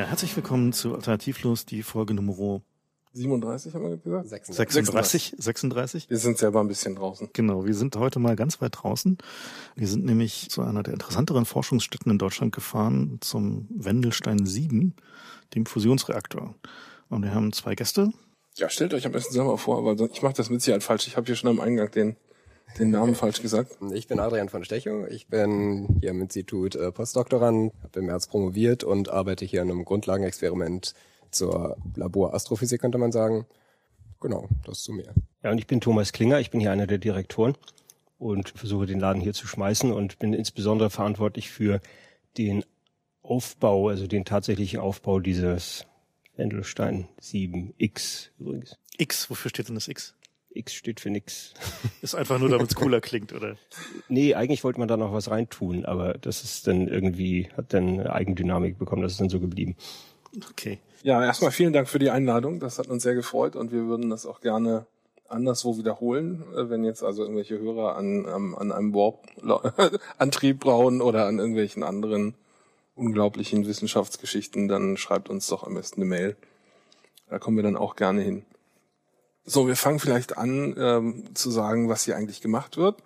Ja, herzlich willkommen zu Alternativlos, die Folge Nummer 37 haben wir gesagt? 36. 36. Wir sind selber ein bisschen draußen. Genau, wir sind heute mal ganz weit draußen. Wir sind nämlich zu einer der interessanteren Forschungsstätten in Deutschland gefahren, zum Wendelstein 7, dem Fusionsreaktor. Und wir haben zwei Gäste. Ja, stellt euch am besten selber vor, aber ich mache das mit Sicherheit falsch. Ich habe hier schon am Eingang den den Namen falsch gesagt. Ich bin Adrian von Stechow. Ich bin hier im Institut äh, Postdoktorand, habe im März promoviert und arbeite hier an einem Grundlagenexperiment zur Laborastrophysik, könnte man sagen. Genau, das zu mir. Ja, und ich bin Thomas Klinger, ich bin hier einer der Direktoren und versuche den Laden hier zu schmeißen und bin insbesondere verantwortlich für den Aufbau, also den tatsächlichen Aufbau dieses Wendelstein 7X übrigens. X, wofür steht denn das X? X steht für nix. Ist einfach nur, damit es cooler klingt, oder? Nee, eigentlich wollte man da noch was reintun, aber das ist dann irgendwie, hat dann Eigendynamik bekommen, das ist dann so geblieben. Okay. Ja, erstmal vielen Dank für die Einladung. Das hat uns sehr gefreut und wir würden das auch gerne anderswo wiederholen, äh, wenn jetzt also irgendwelche Hörer an, an einem Warp-Antrieb brauchen oder an irgendwelchen anderen unglaublichen Wissenschaftsgeschichten, dann schreibt uns doch am besten eine Mail. Da kommen wir dann auch gerne hin. So, wir fangen vielleicht an ähm, zu sagen, was hier eigentlich gemacht wird.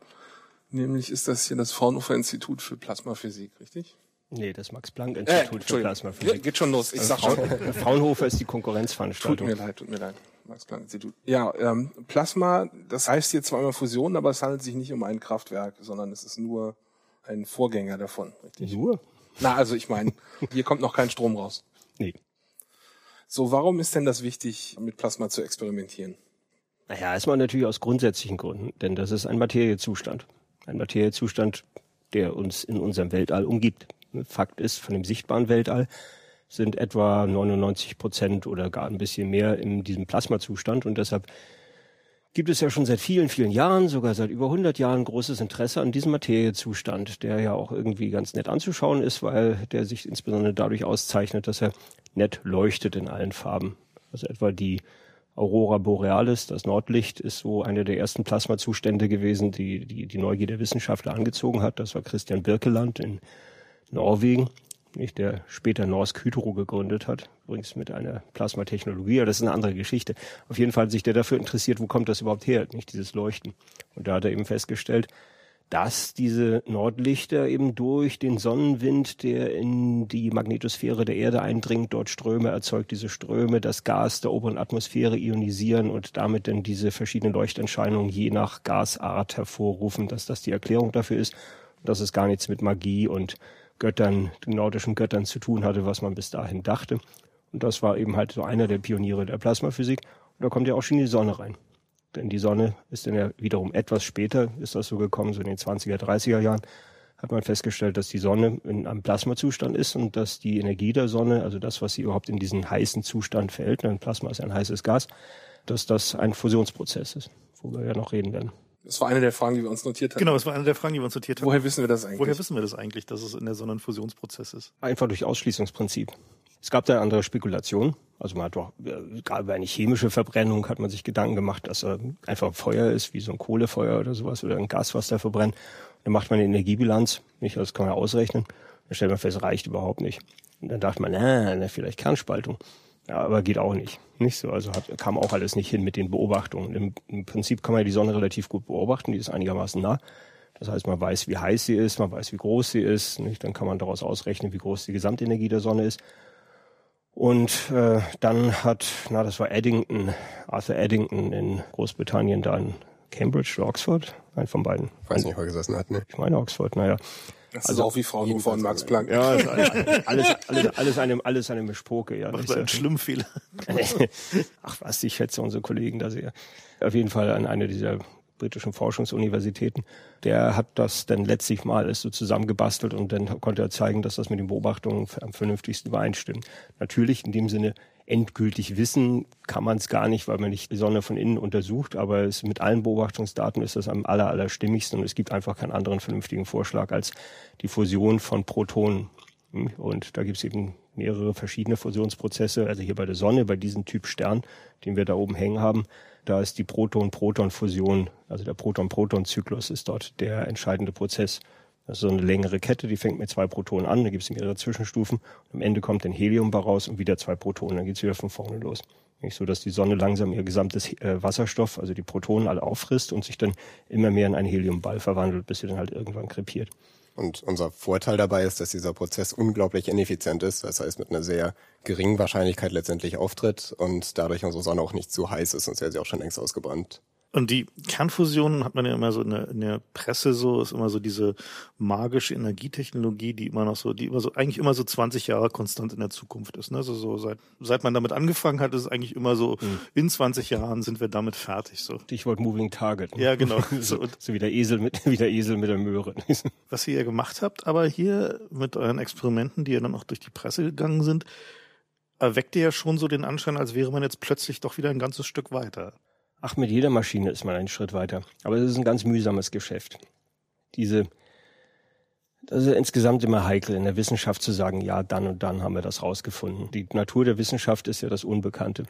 Nämlich ist das hier das Fraunhofer Institut für Plasmaphysik, richtig? Nee, das Max-Planck-Institut äh, für Plasmaphysik. Geht schon los. Ich sag schon. Fraunhofer ist die Konkurrenzveranstaltung. Tut mir leid, tut mir leid. Max-Planck-Institut. Ja, ähm, Plasma, das heißt hier zwar immer Fusion, aber es handelt sich nicht um ein Kraftwerk, sondern es ist nur ein Vorgänger davon, richtig? Nur? Na, also ich meine, hier kommt noch kein Strom raus. Nee. So, warum ist denn das wichtig, mit Plasma zu experimentieren? Naja, erstmal natürlich aus grundsätzlichen Gründen, denn das ist ein Materiezustand. Ein Materiezustand, der uns in unserem Weltall umgibt. Fakt ist, von dem sichtbaren Weltall sind etwa 99 Prozent oder gar ein bisschen mehr in diesem Plasmazustand und deshalb gibt es ja schon seit vielen, vielen Jahren, sogar seit über 100 Jahren großes Interesse an diesem Materiezustand, der ja auch irgendwie ganz nett anzuschauen ist, weil der sich insbesondere dadurch auszeichnet, dass er nett leuchtet in allen Farben. Also etwa die Aurora Borealis, das Nordlicht, ist so eine der ersten Plasmazustände gewesen, die, die die Neugier der Wissenschaftler angezogen hat. Das war Christian Birkeland in Norwegen, nicht, der später Norsk Hydro gegründet hat, übrigens mit einer Plasmatechnologie, aber das ist eine andere Geschichte. Auf jeden Fall hat sich der dafür interessiert, wo kommt das überhaupt her, nicht dieses Leuchten. Und da hat er eben festgestellt, dass diese Nordlichter eben durch den Sonnenwind, der in die Magnetosphäre der Erde eindringt, dort Ströme erzeugt, diese Ströme das Gas der oberen Atmosphäre ionisieren und damit dann diese verschiedenen Leuchterscheinungen je nach Gasart hervorrufen, dass das die Erklärung dafür ist, dass es gar nichts mit Magie und Göttern, den nordischen Göttern zu tun hatte, was man bis dahin dachte. Und das war eben halt so einer der Pioniere der Plasmaphysik. Und da kommt ja auch schon die Sonne rein. Denn die Sonne ist dann ja wiederum etwas später, ist das so gekommen, so in den 20er, 30er Jahren, hat man festgestellt, dass die Sonne in einem Plasmazustand ist und dass die Energie der Sonne, also das, was sie überhaupt in diesen heißen Zustand fällt, ein Plasma ist ein heißes Gas, dass das ein Fusionsprozess ist, wo wir ja noch reden werden. Das war eine der Fragen, die wir uns notiert haben. Genau, das war eine der Fragen, die wir uns notiert haben. Woher wissen wir das eigentlich? Woher wissen wir das eigentlich, dass es in der Sonne ein Fusionsprozess ist? Einfach durch Ausschließungsprinzip. Es gab da andere Spekulationen. Also man hat doch, gerade bei einer chemische Verbrennung hat man sich Gedanken gemacht, dass er einfach Feuer ist, wie so ein Kohlefeuer oder sowas oder ein Gas, was da verbrennt. Dann macht man eine Energiebilanz, nicht? Das kann man ausrechnen. Dann stellt man fest, reicht überhaupt nicht. Und dann dachte man, na, na vielleicht Kernspaltung. Ja, aber geht auch nicht. Nicht so. Also hat, kam auch alles nicht hin mit den Beobachtungen. Im, Im Prinzip kann man ja die Sonne relativ gut beobachten, die ist einigermaßen nah. Das heißt, man weiß, wie heiß sie ist, man weiß, wie groß sie ist. Nicht? Dann kann man daraus ausrechnen, wie groß die Gesamtenergie der Sonne ist. Und äh, dann hat, na, das war Eddington, Arthur Eddington in Großbritannien, da in Cambridge oder Oxford, ein von beiden. Ich weiß nicht, wo er gesessen hat, ne? Ich meine Oxford, naja. Das also ist auch wie Fraunhofer und Max Planck. Ja, alles, alles, alles, eine, alles eine Mischpoke, ja. Macht einen Schlimmfehler. Ach was, ich schätze unsere Kollegen da sehr. Auf jeden Fall an eine dieser britischen Forschungsuniversitäten. Der hat das dann letztlich mal so zusammengebastelt und dann konnte er zeigen, dass das mit den Beobachtungen am vernünftigsten übereinstimmt. Natürlich in dem Sinne endgültig wissen kann man es gar nicht, weil man nicht die Sonne von innen untersucht, aber es, mit allen Beobachtungsdaten ist das am aller, aller stimmigsten und es gibt einfach keinen anderen vernünftigen Vorschlag als die Fusion von Protonen. Und da gibt es eben mehrere verschiedene Fusionsprozesse. Also hier bei der Sonne, bei diesem Typ Stern, den wir da oben hängen haben, da ist die Proton-Proton-Fusion, also der Proton-Proton-Zyklus ist dort der entscheidende Prozess. Das ist so eine längere Kette, die fängt mit zwei Protonen an, da gibt es mehrere Zwischenstufen. Am Ende kommt ein Heliumbau raus und wieder zwei Protonen, dann geht's wieder von vorne los. Nicht so, dass die Sonne langsam ihr gesamtes äh, Wasserstoff, also die Protonen alle auffrisst und sich dann immer mehr in einen Heliumball verwandelt, bis sie dann halt irgendwann krepiert. Und unser Vorteil dabei ist, dass dieser Prozess unglaublich ineffizient ist. Das heißt, mit einer sehr geringen Wahrscheinlichkeit letztendlich auftritt und dadurch unsere Sonne auch nicht zu heiß ist, sonst wäre sie auch schon längst ausgebrannt. Und die Kernfusion hat man ja immer so in der, in der Presse so, ist immer so diese magische Energietechnologie, die immer noch so, die immer so, eigentlich immer so 20 Jahre konstant in der Zukunft ist. Ne? Also so seit, seit man damit angefangen hat, ist es eigentlich immer so, mhm. in 20 Jahren sind wir damit fertig. So. Stichwort Moving Target. Ne? Ja, genau. so, so wie der Esel mit, wie der Esel mit der Möhre. Was ihr ja gemacht habt, aber hier mit euren Experimenten, die ja dann auch durch die Presse gegangen sind, erweckt ihr ja schon so den Anschein, als wäre man jetzt plötzlich doch wieder ein ganzes Stück weiter. Ach, mit jeder Maschine ist man einen Schritt weiter. Aber es ist ein ganz mühsames Geschäft. Diese, das ist insgesamt immer heikel in der Wissenschaft zu sagen, ja, dann und dann haben wir das rausgefunden. Die Natur der Wissenschaft ist ja das Unbekannte.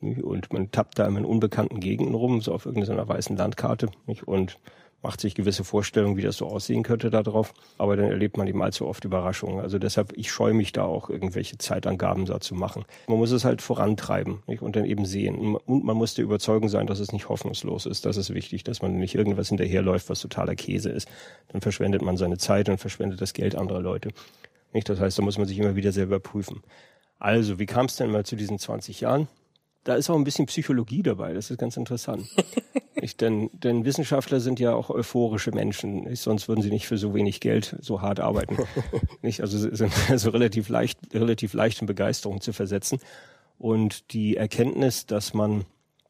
Und man tappt da immer in unbekannten Gegenden rum, so auf irgendeiner weißen Landkarte. Und macht sich gewisse Vorstellungen, wie das so aussehen könnte darauf. Aber dann erlebt man eben allzu oft Überraschungen. Also deshalb, ich scheue mich da auch, irgendwelche Zeitangaben da zu machen. Man muss es halt vorantreiben nicht? und dann eben sehen. Und man muss der Überzeugung sein, dass es nicht hoffnungslos ist. Das ist wichtig, dass man nicht irgendwas hinterherläuft, was totaler Käse ist. Dann verschwendet man seine Zeit und verschwendet das Geld anderer Leute. Nicht? Das heißt, da muss man sich immer wieder selber prüfen. Also, wie kam es denn mal zu diesen 20 Jahren? Da ist auch ein bisschen Psychologie dabei, das ist ganz interessant. ich, denn, denn Wissenschaftler sind ja auch euphorische Menschen, nicht? sonst würden sie nicht für so wenig Geld so hart arbeiten. nicht? Also sind also relativ leicht, relativ leicht in Begeisterung zu versetzen. Und die Erkenntnis, dass man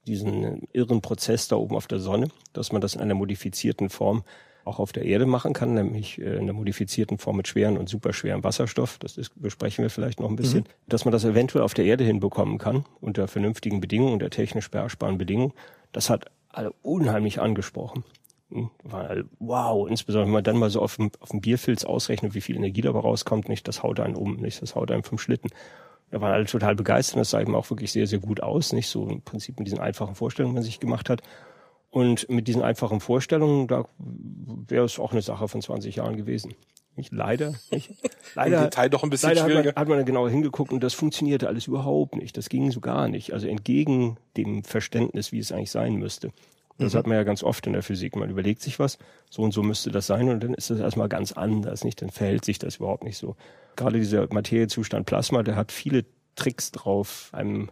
diesen irren Prozess da oben auf der Sonne, dass man das in einer modifizierten Form auch auf der Erde machen kann, nämlich äh, in der modifizierten Form mit schweren und superschweren Wasserstoff. Das ist, besprechen wir vielleicht noch ein bisschen. Mhm. Dass man das eventuell auf der Erde hinbekommen kann, unter vernünftigen Bedingungen, unter technisch beherrschbaren Bedingungen. Das hat alle unheimlich angesprochen. Hm, weil, wow, insbesondere wenn man dann mal so auf dem, auf dem Bierfilz ausrechnet, wie viel Energie dabei rauskommt, nicht, das haut einen um, nicht, das haut einen vom Schlitten. Da waren alle total begeistert, das sah eben auch wirklich sehr, sehr gut aus, nicht so im Prinzip mit diesen einfachen Vorstellungen, die man sich gemacht hat. Und mit diesen einfachen Vorstellungen, da wäre es auch eine Sache von 20 Jahren gewesen. Nicht? Leider. Nicht? Leider, Im Detail doch ein bisschen leider schwieriger. Hat man, hat man genauer hingeguckt und das funktionierte alles überhaupt nicht. Das ging so gar nicht. Also entgegen dem Verständnis, wie es eigentlich sein müsste. Das mhm. hat man ja ganz oft in der Physik. Man überlegt sich was, so und so müsste das sein und dann ist das erstmal ganz anders, nicht? Dann verhält sich das überhaupt nicht so. Gerade dieser Materiezustand Plasma, der hat viele Tricks drauf, einem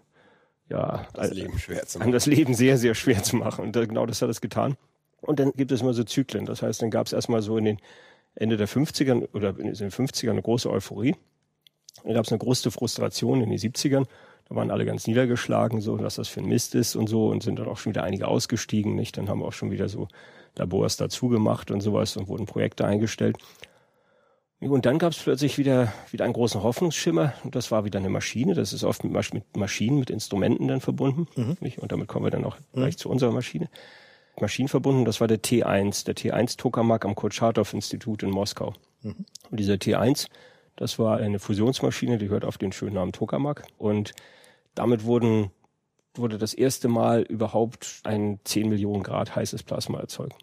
ja, das Leben schwer zu machen. das Leben sehr, sehr schwer zu machen. Und genau das hat es getan. Und dann gibt es immer so Zyklen. Das heißt, dann gab es erstmal so in den Ende der 50ern oder in den 50ern eine große Euphorie. Dann gab es eine große Frustration in den 70ern. Da waren alle ganz niedergeschlagen, so, was das für ein Mist ist und so, und sind dann auch schon wieder einige ausgestiegen, nicht? Dann haben wir auch schon wieder so Labors dazu gemacht und sowas und wurden Projekte eingestellt. Und dann gab es plötzlich wieder, wieder einen großen Hoffnungsschimmer. Und das war wieder eine Maschine. Das ist oft mit, Masch mit Maschinen, mit Instrumenten dann verbunden. Mhm. Und damit kommen wir dann auch mhm. gleich zu unserer Maschine. Maschinen verbunden, das war der T1, der T1 Tokamak am Kurtschatow-Institut in Moskau. Mhm. Und dieser T1, das war eine Fusionsmaschine, die hört auf den schönen Namen Tokamak. Und damit wurden, wurde das erste Mal überhaupt ein 10 Millionen Grad heißes Plasma erzeugt.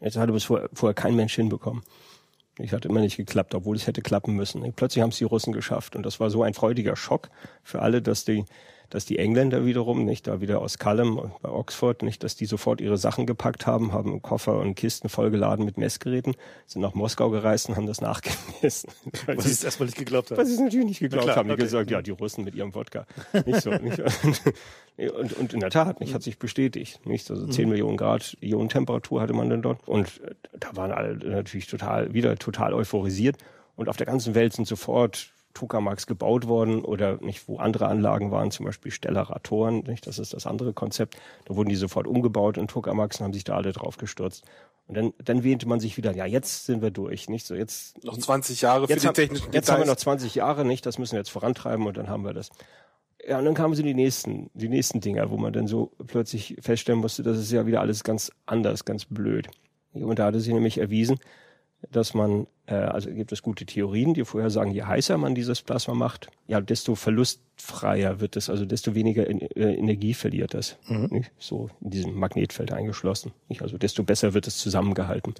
Jetzt hatte bis vorher, vorher kein Mensch hinbekommen. Ich hatte immer nicht geklappt, obwohl es hätte klappen müssen. Plötzlich haben es die Russen geschafft und das war so ein freudiger Schock für alle, dass die dass die Engländer wiederum, nicht, da wieder aus Callum bei Oxford, nicht, dass die sofort ihre Sachen gepackt haben, haben Koffer und Kisten vollgeladen mit Messgeräten, sind nach Moskau gereist und haben das nachgemessen. Was sie es erstmal nicht geglaubt haben. Was sie es natürlich nicht geglaubt klar, haben. Die okay. gesagt, ja, die Russen mit ihrem Wodka. Nicht so, nicht. Und, und in der Tat, nicht, hat sich bestätigt. Nicht? Also 10 mhm. Millionen Grad Ionentemperatur hatte man dann dort. Und da waren alle natürlich total, wieder total euphorisiert. Und auf der ganzen Welt sind sofort Tokamaks gebaut worden oder nicht, wo andere Anlagen waren, zum Beispiel Stellaratoren, nicht, das ist das andere Konzept. Da wurden die sofort umgebaut in Tokamaks und haben sich da alle drauf gestürzt. Und dann, dann wähnte man sich wieder, ja, jetzt sind wir durch, nicht so jetzt. Noch 20 Jahre für die technischen Jetzt Details. haben wir noch 20 Jahre, nicht, das müssen wir jetzt vorantreiben und dann haben wir das. Ja, und dann kamen so die nächsten, die nächsten Dinger, wo man dann so plötzlich feststellen musste, das ist ja wieder alles ganz anders, ganz blöd. Und da hatte sich nämlich erwiesen, dass man, äh, also gibt es gute Theorien, die vorher sagen, je heißer man dieses Plasma macht, ja, desto verlustfreier wird es, also desto weniger in, äh, Energie verliert es. Mhm. Nicht? So in diesem Magnetfeld eingeschlossen. Nicht? Also desto besser wird es zusammengehalten.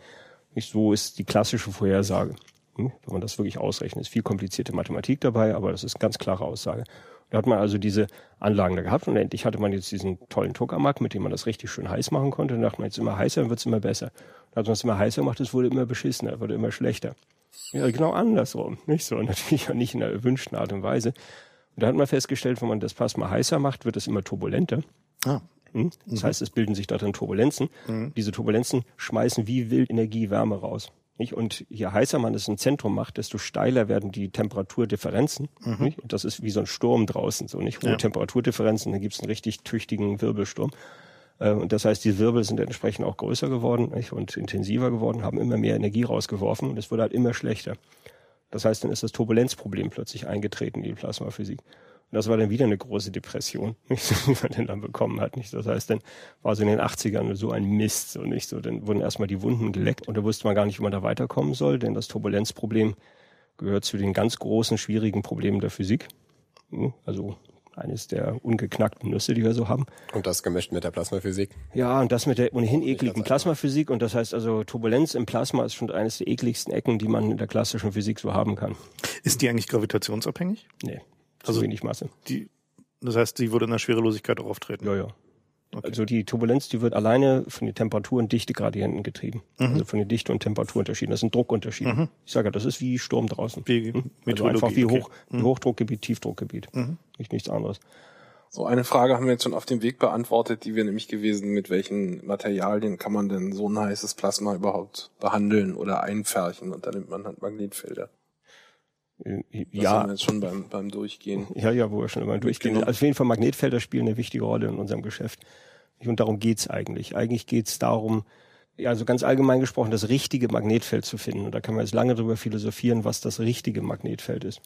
Nicht so ist die klassische Vorhersage. Hm? Wenn man das wirklich ausrechnet, ist viel komplizierte Mathematik dabei, aber das ist eine ganz klare Aussage. Da hat man also diese Anlagen da gehabt und endlich hatte man jetzt diesen tollen Tokamak, mit dem man das richtig schön heiß machen konnte. Und dachte man, jetzt immer heißer, dann wird es immer besser. Da hat man es immer heißer gemacht, es wurde immer beschissener, wurde immer schlechter. Ja, genau andersrum, nicht so. Natürlich auch nicht in der erwünschten Art und Weise. Und da hat man festgestellt, wenn man das Plasma heißer macht, wird es immer turbulenter. Ah. Hm? Das mhm. heißt, es bilden sich darin Turbulenzen. Mhm. Diese Turbulenzen schmeißen wie wild Energie, Wärme raus. Nicht? Und je heißer man es im Zentrum macht, desto steiler werden die Temperaturdifferenzen. Mhm. Und das ist wie so ein Sturm draußen, so nicht hohe ja. Temperaturdifferenzen, dann gibt es einen richtig tüchtigen Wirbelsturm. Äh, und das heißt, die Wirbel sind entsprechend auch größer geworden nicht? und intensiver geworden, haben immer mehr Energie rausgeworfen und es wurde halt immer schlechter. Das heißt, dann ist das Turbulenzproblem plötzlich eingetreten in die Plasmaphysik. Und das war dann wieder eine große Depression, nicht, die man dann, dann bekommen hat. Nicht? Das heißt, dann war so in den 80ern so ein Mist. So, nicht? so, dann wurden erstmal die Wunden geleckt und da wusste man gar nicht, wie man da weiterkommen soll, denn das Turbulenzproblem gehört zu den ganz großen, schwierigen Problemen der Physik. Hm? Also eines der ungeknackten Nüsse, die wir so haben. Und das gemischt mit der Plasmaphysik? Ja, und das mit der ohnehin ekligen Plasmaphysik. Und das heißt also, Turbulenz im Plasma ist schon eines der ekligsten Ecken, die man in der klassischen Physik so haben kann. Ist die eigentlich gravitationsabhängig? Nee also wenig Masse. Die, das heißt, sie würde in der Schwerelosigkeit auch auftreten. Ja, ja. Okay. Also die Turbulenz, die wird alleine von den Temperatur- und Dichtegradienten getrieben. Mhm. Also von den Dichte- und Temperaturunterschieden. Das sind Druckunterschiede. Mhm. Ich sage ja, das ist wie Sturm draußen. Wie hm? also einfach wie, Hoch, okay. mhm. Hochdruckgebiet, Tiefdruckgebiet. Mhm. Nicht nichts anderes. So eine Frage haben wir jetzt schon auf dem Weg beantwortet, die wir nämlich gewesen, mit welchen Materialien kann man denn so ein heißes Plasma überhaupt behandeln oder einfärchen und dann nimmt man halt Magnetfelder. Äh, ja. Das jetzt schon beim, beim Durchgehen. Ja, ja, wo wir schon beim Durchgehen. Genau. Also auf jeden Fall Magnetfelder spielen eine wichtige Rolle in unserem Geschäft. Und darum geht's eigentlich. Eigentlich geht's darum, ja, also ganz allgemein gesprochen, das richtige Magnetfeld zu finden. Und da kann man jetzt lange darüber philosophieren, was das richtige Magnetfeld ist.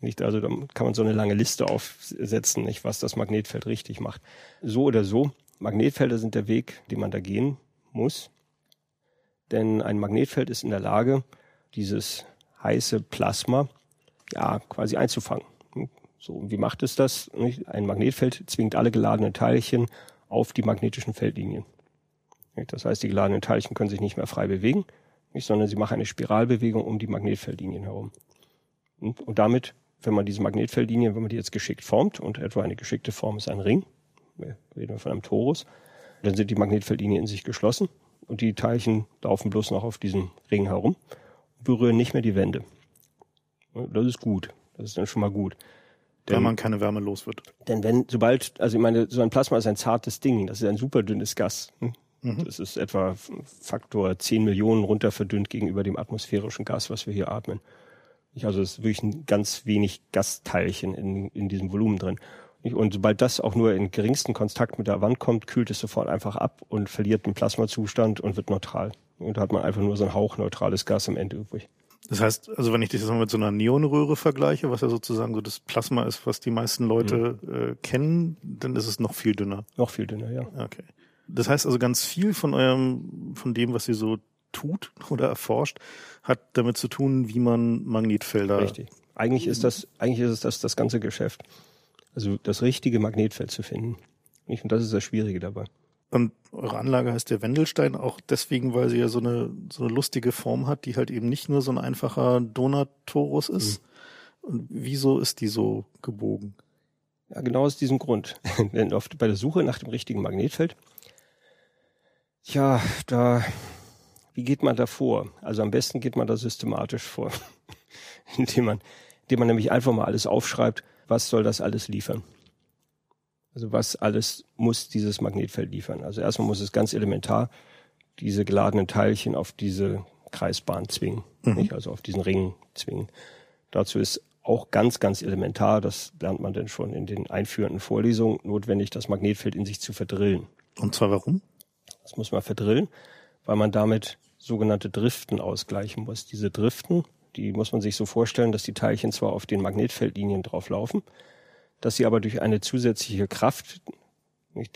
Nicht, also da kann man so eine lange Liste aufsetzen, nicht, was das Magnetfeld richtig macht. So oder so, Magnetfelder sind der Weg, den man da gehen muss. Denn ein Magnetfeld ist in der Lage, dieses heiße Plasma ja, quasi einzufangen. So, wie macht es das? Ein Magnetfeld zwingt alle geladenen Teilchen auf die magnetischen Feldlinien. Das heißt, die geladenen Teilchen können sich nicht mehr frei bewegen, sondern sie machen eine Spiralbewegung um die Magnetfeldlinien herum. Und damit, wenn man diese Magnetfeldlinien, wenn man die jetzt geschickt formt, und etwa eine geschickte Form ist ein Ring, wir reden von einem Torus, dann sind die Magnetfeldlinien in sich geschlossen und die Teilchen laufen bloß noch auf diesem Ring herum, berühren nicht mehr die Wände. Das ist gut. Das ist dann schon mal gut. Denn, Weil man keine Wärme los wird. Denn wenn, sobald, also ich meine, so ein Plasma ist ein zartes Ding, das ist ein super dünnes Gas. Hm? Mhm. Das ist etwa Faktor 10 Millionen runter verdünnt gegenüber dem atmosphärischen Gas, was wir hier atmen. Also es ist wirklich ein ganz wenig Gasteilchen in, in diesem Volumen drin. Und sobald das auch nur in geringsten Kontakt mit der Wand kommt, kühlt es sofort einfach ab und verliert den Plasmazustand und wird neutral. Und da hat man einfach nur so ein hauchneutrales Gas am Ende übrig. Das heißt, also wenn ich das mal mit so einer Neonröhre vergleiche, was ja sozusagen so das Plasma ist, was die meisten Leute mhm. äh, kennen, dann ist es noch viel dünner. Noch viel dünner, ja. Okay. Das heißt also ganz viel von eurem, von dem, was ihr so tut oder erforscht, hat damit zu tun, wie man Magnetfelder. Richtig. Eigentlich ist das, eigentlich ist es das, das ganze Geschäft. Also das richtige Magnetfeld zu finden. Und das ist das Schwierige dabei. Und eure Anlage heißt der Wendelstein auch deswegen, weil sie ja so eine, so eine lustige Form hat, die halt eben nicht nur so ein einfacher Donatorus ist. Mhm. Und wieso ist die so gebogen? Ja, genau aus diesem Grund. Denn oft bei der Suche nach dem richtigen Magnetfeld, ja, da, wie geht man da vor? Also am besten geht man da systematisch vor. indem man, indem man nämlich einfach mal alles aufschreibt, was soll das alles liefern? Also was alles muss dieses Magnetfeld liefern? Also erstmal muss es ganz elementar diese geladenen Teilchen auf diese Kreisbahn zwingen, mhm. nicht? also auf diesen Ring zwingen. Dazu ist auch ganz, ganz elementar, das lernt man denn schon in den einführenden Vorlesungen, notwendig, das Magnetfeld in sich zu verdrillen. Und zwar warum? Das muss man verdrillen, weil man damit sogenannte Driften ausgleichen muss. Diese Driften, die muss man sich so vorstellen, dass die Teilchen zwar auf den Magnetfeldlinien drauflaufen, dass sie aber durch eine zusätzliche Kraft,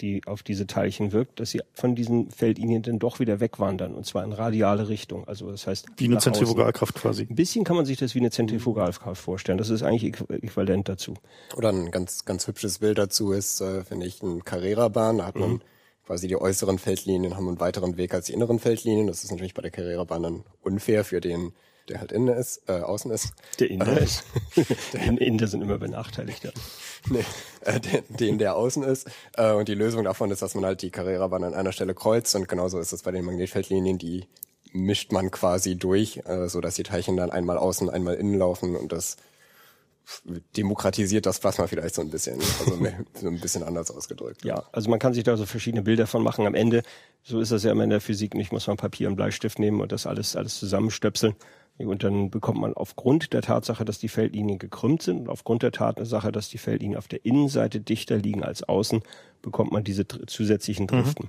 die auf diese Teilchen wirkt, dass sie von diesen Feldlinien dann doch wieder wegwandern und zwar in radiale Richtung. Also das heißt wie eine Zentrifugalkraft quasi. Ein bisschen kann man sich das wie eine Zentrifugalkraft vorstellen. Das ist eigentlich äquivalent dazu. Oder ein ganz ganz hübsches Bild dazu ist, äh, finde ich, ein Carrera-Bahn. Da hat man mhm. quasi die äußeren Feldlinien haben einen weiteren Weg als die inneren Feldlinien. Das ist natürlich bei der Carrera-Bahn dann unfair für den, der halt innen ist, äh, außen ist. Der Inder ist. der Inder sind immer benachteiligt. Ja. Nee, äh, den, den, der außen ist. Äh, und die Lösung davon ist, dass man halt die Carrera-Bahn an einer Stelle kreuzt und genauso ist es bei den Magnetfeldlinien, die mischt man quasi durch, äh, so dass die Teilchen dann einmal außen, einmal innen laufen und das demokratisiert das Plasma vielleicht so ein bisschen, also so ein bisschen anders ausgedrückt. Ja, also man kann sich da so verschiedene Bilder von machen. Am Ende, so ist das ja immer in der Physik nicht, muss man Papier und Bleistift nehmen und das alles, alles zusammenstöpseln. Und dann bekommt man aufgrund der Tatsache, dass die Feldlinien gekrümmt sind und aufgrund der Tatsache, dass die Feldlinien auf der Innenseite dichter liegen als außen, bekommt man diese zusätzlichen mhm. Driften.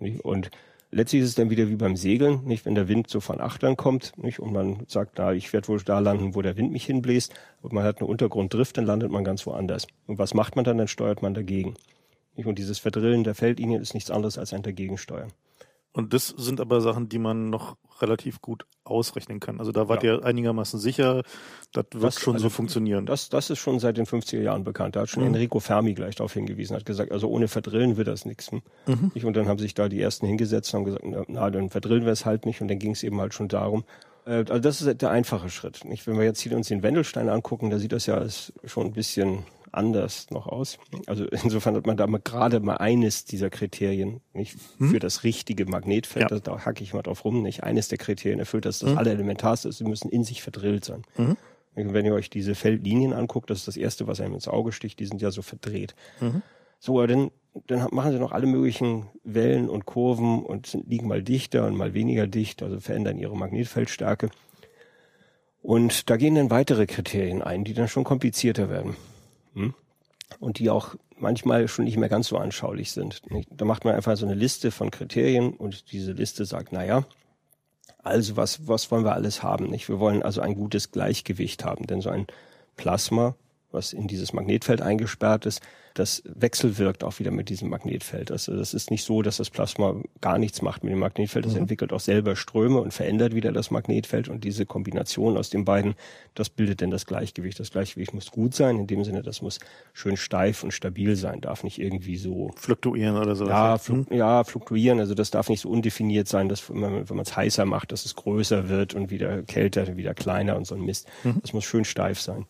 Mhm. Und letztlich ist es dann wieder wie beim Segeln, nicht? Wenn der Wind so von Achtern kommt, nicht? Und man sagt, na, ich werde wohl da landen, wo der Wind mich hinbläst. Und man hat eine Untergrunddrift, dann landet man ganz woanders. Und was macht man dann? Dann steuert man dagegen. Nicht? Und dieses Verdrillen der Feldlinien ist nichts anderes als ein Dagegensteuern. Und das sind aber Sachen, die man noch relativ gut ausrechnen kann. Also da wart ja. ihr einigermaßen sicher, das wird das, schon also so funktionieren. Das, das ist schon seit den 50er Jahren bekannt. Da hat schon mhm. Enrico Fermi gleich darauf hingewiesen, hat gesagt, also ohne Verdrillen wird das nichts. Mhm. Und dann haben sich da die ersten hingesetzt und haben gesagt, na, dann verdrillen wir es halt nicht. Und dann ging es eben halt schon darum, äh, also das ist der einfache Schritt. Nicht? Wenn wir jetzt hier uns den Wendelstein angucken, da sieht das ja schon ein bisschen anders noch aus. Also insofern hat man da mal gerade mal eines dieser Kriterien nicht hm? für das richtige Magnetfeld, ja. da hacke ich mal drauf rum, nicht eines der Kriterien erfüllt, dass das hm? allerelementarste ist, sie müssen in sich verdrillt sein. Mhm. Wenn ihr euch diese Feldlinien anguckt, das ist das erste, was einem ins Auge sticht, die sind ja so verdreht. Mhm. So, dann, dann machen sie noch alle möglichen Wellen und Kurven und sind, liegen mal dichter und mal weniger dicht, also verändern ihre Magnetfeldstärke. Und da gehen dann weitere Kriterien ein, die dann schon komplizierter werden. Hm? Und die auch manchmal schon nicht mehr ganz so anschaulich sind. Da macht man einfach so eine Liste von Kriterien und diese Liste sagt, naja, also was, was wollen wir alles haben? Nicht? Wir wollen also ein gutes Gleichgewicht haben, denn so ein Plasma, was in dieses Magnetfeld eingesperrt ist, das wechselwirkt auch wieder mit diesem Magnetfeld. Also das ist nicht so, dass das Plasma gar nichts macht mit dem Magnetfeld. Es mhm. entwickelt auch selber Ströme und verändert wieder das Magnetfeld. Und diese Kombination aus den beiden, das bildet dann das Gleichgewicht. Das Gleichgewicht muss gut sein, in dem Sinne, das muss schön steif und stabil sein, darf nicht irgendwie so fluktuieren oder so. Ja, flu mhm. ja, fluktuieren. Also das darf nicht so undefiniert sein, dass wenn man es heißer macht, dass es größer wird und wieder kälter, wieder kleiner und so ein Mist. Mhm. Das muss schön steif sein.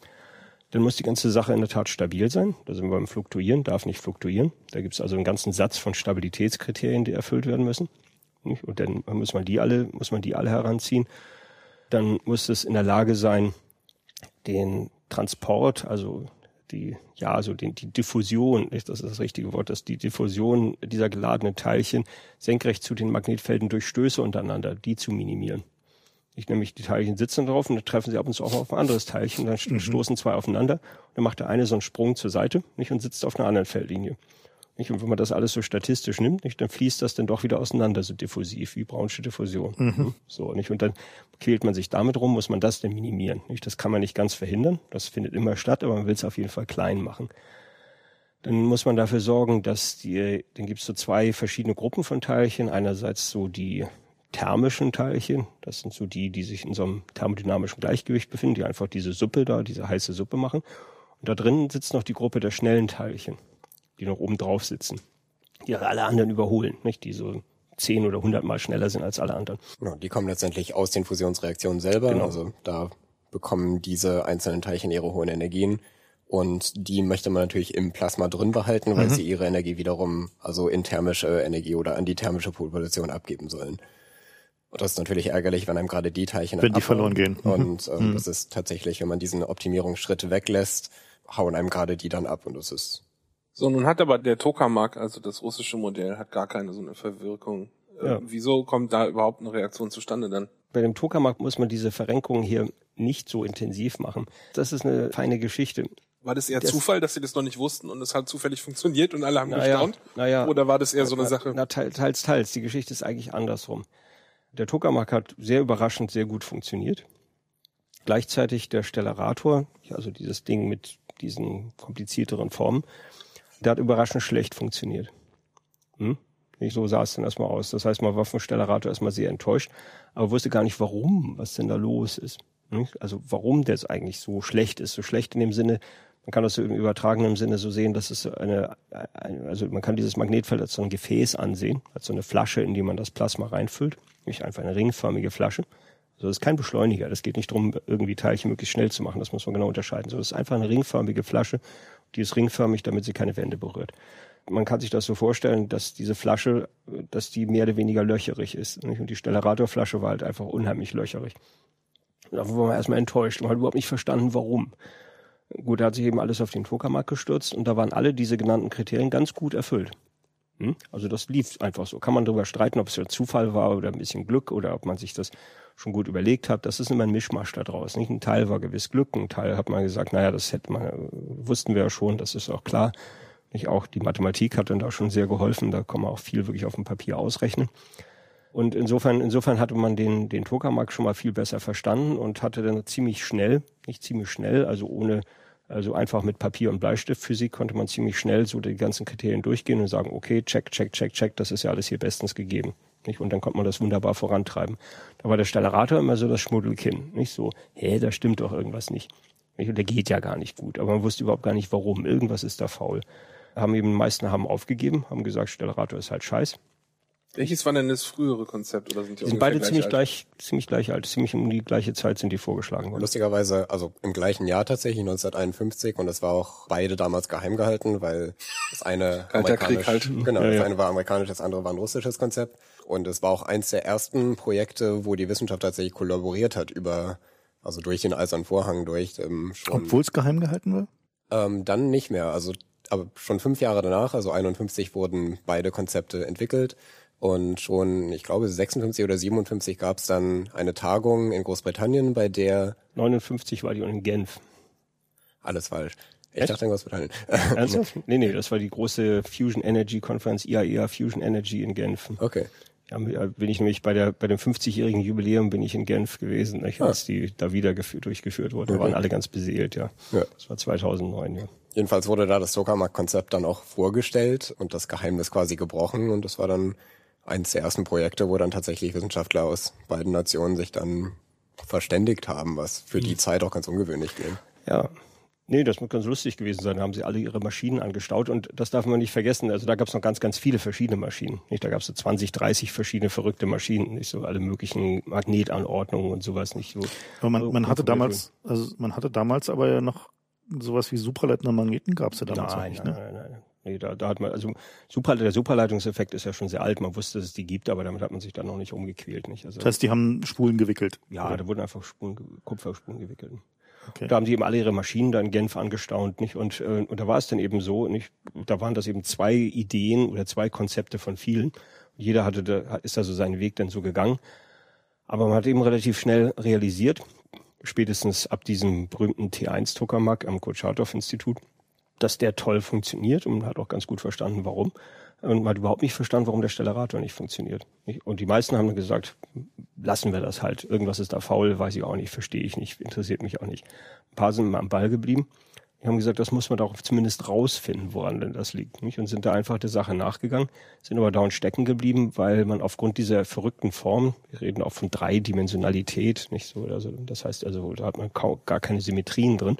Dann muss die ganze Sache in der Tat stabil sein. Da sind wir beim Fluktuieren, darf nicht fluktuieren. Da gibt es also einen ganzen Satz von Stabilitätskriterien, die erfüllt werden müssen. Und dann muss man die alle, muss man die alle heranziehen. Dann muss es in der Lage sein, den Transport, also die, ja, also den, die Diffusion, das ist das richtige Wort, dass die Diffusion dieser geladenen Teilchen senkrecht zu den Magnetfelden durch Stöße untereinander, die zu minimieren. Ich nämlich die Teilchen sitzen drauf und dann treffen sie ab und zu auch auf ein anderes Teilchen, dann mhm. stoßen zwei aufeinander und dann macht der eine so einen Sprung zur Seite nicht, und sitzt auf einer anderen Feldlinie. Nicht? Und wenn man das alles so statistisch nimmt, nicht, dann fließt das dann doch wieder auseinander, so diffusiv wie Brownsche Diffusion. Mhm. So, nicht? Und dann quält man sich damit rum, muss man das denn minimieren. Nicht? Das kann man nicht ganz verhindern, das findet immer statt, aber man will es auf jeden Fall klein machen. Dann muss man dafür sorgen, dass die, dann gibt es so zwei verschiedene Gruppen von Teilchen. Einerseits so die thermischen Teilchen. Das sind so die, die sich in so einem thermodynamischen Gleichgewicht befinden, die einfach diese Suppe da, diese heiße Suppe machen. Und da drin sitzt noch die Gruppe der schnellen Teilchen, die noch oben drauf sitzen, die alle anderen überholen, nicht? Die so zehn oder hundertmal schneller sind als alle anderen. Ja, die kommen letztendlich aus den Fusionsreaktionen selber. Genau. Also da bekommen diese einzelnen Teilchen ihre hohen Energien. Und die möchte man natürlich im Plasma drin behalten, weil mhm. sie ihre Energie wiederum, also in thermische Energie oder an die thermische Population abgeben sollen. Das ist natürlich ärgerlich, wenn einem gerade die Teilchen wenn die verloren gehen. Mhm. Und ähm, mhm. das ist tatsächlich, wenn man diesen Optimierungsschritt weglässt, hauen einem gerade die dann ab und das ist. So, nun hat aber der Tokamak, also das russische Modell, hat gar keine so eine Verwirkung. Äh, ja. wieso kommt da überhaupt eine Reaktion zustande dann? Bei dem Tokamak muss man diese Verrenkung hier nicht so intensiv machen. Das ist eine feine Geschichte. War das eher das Zufall, dass sie das noch nicht wussten und es hat zufällig funktioniert und alle haben naja, gestaunt? Naja, Oder war das eher so eine Sache? Na, teils, teils. Die Geschichte ist eigentlich andersrum. Der Tokamak hat sehr überraschend sehr gut funktioniert. Gleichzeitig der Stellarator, also dieses Ding mit diesen komplizierteren Formen, der hat überraschend schlecht funktioniert. Hm? Nicht so sah es dann erstmal aus. Das heißt, man war vom Stellarator erstmal sehr enttäuscht, aber wusste gar nicht, warum, was denn da los ist. Also warum der jetzt eigentlich so schlecht ist. So schlecht in dem Sinne, Man kann das so im übertragenen Sinne so sehen, dass es eine also man kann dieses Magnetfeld als so ein Gefäß ansehen, als so eine Flasche, in die man das Plasma reinfüllt, nicht einfach eine ringförmige Flasche. Also das ist kein Beschleuniger. Das geht nicht darum, irgendwie Teilchen möglichst schnell zu machen. Das muss man genau unterscheiden. So, das ist einfach eine ringförmige Flasche. Die ist ringförmig, damit sie keine Wände berührt. Man kann sich das so vorstellen, dass diese Flasche, dass die mehr oder weniger löcherig ist. Und die Stellaratorflasche war halt einfach unheimlich löcherig. Da war man erstmal enttäuscht und hat überhaupt nicht verstanden, warum. Gut, da hat sich eben alles auf den Tokamak gestürzt und da waren alle diese genannten Kriterien ganz gut erfüllt. Hm? Also das lief einfach so. Kann man darüber streiten, ob es ja Zufall war oder ein bisschen Glück oder ob man sich das schon gut überlegt hat. Das ist immer ein Mischmasch da draus. Nicht? Ein Teil war gewiss Glück, ein Teil hat man gesagt, naja, das hätte man, wussten wir ja schon, das ist auch klar. Nicht auch die Mathematik hat dann da schon sehr geholfen. Da kann man auch viel wirklich auf dem Papier ausrechnen. Und insofern, insofern hatte man den, den Tokamak schon mal viel besser verstanden und hatte dann ziemlich schnell, nicht ziemlich schnell, also ohne, also einfach mit Papier und Bleistift Physik konnte man ziemlich schnell so die ganzen Kriterien durchgehen und sagen, okay, check, check, check, check, das ist ja alles hier bestens gegeben. Nicht? Und dann konnte man das wunderbar vorantreiben. Da war der Stellarator immer so das Schmuddelkinn. Nicht so, hä, da stimmt doch irgendwas nicht. nicht? Und der geht ja gar nicht gut. Aber man wusste überhaupt gar nicht warum. Irgendwas ist da faul. Haben eben, die meisten haben aufgegeben, haben gesagt, Stellarator ist halt scheiß. Welches war denn das frühere Konzept oder sind die, die sind beide ziemlich alt? gleich, ziemlich gleich alt, ziemlich um die gleiche Zeit sind die vorgeschlagen worden. Lustigerweise, also im gleichen Jahr tatsächlich 1951 und es war auch beide damals geheim gehalten, weil das eine Kalter Krieg halt. genau, ja, das ja. eine war amerikanisch, das andere war ein russisches Konzept und es war auch eins der ersten Projekte, wo die Wissenschaft tatsächlich kollaboriert hat über also durch den Eisernen Vorhang durch ähm, schon. Obwohl es geheim gehalten war? Ähm, dann nicht mehr, also aber schon fünf Jahre danach, also 51 wurden beide Konzepte entwickelt und schon, ich glaube, 56 oder 57 gab es dann eine Tagung in Großbritannien, bei der 59 war die in Genf. Alles falsch. Ich Echt? dachte in Großbritannien. Ernsthaft? nee, nee, das war die große Fusion Energy Konferenz, IAEA Fusion Energy in Genf. Okay. Ja, bin ich nämlich bei der bei dem 50-jährigen Jubiläum bin ich in Genf gewesen, nicht, als die da wieder geführt, durchgeführt wurde. Da Okay. waren alle ganz beseelt, ja. Ja. Das war 2009, ja. Jedenfalls wurde da das Tokamak-Konzept dann auch vorgestellt und das Geheimnis quasi gebrochen und das war dann eines der ersten Projekte, wo dann tatsächlich Wissenschaftler aus beiden Nationen sich dann verständigt haben, was für die Zeit auch ganz ungewöhnlich ging. Ja. Nee, das muss ganz lustig gewesen sein. Da haben sie alle ihre Maschinen angestaut und das darf man nicht vergessen. Also da gab es noch ganz, ganz viele verschiedene Maschinen. Nicht? Da gab es so 20, 30 verschiedene verrückte Maschinen, nicht so alle möglichen Magnetanordnungen und sowas nicht so. Aber man, so man hatte damals, also man hatte damals aber ja noch sowas wie supraleitende Magneten gab es ja damals noch Nein, nicht, nein, ne? nein, nein. Nee, da, da hat man, also Super, der Superleitungseffekt ist ja schon sehr alt. Man wusste, dass es die gibt, aber damit hat man sich dann noch nicht umgequält. Nicht? Also, Das heißt, die haben Spulen gewickelt. ja, da wurden einfach Spulen, Kupferspulen gewickelt. Okay. Da haben die eben alle ihre Maschinen da in Genf angestaunt, nicht? Und, äh, und da war es dann eben so, nicht? Da waren das eben zwei Ideen oder zwei Konzepte von vielen. Jeder hatte da, ist da so seinen Weg dann so gegangen. Aber man hat eben relativ schnell realisiert, spätestens ab diesem berühmten T1-Tokamak am Kurtschatow-Institut, dass der toll funktioniert und hat auch ganz gut verstanden, warum. Und man hat überhaupt nicht verstanden, warum der Stellarator nicht funktioniert. Und die meisten haben dann gesagt, lassen wir das halt. Irgendwas ist da faul, weiß ich auch nicht, verstehe ich nicht, interessiert mich auch nicht. Ein paar sind mal am Ball geblieben. Die haben gesagt, das muss man doch zumindest rausfinden, woran denn das liegt. Und sind da einfach der Sache nachgegangen, sind aber dauernd stecken geblieben, weil man aufgrund dieser verrückten Form, wir reden auch von Dreidimensionalität, nicht so, also das heißt also, da hat man kaum, gar keine Symmetrien drin.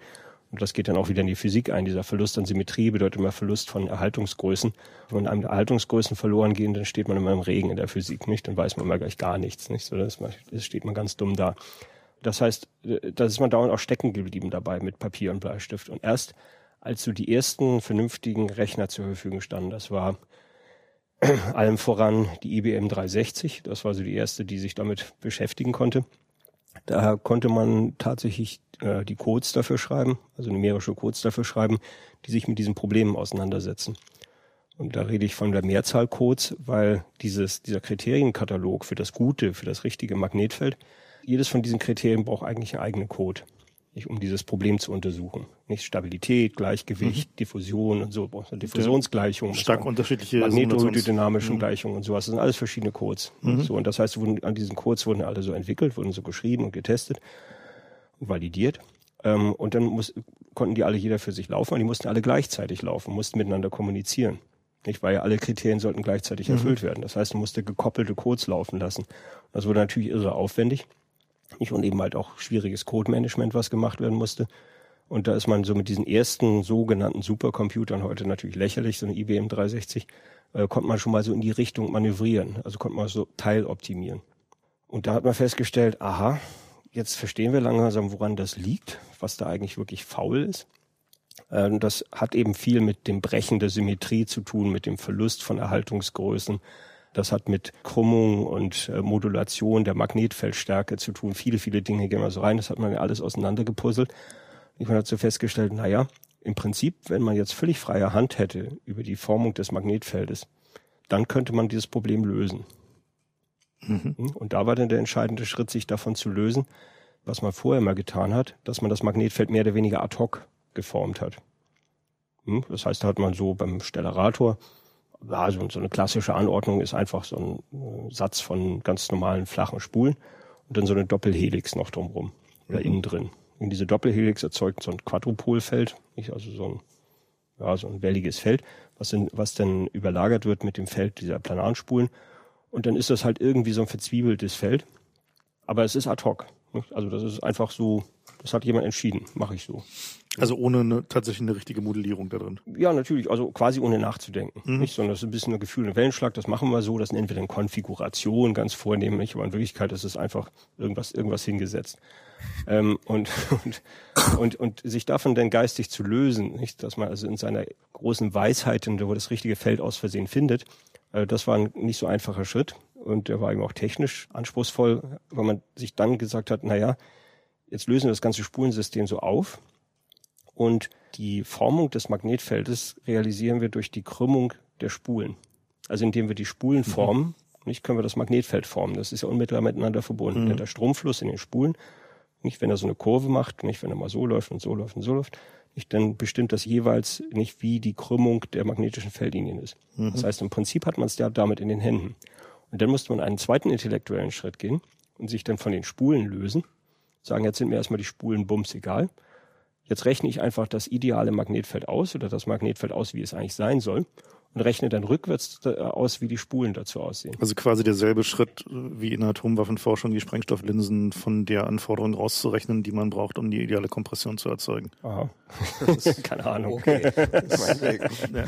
Und das geht dann auch wieder in die Physik ein. Dieser Verlust an Symmetrie bedeutet immer Verlust von Erhaltungsgrößen. Wenn einem Erhaltungsgrößen verloren gehen, dann steht man immer im Regen in der Physik, nicht? Dann weiß man immer gleich gar nichts, nicht? So, das, steht man ganz dumm da. Das heißt, da ist man dauernd auch stecken geblieben dabei mit Papier und Bleistift. Und erst als so die ersten vernünftigen Rechner zur Verfügung standen, das war allem voran die IBM 360, das war so die erste, die sich damit beschäftigen konnte. Da konnte man tatsächlich äh, die Codes dafür schreiben, also numerische Codes dafür schreiben, die sich mit diesen Problemen auseinandersetzen. Und da rede ich von der Mehrzahl Codes, weil dieses, dieser Kriterienkatalog für das gute, für das richtige Magnetfeld, jedes von diesen Kriterien braucht eigentlich einen eigenen Code, nicht, um dieses Problem zu untersuchen. Nicht Stabilität, Gleichgewicht, Diffusion und so, braucht eine Diffusionsgleichung. Stark unterschiedliche Magnetohydrodynamischen Mhm. Gleichungen und sowas. Das sind alles verschiedene Codes. So, und das heißt, wurden, an diesen Codes wurden alle so entwickelt, wurden so geschrieben und getestet validiert. Ähm, und dann muss, konnten die alle jeder für sich laufen und die mussten alle gleichzeitig laufen, mussten miteinander kommunizieren. Nicht, weil ja alle Kriterien sollten gleichzeitig erfüllt werden. Das heißt, du musste gekoppelte Codes laufen lassen. Das wurde natürlich irre aufwendig. Nicht? Und eben halt auch schwieriges Code-Management, was gemacht werden musste. Und da ist man so mit diesen ersten sogenannten Supercomputern heute natürlich lächerlich, so eine IBM 360, äh, konnte man schon mal so in die Richtung manövrieren. Also konnte man so teiloptimieren. Und da hat man festgestellt, aha, jetzt verstehen wir langsam, woran das liegt, was da eigentlich wirklich faul ist. Äh, das hat eben viel mit dem Brechen der Symmetrie zu tun, mit dem Verlust von Erhaltungsgrößen. Das hat mit Krümmung und äh, Modulation der Magnetfeldstärke zu tun. Viele, viele Dinge gehen mal so rein. Das hat man ja alles auseinandergepuzzelt. Ich habe dazu festgestellt, naja, im Prinzip, wenn man jetzt völlig freie Hand hätte über die Formung des Magnetfeldes, dann könnte man dieses Problem lösen. Mhm. Und da war dann der entscheidende Schritt, sich davon zu lösen, was man vorher mal getan hat, dass man das Magnetfeld mehr oder weniger ad hoc geformt hat. Hm? Das heißt, da hat man so beim Stellarator, ja, so, eine klassische Anordnung ist einfach so ein äh, Satz von ganz normalen flachen Spulen und dann so eine Doppelhelix noch drumrum, oder mhm. innen drin. Und diese Doppelhelix erzeugt so ein Quadrupolfeld, nicht? also so ein, ja, so ein welliges Feld, was, in, was dann überlagert wird mit dem Feld dieser Planarspulen. Und dann ist das halt irgendwie so ein verzwiebeltes Feld. Aber es ist ad hoc. Nicht? Also das ist einfach so, das hat jemand entschieden, mache ich so. Also ohne eine, tatsächlich eine richtige Modellierung da drin. Ja, natürlich, also quasi ohne nachzudenken. Mhm. Nicht, sondern das ist ein bisschen ein Gefühl, ein Wellenschlag, das machen wir so, das nennen wir dann Konfiguration ganz vornehmlich, aber in Wirklichkeit ist es einfach irgendwas, irgendwas hingesetzt. Ähm, und, und, und, und sich davon dann geistig zu lösen, nicht, dass man also in seiner großen Weisheit, wo das richtige Feld aus Versehen findet, äh, das war ein nicht so einfacher Schritt und der war eben auch technisch anspruchsvoll, weil man sich dann gesagt hat, naja, jetzt lösen wir das ganze Spulensystem so auf und die Formung des Magnetfeldes realisieren wir durch die Krümmung der Spulen. Also indem wir die Spulen mhm. formen, nicht können wir das Magnetfeld formen. Das ist ja unmittelbar miteinander verbunden. Mhm. Der Stromfluss in den Spulen, nicht wenn er so eine Kurve macht, nicht wenn er mal so läuft und so läuft und so läuft, nicht, dann bestimmt das jeweils nicht, wie die Krümmung der magnetischen Feldlinien ist. Mhm. Das heißt, im Prinzip hat man es ja damit in den Händen. Und dann musste man einen zweiten intellektuellen Schritt gehen und sich dann von den Spulen lösen. Sagen, jetzt sind mir erstmal die Spulen bums egal. Jetzt rechne ich einfach das ideale Magnetfeld aus oder das Magnetfeld aus, wie es eigentlich sein soll und rechne dann rückwärts aus, wie die Spulen dazu aussehen. Also quasi derselbe Schritt wie in der Atomwaffenforschung, die Sprengstofflinsen von der Anforderung rauszurechnen, die man braucht, um die ideale Kompression zu erzeugen. Aha. Keine Ahnung. Okay. ja.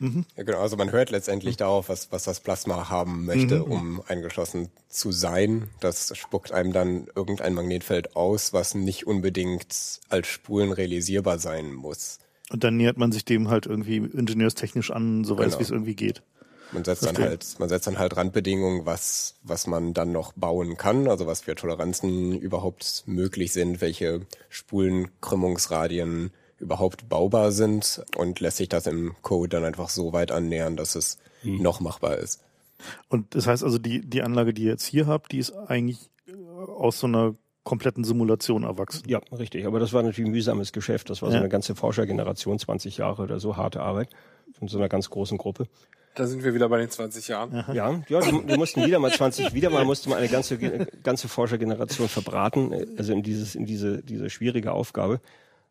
Mhm. ja, genau. Also man hört letztendlich darauf, was, was das Plasma haben möchte, mhm. um eingeschlossen zu sein. Das spuckt einem dann irgendein Magnetfeld aus, was nicht unbedingt als Spulen realisierbar sein muss. Und dann nähert man sich dem halt irgendwie ingenieurstechnisch an, so weit genau. wie es irgendwie geht. Man setzt Verstehen. dann halt, man setzt dann halt Randbedingungen, was, was man dann noch bauen kann, also was für Toleranzen überhaupt möglich sind, welche Spulenkrümmungsradien überhaupt baubar sind und lässt sich das im Code dann einfach so weit annähern, dass es hm. noch machbar ist. Und das heißt also, die, die Anlage, die ihr jetzt hier habt, die ist eigentlich aus so einer kompletten Simulation erwachsen. Ja, richtig. Aber das war natürlich ein mühsames Geschäft. Das war so eine ganze Forschergeneration, 20 Jahre oder so, harte Arbeit von so einer ganz großen Gruppe. Da sind wir wieder bei den 20 Jahren. Aha. Ja, ja, wir mussten wieder mal 20, wieder mal musste man eine ganze, ganze Forschergeneration verbraten, also in dieses, in diese, diese schwierige Aufgabe.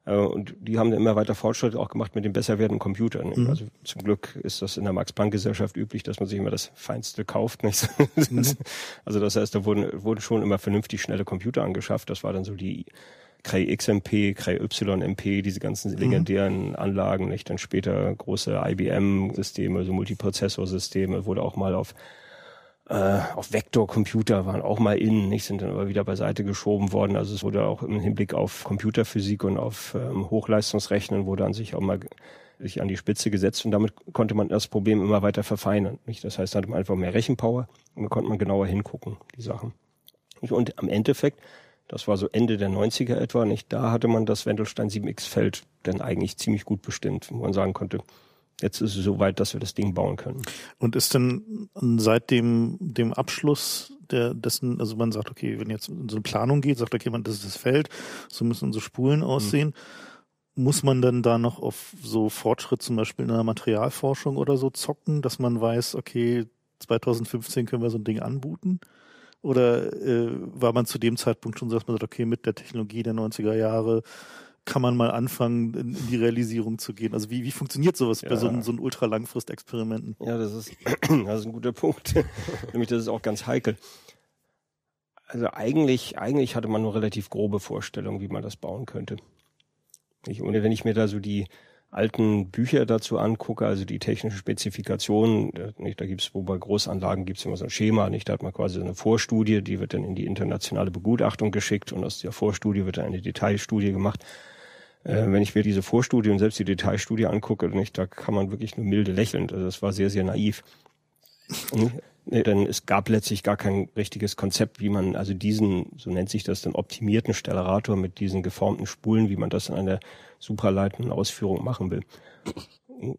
Äh, und die haben dann immer weiter Fortschritte auch gemacht mit den besser werdenden Computern. Mhm. Also zum Glück ist das in der Max-Planck-Gesellschaft üblich, dass man sich immer das Feinste kauft. Nicht? Mhm. Also das heißt, da wurden, wurden schon immer vernünftig schnelle Computer angeschafft. Das war dann so die Cray XMP, Cray YMP, diese ganzen mhm. legendären mhm. Anlagen, nicht? Dann später große IBM-Systeme, so Multiprozessorsysteme, wurde auch mal auf äh, auf Vektorcomputer waren auch mal in, nicht, sind dann aber wieder beiseite geschoben worden. Also es wurde auch im Hinblick auf Computerphysik und auf ähm, Hochleistungsrechnen wurde an sich auch mal sich an die Spitze gesetzt und damit konnte man das Problem immer weiter verfeinern. Nicht? Das heißt, da hatte man einfach mehr Rechenpower und da konnte man genauer hingucken, die Sachen. Und am Endeffekt, das war so Ende der 90er etwa, nicht, da hatte man das Wendelstein 7X-Feld dann eigentlich ziemlich gut bestimmt, wo man sagen konnte, Jetzt ist es so weit, dass wir das Ding bauen können. Und ist denn seit dem, dem Abschluss der, dessen, also man sagt, okay, wenn jetzt in so eine Planung geht, sagt okay, man, das ist das Feld, so müssen unsere Spulen mhm. aussehen. Mhm. Muss man dann da noch auf so Fortschritt zum Beispiel in der Materialforschung oder so zocken, dass man weiß, okay, 2015 können wir so ein Ding anbuten? Oder äh, war man zu dem Zeitpunkt schon so, dass man sagt, okay, mit der Technologie der 90er Jahre kann man mal anfangen, in, in die Realisierung zu gehen? Also wie, wie funktioniert sowas ja. bei so, so ultra-langfrist-Experimenten? Ja, das ist, das ist ein guter Punkt. Nämlich, das ist auch ganz heikel. Also eigentlich, eigentlich hatte man nur relativ grobe Vorstellungen, wie man das bauen könnte. Ich, und wenn ich mir da so die alten Bücher dazu angucke, also die technischen Spezifikationen, nicht, da gibt's wo bei Großanlagen gibt's immer so ein Schema, nicht, da hat man quasi eine Vorstudie, die wird dann in die internationale Begutachtung geschickt und aus der Vorstudie wird dann eine Detailstudie gemacht. Äh, wenn ich mir diese Vorstudie und selbst die Detailstudie angucke, nicht, da kann man wirklich nur milde lächeln. Also das war sehr, sehr naiv. denn es gab letztlich gar kein richtiges Konzept, wie man also diesen, so nennt sich das, den optimierten Stellarator mit diesen geformten Spulen, wie man das in einer superleitenden Ausführung machen will.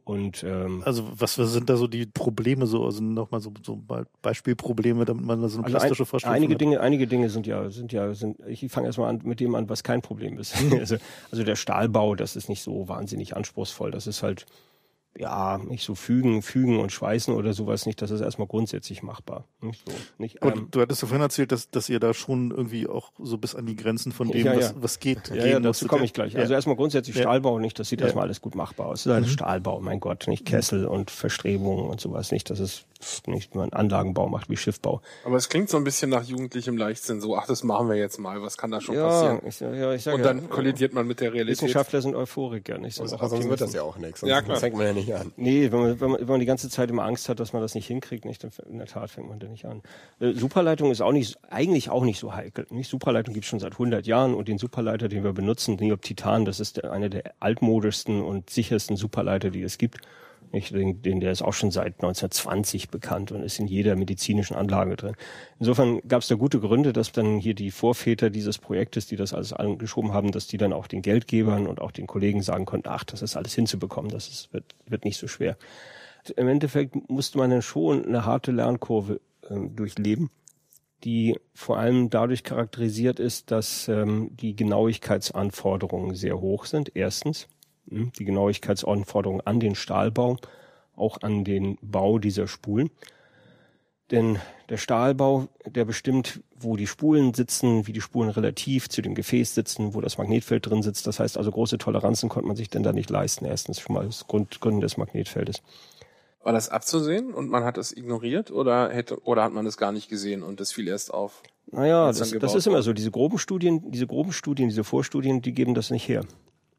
Und ähm, also was sind da so die Probleme so also nochmal so, so Beispielprobleme, damit man da so eine also plastische Vorstellung einige hat. Dinge einige Dinge sind ja sind ja sind ich fange erstmal an mit dem an, was kein Problem ist. also, also der Stahlbau, das ist nicht so wahnsinnig anspruchsvoll, das ist halt ja, nicht so fügen, fügen und schweißen oder sowas nicht, das ist erstmal grundsätzlich machbar. Nicht so, nicht, ähm, und du hattest ja vorhin erzählt, dass, dass ihr da schon irgendwie auch so bis an die Grenzen von dem, ja, was, ja. was geht. Ja, ja dazu komme ich gleich. Also erstmal grundsätzlich Stahlbau nicht, das sieht erstmal alles gut machbar aus. Das ist alles mhm. Stahlbau, mein Gott, nicht Kessel und Verstrebungen und sowas nicht. Das ist nicht nur ein Anlagenbau macht wie Schiffbau. Aber es klingt so ein bisschen nach jugendlichem Leichtsinn, so, ach, das machen wir jetzt mal, was kann da schon passieren? Ich, ja, ich sag, Und dann kollidiert man mit der Realität. Wissenschaftler sind Euphoriker, nicht? So also, sonst wird das ja auch nichts. Ja, klar. Das fängt man ja nicht an. Nee, wenn man, wenn, man, wenn man die ganze Zeit immer Angst hat, dass man das nicht hinkriegt, nicht, dann in der Tat fängt man da nicht an. Äh, Superleitung ist auch nicht, eigentlich auch nicht so heikel. Nicht? Superleitung gibt es schon seit 100 Jahren und den Superleiter, den wir benutzen, Neop Titan, das ist der, einer der altmodischsten und sichersten Superleiter, die es gibt. Ich denke, den, der ist auch schon seit 1920 bekannt und ist in jeder medizinischen Anlage drin. Insofern gab es da gute Gründe, dass dann hier die Vorväter dieses Projektes, die das alles angeschoben haben, dass die dann auch den Geldgebern und auch den Kollegen sagen konnten, ach, das ist alles hinzubekommen, das ist, wird, wird nicht so schwer. Im Endeffekt musste man dann schon eine harte Lernkurve äh, durchleben die vor allem dadurch charakterisiert ist, dass ähm, die Genauigkeitsanforderungen sehr hoch sind. Erstens. Hm, die Genauigkeitsanforderungen an den Stahlbau, auch an den Bau dieser Spulen. Denn der Stahlbau, der bestimmt, wo die Spulen sitzen, wie die Spulen relativ zu dem Gefäß sitzen, wo das Magnetfeld drin sitzt. Das heißt also, große Toleranzen konnte man sich denn da nicht leisten. Erstens schon mal aus Gründen des Magnetfeldes. War das abzusehen und man hat es ignoriert oder hätte, oder hat man es gar nicht gesehen und es fiel erst auf? Naja, das, das ist immer so. Diese groben Studien, diese groben Studien, diese Vorstudien, die geben das nicht her.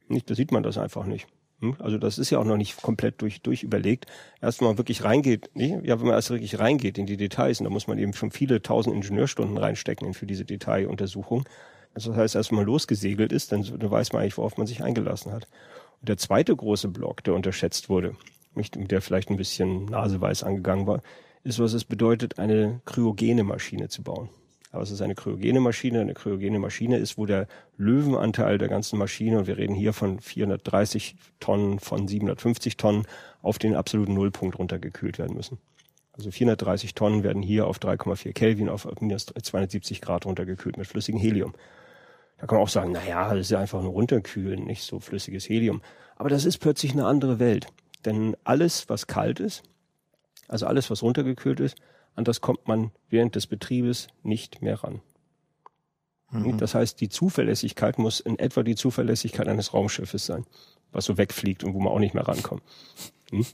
Nicht, da sieht man das einfach nicht. Hm? Also das ist ja auch noch nicht komplett durch, durch überlegt. Erst wenn man wirklich reingeht, nicht? ja, wenn man erst wirklich reingeht in die Details, und da muss man eben schon viele tausend Ingenieurstunden reinstecken für diese Detailuntersuchung. Also das heißt, erst wenn man losgesegelt ist, dann, dann weiß man eigentlich, worauf man sich eingelassen hat. Und der zweite große Block, der unterschätzt wurde, der vielleicht ein bisschen naseweiß angegangen war, ist, was es bedeutet, eine kryogene Maschine zu bauen. Aber es ist eine kryogene Maschine. Eine kryogene Maschine ist, wo der Löwenanteil der ganzen Maschine, und wir reden hier von 430 Tonnen von 750 Tonnen, auf den absoluten Nullpunkt runtergekühlt werden müssen. Also 430 Tonnen werden hier auf 3,4 Kelvin auf minus 270 Grad runtergekühlt mit flüssigem Helium. Da kann man auch sagen, na ja, das ist ja einfach nur runterkühlen, nicht so flüssiges Helium. Aber das ist plötzlich eine andere Welt. Denn alles, was kalt ist, also alles, was runtergekühlt ist, an das kommt man während des Betriebes nicht mehr ran. Mhm. Das heißt, die Zuverlässigkeit muss in etwa die Zuverlässigkeit eines Raumschiffes sein, was so wegfliegt und wo man auch nicht mehr rankommt. Hm?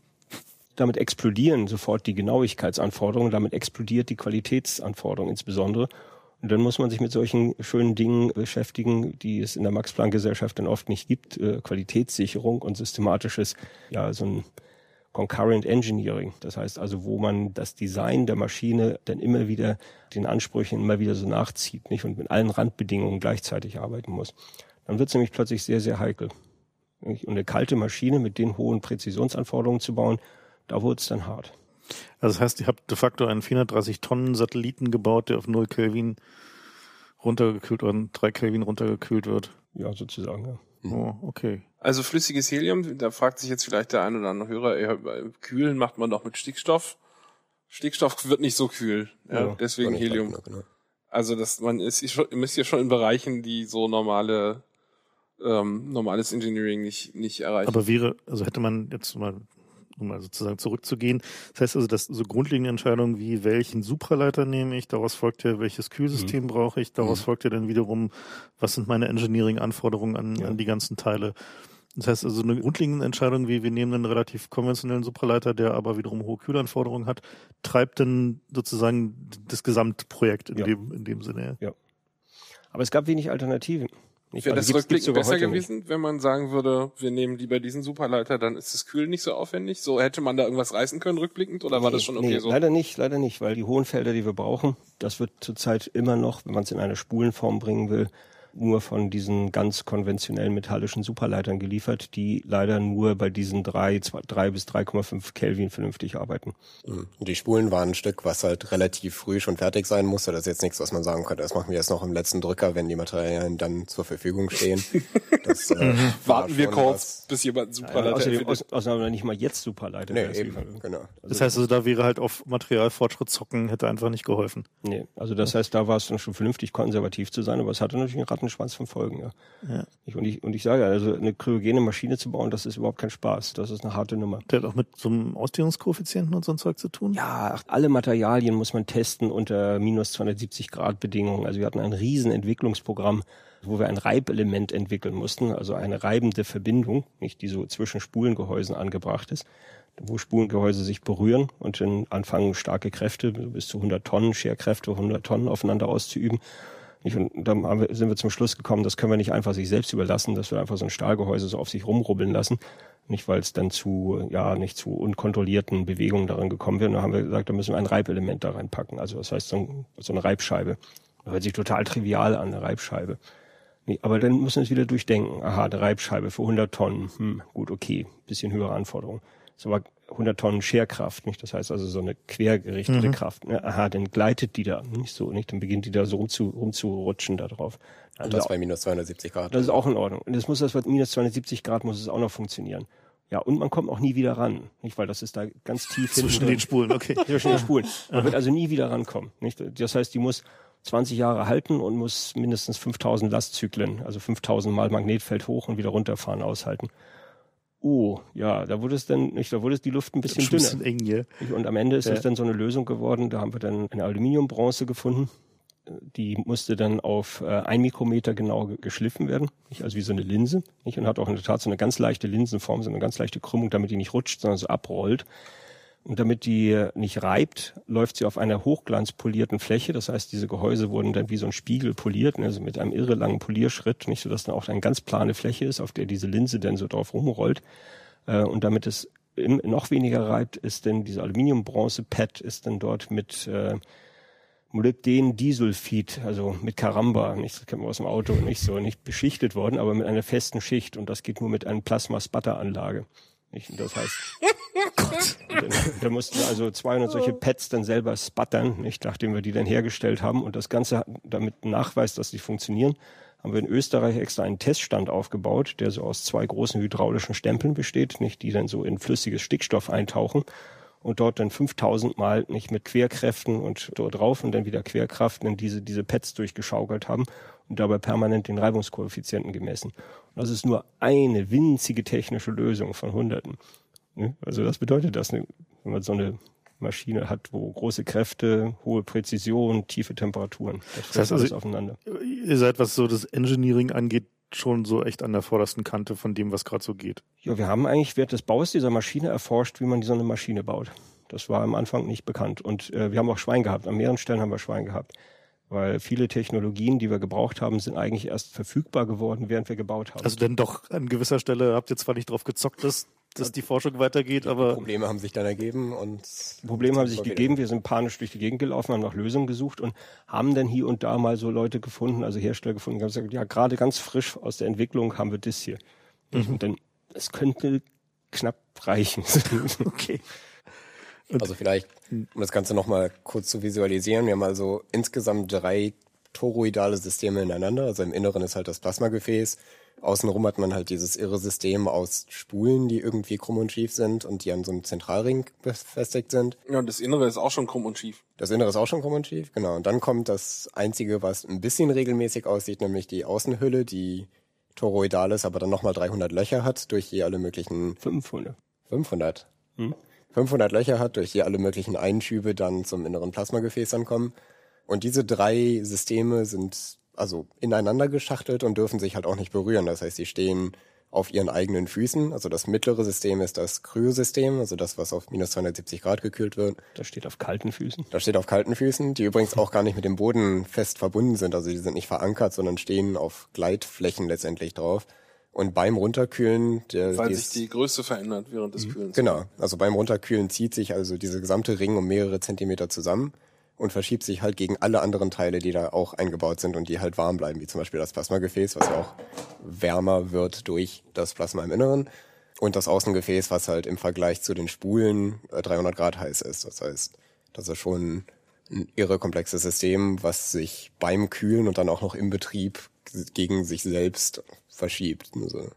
Damit explodieren sofort die Genauigkeitsanforderungen, damit explodiert die Qualitätsanforderung insbesondere. Und dann muss man sich mit solchen schönen Dingen beschäftigen, die es in der Max-Planck-Gesellschaft dann oft nicht gibt. Äh, Qualitätssicherung und systematisches, ja, so ein Concurrent Engineering. Das heißt also, wo man das Design der Maschine dann immer wieder den Ansprüchen immer wieder so nachzieht, nicht? Und mit allen Randbedingungen gleichzeitig arbeiten muss. Dann wird es nämlich plötzlich sehr, sehr heikel. Nicht? Und eine kalte Maschine mit den hohen Präzisionsanforderungen zu bauen, da wurde es dann hart. Also das heißt, ihr habt de facto einen 430 Tonnen Satelliten gebaut, der auf 0 Kelvin runtergekühlt oder 3 Kelvin runtergekühlt wird. Ja, sozusagen, ja. Oh, okay. Also flüssiges Helium, da fragt sich jetzt vielleicht der ein oder andere Hörer, ja, kühlen macht man doch mit Stickstoff. Stickstoff wird nicht so kühl, ja, ja deswegen Helium. Genau. Also das, man ist, schon, man ist hier schon in Bereichen, die so normale, ähm, normales Engineering nicht, nicht erreichen. Aber wäre, also hätte man jetzt mal um mal sozusagen zurückzugehen. Das heißt also, dass so grundlegende Entscheidungen wie welchen Supraleiter nehme ich, daraus folgt ja, welches Kühlsystem mhm. brauche ich, daraus mhm. folgt ja dann wiederum, was sind meine Engineering-Anforderungen an, ja. an die ganzen Teile. Das heißt also eine grundlegende Entscheidung, wie wir nehmen einen relativ konventionellen Supraleiter, der aber wiederum hohe Kühlanforderungen hat, treibt dann sozusagen das Gesamtprojekt in ja. dem in dem Sinne. Ja. Aber es gab wenig Alternativen. Nicht? Wäre das rückblickend besser heute nicht. gewesen, wenn man sagen würde, wir nehmen lieber diesen Superleiter, dann ist das Kühlen nicht so aufwendig? So hätte man da irgendwas reißen können rückblickend oder war das schon okay nee, so? Leider nicht, leider nicht, weil die hohen Felder, die wir brauchen, das wird zurzeit immer noch, wenn man es in eine Spulenform bringen will, nur von diesen ganz konventionellen metallischen Superleitern geliefert, die leider nur bei diesen drei, zwei, drei bis 3,5 Kelvin vernünftig arbeiten. Mhm. Und die Spulen waren ein Stück, was halt relativ früh schon fertig sein musste. Das ist jetzt nichts, was man sagen könnte. Das machen wir jetzt noch im letzten Drücker, wenn die Materialien dann zur Verfügung stehen. Das, äh, war Warten wir kurz, was- bis jemand einen Superleiter außerdem, erfindet. aus, außerdem nicht mal jetzt Superleiter. Nee, das eben, genau. Das heißt also, da wäre halt auf Materialfortschritt zocken, hätte einfach nicht geholfen. Nee, also das heißt, da war es dann schon vernünftig konservativ zu sein, aber es hatte natürlich einen Rattenschwanz von Folgen. Ja. Ja. Ich, und, ich, und ich sage, also eine kryogene Maschine zu bauen, das ist überhaupt kein Spaß. Das ist eine harte Nummer. Der hat auch mit so einem Ausdehnungskoeffizienten und so ein Zeug zu tun. Ja, ach, alle Materialien muss man testen unter minus 270 Grad Bedingungen. Also wir hatten ein riesen Entwicklungsprogramm, wo wir ein Reibelement entwickeln mussten, also eine reibende Verbindung, nicht die so zwischen Spulengehäusen angebracht ist, wo Spulengehäuse sich berühren und dann anfangen starke Kräfte, bis zu 100 Tonnen Scherkräfte, 100 Tonnen aufeinander auszuüben. Nicht? Und dann sind wir zum Schluss gekommen, das können wir nicht einfach sich selbst überlassen, dass wir einfach so ein Stahlgehäuse so auf sich rumrubbeln lassen. Nicht, weil es dann zu, ja, nicht zu unkontrollierten Bewegungen daran gekommen wäre. Und dann haben wir gesagt, da müssen wir ein Reibelement da reinpacken. Also das heißt so, ein, so eine Reibscheibe. Das hört sich total trivial an, eine Reibscheibe. Aber dann müssen wir es wieder durchdenken. Aha, eine Reibscheibe für 100 Tonnen. Hm, gut, okay. Bisschen höhere Anforderung. Ist aber 100 Tonnen Scherkraft, nicht? Das heißt also so eine quergerichtete Kraft. Ne? Aha, dann gleitet die da, nicht so, nicht? Dann beginnt die da so rumzu, rumzurutschen da drauf. Und Also das bei minus 270 Grad. das ist auch in Ordnung. Und es muss das bei minus 270 Grad muss es auch noch funktionieren. Ja, und man kommt auch nie wieder ran, nicht? Weil das ist da ganz tief hinten Zwischen drin. den Spulen, okay. Zwischen den Spulen. Man wird also nie wieder rankommen, nicht? Das heißt, die muss 20 Jahre halten und muss mindestens 5000 Lastzyklen, also 5000 Mal Magnetfeld hoch und wieder runterfahren aushalten. Oh, ja, da wurde es dann nicht, da wurde es die Luft ein bisschen dünner. bisschen eng hier. Nicht? Und am Ende ist Ja. es dann so eine Lösung geworden. Da haben wir dann eine Aluminiumbronze gefunden. Die musste dann auf äh, ein Mikrometer genau ge- geschliffen werden, nicht? also wie so eine Linse. Nicht? Und hat auch in der Tat so eine ganz leichte Linsenform, so eine ganz leichte Krümmung, damit die nicht rutscht, sondern so abrollt. Und damit die nicht reibt, läuft sie auf einer hochglanzpolierten Fläche. Das heißt, diese Gehäuse wurden dann wie so ein Spiegel poliert, also mit einem irre langen Polierschritt, nicht so, dass dann auch eine ganz plane Fläche ist, auf der diese Linse dann so drauf rumrollt. Äh, und damit es noch weniger reibt, ist denn diese Aluminium-Bronze-Pad ist dann dort mit äh, Molybden-Disulfid, also mit Caramba, nicht, das kennen wir aus dem Auto, nicht so, nicht beschichtet worden, aber mit einer festen Schicht. Und das geht nur mit einer Plasma-Sputter-Anlage. Nicht? Und das heißt, da mussten wir also 200 solche Pads dann selber sputtern, nicht, nachdem wir die dann hergestellt haben. Und das Ganze, damit Nachweis, dass die funktionieren, haben wir in Österreich extra einen Teststand aufgebaut, der so aus zwei großen hydraulischen Stempeln besteht, nicht, die dann so in flüssiges Stickstoff eintauchen und dort dann 5000 Mal nicht mit Querkräften und dort drauf und dann wieder Querkraft dann diese, diese Pads durchgeschaukelt haben und dabei permanent den Reibungskoeffizienten gemessen. Und das ist nur eine winzige technische Lösung von Hunderten. Ne? Also das bedeutet das, ne? wenn man so eine Maschine hat, wo große Kräfte, hohe Präzision, tiefe Temperaturen. Das, Das heißt alles also- aufeinander. Ihr seid, was so das Engineering angeht, schon so echt an der vordersten Kante von dem, was gerade so geht. Ja, wir haben eigentlich während des Baus dieser Maschine erforscht, wie man so eine Maschine baut. Das war am Anfang nicht bekannt. Und äh, wir haben auch Schwein gehabt. An mehreren Stellen haben wir Schwein gehabt. Weil viele Technologien, die wir gebraucht haben, sind eigentlich erst verfügbar geworden, während wir gebaut haben. Also denn doch an gewisser Stelle habt ihr zwar nicht drauf gezockt, dass, dass die Forschung weitergeht, aber Probleme haben sich dann ergeben und Probleme haben sich gegeben. Wir sind panisch durch die Gegend gelaufen, haben nach Lösungen gesucht und haben dann hier und da mal so Leute gefunden, also Hersteller gefunden, die haben gesagt, ja, gerade ganz frisch aus der Entwicklung haben wir das hier. Und dann, es könnte knapp reichen. okay. Also vielleicht, um das Ganze nochmal kurz zu visualisieren, wir haben also insgesamt drei toroidale Systeme ineinander. Also im Inneren ist halt das Plasmagefäß. Außenrum hat man halt dieses irre System aus Spulen, die irgendwie krumm und schief sind und die an so einem Zentralring befestigt sind. Ja, und das Innere ist auch schon krumm und schief. Das Innere ist auch schon krumm und schief, genau. Und dann kommt das Einzige, was ein bisschen regelmäßig aussieht, nämlich die Außenhülle, die toroidal ist, aber dann nochmal 300 Löcher hat, durch je alle möglichen 500. 500. Hm? 500 Löcher hat, durch die alle möglichen Einschübe dann zum inneren Plasmagefäß ankommen. Und diese drei Systeme sind also ineinander geschachtelt und dürfen sich halt auch nicht berühren. Das heißt, sie stehen auf ihren eigenen Füßen. Also das mittlere System ist das Kryosystem, also das, was auf minus 270 Grad gekühlt wird. Das steht auf kalten Füßen. Das steht auf kalten Füßen, die übrigens auch gar nicht mit dem Boden fest verbunden sind. Also die sind nicht verankert, sondern stehen auf Gleitflächen letztendlich drauf. Und beim Runterkühlen, der, Weil dies- sich die Größe verändert während des Kühlens. Genau. Also beim Runterkühlen zieht sich also diese gesamte Ring um mehrere Zentimeter zusammen und verschiebt sich halt gegen alle anderen Teile, die da auch eingebaut sind und die halt warm bleiben, wie zum Beispiel das Plasmagefäß, was ja auch wärmer wird durch das Plasma im Inneren. Und das Außengefäß, was halt im Vergleich zu den Spulen äh, 300 Grad heiß ist. Das heißt, das ist schon ein irre komplexes System, was sich beim Kühlen und dann auch noch im Betrieb gegen sich selbst verschiebt. Also,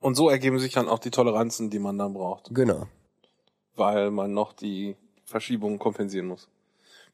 Und so ergeben sich dann auch die Toleranzen, die man dann braucht, genau. weil man noch die Verschiebungen kompensieren muss.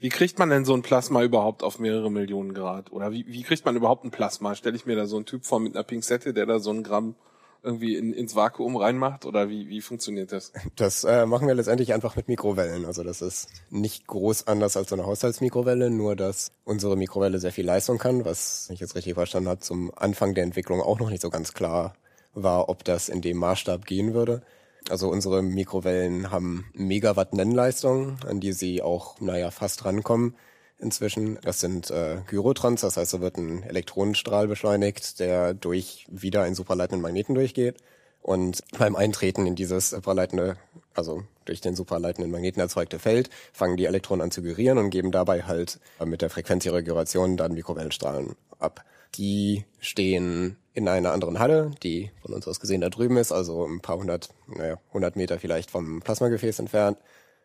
Wie kriegt man denn so ein Plasma überhaupt auf mehrere Millionen Grad? Oder wie, wie kriegt man überhaupt ein Plasma? Stelle ich mir da so einen Typ vor mit einer Pinzette, der da so ein Gramm irgendwie in, ins Vakuum reinmacht? Oder wie, wie funktioniert das? Das äh, machen wir letztendlich einfach mit Mikrowellen. Also das ist nicht groß anders als so eine Haushaltsmikrowelle, nur dass unsere Mikrowelle sehr viel Leistung kann, was, wenn ich jetzt richtig verstanden habe, zum Anfang der Entwicklung auch noch nicht so ganz klar war, ob das in dem Maßstab gehen würde. Also unsere Mikrowellen haben Megawatt Nennleistung, an die sie auch, naja, fast rankommen inzwischen. Das sind äh, Gyrotrons, das heißt, da wird ein Elektronenstrahl beschleunigt, der durch wieder einen supraleitenden Magneten durchgeht. Und beim Eintreten in dieses supraleitende, also durch den supraleitenden Magneten erzeugte Feld, fangen die Elektronen an zu gyrieren und geben dabei halt äh, mit der Frequenz ihrer Gyration dann Mikrowellenstrahlen ab. Die stehen in einer anderen Halle, die von uns aus gesehen da drüben ist, also ein paar hundert, naja, hundert Meter vielleicht vom Plasmagefäß entfernt.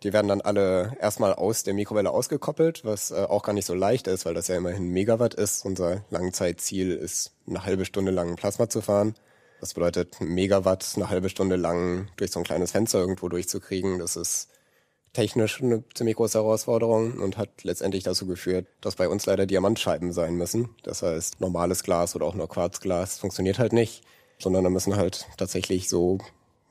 Die werden dann alle erstmal aus der Mikrowelle ausgekoppelt, was äh, auch gar nicht so leicht ist, weil das ja immerhin Megawatt ist. Unser Langzeitziel ist, eine halbe Stunde lang Plasma zu fahren. Das bedeutet, Megawatt eine halbe Stunde lang durch so ein kleines Fenster irgendwo durchzukriegen. Das ist technisch eine ziemlich große Herausforderung und hat letztendlich dazu geführt, dass bei uns leider Diamantscheiben sein müssen. Das heißt, normales Glas oder auch nur Quarzglas funktioniert halt nicht, sondern da müssen halt tatsächlich so,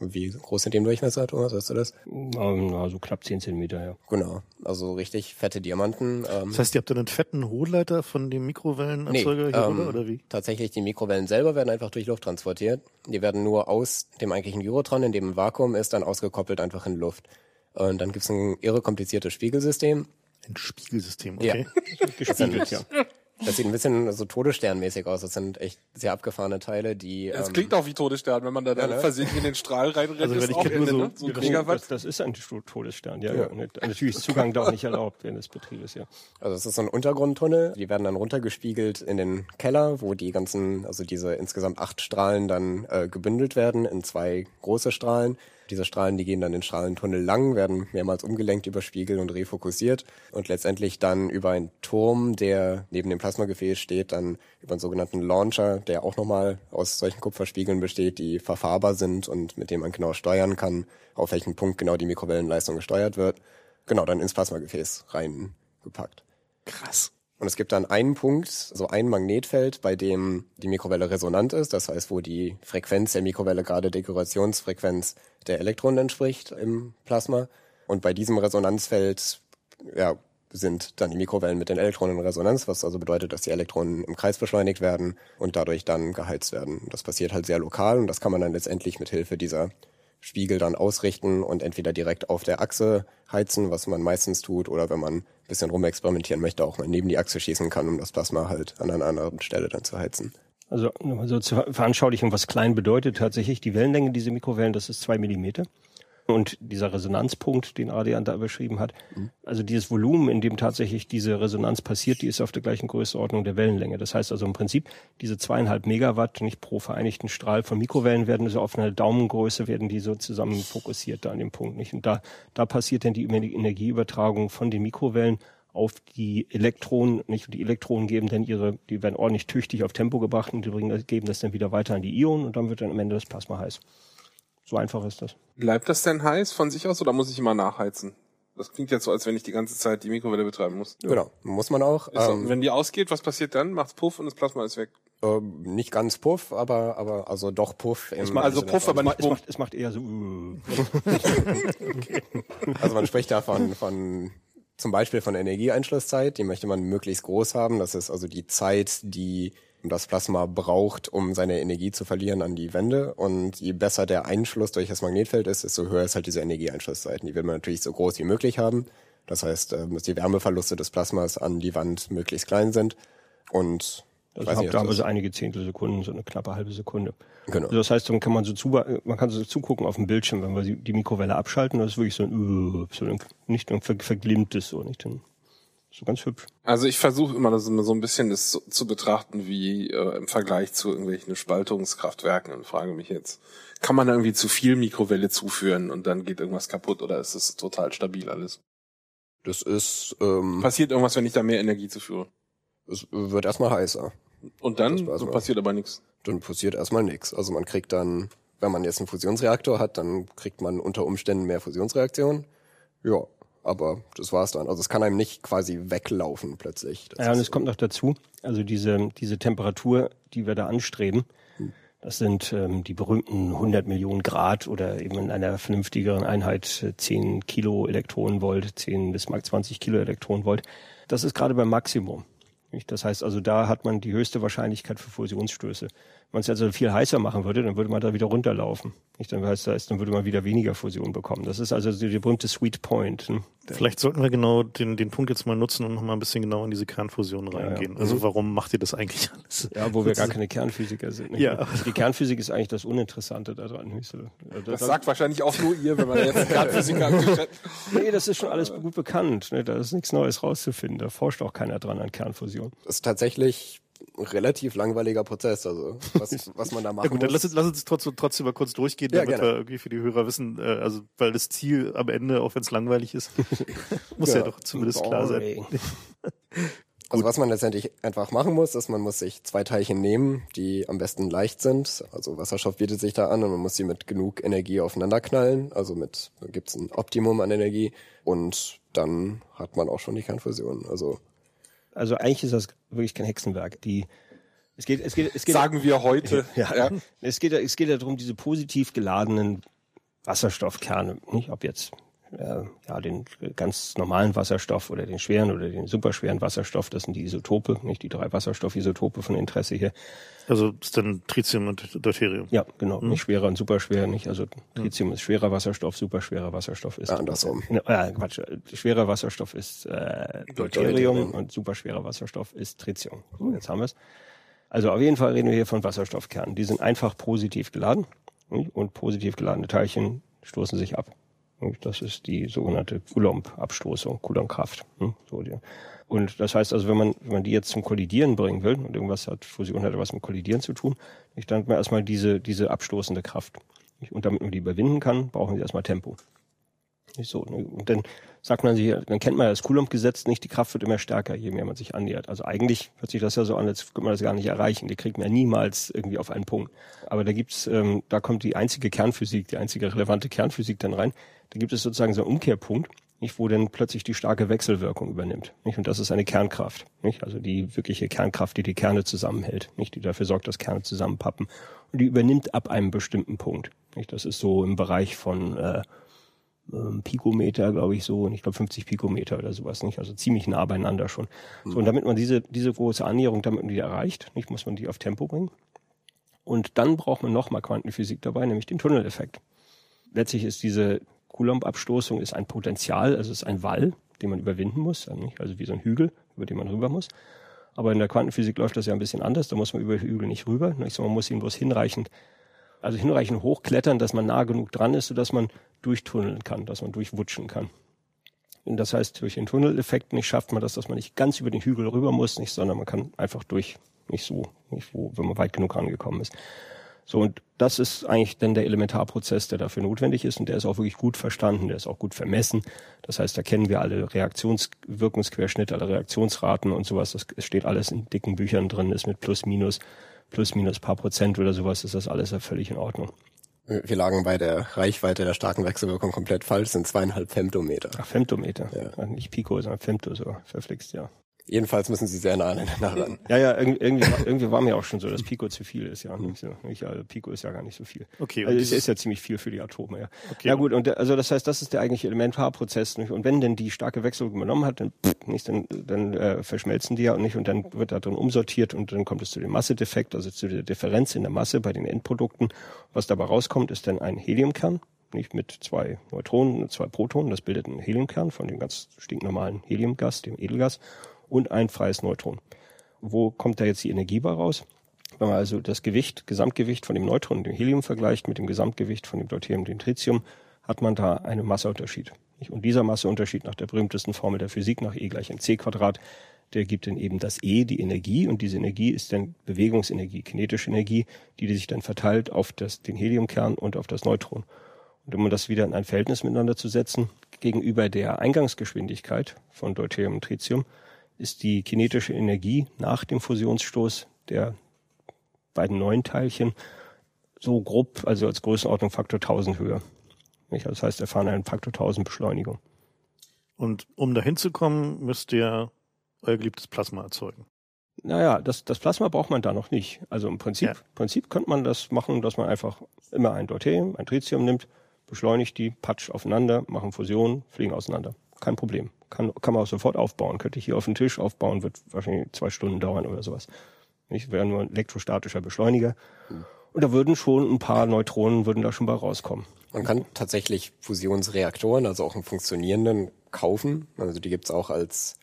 wie groß sind die im Durchmesser, Thomas, weißt du das? Ähm, na, so knapp 10 Zentimeter, ja. Genau, also richtig fette Diamanten. Ähm, Das heißt, ihr habt dann einen fetten Hohlleiter von dem Mikrowellenerzeuger hier ähm, rüber, oder wie? Tatsächlich, die Mikrowellen selber werden einfach durch Luft transportiert. Die werden nur aus dem eigentlichen Gyrotron, in dem ein Vakuum ist, dann ausgekoppelt einfach in Luft. Und dann gibt's ein irre kompliziertes Spiegelsystem. Ein Spiegelsystem, Ja. okay. Gespiegelt, ja. Das sieht ein bisschen so Todessternmäßig aus. Das sind echt sehr abgefahrene Teile, die. Es ähm, klingt auch wie Todesstern, wenn man da dann Ja, ne? versehentlich in den Strahl reinrennt. Also, wenn ist ich auch Ende, so- ne? so ein genau. Das, das ist ein Todesstern, ja. ja. Natürlich ist Zugang da auch nicht erlaubt während des Betriebes, ja. Also es ist so ein Untergrundtunnel. Die werden dann runtergespiegelt in den Keller, wo die ganzen, also diese insgesamt acht Strahlen dann äh, gebündelt werden in zwei große Strahlen. Diese Strahlen, die gehen dann den Strahlentunnel lang, werden mehrmals umgelenkt über Spiegel und refokussiert und letztendlich dann über einen Turm, der neben dem Plasmagefäß steht, dann über einen sogenannten Launcher, der auch nochmal aus solchen Kupferspiegeln besteht, die verfahrbar sind und mit dem man genau steuern kann, auf welchen Punkt genau die Mikrowellenleistung gesteuert wird. Genau, dann ins Plasmagefäß reingepackt. Krass. Und es gibt dann einen Punkt, so ein Magnetfeld, bei dem die Mikrowelle resonant ist, das heißt, wo die Frequenz der Mikrowelle gerade der Gyrationsfrequenz der Elektronen entspricht im Plasma. Und bei diesem Resonanzfeld ja, sind dann die Mikrowellen mit den Elektronen in Resonanz, was also bedeutet, dass die Elektronen im Kreis beschleunigt werden und dadurch dann geheizt werden. Das passiert halt sehr lokal und das kann man dann letztendlich mit Hilfe dieser Spiegel dann ausrichten und entweder direkt auf der Achse heizen, was man meistens tut, oder wenn man ein bisschen rumexperimentieren möchte, auch mal neben die Achse schießen kann, um das Plasma halt an einer anderen Stelle dann zu heizen. Also nochmal so zur Veranschaulichung, was klein bedeutet tatsächlich. Die Wellenlänge dieser Mikrowellen, das ist zwei Millimeter. Und dieser Resonanzpunkt, den Adrian da beschrieben hat, also dieses Volumen, in dem tatsächlich diese Resonanz passiert, die ist auf der gleichen Größenordnung der Wellenlänge. Das heißt also im Prinzip, diese zweieinhalb Megawatt nicht pro vereinigten Strahl von Mikrowellen werden so auf eine Daumengröße, werden die so zusammen fokussiert da an dem Punkt. Nicht? Und da, da passiert dann die Energieübertragung von den Mikrowellen auf die Elektronen, nicht? Und die Elektronen geben dann ihre, die werden ordentlich tüchtig auf Tempo gebracht und die bringen, geben das dann wieder weiter an die Ionen und dann wird dann am Ende das Plasma heiß. So einfach ist das. Bleibt das denn heiß von sich aus oder muss ich immer nachheizen? Das klingt jetzt so, als wenn ich die ganze Zeit die Mikrowelle betreiben muss. Genau, muss man auch. Ist so, Ähm, wenn die ausgeht, was passiert dann? Macht's Puff und das Plasma ist weg. äh, nicht ganz Puff, aber aber also doch Puff. Im also Sinne Puff, aber Es macht, nicht es macht, es macht eher so. äh. Also man spricht da von, von zum Beispiel von Energieeinschlusszeit, die möchte man möglichst groß haben. Das ist also die Zeit, die das Plasma braucht, um seine Energie zu verlieren an die Wände. Und je besser der Einschluss durch das Magnetfeld ist, desto höher ist halt diese Energieeinschlussseiten. Die will man natürlich so groß wie möglich haben. Das heißt, äh, dass die Wärmeverluste des Plasmas an die Wand möglichst klein sind. Und das also habt aber so einige Zehntelsekunden, so eine knappe halbe Sekunde. Genau. Also das heißt, dann kann man so zu, man kann so zugucken auf dem Bildschirm, wenn wir die Mikrowelle abschalten, das ist wirklich so ein, so ein nicht ein verglimmtes, so nicht ein, so ganz hübsch. Also ich versuche immer das immer so ein bisschen das zu, zu betrachten wie äh, im Vergleich zu irgendwelchen Spaltungskraftwerken und frage mich jetzt, kann man da irgendwie zu viel Mikrowelle zuführen und dann geht irgendwas kaputt oder ist es total stabil alles? Das ist ähm, passiert irgendwas, wenn ich da mehr Energie zuführe? Es wird erstmal heißer. Und dann so passiert aber nichts. Dann passiert erstmal nichts. Also man kriegt dann, wenn man jetzt einen Fusionsreaktor hat, dann kriegt man unter Umständen mehr Fusionsreaktionen. Ja, aber das war's dann. Also es kann einem nicht quasi weglaufen plötzlich. Das ja, und es kommt noch dazu, also diese, diese Temperatur, die wir da anstreben, hm. das sind ähm, die berühmten 100 Millionen Grad oder eben in einer vernünftigeren Einheit 10 äh, Kilo Elektronenvolt, 10 bis 20 Kilo Elektronenvolt. Das ist gerade beim Maximum. Das heißt also, da hat man die höchste Wahrscheinlichkeit für Fusionsstöße. Wenn man es also viel heißer machen würde, dann würde man da wieder runterlaufen. Dann, heißt das, dann würde man wieder weniger Fusion bekommen. Das ist also der berühmte Sweet Point. Ne? Vielleicht sollten wir genau den, den Punkt jetzt mal nutzen und noch mal ein bisschen genauer in diese Kernfusion reingehen. Ja, ja. Also mhm. warum macht ihr das eigentlich alles? Ja, wo wir gar keine Kernphysiker sind. Nicht? Ja. Die Kernphysik ist eigentlich das Uninteressante daran. Das, das sagt wahrscheinlich auch nur ihr, wenn man jetzt Kernphysiker Nee, das ist schon alles gut bekannt. Ne? Da ist nichts Neues rauszufinden. Da forscht auch keiner dran an Kernfusion. Das ist tatsächlich relativ langweiliger Prozess, also was, was man da machen ja gut, muss. Dann lass uns, lass uns trotzdem, trotzdem mal kurz durchgehen, damit ja, wir irgendwie für die Hörer wissen, äh, also weil das Ziel am Ende, auch wenn es langweilig ist, muss ja, ja doch zumindest Boring. klar sein. also was man letztendlich einfach machen muss, ist, man muss sich zwei Teilchen nehmen, die am besten leicht sind. Also Wasserstoff bietet sich da an und man muss sie mit genug Energie aufeinander knallen. Also mit gibt's ein Optimum an Energie und dann hat man auch schon die Kernfusion. Also also eigentlich ist das wirklich kein Hexenwerk. Die es geht, es geht, es geht, Sagen wir heute. Ja, ja. Es geht, es geht ja darum, diese positiv geladenen Wasserstoffkerne, nicht ob jetzt äh, ja den ganz normalen Wasserstoff oder den schweren oder den superschweren Wasserstoff, das sind die Isotope, nicht die drei Wasserstoffisotope von Interesse hier. Also das ist dann Tritium und Deuterium. Ja, genau, mhm. nicht schwerer und superschwer, nicht. Also Tritium mhm. ist schwerer Wasserstoff, superschwerer Wasserstoff ist. Ah, andersrum. Äh, Quatsch, schwerer Wasserstoff ist äh, Deuterium und superschwerer Wasserstoff ist Tritium. So, jetzt haben wir es. Also auf jeden Fall reden wir hier von Wasserstoffkernen. Die sind einfach positiv geladen und positiv geladene Teilchen stoßen sich ab. Das ist die sogenannte Coulomb-Abstoßung, Coulomb-Kraft. Hm, und das heißt also, wenn man, wenn man die jetzt zum Kollidieren bringen will, und irgendwas hat, Fusion hat was mit Kollidieren zu tun, dann hat man erstmal diese, diese abstoßende Kraft. Und damit man die überwinden kann, brauchen sie erstmal Tempo. So. Ne? Und dann sagt man sich, dann kennt man das Coulomb-Gesetz nicht, die Kraft wird immer stärker, je mehr man sich annähert. Also eigentlich hört sich das ja so an, als könnte man das gar nicht erreichen. Die kriegt man ja niemals irgendwie auf einen Punkt. Aber da gibt's, ähm, da kommt die einzige Kernphysik, die einzige relevante Kernphysik dann rein. Da gibt es sozusagen so einen Umkehrpunkt, nicht, wo dann plötzlich die starke Wechselwirkung übernimmt. Nicht? Und das ist eine Kernkraft. Nicht? Also die wirkliche Kernkraft, die die Kerne zusammenhält, nicht? die dafür sorgt, dass Kerne zusammenpappen. Und die übernimmt ab einem bestimmten Punkt. Nicht? Das ist so im Bereich von äh, ähm, Pikometer, glaube ich, so, und ich glaube 50 Pikometer oder sowas, nicht? Also ziemlich nah beieinander schon. Mhm. So, und damit man diese, diese große Annäherung, damit man die erreicht, nicht, muss man die auf Tempo bringen. Und dann braucht man nochmal Quantenphysik dabei, nämlich den Tunneleffekt. Letztlich ist diese Coulomb-Abstoßung ist ein Potenzial, also ist ein Wall, den man überwinden muss, also wie so ein Hügel, über den man rüber muss. Aber in der Quantenphysik läuft das ja ein bisschen anders, da muss man über Hügel nicht rüber, nicht? sondern man muss ihn bloß hinreichend also hinreichend hochklettern, dass man nah genug dran ist, sodass man durchtunneln kann, dass man durchwutschen kann. Und das heißt, durch den Tunneleffekt nicht schafft man das, dass man nicht ganz über den Hügel rüber muss, nicht, sondern man kann einfach durch, nicht so, nicht wo, wenn man weit genug rangekommen ist. So, und das ist eigentlich dann der Elementarprozess, der dafür notwendig ist und der ist auch wirklich gut verstanden, der ist auch gut vermessen. Das heißt, da kennen wir alle Reaktionswirkungsquerschnitte, alle Reaktionsraten und sowas. Das steht alles in dicken Büchern drin, ist mit plus minus plus minus paar Prozent oder sowas ist das alles ja völlig in Ordnung. Wir lagen bei der Reichweite der starken Wechselwirkung komplett falsch, sind zweieinhalb Femtometer. Ach, Femtometer. Ja. Nicht Pico, sondern Femto, so verflixt, ja. Jedenfalls müssen sie sehr nah aneinander ran. Ja, ja, irgendwie, irgendwie, war, mir auch schon so, dass Pico zu viel ist, ja. Nicht so, nicht, also Pico ist ja gar nicht so viel. Okay, Also es ist ja ziemlich viel für die Atome, ja. Okay. Ja gut, und also das heißt, das ist der eigentliche Elementarprozess. Nicht? Und wenn denn die starke Wechselung übernommen hat, dann, nicht, dann, dann äh, verschmelzen die ja nicht und dann wird da drin umsortiert und dann kommt es zu dem Massedefekt, also zu der Differenz in der Masse bei den Endprodukten. Was dabei rauskommt, ist dann ein Heliumkern, nicht mit zwei Neutronen und zwei Protonen. Das bildet einen Heliumkern von dem ganz stinknormalen Heliumgas, dem Edelgas, und ein freies Neutron. Wo kommt da jetzt die Energie bei raus? Wenn man also das Gewicht, Gesamtgewicht von dem Neutron und dem Helium vergleicht mit dem Gesamtgewicht von dem Deuterium und dem Tritium, hat man da einen Masseunterschied. Und dieser Masseunterschied nach der berühmtesten Formel der Physik, nach E gleich mc Quadrat, der gibt dann eben das E, die Energie, und diese Energie ist dann Bewegungsenergie, kinetische Energie, die sich dann verteilt auf das, den Heliumkern und auf das Neutron. Und um das wieder in ein Verhältnis miteinander zu setzen, gegenüber der Eingangsgeschwindigkeit von Deuterium und Tritium, ist die kinetische Energie nach dem Fusionsstoß der beiden neuen Teilchen so grob, also als Größenordnung Faktor 1000 höher. Nicht? Das heißt, erfahren einen Faktor 1000 Beschleunigung. Und um dahin zu kommen, müsst ihr euer geliebtes Plasma erzeugen. Naja, das, das Plasma braucht man da noch nicht. Also im Prinzip, Ja. Prinzip könnte man das machen, dass man einfach immer ein Deuterium, ein Tritium nimmt, beschleunigt die, patsch aufeinander, machen Fusion, fliegen auseinander. Kein Problem. Kann, kann man auch sofort aufbauen. Könnte ich hier auf den Tisch aufbauen, wird wahrscheinlich zwei Stunden dauern oder sowas. Nicht? Wäre nur ein elektrostatischer Beschleuniger. Und da würden schon ein paar Neutronen würden da schon bei rauskommen. Man kann tatsächlich Fusionsreaktoren, also auch einen funktionierenden, kaufen. Also die gibt's auch als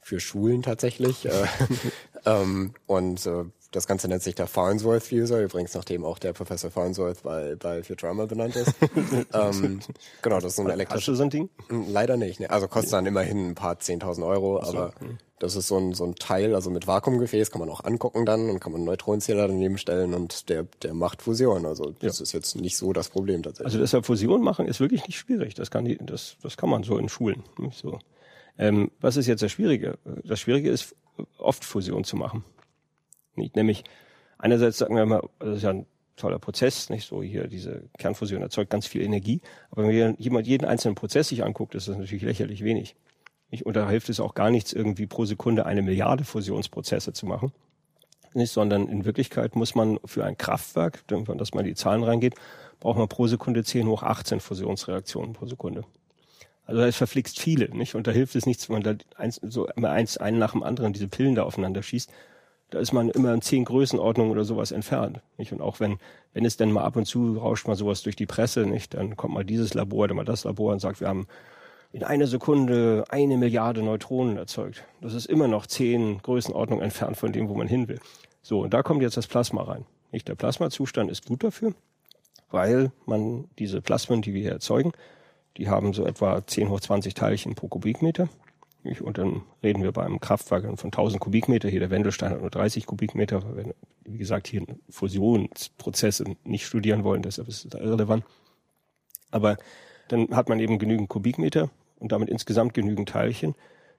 für Schulen tatsächlich. äh, ähm, und äh, das Ganze nennt sich der Farnsworth Fuser, übrigens nachdem auch der Professor Farnsworth bei, bei Futurama benannt ist. ähm, genau, das ist so ein Hast du so ein Ding? Hm, Leider nicht. Ne? Also kostet dann immerhin ein paar 10.000 Euro, aber das ist so ein, so ein Teil, also mit Vakuumgefäß kann man auch angucken dann und kann man einen Neutronenzähler daneben stellen und der, der macht Fusion. Also das ist jetzt nicht so das Problem tatsächlich. Also deshalb Fusion machen ist wirklich nicht schwierig. Das kann die, das, das kann man so in Schulen. So. Ähm, was ist jetzt das Schwierige? Das Schwierige ist, oft Fusion zu machen. Nicht, nämlich einerseits sagen wir mal, das ist ja ein toller Prozess, nicht so hier diese Kernfusion erzeugt ganz viel Energie, aber wenn jemand jeden einzelnen Prozess sich anguckt, ist das natürlich lächerlich wenig. Nicht? Und da hilft es auch gar nichts, irgendwie pro Sekunde eine Milliarde Fusionsprozesse zu machen. Nicht, sondern in Wirklichkeit muss man für ein Kraftwerk, wenn man das mal die Zahlen reingeht, braucht man pro Sekunde 10 hoch 18 Fusionsreaktionen pro Sekunde. Also es verflixt viele, nicht? Und da hilft es nichts, wenn man da eins, so immer eins, einen nach dem anderen diese Pillen da aufeinander schießt. Da ist man immer in zehn Größenordnungen oder sowas entfernt, nicht? Und auch wenn, wenn es denn mal ab und zu rauscht mal sowas durch die Presse, nicht? Dann kommt mal dieses Labor, dann mal das Labor und sagt, wir haben in einer Sekunde eine Milliarde Neutronen erzeugt. Das ist immer noch zehn Größenordnungen entfernt von dem, wo man hin will. So, und da kommt jetzt das Plasma rein. Nicht? Der Plasmazustand ist gut dafür, weil man diese Plasmen, die wir hier erzeugen, die haben so etwa 10 hoch 20 Teilchen pro Kubikmeter. Nicht? Und dann reden wir beim Kraftwerk von 1000 Kubikmeter. Hier der Wendelstein hat nur 30 Kubikmeter, weil wir, wie gesagt, hier Fusionsprozesse nicht studieren wollen, deshalb ist es irrelevant. Aber dann hat man eben genügend Kubikmeter und damit insgesamt genügend Teilchen,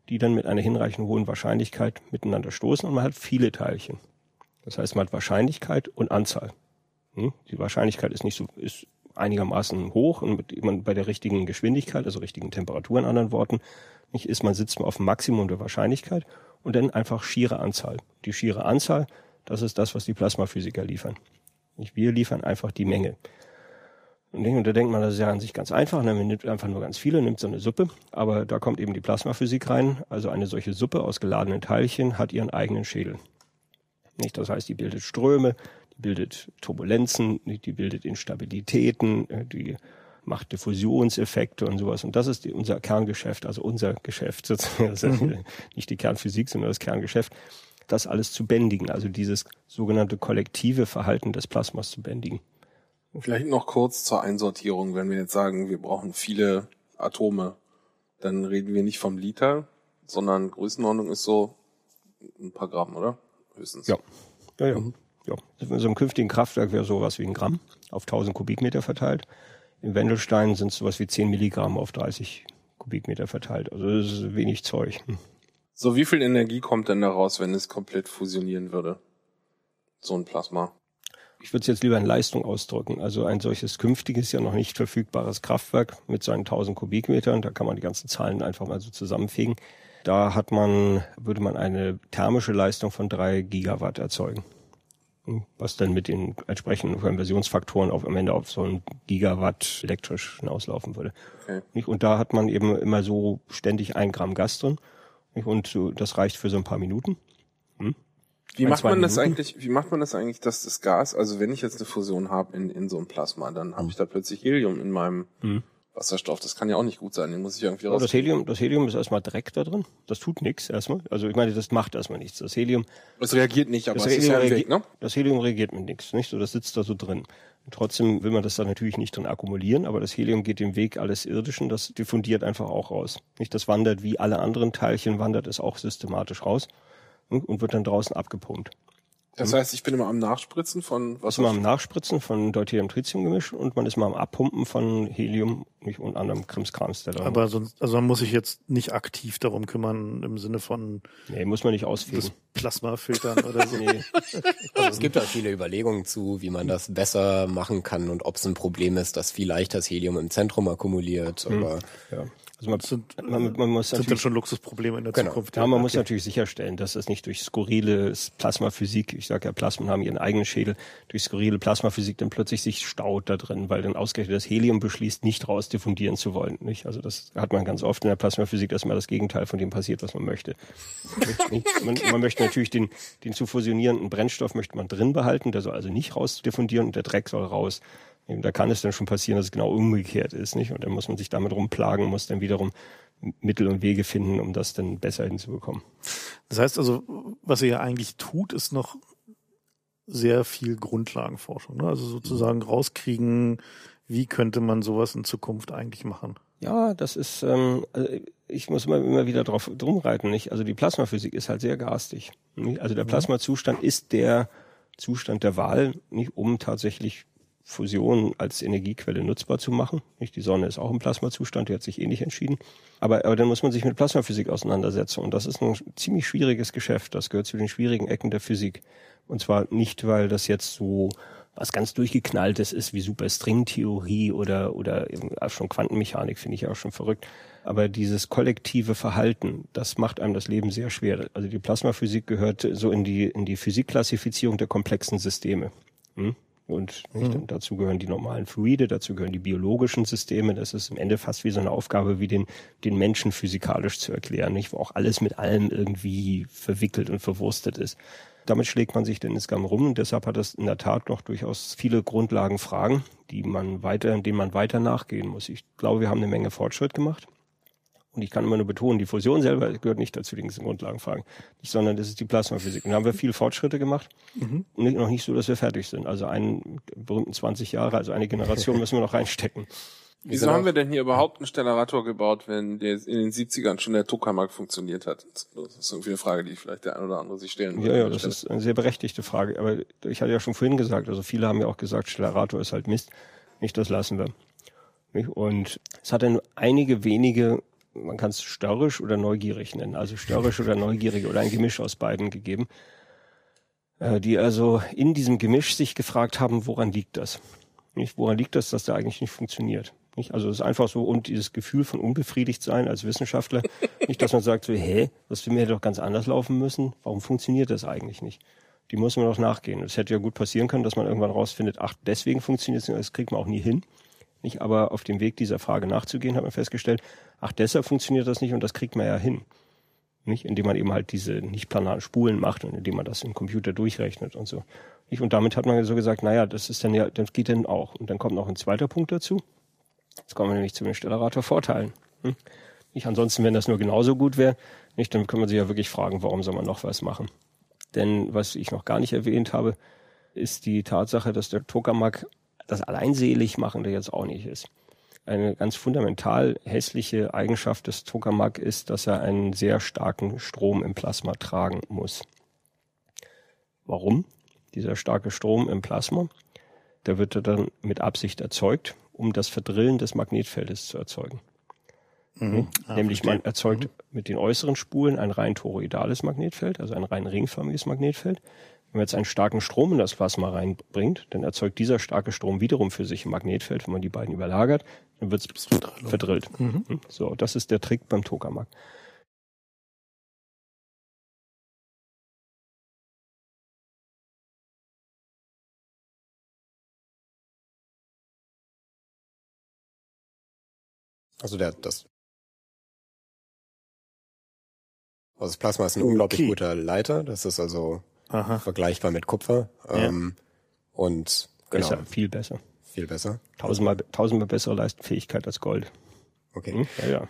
die dann mit einer hinreichend hohen Wahrscheinlichkeit miteinander stoßen und man hat viele Teilchen. Das heißt, man hat Wahrscheinlichkeit und Anzahl. Hm? Die Wahrscheinlichkeit ist nicht so, ist einigermaßen hoch und mit, man bei der richtigen Geschwindigkeit, also richtigen Temperatur in anderen Worten, nicht ist, man sitzt auf dem Maximum der Wahrscheinlichkeit und dann einfach schiere Anzahl. Die schiere Anzahl, das ist das, was die Plasmaphysiker liefern. Nicht wir liefern einfach die Menge. Und und da denkt man, das ist ja an sich ganz einfach, ne? man nimmt einfach nur ganz viele, nimmt so eine Suppe, aber da kommt eben die Plasmaphysik rein, also eine solche Suppe aus geladenen Teilchen hat ihren eigenen Schädel. Nicht? Das heißt, die bildet Ströme, die bildet Turbulenzen, die bildet Instabilitäten, äh, die macht Diffusionseffekte und sowas. Und das ist die, unser Kerngeschäft, also unser Geschäft sozusagen. Das ist nicht die Kernphysik, sondern das Kerngeschäft, das alles zu bändigen, also dieses sogenannte kollektive Verhalten des Plasmas zu bändigen. Vielleicht noch kurz zur Einsortierung. Wenn wir jetzt sagen, wir brauchen viele Atome, dann reden wir nicht vom Liter, sondern Größenordnung ist so ein paar Gramm, oder? Höchstens. Ja. Ja, ja. Ja. In so einem künftigen Kraftwerk wäre sowas wie ein Gramm auf 1000 Kubikmeter verteilt. Im Wendelstein sind es sowas wie 10 Milligramm auf 30 Kubikmeter verteilt. Also das ist wenig Zeug. Hm. So, wie viel Energie kommt denn da raus, wenn es komplett fusionieren würde? So ein Plasma. Ich würde es jetzt lieber in Leistung ausdrücken. Also ein solches künftiges, ja noch nicht verfügbares Kraftwerk mit seinen 1000 Kubikmetern, da kann man die ganzen Zahlen einfach mal so zusammenfegen. Da hat man, würde man eine thermische Leistung von drei Gigawatt erzeugen. Was dann mit den entsprechenden Konversionsfaktoren auf, am Ende auf so ein Gigawatt elektrisch hinauslaufen würde. Okay. Nicht? Und da hat man eben immer so ständig ein Gramm Gas drin. Und so, das reicht für so ein paar Minuten. Hm? Wie Ein, macht man das Minuten? eigentlich, wie macht man das eigentlich, dass das Gas, also wenn ich jetzt eine Fusion habe in, in so einem Plasma, dann Hm. habe ich da plötzlich Helium in meinem Wasserstoff. Das kann ja auch nicht gut sein, den muss ich irgendwie raus. das Helium, das Helium ist erstmal Dreck da drin. Das tut nichts erstmal. Also ich meine, das macht erstmal nichts. Das Helium, Es reagiert nicht, aber das es ist ja Weg, ne? das Helium reagiert mit nichts, nicht? So, das sitzt da so drin. Trotzdem will man das da natürlich nicht drin akkumulieren, aber das Helium geht den Weg alles Irdischen, das diffundiert einfach auch raus. Nicht, das wandert wie alle anderen Teilchen, wandert es auch systematisch raus und wird dann draußen abgepumpt. Das heißt, ich bin immer am Nachspritzen von ist mal am. Nachspritzen von Deuterium-Tritium-Gemisch und man ist mal am Abpumpen von Helium nicht, und anderem Krimskrams, der da Aber sonst, also man muss sich jetzt nicht aktiv darum kümmern im Sinne von nee, muss man nicht ausfegen. Plasma filtern oder so. Nee. Also es gibt da viele Überlegungen zu, wie man das besser machen kann und ob es ein Problem ist, dass vielleicht das Helium im Zentrum akkumuliert. Aber Ja. Also man, Das sind, man, man muss sind dann schon Luxusprobleme in der Genau. Zukunft. ja, man muss natürlich sicherstellen, dass es nicht durch skurrile Plasmaphysik, ich sage ja, Plasmen haben ihren eigenen Schädel, durch skurrile Plasmaphysik dann plötzlich sich staut da drin, weil dann ausgerechnet das Helium beschließt, nicht raus diffundieren zu wollen. Nicht? Also das hat man ganz oft in der Plasmaphysik, dass mal das Gegenteil von dem passiert, was man möchte. Man, man möchte natürlich den, den zu fusionierenden Brennstoff möchte man drin behalten, der soll also nicht raus diffundieren und der Dreck soll raus. Da kann es dann schon passieren, dass es genau umgekehrt ist, nicht? Und dann muss man sich damit rumplagen, muss dann wiederum Mittel und Wege finden, um das dann besser hinzubekommen. Das heißt also, was ihr ja eigentlich tut, ist noch sehr viel Grundlagenforschung. Ne? Also sozusagen rauskriegen, wie könnte man sowas in Zukunft eigentlich machen. Ja, das ist, ähm, also ich muss immer, immer wieder drauf drum reiten, nicht? Also die Plasmaphysik ist halt sehr garstig. Nicht? Also der Plasmazustand ist der Zustand der Wahl, nicht um tatsächlich Fusion als Energiequelle nutzbar zu machen. Nicht? Die Sonne ist auch im Plasmazustand, die hat sich ähnlich entschieden. Aber, aber dann muss man sich mit Plasmaphysik auseinandersetzen. Und das ist ein ziemlich schwieriges Geschäft. Das gehört zu den schwierigen Ecken der Physik. Und zwar nicht, weil das jetzt so was ganz durchgeknalltes ist wie Superstringtheorie oder oder eben schon Quantenmechanik finde ich auch schon verrückt. Aber dieses kollektive Verhalten, das macht einem das Leben sehr schwer. Also die Plasmaphysik gehört so in die in die Physikklassifizierung der komplexen Systeme. Hm? Und nicht, und dazu gehören die normalen Fluide, dazu gehören die biologischen Systeme. Das ist im Ende fast wie so eine Aufgabe, wie den, den Menschen physikalisch zu erklären, nicht? wo auch alles mit allem irgendwie verwickelt und verwurstet ist. Damit schlägt man sich denn insgesamt rum und deshalb hat es in der Tat noch durchaus viele Grundlagenfragen, die man weiter, denen man weiter nachgehen muss. Ich glaube, wir haben eine Menge Fortschritt gemacht. Und ich kann immer nur betonen, die Fusion selber gehört nicht dazu, die ganzen Grundlagenfragen, nicht, sondern das ist die Plasmaphysik. Und da haben wir viele Fortschritte gemacht. Und nicht- noch nicht so, dass wir fertig sind. Also einen berühmmten 20 Jahre, also eine Generation müssen wir noch reinstecken. Wieso haben wir denn hier überhaupt einen Stellarator gebaut, wenn der in den 70ern schon der Tokamak funktioniert hat? Das ist irgendwie eine Frage, die vielleicht der ein oder andere sich stellen Ja, würde. ja, das ist eine sehr berechtigte Frage. Aber ich hatte ja schon vorhin gesagt, also viele haben ja auch gesagt, Stellarator ist halt Mist. Nicht, das lassen wir. Und es hat dann einige wenige, man kann es störrisch oder neugierig nennen, also störrisch oder neugierige oder ein Gemisch aus beiden gegeben, äh, die also in diesem Gemisch sich gefragt haben, woran liegt das? Nicht, woran liegt das, dass der eigentlich nicht funktioniert? Nicht? Also es ist einfach so und dieses Gefühl von unbefriedigt sein als Wissenschaftler, nicht, dass man sagt so, hä, das hätte doch ganz anders laufen müssen. Warum funktioniert das eigentlich nicht? Die muss man doch nachgehen. Es hätte ja gut passieren können, dass man irgendwann rausfindet, ach, deswegen funktioniert es nicht, das kriegt man auch nie hin. Nicht, aber auf dem Weg dieser Frage nachzugehen, hat man festgestellt, ach, deshalb funktioniert das nicht und das kriegt man ja hin. Nicht, indem man eben halt diese nicht planaren Spulen macht und indem man das im Computer durchrechnet und so. Nicht, und damit hat man so gesagt, naja, das ist dann ja, das geht dann auch. Und dann kommt noch ein zweiter Punkt dazu. Jetzt kommen wir nämlich zu den Stellarator-Vorteilen. Hm? Nicht, ansonsten, wenn das nur genauso gut wäre, nicht, dann kann man sich ja wirklich fragen, warum soll man noch was machen? Denn was ich noch gar nicht erwähnt habe, ist die Tatsache, dass der Tokamak das alleinselig machende jetzt auch nicht ist. Eine ganz fundamental hässliche Eigenschaft des Tokamak ist, dass er einen sehr starken Strom im Plasma tragen muss. Warum? Dieser starke Strom im Plasma, der wird dann mit Absicht erzeugt, um das Verdrillen des Magnetfeldes zu erzeugen. Mhm. Ah, Nämlich verstehe. man erzeugt mit den äußeren Spulen ein rein toroidales Magnetfeld, also ein rein ringförmiges Magnetfeld. Wenn man jetzt einen starken Strom in das Plasma reinbringt, dann erzeugt dieser starke Strom wiederum für sich ein Magnetfeld. Wenn man die beiden überlagert, dann wird es verdrillt. Mhm. mhm. So, das ist der Trick beim Tokamak. Also der, das also das Plasma ist ein unglaublich guter Leiter. Das ist also Aha. vergleichbar mit Kupfer. Ähm, Und genau, Besser, viel besser. viel besser. Tausendmal, tausendmal bessere Leistungsfähigkeit als Gold. Okay. Hm? Ja, ja.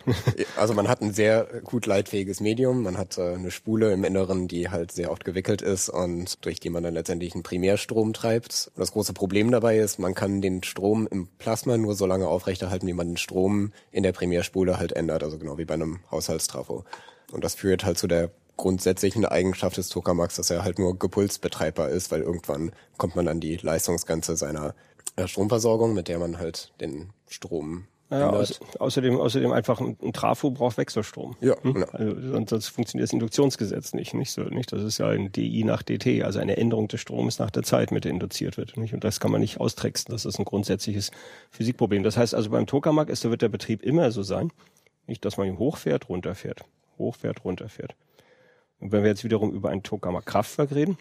Also man hat ein sehr gut leitfähiges Medium. Man hat äh, eine Spule im Inneren, die halt sehr oft gewickelt ist und durch die man dann letztendlich einen Primärstrom treibt. Das große Problem dabei ist, man kann den Strom im Plasma nur so lange aufrechterhalten, wie man den Strom in der Primärspule halt ändert. Also genau wie bei einem Haushaltstrafo. Und das führt halt zu der grundsätzlichen Eigenschaft des Tokamaks, dass er halt nur gepulsbetreibbar ist, weil irgendwann kommt man an die Leistungsgrenze seiner äh, Stromversorgung, mit der man halt den Strom Ja, auß- außerdem, außerdem einfach ein, ein Trafo braucht Wechselstrom. Ja, Hm? genau. Also sonst, sonst funktioniert das Induktionsgesetz nicht, nicht so, nicht? Das ist ja ein DI nach DT, also eine Änderung des Stroms nach der Zeit, mit der induziert wird, nicht? Und das kann man nicht austricksen. Das ist ein grundsätzliches Physikproblem. Das heißt also beim Tokamak ist, da wird der Betrieb immer so sein, nicht, dass man ihm hochfährt, runterfährt, hochfährt, runterfährt. Und wenn wir jetzt wiederum über ein Tokamak-Kraftwerk reden,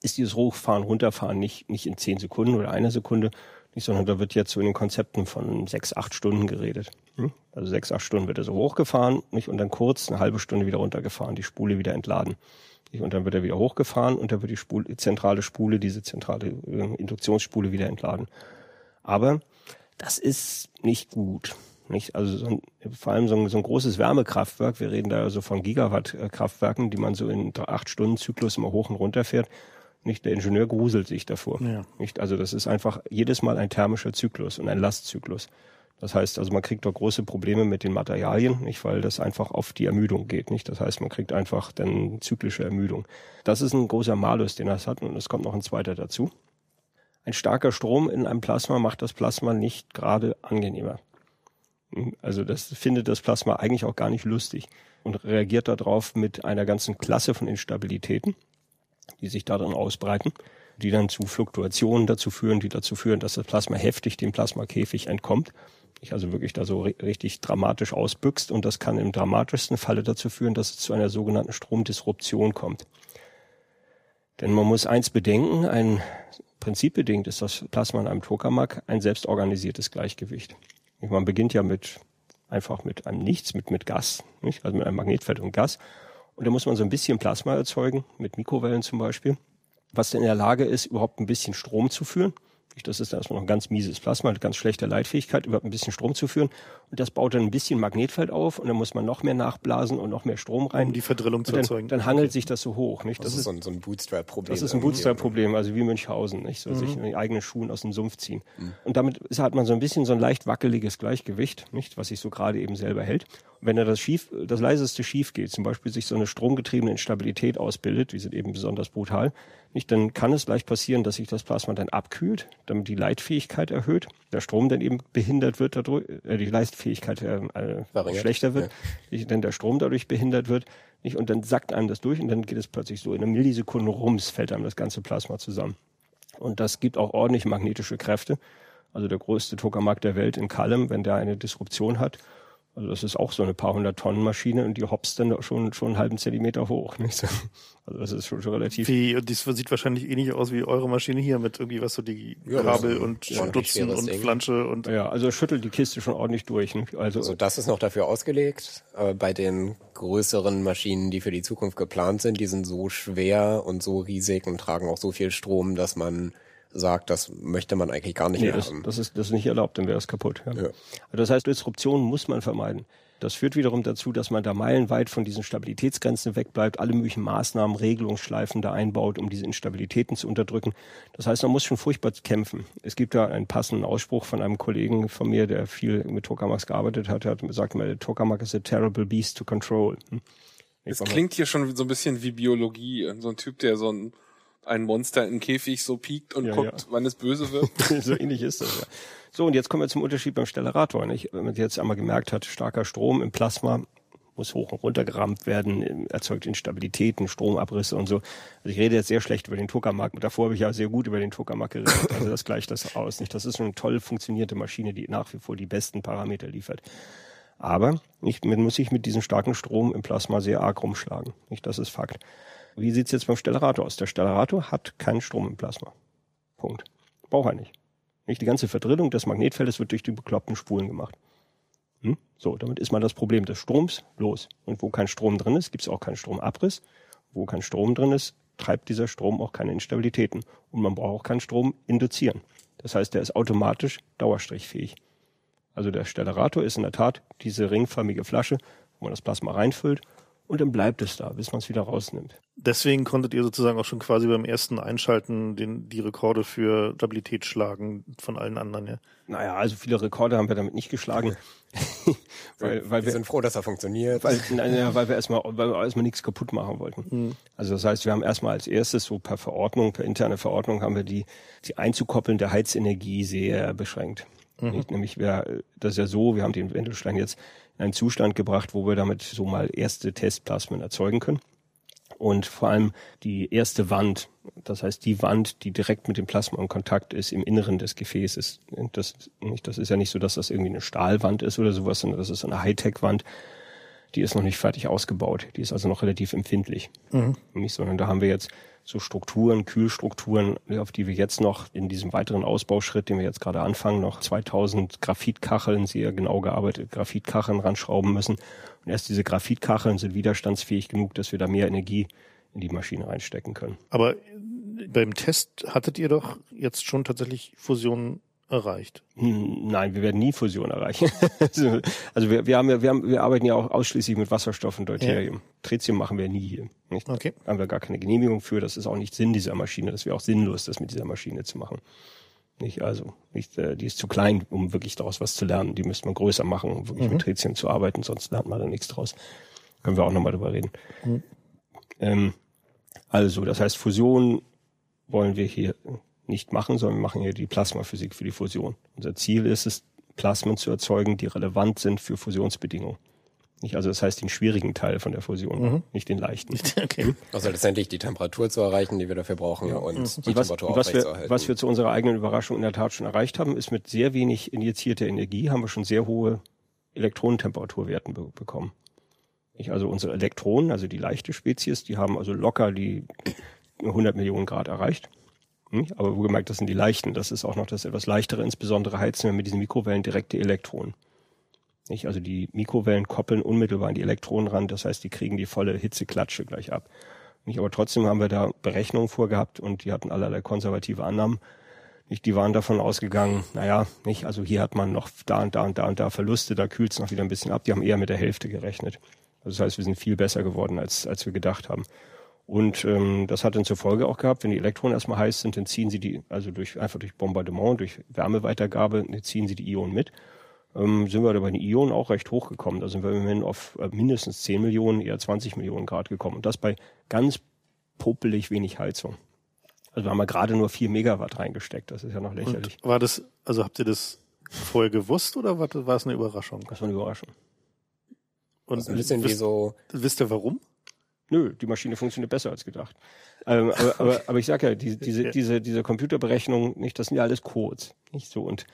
ist dieses Hochfahren, Runterfahren nicht, nicht in zehn Sekunden oder einer Sekunde, nicht, sondern da wird jetzt so in den Konzepten von sechs, acht Stunden geredet. Hm? Also sechs, acht Stunden wird er so hochgefahren, nicht, und dann kurz eine halbe Stunde wieder runtergefahren, die Spule wieder entladen. Nicht, und dann wird er wieder hochgefahren und dann wird die, Spule, zentrale Spule, diese zentrale äh, Induktionsspule wieder entladen. Aber das ist nicht gut. Nicht? Also so ein, vor allem so ein, so ein großes Wärmekraftwerk, wir reden da also von Gigawatt-Kraftwerken, die man so in acht Stunden Zyklus immer hoch und runter fährt. Nicht der Ingenieur gruselt sich davor. Ja. Nicht? Also das ist einfach jedes Mal ein thermischer Zyklus und ein Lastzyklus. Das heißt, also man kriegt doch große Probleme mit den Materialien, nicht, weil das einfach auf die Ermüdung geht, nicht. Das heißt, man kriegt einfach dann zyklische Ermüdung. Das ist ein großer Malus, den das hat, und es kommt noch ein zweiter dazu. Ein starker Strom in einem Plasma macht das Plasma nicht gerade angenehmer. Also das findet das Plasma eigentlich auch gar nicht lustig und reagiert darauf mit einer ganzen Klasse von Instabilitäten, die sich darin ausbreiten, die dann zu Fluktuationen dazu führen, die dazu führen, dass das Plasma heftig dem Plasmakäfig entkommt, sich also wirklich da so ri- richtig dramatisch ausbüchst und das kann im dramatischsten Falle dazu führen, dass es zu einer sogenannten Stromdisruption kommt. Denn man muss eins bedenken, ein prinzipbedingt ist das Plasma in einem Tokamak ein selbstorganisiertes Gleichgewicht. Man beginnt ja mit einfach mit einem Nichts, mit, mit Gas, nicht? also mit einem Magnetfeld und Gas. Und da muss man so ein bisschen Plasma erzeugen, mit Mikrowellen zum Beispiel, was dann in der Lage ist, überhaupt ein bisschen Strom zu führen. Das ist erstmal noch ein ganz mieses Plasma mit ganz schlechter Leitfähigkeit, überhaupt ein bisschen Strom zu führen. Und das baut dann ein bisschen Magnetfeld auf und dann muss man noch mehr nachblasen und noch mehr Strom rein. Um die Verdrillung zu dann, erzeugen. dann hangelt sich das so hoch. Nicht? Das, ist so ein, so ein Bootstrap-Problem. Das ist ein. Bootstrap-Problem, also wie Münchhausen, nicht? So sich in die eigenen Schuhen aus dem Sumpf ziehen. Und damit hat man so ein bisschen so ein leicht wackeliges Gleichgewicht, nicht? Was sich so gerade eben selber hält. Wenn da das schief, das leiseste schief geht, zum Beispiel sich so eine stromgetriebene Instabilität ausbildet, die sind eben besonders brutal, nicht? Dann kann es leicht passieren, dass sich das Plasma dann abkühlt, damit die Leitfähigkeit erhöht, der Strom dann eben behindert wird dadurch, äh, die Leitfähigkeit äh, äh, schlechter wird, nicht? denn der Strom dadurch behindert wird, nicht? Und dann sackt einem das durch und dann geht es plötzlich so in einer Millisekunde rums, fällt einem das ganze Plasma zusammen. Und das gibt auch ordentlich magnetische Kräfte. Also der größte Tokamak der Welt in Kalem, wenn der eine Disruption hat, also das ist auch so eine paar hundert Tonnen Maschine und die hopst dann schon, schon einen halben Zentimeter hoch. Nicht? so. Also das ist schon, schon relativ. Wie, das sieht wahrscheinlich ähnlich aus wie eure Maschine hier mit irgendwie was so die Ja, Kabel und ordentlich Stutzen und Ding. Flansche und Ja, also schüttelt die Kiste schon ordentlich durch. Nicht? Also, Also das ist noch dafür ausgelegt, aber bei den größeren Maschinen, die für die Zukunft geplant sind, die sind so schwer und so riesig und tragen auch so viel Strom, dass man sagt, das möchte man eigentlich gar nicht nee, mehr das, haben. das, ist, das ist nicht erlaubt, dann wäre es kaputt. Ja. Ja. Also das heißt, Disruptionen muss man vermeiden. Das führt wiederum dazu, dass man da meilenweit von diesen Stabilitätsgrenzen wegbleibt, alle möglichen Maßnahmen, Regelungsschleifen da einbaut, um diese Instabilitäten zu unterdrücken. Das heißt, man muss schon furchtbar kämpfen. Es gibt da einen passenden Ausspruch von einem Kollegen von mir, der viel mit Tokamaks gearbeitet hat. Er hat gesagt, Tokamak is a terrible beast to control. Hm? Es klingt hier schon so ein bisschen wie Biologie. So ein Typ, der so ein, ein Monster im Käfig so piekt und Ja, guckt, ja. wann es böse wird. so ähnlich ist das ja. So, und jetzt kommen wir zum Unterschied beim Stellarator. Nicht? Wenn man jetzt einmal gemerkt hat, starker Strom im Plasma muss hoch und runter gerammt werden, erzeugt Instabilitäten, Stromabrisse und so. Also ich rede jetzt sehr schlecht über den Tokamak. Davor habe ich ja sehr gut über den Tokamak geredet. Also das gleicht das aus. Nicht? Das ist eine toll funktionierte Maschine, die nach wie vor die besten Parameter liefert. Aber nicht, man muss sich mit diesem starken Strom im Plasma sehr arg rumschlagen. Nicht, das ist Fakt. Wie sieht's jetzt beim Stellarator aus? Der Stellarator hat keinen Strom im Plasma. Punkt. Braucht er nicht. Nicht die ganze Verdrillung des Magnetfeldes wird durch die bekloppten Spulen gemacht. Hm? So, damit ist man das Problem des Stroms los. Und wo kein Strom drin ist, gibt es auch keinen Stromabriss. Wo kein Strom drin ist, treibt dieser Strom auch keine Instabilitäten. Und man braucht auch keinen Strom induzieren. Das heißt, der ist automatisch dauerstrichfähig. Also der Stellarator ist in der Tat diese ringförmige Flasche, wo man das Plasma reinfüllt und dann bleibt es da, bis man es wieder rausnimmt. Deswegen konntet ihr sozusagen auch schon quasi beim ersten Einschalten den, die Rekorde für Stabilität schlagen von allen anderen, ja? Naja, also viele Rekorde haben wir damit nicht geschlagen. weil, weil wir, wir, sind froh, dass er funktioniert. Weil, naja, weil wir erstmal, weil wir erstmal nichts kaputt machen wollten. Mhm. Also das heißt, wir haben erstmal als erstes so per Verordnung, per interne Verordnung haben wir die, die einzukoppeln der Heizenergie sehr beschränkt. Mhm. Nämlich, wir, das ist ja so, wir haben den Wendelstein jetzt in einen Zustand gebracht, wo wir damit so mal erste Testplasmen erzeugen können. Und vor allem die erste Wand, das heißt die Wand, die direkt mit dem Plasma in Kontakt ist im Inneren des Gefäßes. Das, das ist ja nicht so, dass das irgendwie eine Stahlwand ist oder sowas, sondern das ist eine Hightech-Wand. Die ist noch nicht fertig ausgebaut. Die ist also noch relativ empfindlich. Mhm. Nicht, sondern da haben wir jetzt so Strukturen, Kühlstrukturen, auf die wir jetzt noch in diesem weiteren Ausbauschritt, den wir jetzt gerade anfangen, noch 2000 Graphitkacheln, sehr genau gearbeitet, Graphitkacheln ranschrauben müssen. Und erst diese Graphitkacheln sind widerstandsfähig genug, dass wir da mehr Energie in die Maschine reinstecken können. Aber beim Test hattet ihr doch jetzt schon tatsächlich Fusionen erreicht. Hm, nein, wir werden nie Fusion erreichen. Also, also wir, wir, haben ja, wir, haben, wir arbeiten ja auch ausschließlich mit Wasserstoff und Deuterium. Ja. Tritium machen wir nie hier. Nicht? Okay. Da haben wir gar keine Genehmigung für. Das ist auch nicht Sinn dieser Maschine. Das wäre auch sinnlos, das mit dieser Maschine zu machen. Nicht, also, nicht, äh, die ist zu klein, um wirklich daraus was zu lernen. Die müsste man größer machen, um wirklich mhm. mit Tritium zu arbeiten, sonst lernt man da nichts draus. Können wir auch nochmal drüber reden. Mhm. Ähm, also, das heißt, Fusion wollen wir hier nicht machen, sondern wir machen hier die Plasmaphysik für die Fusion. Unser Ziel ist es, Plasmen zu erzeugen, die relevant sind für Fusionsbedingungen. Nicht, also das heißt den schwierigen Teil von der Fusion, mhm. nicht den leichten. Okay. Also letztendlich die Temperatur zu erreichen, die wir dafür brauchen ja. und mhm. die und was, Temperatur was wir, was wir zu unserer eigenen Überraschung in der Tat schon erreicht haben, ist mit sehr wenig injizierter Energie haben wir schon sehr hohe Elektronentemperaturwerten be bekommen. Nicht, also unsere Elektronen, also die leichte Spezies, die haben also locker die 100 Millionen Grad erreicht. Hm? Aber wohlgemerkt, das sind die leichten. Das ist auch noch das etwas leichtere, insbesondere heizen wir mit diesen Mikrowellen direkte Elektronen. Nicht? Also die Mikrowellen koppeln unmittelbar an die Elektronen ran, das heißt, die kriegen die volle Hitzeklatsche gleich ab. Nicht? Aber trotzdem haben wir da Berechnungen vorgehabt und die hatten allerlei konservative Annahmen. Nicht? Die waren davon ausgegangen, naja, nicht, also hier hat man noch da und da und da und da Verluste, da kühlt es noch wieder ein bisschen ab. Die haben eher mit der Hälfte gerechnet. Also das heißt, wir sind viel besser geworden, als, als wir gedacht haben. Und ähm, das hat dann zur Folge auch gehabt, wenn die Elektronen erstmal heiß sind, dann ziehen sie die, also durch einfach durch Bombardement, durch Wärmeweitergabe, ziehen sie die Ionen mit. Ähm, sind wir da bei den Ionen auch recht hoch gekommen. Da sind wir immerhin auf äh, mindestens 10 Millionen, eher 20 Millionen Grad gekommen. Und das bei ganz popelig wenig Heizung. Also wir haben ja gerade nur 4 Megawatt reingesteckt. Das ist ja noch lächerlich. Und war das, also habt ihr das vorher gewusst oder war, war es eine Überraschung? Das war eine Überraschung. Und also ein bisschen wisst, wie so. Wisst ihr warum? Nö, die Maschine funktioniert besser als gedacht. Ähm, aber, aber, aber ich sage ja, die, diese, diese, diese Computerberechnung, nicht, das sind ja alles Codes, nicht so. Und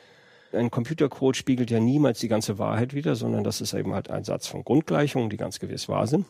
ein Computercode spiegelt ja niemals die ganze Wahrheit wider, sondern das ist eben halt ein Satz von Grundgleichungen, die ganz gewiss wahr sind.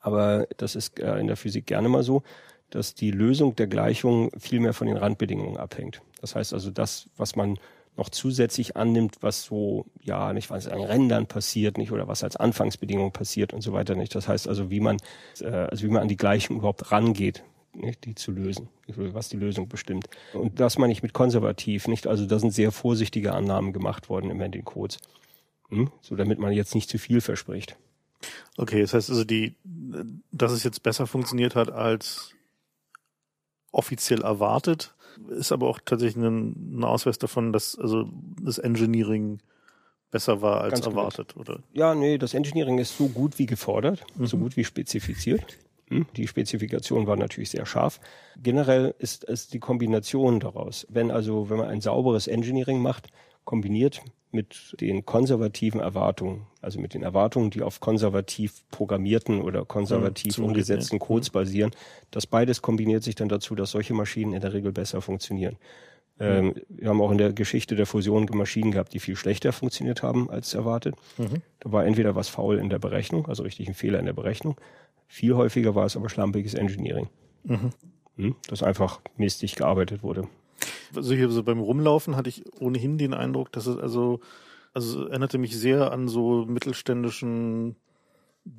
Aber das ist äh, in der Physik gerne mal so, dass die Lösung der Gleichung viel mehr von den Randbedingungen abhängt. Das heißt also, das, was man noch zusätzlich annimmt, was so, ja, nicht was an Rändern passiert, nicht, oder was als Anfangsbedingung passiert und so weiter nicht. Das heißt also, wie man, äh, also wie man an die Gleichung überhaupt rangeht, nicht, die zu lösen, was die Lösung bestimmt. Und das meine ich mit konservativ, nicht? Also da sind sehr vorsichtige Annahmen gemacht worden immer in den Codes. Hm? So damit man jetzt nicht zu viel verspricht. Okay, das heißt also die, dass es jetzt besser funktioniert hat als offiziell erwartet, ist aber auch tatsächlich ein, ein Ausweis davon, dass also das Engineering besser war als Ganz erwartet, gut. oder? Ja, nee, das Engineering ist so gut wie gefordert, mhm. so gut wie spezifiziert. Hm, die Spezifikation war natürlich sehr scharf. Generell ist es die Kombination daraus. Wenn also, wenn man ein sauberes Engineering macht, kombiniert mit den konservativen Erwartungen, also mit den Erwartungen, die auf konservativ programmierten oder konservativ ja, umgesetzten Codes basieren. Das beides kombiniert sich dann dazu, dass solche Maschinen in der Regel besser funktionieren. Ähm, wir haben auch in der Geschichte der Fusion Maschinen gehabt, die viel schlechter funktioniert haben als erwartet. Mhm. Da war entweder was faul in der Berechnung, also richtig ein Fehler in der Berechnung. Viel häufiger war es aber schlampiges Engineering. Mhm. Hm? Das einfach mistig gearbeitet wurde also hier so beim Rumlaufen hatte ich ohnehin den Eindruck, dass es also also erinnerte mich sehr an so mittelständischen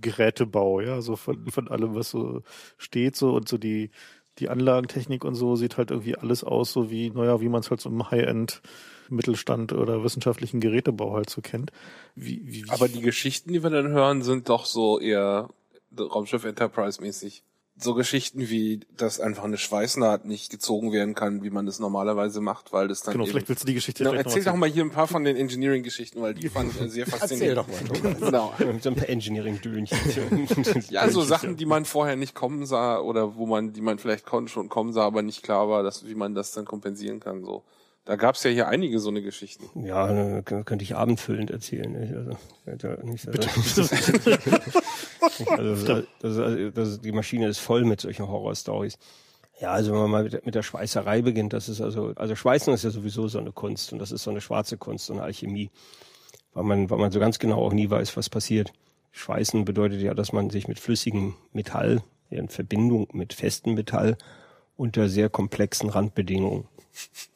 Gerätebau, ja, so von, von allem, was so steht, so und so die, die Anlagentechnik und so sieht halt irgendwie alles aus, so wie, naja, wie man es halt so im High-End Mittelstand oder wissenschaftlichen Gerätebau halt so kennt. Wie, wie, Aber die Geschichten, die wir dann hören, sind doch so eher Raumschiff Enterprise mäßig so Geschichten wie, dass einfach eine Schweißnaht nicht gezogen werden kann, wie man das normalerweise macht, weil das dann Genau, eben, vielleicht willst du die Geschichte Genau, erzähl doch mal hier ein paar von den Engineering-Geschichten, weil die fand ich sehr faszinierend. Erzähl doch mal. Genau. So ein paar Engineering-Dönchen. Ja, so Sachen, die man vorher nicht kommen sah oder wo man, die man vielleicht schon kommen sah, aber nicht klar war, dass, wie man das dann kompensieren kann. So, da gab's ja hier einige so eine Geschichten. Ja, könnte ich abendfüllend erzählen. Also, also, also, das, ist- das, ist- die Maschine ist voll mit solchen Horror-Stories. Ja, also wenn man mal mit, der- mit der Schweißerei beginnt, das ist also, also Schweißen ist ja sowieso so eine Kunst und das ist so eine schwarze Kunst, so eine Alchemie, weil man, weil man so ganz genau auch nie weiß, was passiert. Schweißen bedeutet ja, dass man sich mit flüssigem Metall in Verbindung mit festem Metall unter sehr komplexen Randbedingungen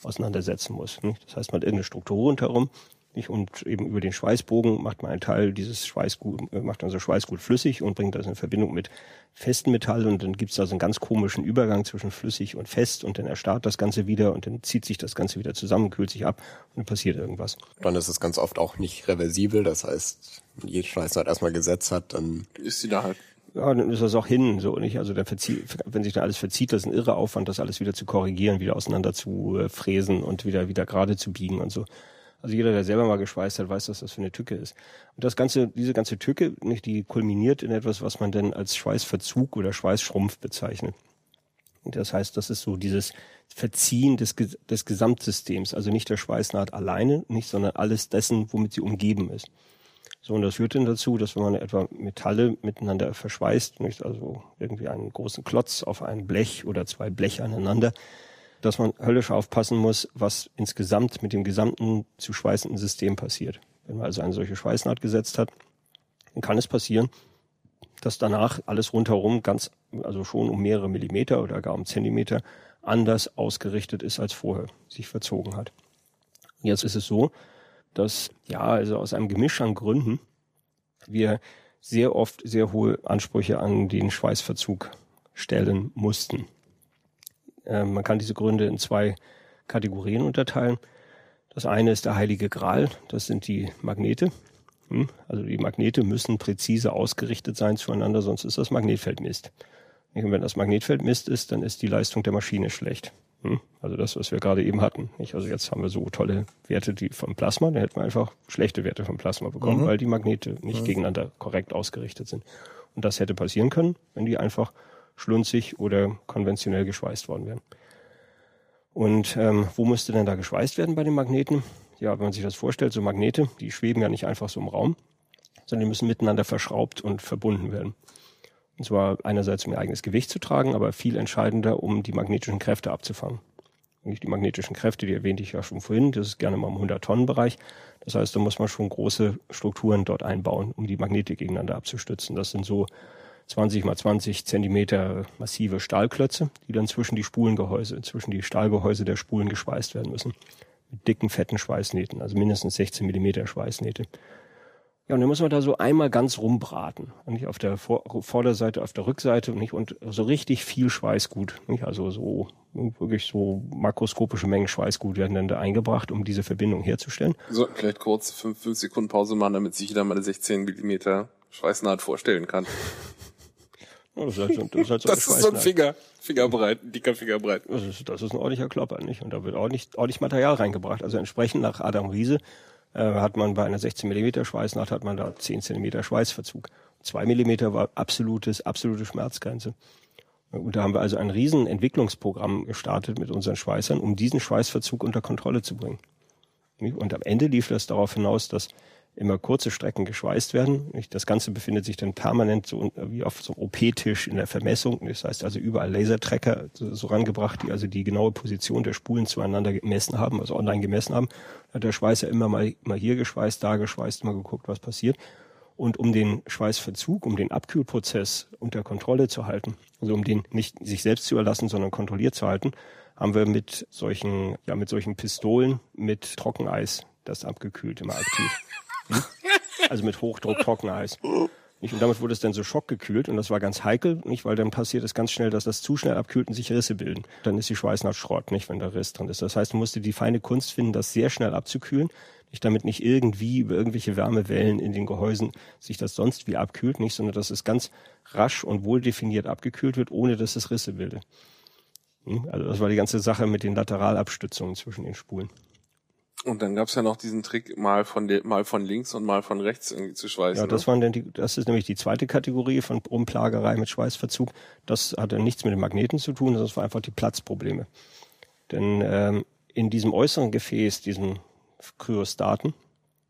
auseinandersetzen muss. Nicht? Das heißt, man hat irgendeine Struktur rundherum nicht? und eben über den Schweißbogen macht man einen Teil dieses Schweißgut, äh, macht also Schweißgut flüssig und bringt das in Verbindung mit festem Metall und dann gibt es da so einen ganz komischen Übergang zwischen flüssig und fest und dann erstarrt das Ganze wieder und dann zieht sich das Ganze wieder zusammen, kühlt sich ab und dann passiert irgendwas. Dann ist es ganz oft auch nicht reversibel. Das heißt, wenn jede Schweißnaht erstmal gesetzt hat, dann Ist sie da halt. Ja, dann ist das auch hin, so nicht. Also dann verzieht, wenn sich da alles verzieht, das ist ein irre Aufwand, das alles wieder zu korrigieren, wieder auseinander zu äh, fräsen und wieder wieder gerade zu biegen und so. Also jeder, der selber mal geschweißt hat, weiß, dass das für eine Tücke ist. Und das ganze, diese ganze Tücke, nicht, die kulminiert in etwas, was man denn als Schweißverzug oder Schweißschrumpf bezeichnet. Und das heißt, das ist so dieses Verziehen des, des Gesamtsystems, also nicht der Schweißnaht alleine, nicht, sondern alles dessen, womit sie umgeben ist. So, und das führt dann dazu, dass wenn man etwa Metalle miteinander verschweißt, nicht, also irgendwie einen großen Klotz auf ein Blech oder zwei Bleche aneinander, dass man höllisch aufpassen muss, was insgesamt mit dem gesamten zu schweißenden System passiert. Wenn man also eine solche Schweißnaht gesetzt hat, dann kann es passieren, dass danach alles rundherum ganz, also schon um mehrere Millimeter oder gar um Zentimeter anders ausgerichtet ist als vorher, sich verzogen hat. Jetzt ist es so, dass, ja, also aus einem Gemisch an Gründen wir sehr oft sehr hohe Ansprüche an den Schweißverzug stellen mussten. Ähm, man kann diese Gründe in zwei Kategorien unterteilen. Das eine ist der heilige Gral, das sind die Magnete. Hm? Also die Magnete müssen präzise ausgerichtet sein zueinander, sonst ist das Magnetfeld Mist. Und wenn das Magnetfeld Mist ist, dann ist die Leistung der Maschine schlecht. Hm? Also das, was wir gerade eben hatten. Nicht? Also jetzt haben wir so tolle Werte die vom Plasma, da hätten wir einfach schlechte Werte vom Plasma bekommen, weil die Magnete nicht gegeneinander korrekt ausgerichtet sind. Und das hätte passieren können, wenn die einfach schlunzig oder konventionell geschweißt worden wären. Und ähm, wo müsste denn da geschweißt werden bei den Magneten? Ja, wenn man sich das vorstellt, so Magnete, die schweben ja nicht einfach so im Raum, sondern die müssen miteinander verschraubt und verbunden werden. Und zwar einerseits um ihr eigenes Gewicht zu tragen, aber viel entscheidender, um die magnetischen Kräfte abzufangen. Die magnetischen Kräfte, die erwähnte ich ja schon vorhin, das ist gerne mal im 100-Tonnen-Bereich. Das heißt, da muss man schon große Strukturen dort einbauen, um die Magnete gegeneinander abzustützen. Das sind so 20 mal 20 Zentimeter massive Stahlklötze, die dann zwischen die Spulengehäuse, zwischen die Stahlgehäuse der Spulen geschweißt werden müssen. Mit dicken, fetten Schweißnähten, also mindestens 16 Millimeter Schweißnähte. Ja, und dann muss man da so einmal ganz rumbraten. Und nicht auf der Vor Vorderseite, auf der Rückseite und nicht und so richtig viel Schweißgut. Nicht? Also so wirklich so makroskopische Mengen Schweißgut werden dann da eingebracht, um diese Verbindung herzustellen. Sollten vielleicht kurz fünf, fünf Sekunden Pause machen, damit sich jeder mal eine 16 Millimeter Schweißnaht vorstellen kann. Das ist, halt so, das ist, halt so Das ist so ein. Finger, Fingerbreit, ein dicker Fingerbreit. Das ist, das ist ein ordentlicher Klopper, nicht? Und da wird ordentlich, ordentlich Material reingebracht. Also entsprechend nach Adam Riese äh, hat man bei einer 16 Millimeter Schweißnaht hat man da 10 Zentimeter Schweißverzug. 2 Millimeter war absolutes, absolute Schmerzgrenze. Und da haben wir also ein riesen Entwicklungsprogramm gestartet mit unseren Schweißern, um diesen Schweißverzug unter Kontrolle zu bringen. Und am Ende lief das darauf hinaus, dass immer kurze Strecken geschweißt werden. Das Ganze befindet sich dann permanent so wie auf so einem OP-Tisch in der Vermessung. Das heißt also überall Lasertracker so, so rangebracht, die also die genaue Position der Spulen zueinander gemessen haben, also online gemessen haben. Da hat der Schweißer immer mal, mal hier geschweißt, da geschweißt, mal geguckt, was passiert. Und um den Schweißverzug, um den Abkühlprozess unter Kontrolle zu halten, also um den nicht sich selbst zu erlassen, sondern kontrolliert zu halten, haben wir mit solchen, ja, mit solchen Pistolen mit Trockeneis das abgekühlt, immer aktiv. Hm? Also mit Hochdruck Trockeneis. Und damit wurde es dann so schockgekühlt und das war ganz heikel, nicht? Weil dann passiert es ganz schnell, dass das zu schnell abkühlt und sich Risse bilden. Dann ist die Schweißnaht Schrott, nicht? Wenn da Riss drin ist. Das heißt, du musst die feine Kunst finden, das sehr schnell abzukühlen, nicht? Damit nicht irgendwie über irgendwelche Wärmewellen in den Gehäusen sich das sonst wie abkühlt, nicht? Sondern dass es ganz rasch und wohl definiert abgekühlt wird, ohne dass es Risse bildet. Hm? Also das war die ganze Sache mit den Lateralabstützungen zwischen den Spulen. Und dann gab's ja noch diesen Trick, mal von mal von links und mal von rechts irgendwie zu schweißen. Ja, das ne? waren dann die, das ist nämlich die zweite Kategorie von Umplagerei mit Schweißverzug. Das hat dann nichts mit den Magneten zu tun, das war einfach die Platzprobleme. Denn ähm, in diesem äußeren Gefäß, diesem Kryostaten,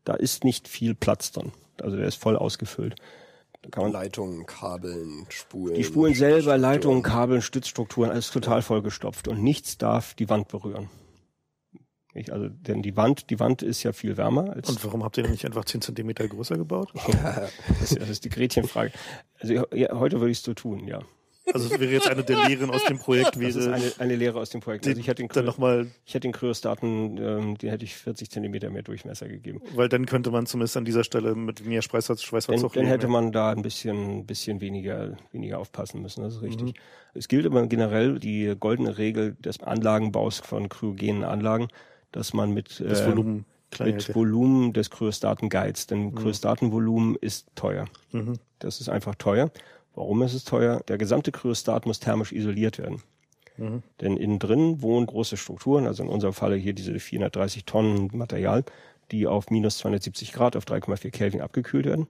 da ist nicht viel Platz drin. Also der ist voll ausgefüllt. Da kann man Leitungen, Kabeln, Spulen. die Spulen selber, Leitungen, Kabeln, Stützstrukturen, alles total vollgestopft und nichts darf die Wand berühren. Nicht? Also, denn die Wand, die Wand ist ja viel wärmer als Und warum habt ihr denn nicht einfach 10 Zentimeter größer gebaut? das, ist- das ist die Gretchenfrage. Also ja, heute würde ich es so tun, ja. Also es wäre jetzt eine der Lehren aus dem Projekt, wie Das ist eine, eine Lehre aus dem Projekt. Also ich hätte den, dann Kryo, nochmal, ich hätte den Kryostaten, ähm, den hätte ich 40 Zentimeter mehr Durchmesser gegeben. weil dann könnte man zumindest an dieser Stelle mit mehr Dann, Schweißverzug dann leben, hätte man da ein bisschen, bisschen weniger, weniger aufpassen müssen, das ist Mhm. richtig. Es gilt aber generell die goldene Regel des Anlagenbaus von kryogenen Anlagen, dass man mit, das äh, Volumen mit. Volumen des Kryostaten geizt. Denn Kryostatenvolumen ist teuer. Mhm. Das ist einfach teuer. Warum ist es teuer? Der gesamte Kryostat muss thermisch isoliert werden. Mhm. Denn innen drin wohnen große Strukturen, also in unserem Falle hier diese 430 Tonnen Material, die auf minus 270 Grad auf 3,4 Kelvin abgekühlt werden.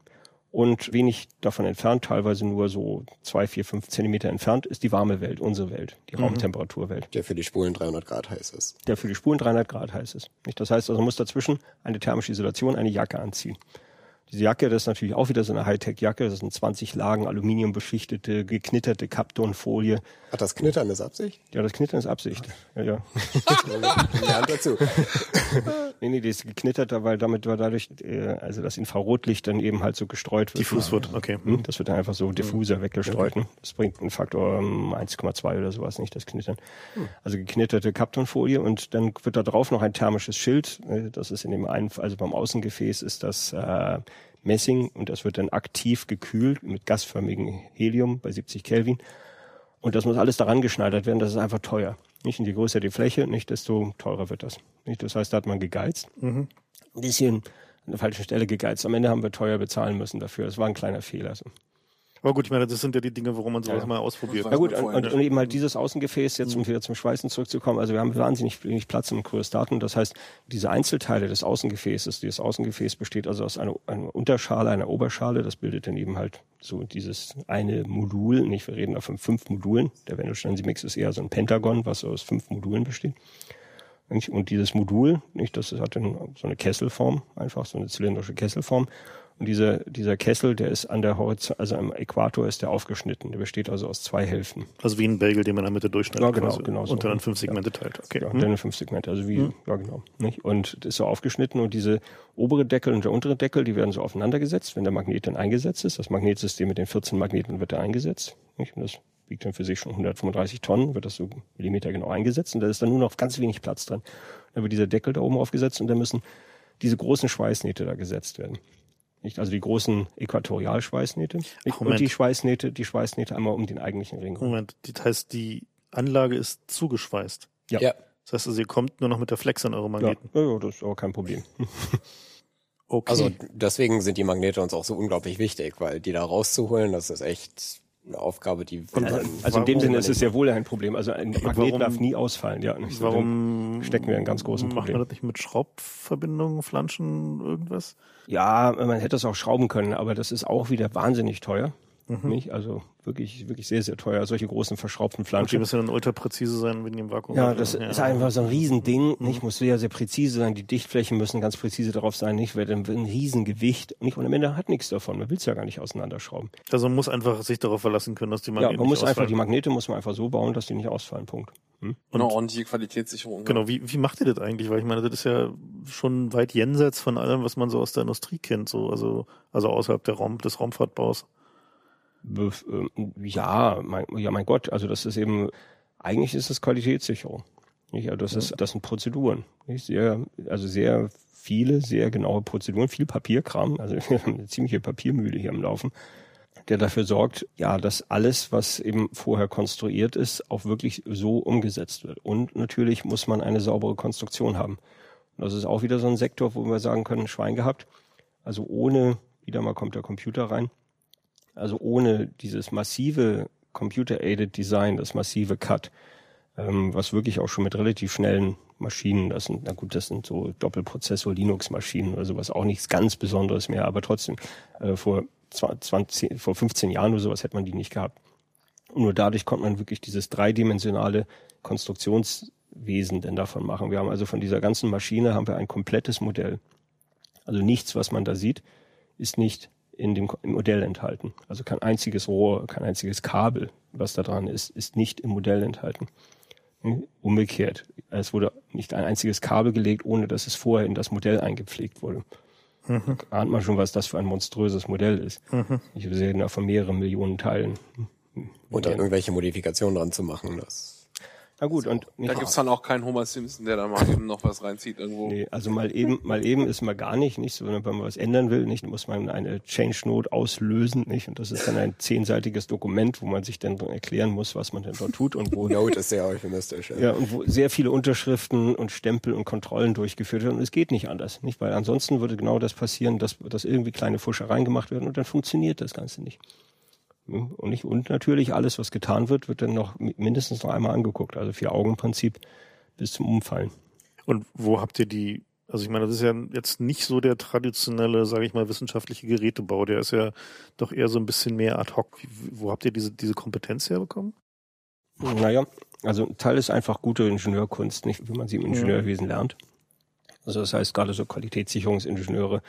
Und wenig davon entfernt, teilweise nur so zwei, vier, fünf Zentimeter entfernt, ist die warme Welt, unsere Welt, die Raumtemperaturwelt Der für die Spulen 300 Grad heiß ist. der für die Spulen 300 Grad heiß ist. Nicht? Das heißt also, man muss dazwischen eine thermische Isolation, eine Jacke anziehen. Diese Jacke, das ist natürlich auch wieder so eine Hightech-Jacke. Das sind 20 Lagen Aluminium beschichtete, geknitterte Kaptonfolie. Hat das Knittern das Absicht? Ja, das Knittern ist Absicht. Ja, ja. Lernt dazu. Nee, nee, das ist geknitterter, weil damit war dadurch, äh, also das Infrarotlicht dann eben halt so gestreut wird. Diffus wird, okay. Hm, Das wird dann einfach so diffuser weggestreut. Ne? Das bringt einen Faktor ähm, 1,2 oder sowas, nicht das Knittern. Also geknitterte Kaptonfolie und dann wird da drauf noch ein thermisches Schild. Äh, Das ist in dem einen, also beim Außengefäß ist das äh, Messing und das wird dann aktiv gekühlt mit gasförmigem Helium bei 70 Kelvin. Und das muss alles daran geschneidert werden, das ist einfach teuer. Nicht? Und je größer die Fläche, nicht, desto teurer wird das. Nicht? Das heißt, da hat man gegeizt. Ein bisschen an der falschen Stelle gegeizt. Am Ende haben wir teuer bezahlen müssen dafür. Das war ein kleiner Fehler. So. Aber gut, ich meine, das sind ja die Dinge, warum man sowas Ja. mal ausprobiert. Na gut, und, und, und eben halt dieses Außengefäß, jetzt um wieder zum Schweißen zurückzukommen, also wir haben wahnsinnig wenig Platz im Kryostaten. Das heißt, diese Einzelteile des Außengefäßes, dieses Außengefäß besteht also aus einer, einer Unterschale, einer Oberschale, das bildet dann eben halt so dieses eine Modul, nicht, wir reden da von fünf Modulen. Der Wendelstein-Mix ist eher so ein Pentagon, was aus fünf Modulen besteht. Und dieses Modul, nicht, das hat dann so eine Kesselform, einfach so eine zylindrische Kesselform. Und dieser, dieser Kessel, der ist an der Horizont, also am Äquator ist der aufgeschnitten. Der besteht also aus zwei Hälften. Also wie ein Bagel, den man in der Mitte durchschneidet. Ja, genau, quasi. genau so. Und dann in fünf Segmente teilt. Okay. Ja, Hm. dann in fünf Segmente, also wie, ja genau. Nicht? Und das ist so aufgeschnitten und diese obere Deckel und der untere Deckel, die werden so aufeinander gesetzt, wenn der Magnet dann eingesetzt ist. Das Magnetsystem mit den 14 Magneten wird da eingesetzt. Nicht? Und das wiegt dann für sich schon 135 Tonnen, wird das so Millimeter genau eingesetzt und da ist dann nur noch ganz wenig Platz drin. Dann wird dieser Deckel da oben aufgesetzt und dann müssen diese großen Schweißnähte da gesetzt werden. Nicht? Also die großen Äquatorialschweißnähte? Ach, und die Schweißnähte, die Schweißnähte einmal um den eigentlichen Ring. rum. Moment, das heißt, die Anlage ist zugeschweißt. Ja. Ja. Das heißt, also ihr kommt nur noch mit der Flex an eure Magneten. ja, ja, das ist aber kein Problem. Okay. Also deswegen sind die Magnete uns auch so unglaublich wichtig, weil die da rauszuholen, das ist echt eine Aufgabe, die Und Also, also in dem Sinne ist es ja wohl ein Problem. Also ein Magnet Warum- darf nie ausfallen. Ja, nicht so, Warum stecken wir in ganz großen Macht man Problem. das nicht mit Schraubverbindungen, Flanschen, irgendwas? Ja, man hätte es auch schrauben können, aber das ist auch wieder wahnsinnig teuer. Mhm. Nicht? Also wirklich, wirklich sehr, sehr teuer. Solche großen verschraubten Und die Flanschen. müssen dann ultra präzise sein, wenn die im Vakuum Ja, das ist einfach so ein Riesending. Nicht? Muss sehr, sehr präzise sein. Die Dichtflächen müssen ganz präzise darauf sein. Nicht? Weil dann ein Riesengewicht. Nicht? Und am Ende hat nichts davon. Man will es ja gar nicht auseinanderschrauben. Also man muss einfach sich darauf verlassen können, dass die Ja, Magneten man muss nicht einfach, die ausfallen. Magnete muss man einfach so bauen, dass die nicht ausfallen. Punkt. Hm? Eine ordentliche Qualitätssicherung. Genau, wie, wie macht ihr das eigentlich? Weil ich meine, das ist ja schon weit jenseits von allem, was man so aus der Industrie kennt, so, also, also außerhalb der Raum, des Raumfahrtbaus. Ähm, Ja, mein, ja, mein Gott, also das ist eben, eigentlich ist es Qualitätssicherung. Ja, das ist, das sind Prozeduren. Nicht? Sehr, also sehr viele, sehr genaue Prozeduren, viel Papierkram. Also wir haben eine ziemliche Papiermühle hier am Laufen, der dafür sorgt, ja, dass alles, was eben vorher konstruiert ist, auch wirklich so umgesetzt wird. Und natürlich muss man eine saubere Konstruktion haben. Und das ist auch wieder so ein Sektor, wo wir sagen können, Schwein gehabt. Also ohne, wieder mal kommt der Computer rein, also ohne dieses massive Computer-Aided Design, das massive Cut, ähm, was wirklich auch schon mit relativ schnellen Maschinen, das sind, na gut, das sind so Doppelprozessor Linux-Maschinen oder sowas, auch nichts ganz Besonderes mehr, aber trotzdem, äh, vor 20, vor 15 Jahren oder sowas hätte man die nicht gehabt. Und nur dadurch konnte man wirklich dieses dreidimensionale Konstruktionswesen denn davon machen. Wir haben also von dieser ganzen Maschine haben wir ein komplettes Modell. Also nichts, was man da sieht, ist nicht in dem Modell enthalten. Also kein einziges Rohr, kein einziges Kabel, was da dran ist, ist nicht im Modell enthalten. Umgekehrt. Es wurde nicht ein einziges Kabel gelegt, ohne dass es vorher in das Modell eingepflegt wurde. Mhm. Da ahnt man schon, was das für ein monströses Modell ist. Mhm. Ich sehe da von mehreren Millionen Teilen. Und dann irgendwelche Modifikationen dran zu machen, das na gut, und da gibt's dann auch keinen Homer Simpson, der da mal eben noch was reinzieht irgendwo. Nee, also mal eben, mal eben ist mal gar nicht, nicht so, wenn man was ändern will, nicht, muss man eine Change Note auslösen, nicht, und das ist dann ein zehnseitiges Dokument, wo man sich dann erklären muss, was man denn dort tut und wo. Note ist sehr euphemistisch. Ja. ja, und wo sehr viele Unterschriften und Stempel und Kontrollen durchgeführt werden und es geht nicht anders, nicht, weil ansonsten würde genau das passieren, dass, dass irgendwie kleine Fuschereien gemacht werden und dann funktioniert das Ganze nicht. Und, nicht, und natürlich alles, was getan wird, wird dann noch mindestens noch einmal angeguckt. Also vier Augen Prinzip bis zum Umfallen. Und wo habt ihr die, also ich meine, das ist ja jetzt nicht so der traditionelle, sage ich mal, wissenschaftliche Gerätebau. Der ist ja doch eher so ein bisschen mehr ad hoc. Wo habt ihr diese, diese Kompetenz herbekommen? Naja, also ein Teil ist einfach gute Ingenieurkunst, nicht wie man sie im Ingenieurwesen lernt. Also das heißt gerade so Qualitätssicherungsingenieure,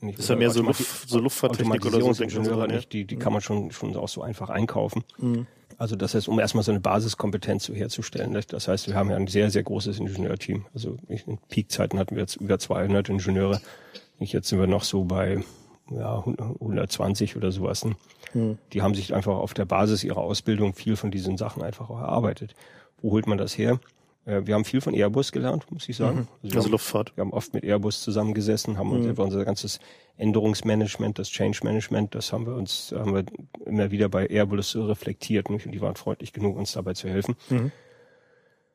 nicht, ist ja mehr so, Luft, so Luftfahrttechnik oder so. Ingenieure, nicht, die, die kann man schon, schon auch so einfach einkaufen. Mhm. Also das heißt, um erstmal so eine Basiskompetenz so herzustellen. Das heißt, wir haben ja ein sehr, sehr großes Ingenieurteam. Also in Peakzeiten hatten wir jetzt über 200 Ingenieure. Jetzt sind wir noch so bei ja, 120 oder sowas. Mhm. Die haben sich einfach auf der Basis ihrer Ausbildung viel von diesen Sachen einfach auch erarbeitet. Wo holt man das her? Äh, wir haben viel von Airbus gelernt, muss ich sagen. Mhm. Also, also Luftfahrt. Wir haben oft mit Airbus zusammengesessen, haben uns mhm. unser ganzes Änderungsmanagement, das Change Management, das haben wir uns, haben wir immer wieder bei Airbus reflektiert nicht? und die waren freundlich genug, uns dabei zu helfen. Mhm.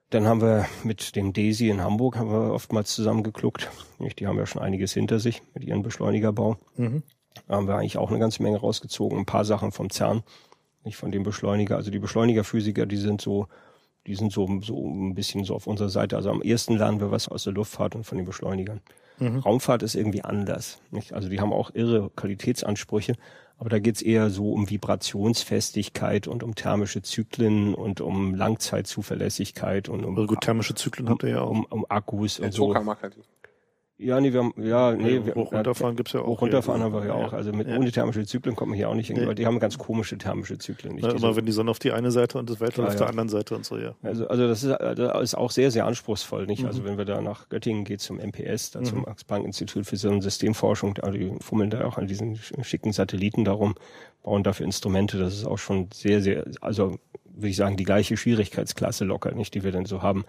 Dann haben wir mit dem Daisy in Hamburg haben wir oftmals zusammengekluckt. Die haben ja schon einiges hinter sich mit ihrem Beschleunigerbau. Mhm. Da haben wir eigentlich auch eine ganze Menge rausgezogen. Ein paar Sachen vom CERN, nicht von dem Beschleuniger. Also die Beschleunigerphysiker, die sind so die sind so, so ein bisschen so auf unserer Seite. Also am ersten lernen wir was aus der Luftfahrt und von den Beschleunigern. Mhm. Raumfahrt ist irgendwie anders. Nicht? Also die haben auch irre Qualitätsansprüche, aber da geht's eher so um Vibrationsfestigkeit und um thermische Zyklen und um Langzeitzuverlässigkeit und um also gut, thermische Zyklen habt ihr ja auch. Um, um Akkus und so. Ja, nee, wir haben, ja, nee, wir, hoch runterfahren gibt's ja auch. Hoch runterfahren haben wir ja auch. Also mit ja. ohne thermische Zyklen kommt man hier auch nicht hin, weil die haben ganz komische thermische Zyklen. Nicht ja, immer wenn die Sonne auf die eine Seite und das Weltall ja, auf der anderen Seite und so, ja. Also, also das ist, das ist auch sehr, sehr anspruchsvoll, nicht? Also mhm. Also wenn wir da nach Göttingen geht zum MPS, da mhm. zum Max-Planck-Institut für so eine Systemforschung, da die fummeln da auch an diesen schicken Satelliten darum, bauen dafür Instrumente, das ist auch schon sehr, sehr, also würde ich sagen, die gleiche Schwierigkeitsklasse locker, nicht, die wir denn so haben.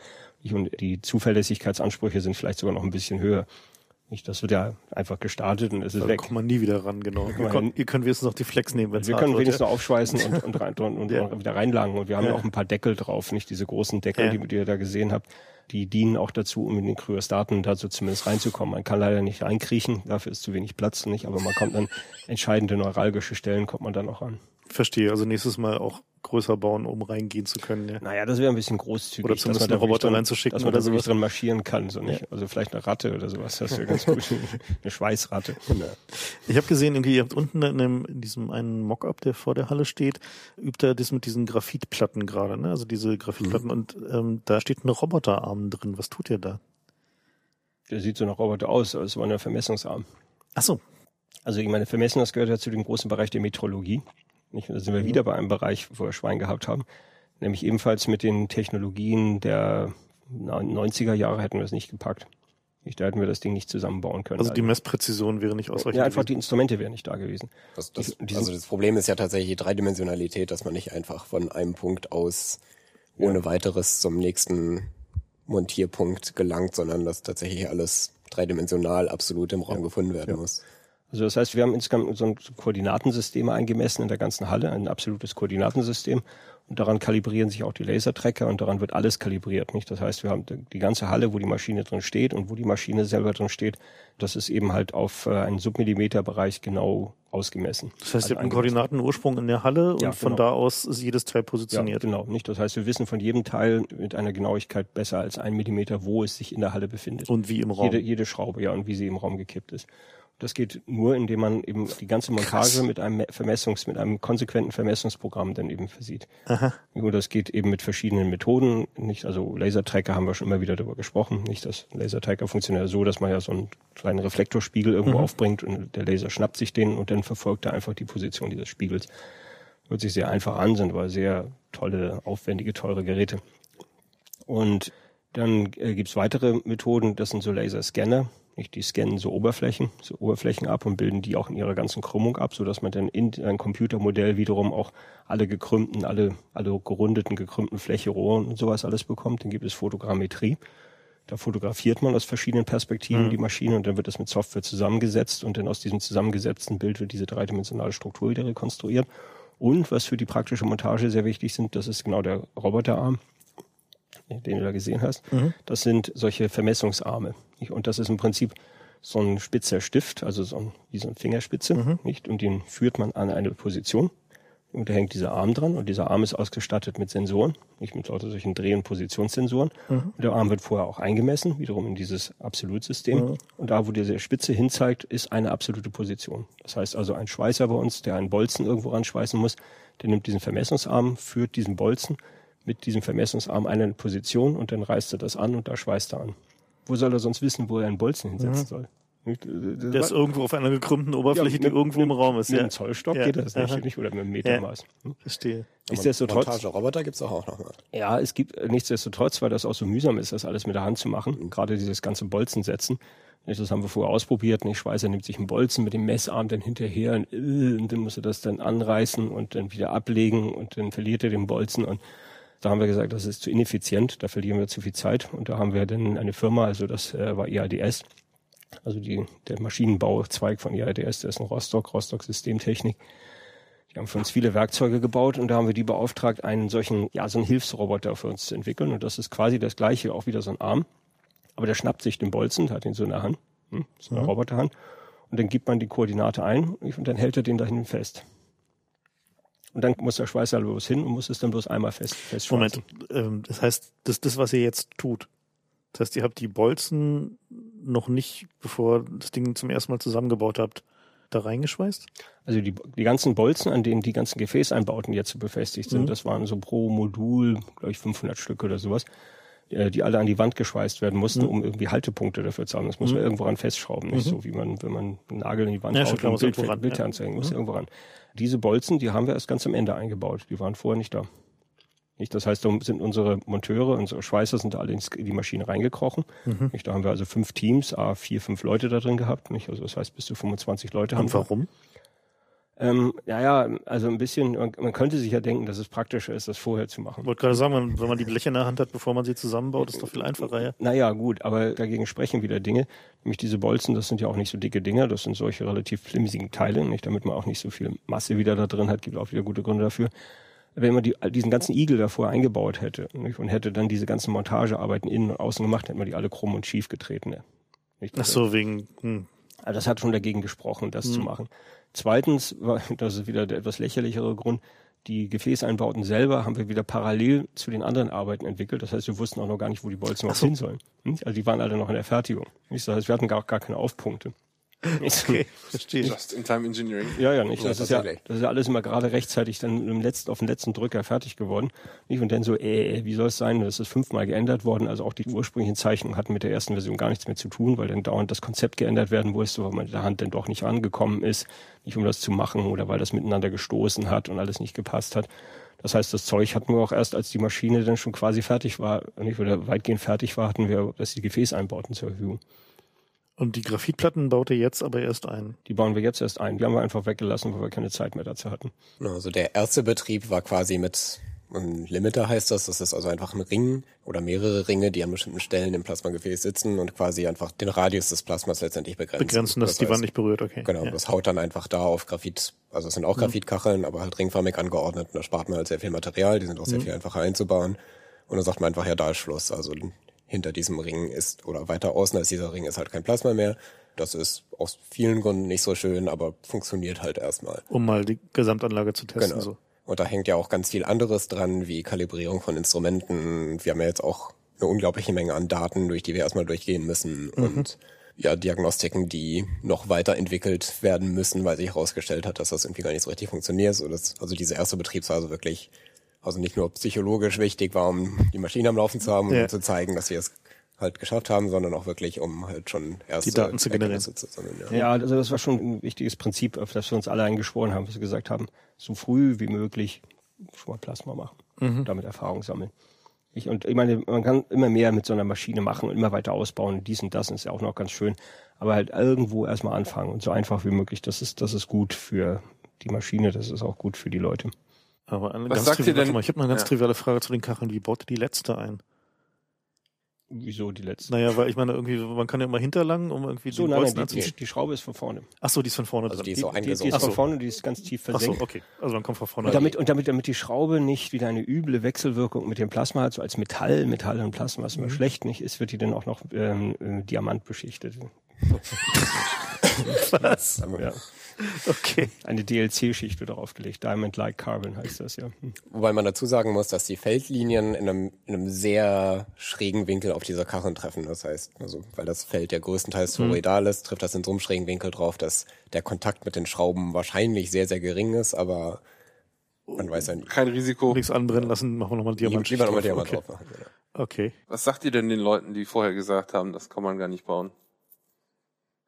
Und die Zuverlässigkeitsansprüche sind vielleicht sogar noch ein bisschen höher. Nicht, das wird ja einfach gestartet und es ist da weg. kommt man nie wieder ran, genau. Ihr könnt, ihr könnt wenigstens noch die Flex nehmen, wenn es Wir können wenigstens noch aufschweißen und, und, rein, und, und ja. wieder reinlagen. Und wir haben ja. auch ein paar Deckel drauf, nicht diese großen Deckel, ja. die, die ihr da gesehen habt. Die dienen auch dazu, um in den Kryostaten dazu zumindest reinzukommen. Man kann leider nicht reinkriechen, dafür ist zu wenig Platz nicht, aber man kommt dann entscheidende neuralgische Stellen kommt man dann auch ran. Verstehe, also nächstes Mal auch größer bauen, um reingehen zu können. Ja. Naja, das wäre ein bisschen großzügig. Oder zumindest einen Roboter reinzuschicken. Dass man da sowas dran marschieren kann. So nicht. Ja. Also vielleicht eine Ratte oder sowas. Das wäre ganz gut. eine Schweißratte. Ja. Ich habe gesehen, irgendwie, ihr habt unten in, dem, in diesem einen Mockup, der vor der Halle steht, übt er das mit diesen Graphitplatten gerade. Ne? Also diese Graphitplatten. Mhm. Und ähm, da steht ein Roboterarm drin. Was tut ihr da? Der sieht so nach Roboter aus. Das war ein Vermessungsarm. Ach so. Also ich meine, Vermessen, das gehört ja zu dem großen Bereich der Metrologie. Nicht? Da sind wir mhm. wieder bei einem Bereich, wo wir Schwein gehabt haben. Nämlich ebenfalls mit den Technologien der 90er Jahre hätten wir es nicht gepackt. Da hätten wir das Ding nicht zusammenbauen können. Also die Messpräzision wäre nicht ausreichend. Ja, einfach gewesen. die Instrumente wären nicht da gewesen. Das, das, also das Problem ist ja tatsächlich die Dreidimensionalität, dass man nicht einfach von einem Punkt aus ohne ja. weiteres zum nächsten Montierpunkt gelangt, sondern dass tatsächlich alles dreidimensional absolut im Raum ja. gefunden werden ja. muss. Also das heißt, wir haben insgesamt so ein Koordinatensystem eingemessen in der ganzen Halle, ein absolutes Koordinatensystem. Und daran kalibrieren sich auch die Lasertracker und daran wird alles kalibriert. Nicht? Das heißt, wir haben die ganze Halle, wo die Maschine drin steht und wo die Maschine selber drin steht, das ist eben halt auf äh, einen Submillimeterbereich genau ausgemessen. Das heißt, ihr habt einen Koordinatenursprung in der Halle und ja, von genau. da aus ist jedes Teil positioniert. Ja, genau. Nicht? Das heißt, wir wissen von jedem Teil mit einer Genauigkeit besser als ein Millimeter, wo es sich in der Halle befindet. Und wie im Raum. Jede, jede Schraube, ja, und wie sie im Raum gekippt ist. Das geht nur, indem man eben die ganze Montage Krass. mit einem Vermessungs, mit einem konsequenten Vermessungsprogramm dann eben versieht. Aha. Und das geht eben mit verschiedenen Methoden. Nicht, also Lasertracker haben wir schon immer wieder darüber gesprochen. Nicht, das Lasertracker funktioniert so, dass man ja so einen kleinen Reflektorspiegel irgendwo mhm. aufbringt und der Laser schnappt sich den und dann verfolgt er einfach die Position dieses Spiegels. Hört sich sehr einfach an, sind aber sehr tolle, aufwendige, teure Geräte. Und dann äh, gibt's weitere Methoden, das sind so Laserscanner. Nicht? Die scannen so Oberflächen, so Oberflächen ab und bilden die auch in ihrer ganzen Krümmung ab, so dass man dann in ein Computermodell wiederum auch alle gekrümmten, alle, alle gerundeten, gekrümmten Fläche, Rohren und sowas alles bekommt. Dann gibt es Fotogrammetrie. Da fotografiert man aus verschiedenen Perspektiven mhm. die Maschine und dann wird das mit Software zusammengesetzt und dann aus diesem zusammengesetzten Bild wird diese dreidimensionale Struktur wieder rekonstruiert. Und was für die praktische Montage sehr wichtig sind, das ist genau der Roboterarm den du da gesehen hast, mhm. das sind solche Vermessungsarme. Und das ist im Prinzip so ein spitzer Stift, also so ein, wie so eine Fingerspitze, mhm. nicht? Und den führt man an eine Position. Und da hängt dieser Arm dran und dieser Arm ist ausgestattet mit Sensoren, nicht mit solchen Dreh- und Positionssensoren. Mhm. Und der Arm wird vorher auch eingemessen, wiederum in dieses Absolutsystem. Mhm. Und da, wo diese Spitze hinzeigt, ist eine absolute Position. Das heißt also, ein Schweißer bei uns, der einen Bolzen irgendwo ranschweißen muss, der nimmt diesen Vermessungsarm, führt diesen Bolzen mit diesem Vermessungsarm eine Position und dann reißt er das an und da schweißt er an. Wo soll er sonst wissen, wo er einen Bolzen hinsetzen mhm. soll? Das der ist irgendwo auf einer gekrümmten Oberfläche, ja, die irgendwo im Raum ist. Mit ja. einem Zollstock ja. geht das nicht, nicht, oder mit einem Metermaß. Ja. Verstehe. Nichtsdestotrotz. Montageroboter gibt's auch noch mal. Ja, es gibt nichtsdestotrotz, weil das auch so mühsam ist, das alles mit der Hand zu machen. Mhm. Gerade dieses ganze Bolzen setzen. Das haben wir vorher ausprobiert. Nicht Schweißer nimmt sich einen Bolzen mit dem Messarm dann hinterher und, äh, und dann muss er das dann anreißen und dann wieder ablegen und dann verliert er den Bolzen und da haben wir gesagt, das ist zu ineffizient, da verlieren wir zu viel Zeit. Und da haben wir dann eine Firma, also das äh, war IADS, also die, der Maschinenbauzweig von IADS, der ist in Rostock, Rostock Systemtechnik. Die haben für uns viele Werkzeuge gebaut und da haben wir die beauftragt, einen solchen, ja, so einen Hilfsroboter für uns zu entwickeln. Und das ist quasi das gleiche, auch wieder so ein Arm. Aber der schnappt sich den Bolzen, hat ihn so in der Hand, hm, so eine mhm. Roboterhand. Und dann gibt man die Koordinate ein und dann hält er den dahin fest. Und dann muss der Schweißer bloß hin und muss es dann bloß einmal fest, festschweißen. Moment, ähm, das heißt, das das, was ihr jetzt tut. Das heißt, ihr habt die Bolzen noch nicht, bevor das Ding zum ersten Mal zusammengebaut habt, da reingeschweißt? Also die, die ganzen Bolzen, an denen die ganzen Gefäßeinbauten jetzt so befestigt sind, mhm. das waren so pro Modul, glaube ich, 500 Stück oder sowas, äh, die alle an die Wand geschweißt werden mussten, mhm. um irgendwie Haltepunkte dafür zu haben. Das muss mhm. man irgendwo ran festschrauben, nicht mhm. so wie man, wenn man einen Nagel in die Wand ja, haut, um Bild, ran, Bild ja. anzeigen, muss mhm. irgendwo ran. Diese Bolzen, die haben wir erst ganz am Ende eingebaut. Die waren vorher nicht da. Nicht? Das heißt, da sind unsere Monteure, unsere Schweißer sind alle in die Maschine reingekrochen. Mhm. Nicht? Da haben wir also fünf Teams, a vier, fünf Leute da drin gehabt. Nicht? Also das heißt, bis zu 25 Leute haben Und warum? Wir. Ähm, ja, also ein bisschen, man, man, könnte sich ja denken, dass es praktischer ist, das vorher zu machen. Ich wollte gerade sagen, wenn man die Bleche in der Hand hat, bevor man sie zusammenbaut, ist doch viel einfacher, ja. Naja, gut, aber dagegen sprechen wieder Dinge. Nämlich diese Bolzen, das sind ja auch nicht so dicke Dinger, das sind solche relativ flimsigen Teile, nicht, damit man auch nicht so viel Masse wieder da drin hat, gibt auch wieder gute Gründe dafür. Wenn man die, diesen ganzen Igel davor eingebaut hätte nicht, und hätte dann diese ganzen Montagearbeiten innen und außen gemacht, hätten wir die alle krumm und schief getreten. Nicht? Ach so, wegen... Hm. Also das hat schon dagegen gesprochen, das hm. zu machen. Zweitens, das ist wieder der etwas lächerlichere Grund, die Gefäßeinbauten selber haben wir wieder parallel zu den anderen Arbeiten entwickelt. Das heißt, wir wussten auch noch gar nicht, wo die Bolzen noch so. hin sollen. Hm? Also die waren alle noch in der Fertigung. Das heißt, wir hatten gar, gar keine Aufpunkte. Okay, verstehe. Just-in-time Engineering. Ja, ja, nicht. Das, ja, ist ja, das ist ja alles immer gerade rechtzeitig dann im letzten, auf den letzten Drücker fertig geworden. Nicht? Und dann so, äh, wie soll es sein? Das ist fünfmal geändert worden. Also auch die ursprünglichen Zeichnungen hatten mit der ersten Version gar nichts mehr zu tun, weil dann dauernd das Konzept geändert werden musste, weil man mit der Hand dann doch nicht angekommen ist, nicht um das zu machen oder weil das miteinander gestoßen hat und alles nicht gepasst hat. Das heißt, das Zeug hatten wir auch erst, als die Maschine dann schon quasi fertig war, nicht, oder weitgehend fertig war, hatten wir, dass die Gefäßeinbauten zur Verfügung. Und die Graphitplatten baut ihr jetzt aber erst ein? Die bauen wir jetzt erst ein. Die haben wir einfach weggelassen, weil wir keine Zeit mehr dazu hatten. Also der erste Betrieb war quasi mit Ein Limiter heißt das, das ist also einfach ein Ring oder mehrere Ringe, die an bestimmten Stellen im Plasmagefäß sitzen und quasi einfach den Radius des Plasmas letztendlich begrenzen. Begrenzen, dass das die Wand nicht berührt, okay. Genau, Ja. das haut dann einfach da auf Graphit, also es sind auch Graphitkacheln, aber halt ringförmig angeordnet und da spart man halt sehr viel Material, die sind auch sehr viel einfacher einzubauen und dann sagt man einfach, ja, da ist Schluss, also hinter diesem Ring ist, oder weiter außen als dieser Ring ist halt kein Plasma mehr. Das ist aus vielen Gründen nicht so schön, aber funktioniert halt erstmal. Um mal die Gesamtanlage zu testen. Genau. So. Und da hängt ja auch ganz viel anderes dran, wie Kalibrierung von Instrumenten. Wir haben ja jetzt auch eine unglaubliche Menge an Daten, durch die wir erstmal durchgehen müssen. Und ja, Diagnostiken, die noch weiterentwickelt werden müssen, weil sich herausgestellt hat, dass das irgendwie gar nicht so richtig funktioniert. So dass, also diese erste Betriebsphase wirklich, also nicht nur psychologisch wichtig war, um die Maschine am Laufen zu haben und Ja. um zu zeigen, dass wir es halt geschafft haben, sondern auch wirklich, um halt schon erste Die Daten zu generieren. Zu sammeln. Ja. Ja, also das war schon ein wichtiges Prinzip, auf das wir uns alle eingeschworen haben, was wir gesagt haben, so früh wie möglich schon mal Plasma machen, Mhm. damit Erfahrung sammeln. Ich, und ich meine, man kann immer mehr mit so einer Maschine machen und immer weiter ausbauen. Dies und das ist ja auch noch ganz schön. Aber halt irgendwo erstmal anfangen und so einfach wie möglich. Das ist, das ist gut für die Maschine, das ist auch gut für die Leute. Aber eine Was ganz sagt ihr denn- Mal, ich habe eine ganz Ja. triviale Frage zu den Kacheln. Wie baut ihr die letzte ein? Wieso die letzte? Naja, weil ich meine, irgendwie, man kann ja immer hinterlangen, um irgendwie So, nein, nein, die, die, die Schraube ist von vorne. Ach so, die ist von vorne Also dran. die ist so Die, die eingesogen. ist Ach von so. vorne, die ist ganz tief Ach so, versenkt. okay. Also dann kommt von vorne. Und damit, und damit, damit die Schraube nicht wieder eine üble Wechselwirkung mit dem Plasma hat, so als Metall, Metall und Plasma, was immer Mhm. schlecht nicht ist, wird die dann auch noch ähm, äh, Diamant beschichtet. Was? Ja. Okay. Eine DLC-Schicht wird darauf gelegt. Diamond-like Carbon heißt das ja. Hm. Wobei man dazu sagen muss, dass die Feldlinien in einem, in einem sehr schrägen Winkel auf dieser Kacheln treffen. Das heißt, also, weil das Feld ja größtenteils toroidal ist, trifft das in so einem schrägen Winkel drauf, dass der Kontakt mit den Schrauben wahrscheinlich sehr, sehr gering ist, aber man weiß ja nicht. Kein Risiko. Nichts anbrennen lassen, machen wir nochmal Diamant. Lieber nochmal Diamant okay. drauf machen. Genau. Okay. Was sagt ihr denn den Leuten, die vorher gesagt haben, das kann man gar nicht bauen?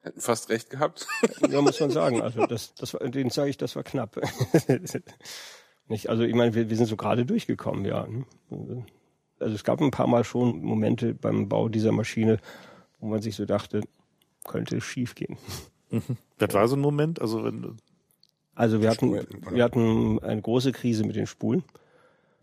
Hätten fast recht gehabt. Ja, muss man sagen. Also das, das war, den sage ich, das war knapp. Nicht, also ich meine, wir, wir sind so gerade durchgekommen, ja. Also es gab ein paar Mal schon Momente beim Bau dieser Maschine, wo man sich so dachte, könnte schief gehen. Das war so ein Moment, also wenn, Also wir hatten, wir hatten eine große Krise mit den Spulen.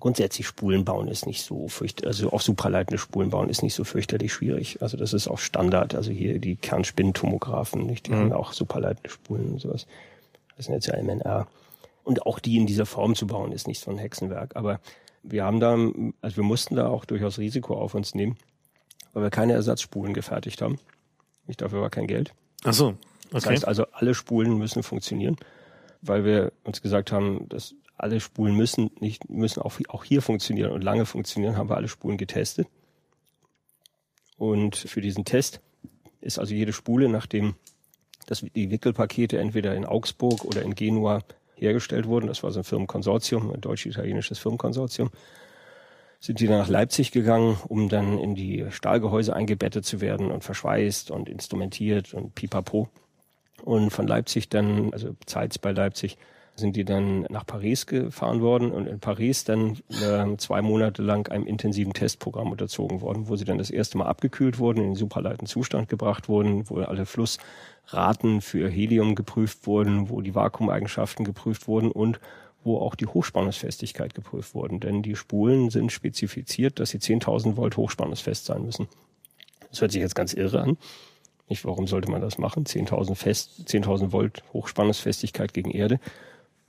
Grundsätzlich Spulen bauen ist nicht so fürchterlich, also auch supraleitende Spulen bauen ist nicht so fürchterlich schwierig. Also das ist auch Standard. Also hier die Kernspintomographen, nicht? Die haben auch supraleitende Spulen und sowas. Das sind jetzt ja MNR. Und auch die in dieser Form zu bauen, ist nicht so ein Hexenwerk. Aber wir haben da, also wir mussten da auch durchaus Risiko auf uns nehmen, weil wir keine Ersatzspulen gefertigt haben. Nicht dafür war kein Geld. ach so, Das okay. heißt also, alle Spulen müssen funktionieren, weil wir uns gesagt haben, dass alle Spulen müssen nicht müssen auch, auch hier funktionieren und lange funktionieren, haben wir alle Spulen getestet. Und für diesen Test ist also jede Spule, nachdem das, die Wickelpakete entweder in Augsburg oder in Genua hergestellt wurden, das war so ein Firmenkonsortium, ein deutsch-italienisches Firmenkonsortium, sind die dann nach Leipzig gegangen, um dann in die Stahlgehäuse eingebettet zu werden und verschweißt und instrumentiert und pipapo. Und von Leipzig dann, also Zeitz bei Leipzig, sind die dann nach Paris gefahren worden und in Paris dann äh, zwei Monate lang einem intensiven Testprogramm unterzogen worden, wo sie dann das erste Mal abgekühlt wurden, in den superleiten Zustand gebracht wurden, wo alle Flussraten für Helium geprüft wurden, wo die Vakuumeigenschaften geprüft wurden und wo auch die Hochspannungsfestigkeit geprüft wurden. Denn die Spulen sind spezifiziert, dass sie 10.000 Volt hochspannungsfest sein müssen. Das hört sich jetzt ganz irre an. Nicht, warum sollte man das machen? 10.000 fest, 10.000 Volt Hochspannungsfestigkeit gegen Erde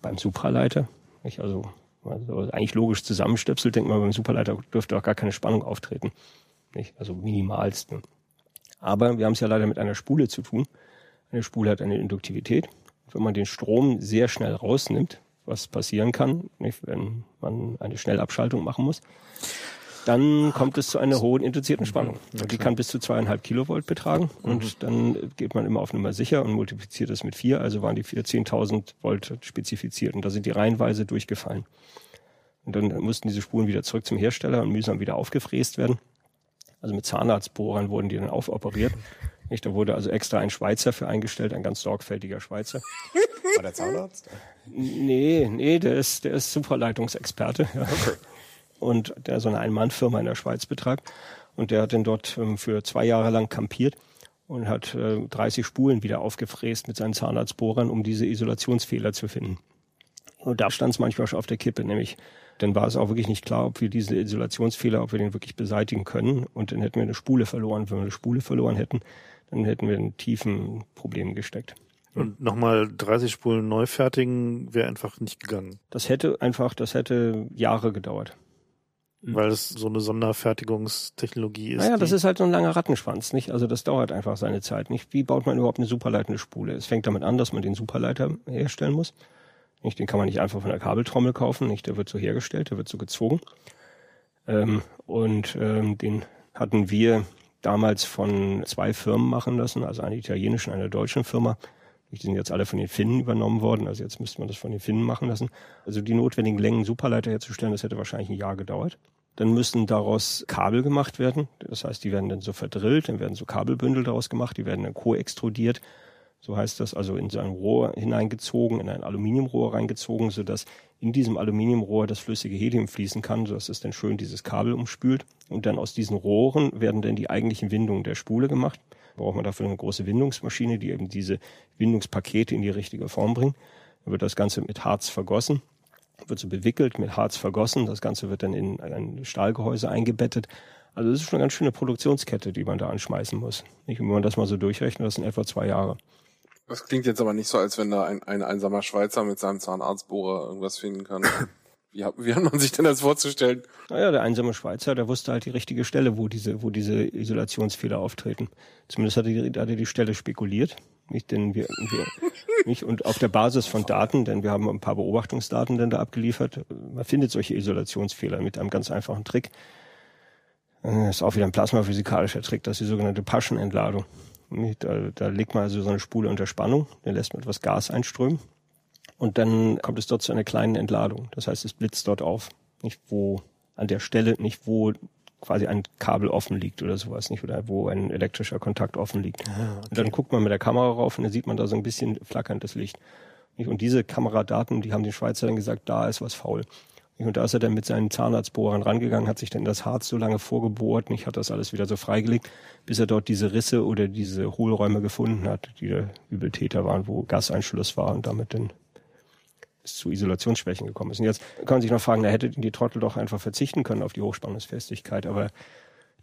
beim Supraleiter. Nicht? Also, also eigentlich logisch zusammenstöpselt, denkt man, beim Superleiter dürfte auch gar keine Spannung auftreten. Nicht? Also minimalst. ne? Aber wir haben es ja leider mit einer Spule zu tun. Eine Spule hat eine Induktivität. Wenn man den Strom sehr schnell rausnimmt, was passieren kann, nicht? wenn man eine Schnellabschaltung machen muss, dann kommt es zu einer hohen induzierten Spannung. Und die kann bis zu zweieinhalb Kilovolt betragen. Und dann geht man immer auf Nummer sicher und multipliziert das mit vier. Also waren die vier 10.000 Volt spezifiziert. Und da sind die reihenweise durchgefallen. Und dann mussten diese Spulen wieder zurück zum Hersteller und mühsam wieder aufgefräst werden. Also mit Zahnarztbohrern wurden die dann aufoperiert. Nicht, da wurde also extra ein Schweizer für eingestellt, ein ganz sorgfältiger Schweizer. War der Zahnarzt? Nee, nee, der ist, der ist Supraleitungsexperte. Ja. Und der so eine Ein-Mann-Firma in der Schweiz betreibt. Und der hat dann dort ähm, für zwei Jahre lang kampiert und hat äh, 30 Spulen wieder aufgefräst mit seinen Zahnarztbohrern, um diese Isolationsfehler zu finden. Und da stand es manchmal schon auf der Kippe, nämlich dann war es auch wirklich nicht klar, ob wir diesen Isolationsfehler, ob wir den wirklich beseitigen können. Und dann hätten wir eine Spule verloren. Wenn wir eine Spule verloren hätten, dann hätten wir in tiefen Problemen gesteckt. Und nochmal 30 Spulen neu fertigen wäre einfach nicht gegangen. Das hätte einfach, das hätte Jahre gedauert. Weil es so eine Sonderfertigungstechnologie ist. Naja, das ist halt so ein langer Rattenschwanz, nicht? Also das dauert einfach seine Zeit, nicht? Wie baut man überhaupt eine superleitende Spule? Es fängt damit an, dass man den Superleiter herstellen muss. Nicht? Den kann man nicht einfach von der Kabeltrommel kaufen, nicht? Der wird so hergestellt, der wird so gezogen. Ähm, und ähm, den hatten wir damals von zwei Firmen machen lassen, also einer italienischen, einer deutschen Firma. Die sind jetzt alle von den Finnen übernommen worden, also jetzt müsste man das von den Finnen machen lassen. Also die notwendigen Längen Superleiter herzustellen, das hätte wahrscheinlich ein Jahr gedauert. Dann müssen daraus Kabel gemacht werden. Das heißt, die werden dann so verdrillt, dann werden so Kabelbündel daraus gemacht, die werden dann koextrudiert. So heißt das, also in so ein Rohr hineingezogen, in ein Aluminiumrohr reingezogen, sodass in diesem Aluminiumrohr das flüssige Helium fließen kann, sodass es dann schön dieses Kabel umspült. Und dann aus diesen Rohren werden dann die eigentlichen Windungen der Spule gemacht. Braucht man dafür eine große Windungsmaschine, die eben diese Windungspakete in die richtige Form bringt. Dann wird das Ganze mit Harz vergossen, wird so bewickelt, mit Harz vergossen. Das Ganze wird dann in ein Stahlgehäuse eingebettet. Also das ist schon eine ganz schöne Produktionskette, die man da anschmeißen muss. Und wenn man das mal so durchrechnet, das sind etwa zwei Jahre. Das klingt jetzt aber nicht so, als wenn da ein, ein einsamer Schweizer mit seinem Zahnarztbohrer irgendwas finden kann. Wie hat, wie hat man sich denn das vorzustellen? Naja, der einsame Schweizer, der wusste halt die richtige Stelle, wo diese, wo diese Isolationsfehler auftreten. Zumindest hat er, die- hat er die Stelle spekuliert. Nicht, denn wir, wir nicht, und auf der Basis von Daten, denn wir haben ein paar Beobachtungsdaten dann da abgeliefert. Man findet solche Isolationsfehler mit einem ganz einfachen Trick. Äh, ist auch wieder ein plasmaphysikalischer Trick, das ist die sogenannte Paschenentladung. Da, da legt man also so eine Spule unter Spannung, dann lässt man etwas Gas einströmen und dann kommt es dort zu einer kleinen Entladung. Das heißt, es blitzt dort auf. Nicht wo, an der Stelle, nicht wo quasi ein Kabel offen liegt oder sowas, nicht, oder wo ein elektrischer Kontakt offen liegt. Und dann guckt man mit der Kamera rauf und dann sieht man da so ein bisschen flackerndes Licht. Nicht? Und diese Kameradaten, die haben den Schweizer dann gesagt, da ist was faul. Und da ist er dann mit seinen Zahnarztbohrern rangegangen, hat sich dann das Harz so lange vorgebohrt, nicht, hat das alles wieder so freigelegt, bis er dort diese Risse oder diese Hohlräume gefunden hat, die der Übeltäter waren, wo Gaseinschluss war und damit dann es zu Isolationsschwächen gekommen ist. Und jetzt kann man sich noch fragen, da hätte die Trottel doch einfach verzichten können auf die Hochspannungsfestigkeit. Aber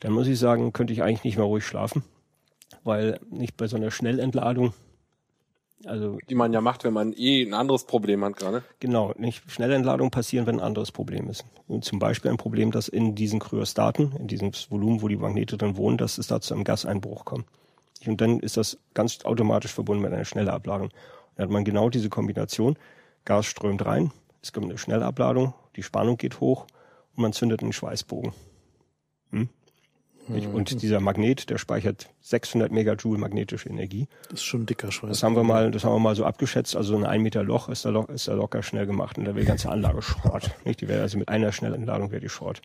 dann muss ich sagen, könnte ich eigentlich nicht mehr ruhig schlafen, weil nicht bei so einer Schnellentladung, also Die man ja macht, wenn man eh ein anderes Problem hat gerade. genau, nicht Schnellentladungen passieren, wenn ein anderes Problem ist. Und zum Beispiel ein Problem, dass in diesen Kryostaten, in diesem Volumen, wo die Magnete drin wohnen, dass es da zu einem Gaseinbruch kommt. Und dann ist das ganz automatisch verbunden mit einer Schnellabladung. Dann hat man genau diese Kombination. Gas strömt rein, es kommt eine Schnellabladung, die Spannung geht hoch und man zündet einen Schweißbogen. Hm? Und dieser Magnet, der speichert 600 Megajoule magnetische Energie. Das ist schon ein dicker Schweiß. Das haben wir mal, das haben wir mal so abgeschätzt. Also so ein ein Meter Loch ist da, lo ist da locker schnell gemacht und da wäre die ganze Anlage Schrott. Nicht? Die wäre also mit einer Schnellentladung wäre die Schrott.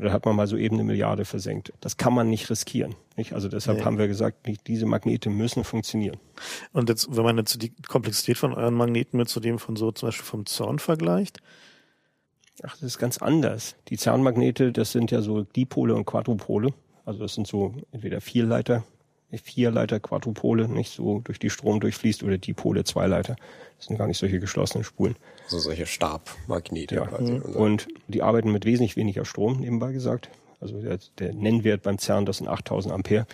Da hat man mal so eben eine Milliarde versenkt. Das kann man nicht riskieren. Nicht? Also deshalb Nee. haben wir gesagt, nicht, diese Magnete müssen funktionieren. Und jetzt, wenn man jetzt die Komplexität von euren Magneten mit zu dem von so zum Beispiel vom Zorn vergleicht, Ach, das ist ganz anders. Die Zahnmagnete, das sind ja so Dipole und Quadrupole. Also das sind so entweder Vierleiter, Vierleiter, Quadrupole, nicht so durch die Strom durchfließt oder Dipole, Zweileiter. Das sind gar nicht solche geschlossenen Spulen. Also solche Stabmagnete Ja. quasi. Mhm. Und die arbeiten mit wesentlich weniger Strom, nebenbei gesagt. Also der, der Nennwert beim CERN, das sind 8000 Ampere.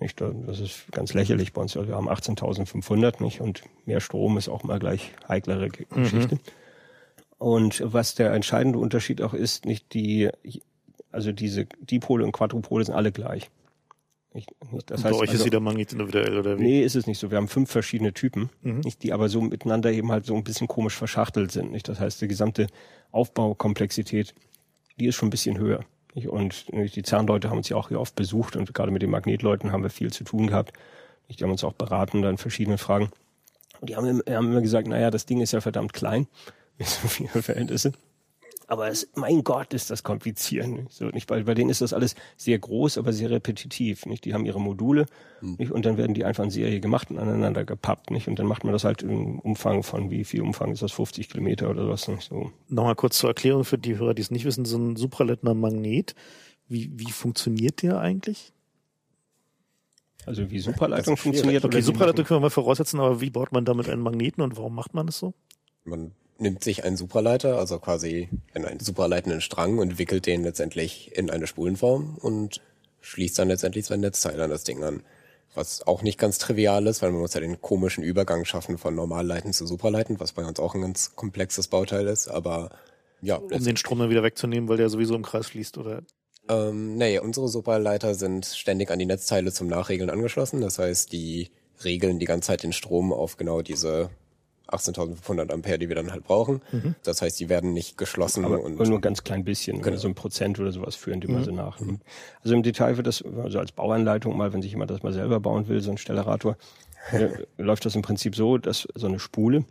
Nicht? Da- Das ist ganz lächerlich bei uns. Also wir haben 18.500 nicht und mehr Strom ist auch mal gleich heiklere G- Geschichte. Und was der entscheidende Unterschied auch ist, nicht die, also diese Dipole und Quadrupole sind alle gleich. Nicht, nicht, das bei heißt, euch also, ist jeder Magnet individuell oder wie? Nee, ist es nicht so. Wir haben fünf verschiedene Typen, Mhm. nicht, die aber so miteinander eben halt so ein bisschen komisch verschachtelt sind. Nicht? Das heißt, die gesamte Aufbaukomplexität, die ist schon ein bisschen höher. Nicht? Und nicht, die Zahnleute haben uns ja auch hier oft besucht und gerade mit den Magnetleuten haben wir viel zu tun gehabt. Nicht? Die haben uns auch beraten dann in verschiedenen Fragen. Und die haben, immer- haben immer gesagt, naja, das Ding ist ja verdammt klein, mit so vielen Verhältnisse. Aber es, mein Gott, ist das kompliziert. Nicht? So, nicht? Bei, bei denen ist das alles sehr groß, aber sehr repetitiv. Nicht? Die haben ihre Module nicht? und dann werden die einfach in Serie gemacht und aneinander gepappt. Nicht? Und dann macht man das halt im Umfang von, wie viel Umfang ist das, 50 Kilometer oder was. Nicht? So. Nochmal kurz zur Erklärung für die Hörer, die es nicht wissen, so ein supraleitender Magnet. Wie, wie funktioniert der eigentlich? Also wie Superleitung funktioniert. Okay, machen- können wir mal voraussetzen, aber wie baut man damit einen Magneten und warum macht man das so? Man nimmt sich einen Supraleiter, also quasi einen supraleitenden Strang und wickelt den letztendlich in eine Spulenform und schließt dann letztendlich sein Netzteil an das Ding an. Was auch nicht ganz trivial ist, weil man muss ja den komischen Übergang schaffen von Normalleiten zu Supraleiten, was bei uns auch ein ganz komplexes Bauteil ist, aber ja. Um den Strom dann wieder wegzunehmen, weil der sowieso im Kreis fließt, oder? Ähm, nee, unsere Supraleiter sind ständig an die Netzteile zum Nachregeln angeschlossen. Das heißt, die regeln die ganze Zeit den Strom auf genau diese 18.500 Ampere, die wir dann halt brauchen. Mhm. Das heißt, die werden nicht geschlossen. Aber und nur ganz klein bisschen, genau. so ein Prozent oder sowas führen die mhm. mal so nach. Mhm. Also im Detail wird das, also als Bauanleitung mal, wenn sich jemand das mal selber bauen will, so ein Stellarator, äh, läuft das im Prinzip so, dass so eine Spule,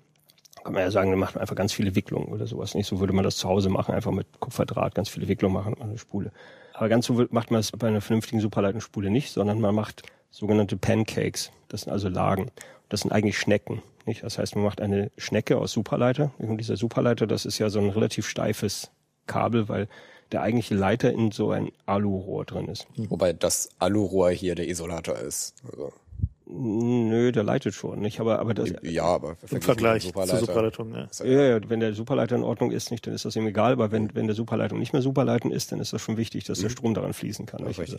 kann man ja sagen, dann macht man einfach ganz viele Wicklungen oder sowas. Nicht so würde man das zu Hause machen, einfach mit Kupferdraht ganz viele Wicklungen machen, eine Spule. Aber ganz so macht man es bei einer vernünftigen Superleitenspule nicht, sondern man macht sogenannte Pancakes. Das sind also Lagen. Das sind eigentlich Schnecken. Nicht? Das heißt, man macht eine Schnecke aus Superleiter. Und dieser Superleiter, das ist ja so ein relativ steifes Kabel, weil der eigentliche Leiter in so ein Alurohr drin ist. Wobei das Alurohr hier der Isolator ist. Also. Nö, der leitet schon, nicht? Aber, aber das. Ja, aber im Vergleich zur Superleitung, ja. ja. Ja, wenn der Superleiter in Ordnung ist, nicht, dann ist das ihm egal. Aber wenn, wenn der Superleitung nicht mehr Superleiten ist, dann ist das schon wichtig, dass mhm. der Strom daran fließen kann. Nicht? Also,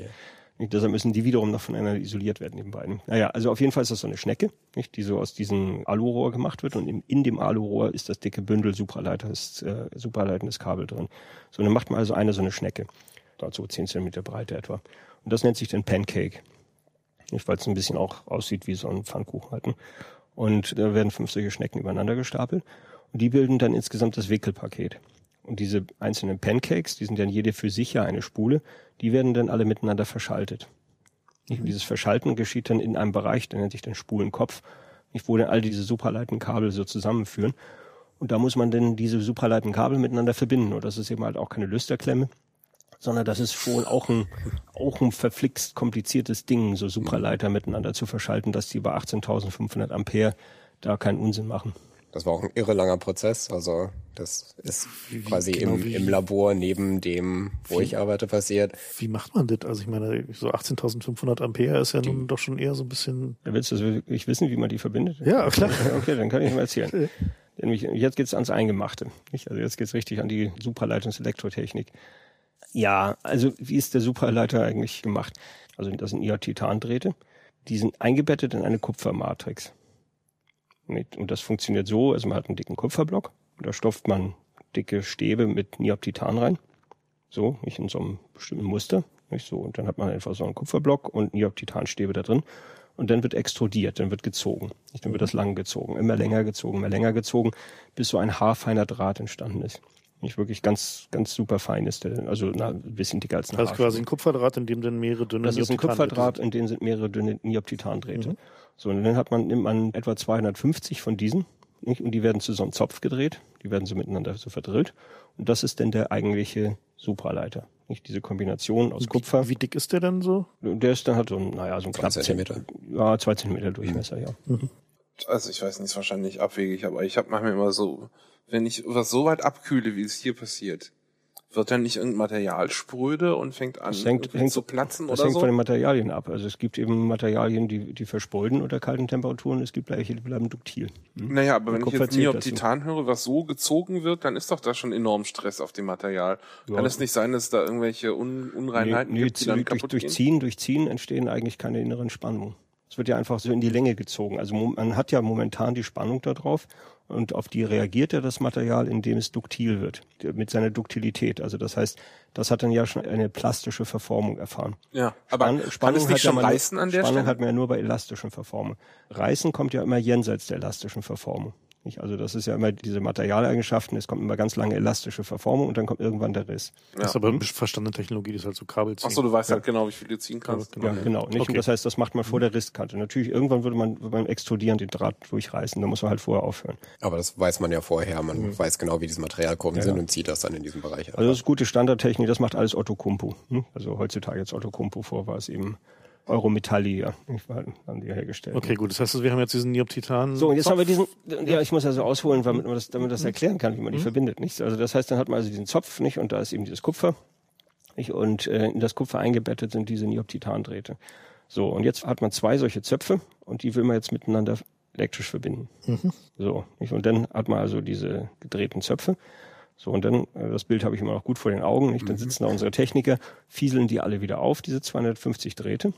nicht? Deshalb müssen die wiederum noch voneinander isoliert werden, die beiden. Naja, also auf jeden Fall ist das so eine Schnecke, nicht? Die so aus diesem Alurohr gemacht wird und in, in dem Alurohr ist das dicke Bündel Superleiter, das, äh, superleitendes Kabel drin. So, dann macht man also eine so eine Schnecke. Dort so 10 cm Breite etwa. Und das nennt sich dann Pancake. Weil es ein bisschen auch aussieht wie so ein Pfannkuchen halten. Und da werden fünf solche Schnecken übereinander gestapelt. Und die bilden dann insgesamt das Wickelpaket. Und diese einzelnen Pancakes, die sind dann jede für sich ja eine Spule, die werden dann alle miteinander verschaltet. Und dieses Verschalten geschieht dann in einem Bereich, der nennt sich dann Spulenkopf, wo dann all diese Supraleitenkabel so zusammenführen. Und da muss man dann diese Supraleitenkabel miteinander verbinden. Und das ist eben halt auch keine Lüsterklemme, sondern das ist schon auch ein, auch ein verflixt kompliziertes Ding, so Supraleiter miteinander zu verschalten, dass die bei 18.500 Ampere da keinen Unsinn machen. Das war auch ein irre langer Prozess. Also das ist wie, quasi genau, im, im Labor neben dem, wo wie, ich arbeite, passiert. Wie macht man das? Also ich meine, so 18.500 Ampere ist ja die, nun doch schon eher so ein bisschen... Ja, willst du wirklich wissen, wie man die verbindet? Ja, klar. Okay, dann kann ich mal erzählen. Nämlich, jetzt geht's ans Eingemachte. Nicht? Also jetzt geht's richtig an die Supraleitungs-Elektrotechnik. Ja, also wie ist der Superleiter eigentlich gemacht? Also das sind IOT-Titandrähte. Die sind eingebettet in eine Kupfermatrix. Und das funktioniert so, also man hat einen dicken Kupferblock und da stopft man dicke Stäbe mit Niobtitan rein. So, nicht in so einem bestimmten Muster. Nicht so. Und dann hat man einfach so einen Kupferblock und Niobtitanstäbe da drin. Und dann wird extrudiert, dann wird gezogen. Dann wird das lang gezogen, immer länger gezogen, immer länger gezogen, bis so ein haarfeiner Draht entstanden ist. Nicht wirklich ganz, ganz super fein ist der, also na, ein bisschen dicker als ein Das ist quasi ein Kupferdraht, in dem dann mehrere dünne Das ist ein Kupferdraht, in dem sind mehrere dünne Nioptitandrähte. Mhm. So, und dann hat man, nimmt man etwa 250 von diesen, nicht? und die werden zu so einem Zopf gedreht, die werden so miteinander so verdrillt. Und das ist dann der eigentliche Supraleiter. Nicht diese Kombination aus Kupfer. Wie, wie dick ist der denn so? Der ist dann halt so, naja, so ein knapp Zentimeter. Ja, zwei Zentimeter Durchmesser, mhm. ja. Mhm. Also ich weiß nicht, ist wahrscheinlich abwegig, aber ich habe manchmal immer so wenn ich was so weit abkühle, wie es hier passiert, wird dann nicht irgendein Material spröde und fängt an hängt, hängt, zu platzen das oder hängt so? von den Materialien ab. Also es gibt eben Materialien, die, die verspolden unter kalten Temperaturen, es gibt welche, die bleiben duktil. Hm? Naja, aber wenn ich jetzt auf Titan höre, was so gezogen wird, dann ist doch da schon enorm Stress auf dem Material. Ja. Kann es nicht sein, dass da irgendwelche Un Unreinheiten nee, nee, gibt, die dann kaputt durch, Durchziehen, durchziehen entstehen eigentlich keine inneren Spannungen. Es wird ja einfach so in die Länge gezogen. Also man hat ja momentan die Spannung da drauf und auf die reagiert ja das Material, indem es duktil wird, mit seiner Duktilität. Also das heißt, das hat dann ja schon eine plastische Verformung erfahren. Ja, aber Spann Spannung kann es nicht schon reißen an der Spannung Stelle? hat man ja nur bei elastischen Verformungen. Reißen kommt ja immer jenseits der elastischen Verformung. Nicht? Also das ist ja immer diese Materialeigenschaften, es kommt immer ganz lange elastische Verformung und dann kommt irgendwann der Riss. Ja. Das ist aber eine verstandene Technologie, die ist halt so Kabel ziehen. Ach so, du weißt ja. halt genau, wie viel du ziehen kannst. Ja, genau. genau. Nicht? Okay. Und das heißt, das macht man vor der Risskante. Natürlich, irgendwann würde man beim Extrudieren den Draht durchreißen, da muss man halt vorher aufhören. Aber das weiß man ja vorher, man mhm. weiß genau, wie diese Materialkurven ja, sind und zieht das dann in diesem Bereich. Also das ist gute Standardtechnik, das macht alles Otto Kumpu. Hm? Also heutzutage jetzt Otto Kumpu vor war es eben Eurometalli, haben die hergestellt. Okay, gut. Das heißt, wir haben jetzt diesen Nioptitan. So, und jetzt haben wir diesen, ja, ich muss also ausholen, damit man das, damit man das mhm. erklären kann, wie man die mhm. verbindet, nicht? Also das heißt, dann hat man also diesen Zopf, nicht? Und da ist eben dieses Kupfer, nicht? Und äh, in das Kupfer eingebettet sind diese Nioptitandrähte. So, und jetzt hat man zwei solche Zöpfe und die will man jetzt miteinander elektrisch verbinden. Mhm. So, nicht? und dann hat man also diese gedrehten Zöpfe. So, und dann, äh, das Bild habe ich immer noch gut vor den Augen, nicht? Dann mhm. sitzen da unsere Techniker, fieseln die alle wieder auf, diese 250 Drähte.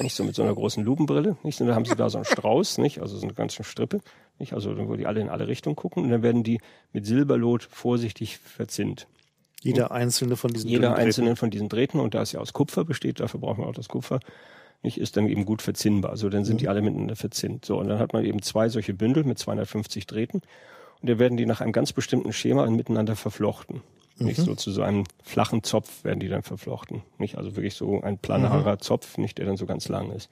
Nicht so mit so einer großen Lupenbrille, nicht? Und dann haben sie da so einen Strauß, nicht? Also so eine ganze Strippe, nicht? Also dann, wo die alle in alle Richtungen gucken und dann werden die mit Silberlot vorsichtig verzinnt. Jeder einzelne von diesen Jeder einzelne von diesen Drähten und da es ja aus Kupfer besteht, dafür brauchen wir auch das Kupfer, nicht, ist dann eben gut verzinnbar. Also dann sind mhm. die alle miteinander verzinnt. So, und dann hat man eben zwei solche Bündel mit 250 Drähten und dann werden die nach einem ganz bestimmten Schema miteinander verflochten. Mhm. Nicht so zu so einem flachen Zopf werden die dann verflochten. Nicht also wirklich so ein planarer mhm. Zopf, nicht der dann so ganz lang ist.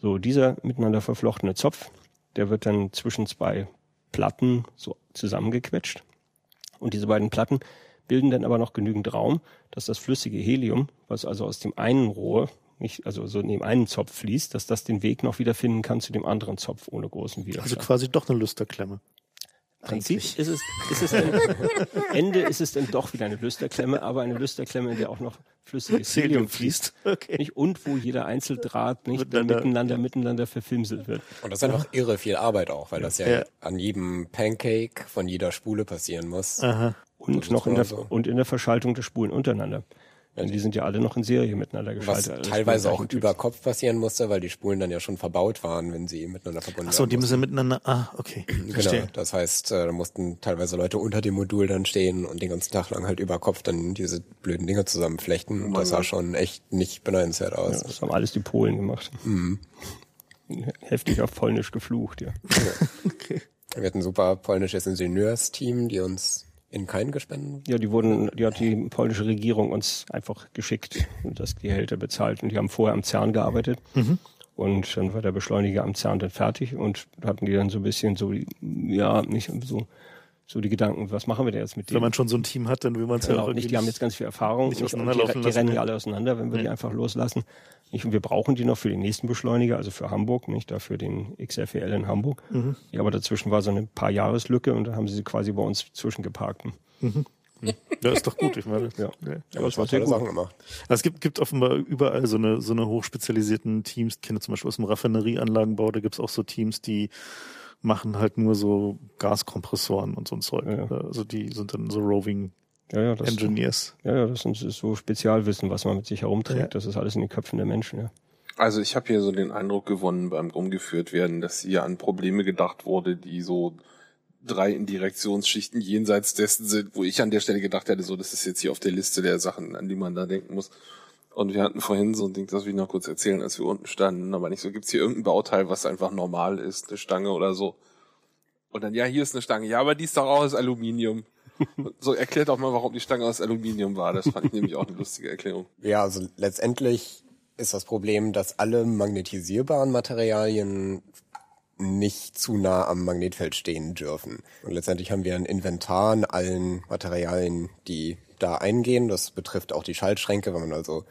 So, dieser miteinander verflochtene Zopf, der wird dann zwischen zwei Platten so zusammengequetscht. Und diese beiden Platten bilden dann aber noch genügend Raum, dass das flüssige Helium, was also aus dem einen Rohr nicht, also so neben einen Zopf fließt, dass das den Weg noch wieder finden kann zu dem anderen Zopf ohne großen Widerstand. Also quasi doch eine Lüsterklemme. Prinzip ist es, ist es dann, Ende ist es dann doch wieder eine Lüsterklemme, aber eine Lüsterklemme, in der auch noch flüssiges Helium fließt. Okay. Nicht? Und wo jeder Einzeldraht nicht miteinander, miteinander, ja. miteinander verfilmselt wird. Und das ist einfach irre viel Arbeit auch, weil das ja, ja. an jedem Pancake von jeder Spule passieren muss. Aha. Und noch in der, so. und in der Verschaltung der Spulen untereinander. Denn die sind ja alle noch in Serie miteinander geschaltet. Was teilweise auch über Kopf passieren musste, weil die Spulen dann ja schon verbaut waren, wenn sie miteinander verbunden Ach so, die müssen miteinander, ah, okay. genau, das heißt, äh, da mussten teilweise Leute unter dem Modul dann stehen und den ganzen Tag lang halt über Kopf dann diese blöden Dinge zusammenflechten. Und das sah schon echt nicht beneidenswert aus. Ja, das haben alles die Polen gemacht. Mhm. Heftig auf Polnisch geflucht, ja. ja. okay. Wir hatten ein super polnisches Ingenieursteam, die uns in kein gespendet? Ja, die wurden, die hat die polnische Regierung uns einfach geschickt und das Gehälter bezahlt. Und die haben vorher am CERN gearbeitet. Mhm. Und dann war der Beschleuniger am CERN dann fertig und hatten die dann so ein bisschen so, ja, nicht so so die Gedanken, was machen wir denn jetzt mit denen? Wenn man schon so ein Team hat, dann will man es genau, ja auch nicht. Die haben jetzt ganz viel Erfahrung. Nicht nicht, die, die rennen ja alle auseinander, wenn wir ja. die einfach loslassen. Nicht, und wir brauchen die noch für den nächsten Beschleuniger, also für Hamburg, nicht dafür den XFEL in Hamburg. Mhm. Ja, aber dazwischen war so eine paar Jahreslücke und da haben sie sie quasi bei uns zwischengeparkt. Mhm. Ja, ist doch gut, ich meine. Ja, ja, ja das war sehr gut. Sachen gemacht. Also es gibt, gibt offenbar überall so eine, so eine hochspezialisierten Teams. Ich kenne zum Beispiel aus dem Raffinerieanlagenbau, da gibt's auch so Teams, die machen halt nur so Gaskompressoren und so ein Zeug. Ja. Also die sind dann so Roving ja, ja, das, Engineers. Ja, ja, das ist so Spezialwissen, was man mit sich herumträgt. Ja. Das ist alles in den Köpfen der Menschen, ja. Also ich habe hier so den Eindruck gewonnen beim rumgeführt werden, dass hier an Probleme gedacht wurde, die so drei Indirektionsschichten jenseits dessen sind, wo ich an der Stelle gedacht hätte, so das ist jetzt hier auf der Liste der Sachen, an die man da denken muss. Und wir hatten vorhin so ein Ding, das will ich noch kurz erzählen, als wir unten standen, aber nicht so, gibt's hier irgendein Bauteil, was einfach normal ist, eine Stange oder so. Und dann, ja, hier ist eine Stange, ja, aber die ist doch auch aus Aluminium. so erklärt auch mal, warum die Stange aus Aluminium war. Das fand ich nämlich auch eine lustige Erklärung. Ja, also letztendlich ist das Problem, dass alle magnetisierbaren Materialien nicht zu nah am Magnetfeld stehen dürfen. Und letztendlich haben wir ein Inventar an allen Materialien, die da eingehen. Das betrifft auch die Schaltschränke, wenn man also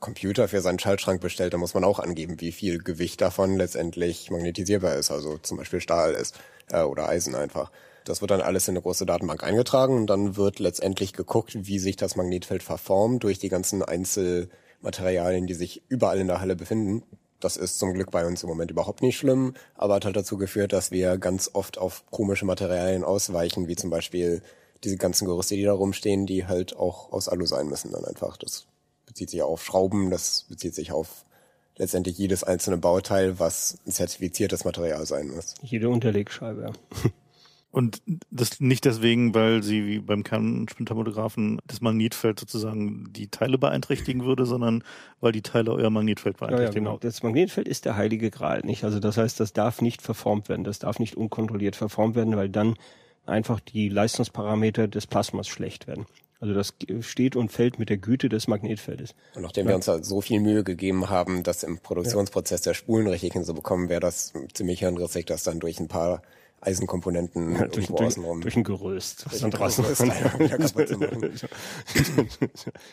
Computer für seinen Schaltschrank bestellt, dann muss man auch angeben, wie viel Gewicht davon letztendlich magnetisierbar ist, also zum Beispiel Stahl ist äh, oder Eisen einfach. Das wird dann alles in eine große Datenbank eingetragen und dann wird letztendlich geguckt, wie sich das Magnetfeld verformt durch die ganzen Einzelmaterialien, die sich überall in der Halle befinden. Das ist zum Glück bei uns im Moment überhaupt nicht schlimm, aber hat halt dazu geführt, dass wir ganz oft auf komische Materialien ausweichen, wie zum Beispiel diese ganzen Gerüste, die da rumstehen, die halt auch aus Alu sein müssen dann einfach. Das bezieht sich auf Schrauben, das bezieht sich auf letztendlich jedes einzelne Bauteil, was ein zertifiziertes Material sein muss. Jede Unterlegscheibe, ja. Und das nicht deswegen, weil sie wie beim Kernspintomographen das Magnetfeld sozusagen die Teile beeinträchtigen würde, sondern weil die Teile euer Magnetfeld beeinträchtigen. Ja, ja, genau. Das Magnetfeld ist der heilige Gral, nicht? Also das heißt, das darf nicht verformt werden, das darf nicht unkontrolliert verformt werden, weil dann einfach die Leistungsparameter des Plasmas schlecht werden. Also das steht und fällt mit der Güte des Magnetfeldes. Und nachdem ja. wir uns da so viel Mühe gegeben haben, das im Produktionsprozess der Spulen richtig hinzubekommen, wäre das ziemlich hirnrig, das dann durch ein paar Eisenkomponenten ja, durch, durch, durch ein Gerüst. Dann draußen Gerüst,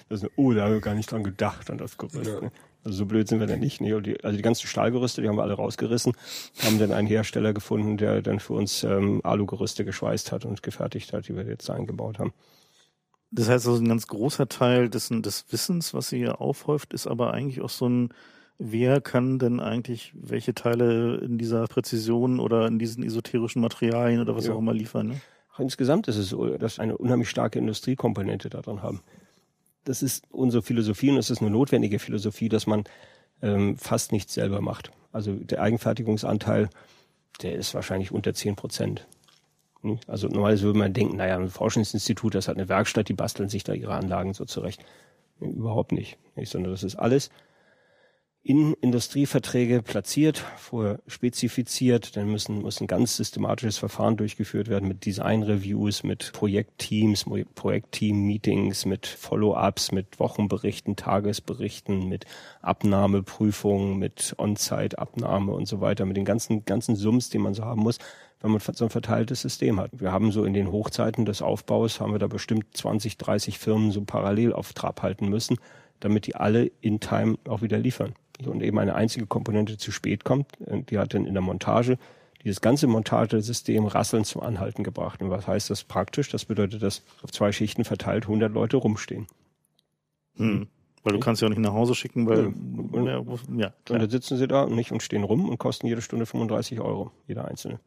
das ist, oh, da haben wir gar nicht dran gedacht an das Gerüst. Ja. Ne? Also so blöd sind wir dann nicht. Ne? Die, also die ganzen Stahlgerüste, die haben wir alle rausgerissen, haben dann einen Hersteller gefunden, der dann für uns ähm, Alugerüste geschweißt hat und gefertigt hat, die wir jetzt eingebaut haben. Das heißt, also ein ganz großer Teil des, des Wissens, was sie hier aufhäuft, ist aber eigentlich auch so ein wer kann denn eigentlich welche Teile in dieser Präzision oder in diesen esoterischen Materialien oder was ja. auch immer liefern? Ne? Insgesamt ist es so, dass eine unheimlich starke Industriekomponente daran haben. Das ist unsere Philosophie und es ist eine notwendige Philosophie, dass man ähm, fast nichts selber macht. Also der Eigenfertigungsanteil, der ist wahrscheinlich unter zehn Prozent. Hm? Also normalerweise würde man denken, naja, ein Forschungsinstitut, das hat eine Werkstatt, die basteln sich da ihre Anlagen so zurecht. Überhaupt nicht. nicht. Sondern das ist alles in Industrieverträge platziert, vorher spezifiziert, dann müssen, muss ein ganz systematisches Verfahren durchgeführt werden mit Design-Reviews, mit Projektteams, Projektteam-Meetings, mit Follow-ups, mit Wochenberichten, Tagesberichten, mit Abnahmeprüfungen, mit On-Site-Abnahme und so weiter, mit den ganzen, ganzen Sums, die man so haben muss, wenn man so ein verteiltes System hat. Wir haben so in den Hochzeiten des Aufbaus, haben wir da bestimmt 20, 30 Firmen so parallel auf Trab halten müssen, damit die alle in Time auch wieder liefern und eben eine einzige Komponente zu spät kommt, äh, die hat dann in der Montage dieses ganze Montagesystem rasselnd zum Anhalten gebracht. Und was heißt das praktisch? Das bedeutet, dass auf zwei Schichten verteilt 100 Leute rumstehen. Hm. Weil du kannst ja auch nicht nach Hause schicken, weil ja, ja, und dann sitzen sie da und nicht und stehen rum und kosten jede Stunde 35 Euro, jeder einzelne.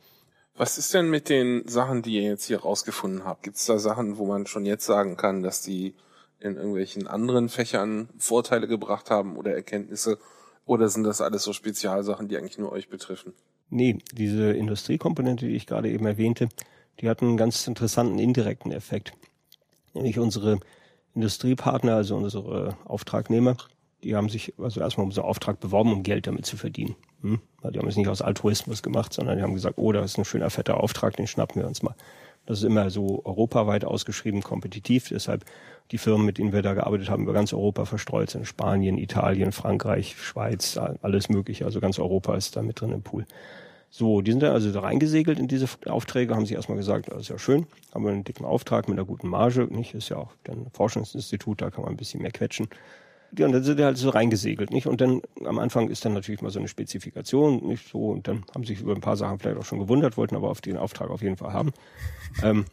Was ist denn mit den Sachen, die ihr jetzt hier rausgefunden habt? Gibt es da Sachen, wo man schon jetzt sagen kann, dass die in irgendwelchen anderen Fächern Vorteile gebracht haben oder Erkenntnisse, oder sind das alles so Spezialsachen, die eigentlich nur euch betreffen? Nee, diese Industriekomponente, die ich gerade eben erwähnte, die hat einen ganz interessanten indirekten Effekt. Nämlich unsere Industriepartner, also unsere Auftragnehmer, die haben sich also erstmal um so einen Auftrag beworben, um Geld damit zu verdienen. Hm? Die haben es nicht aus Altruismus gemacht, sondern die haben gesagt, oh, das ist ein schöner fetter Auftrag, den schnappen wir uns mal. Das ist immer so europaweit ausgeschrieben, kompetitiv. Deshalb die Firmen, mit denen wir da gearbeitet haben, über ganz Europa verstreut sind. Spanien, Italien, Frankreich, Schweiz, alles mögliche. Also ganz Europa ist da mit drin im Pool. So, die sind dann also da reingesegelt in diese Aufträge, haben sie erstmal gesagt, das ist ja schön, haben wir einen dicken Auftrag mit einer guten Marge, nicht? Ist ja auch ein Forschungsinstitut, da kann man ein bisschen mehr quetschen. Ja, und dann sind die halt so reingesegelt, nicht? Und dann am Anfang ist dann natürlich mal so eine Spezifikation, nicht so, und dann haben sich über ein paar Sachen vielleicht auch schon gewundert, wollten aber auf den Auftrag auf jeden Fall haben. Ähm,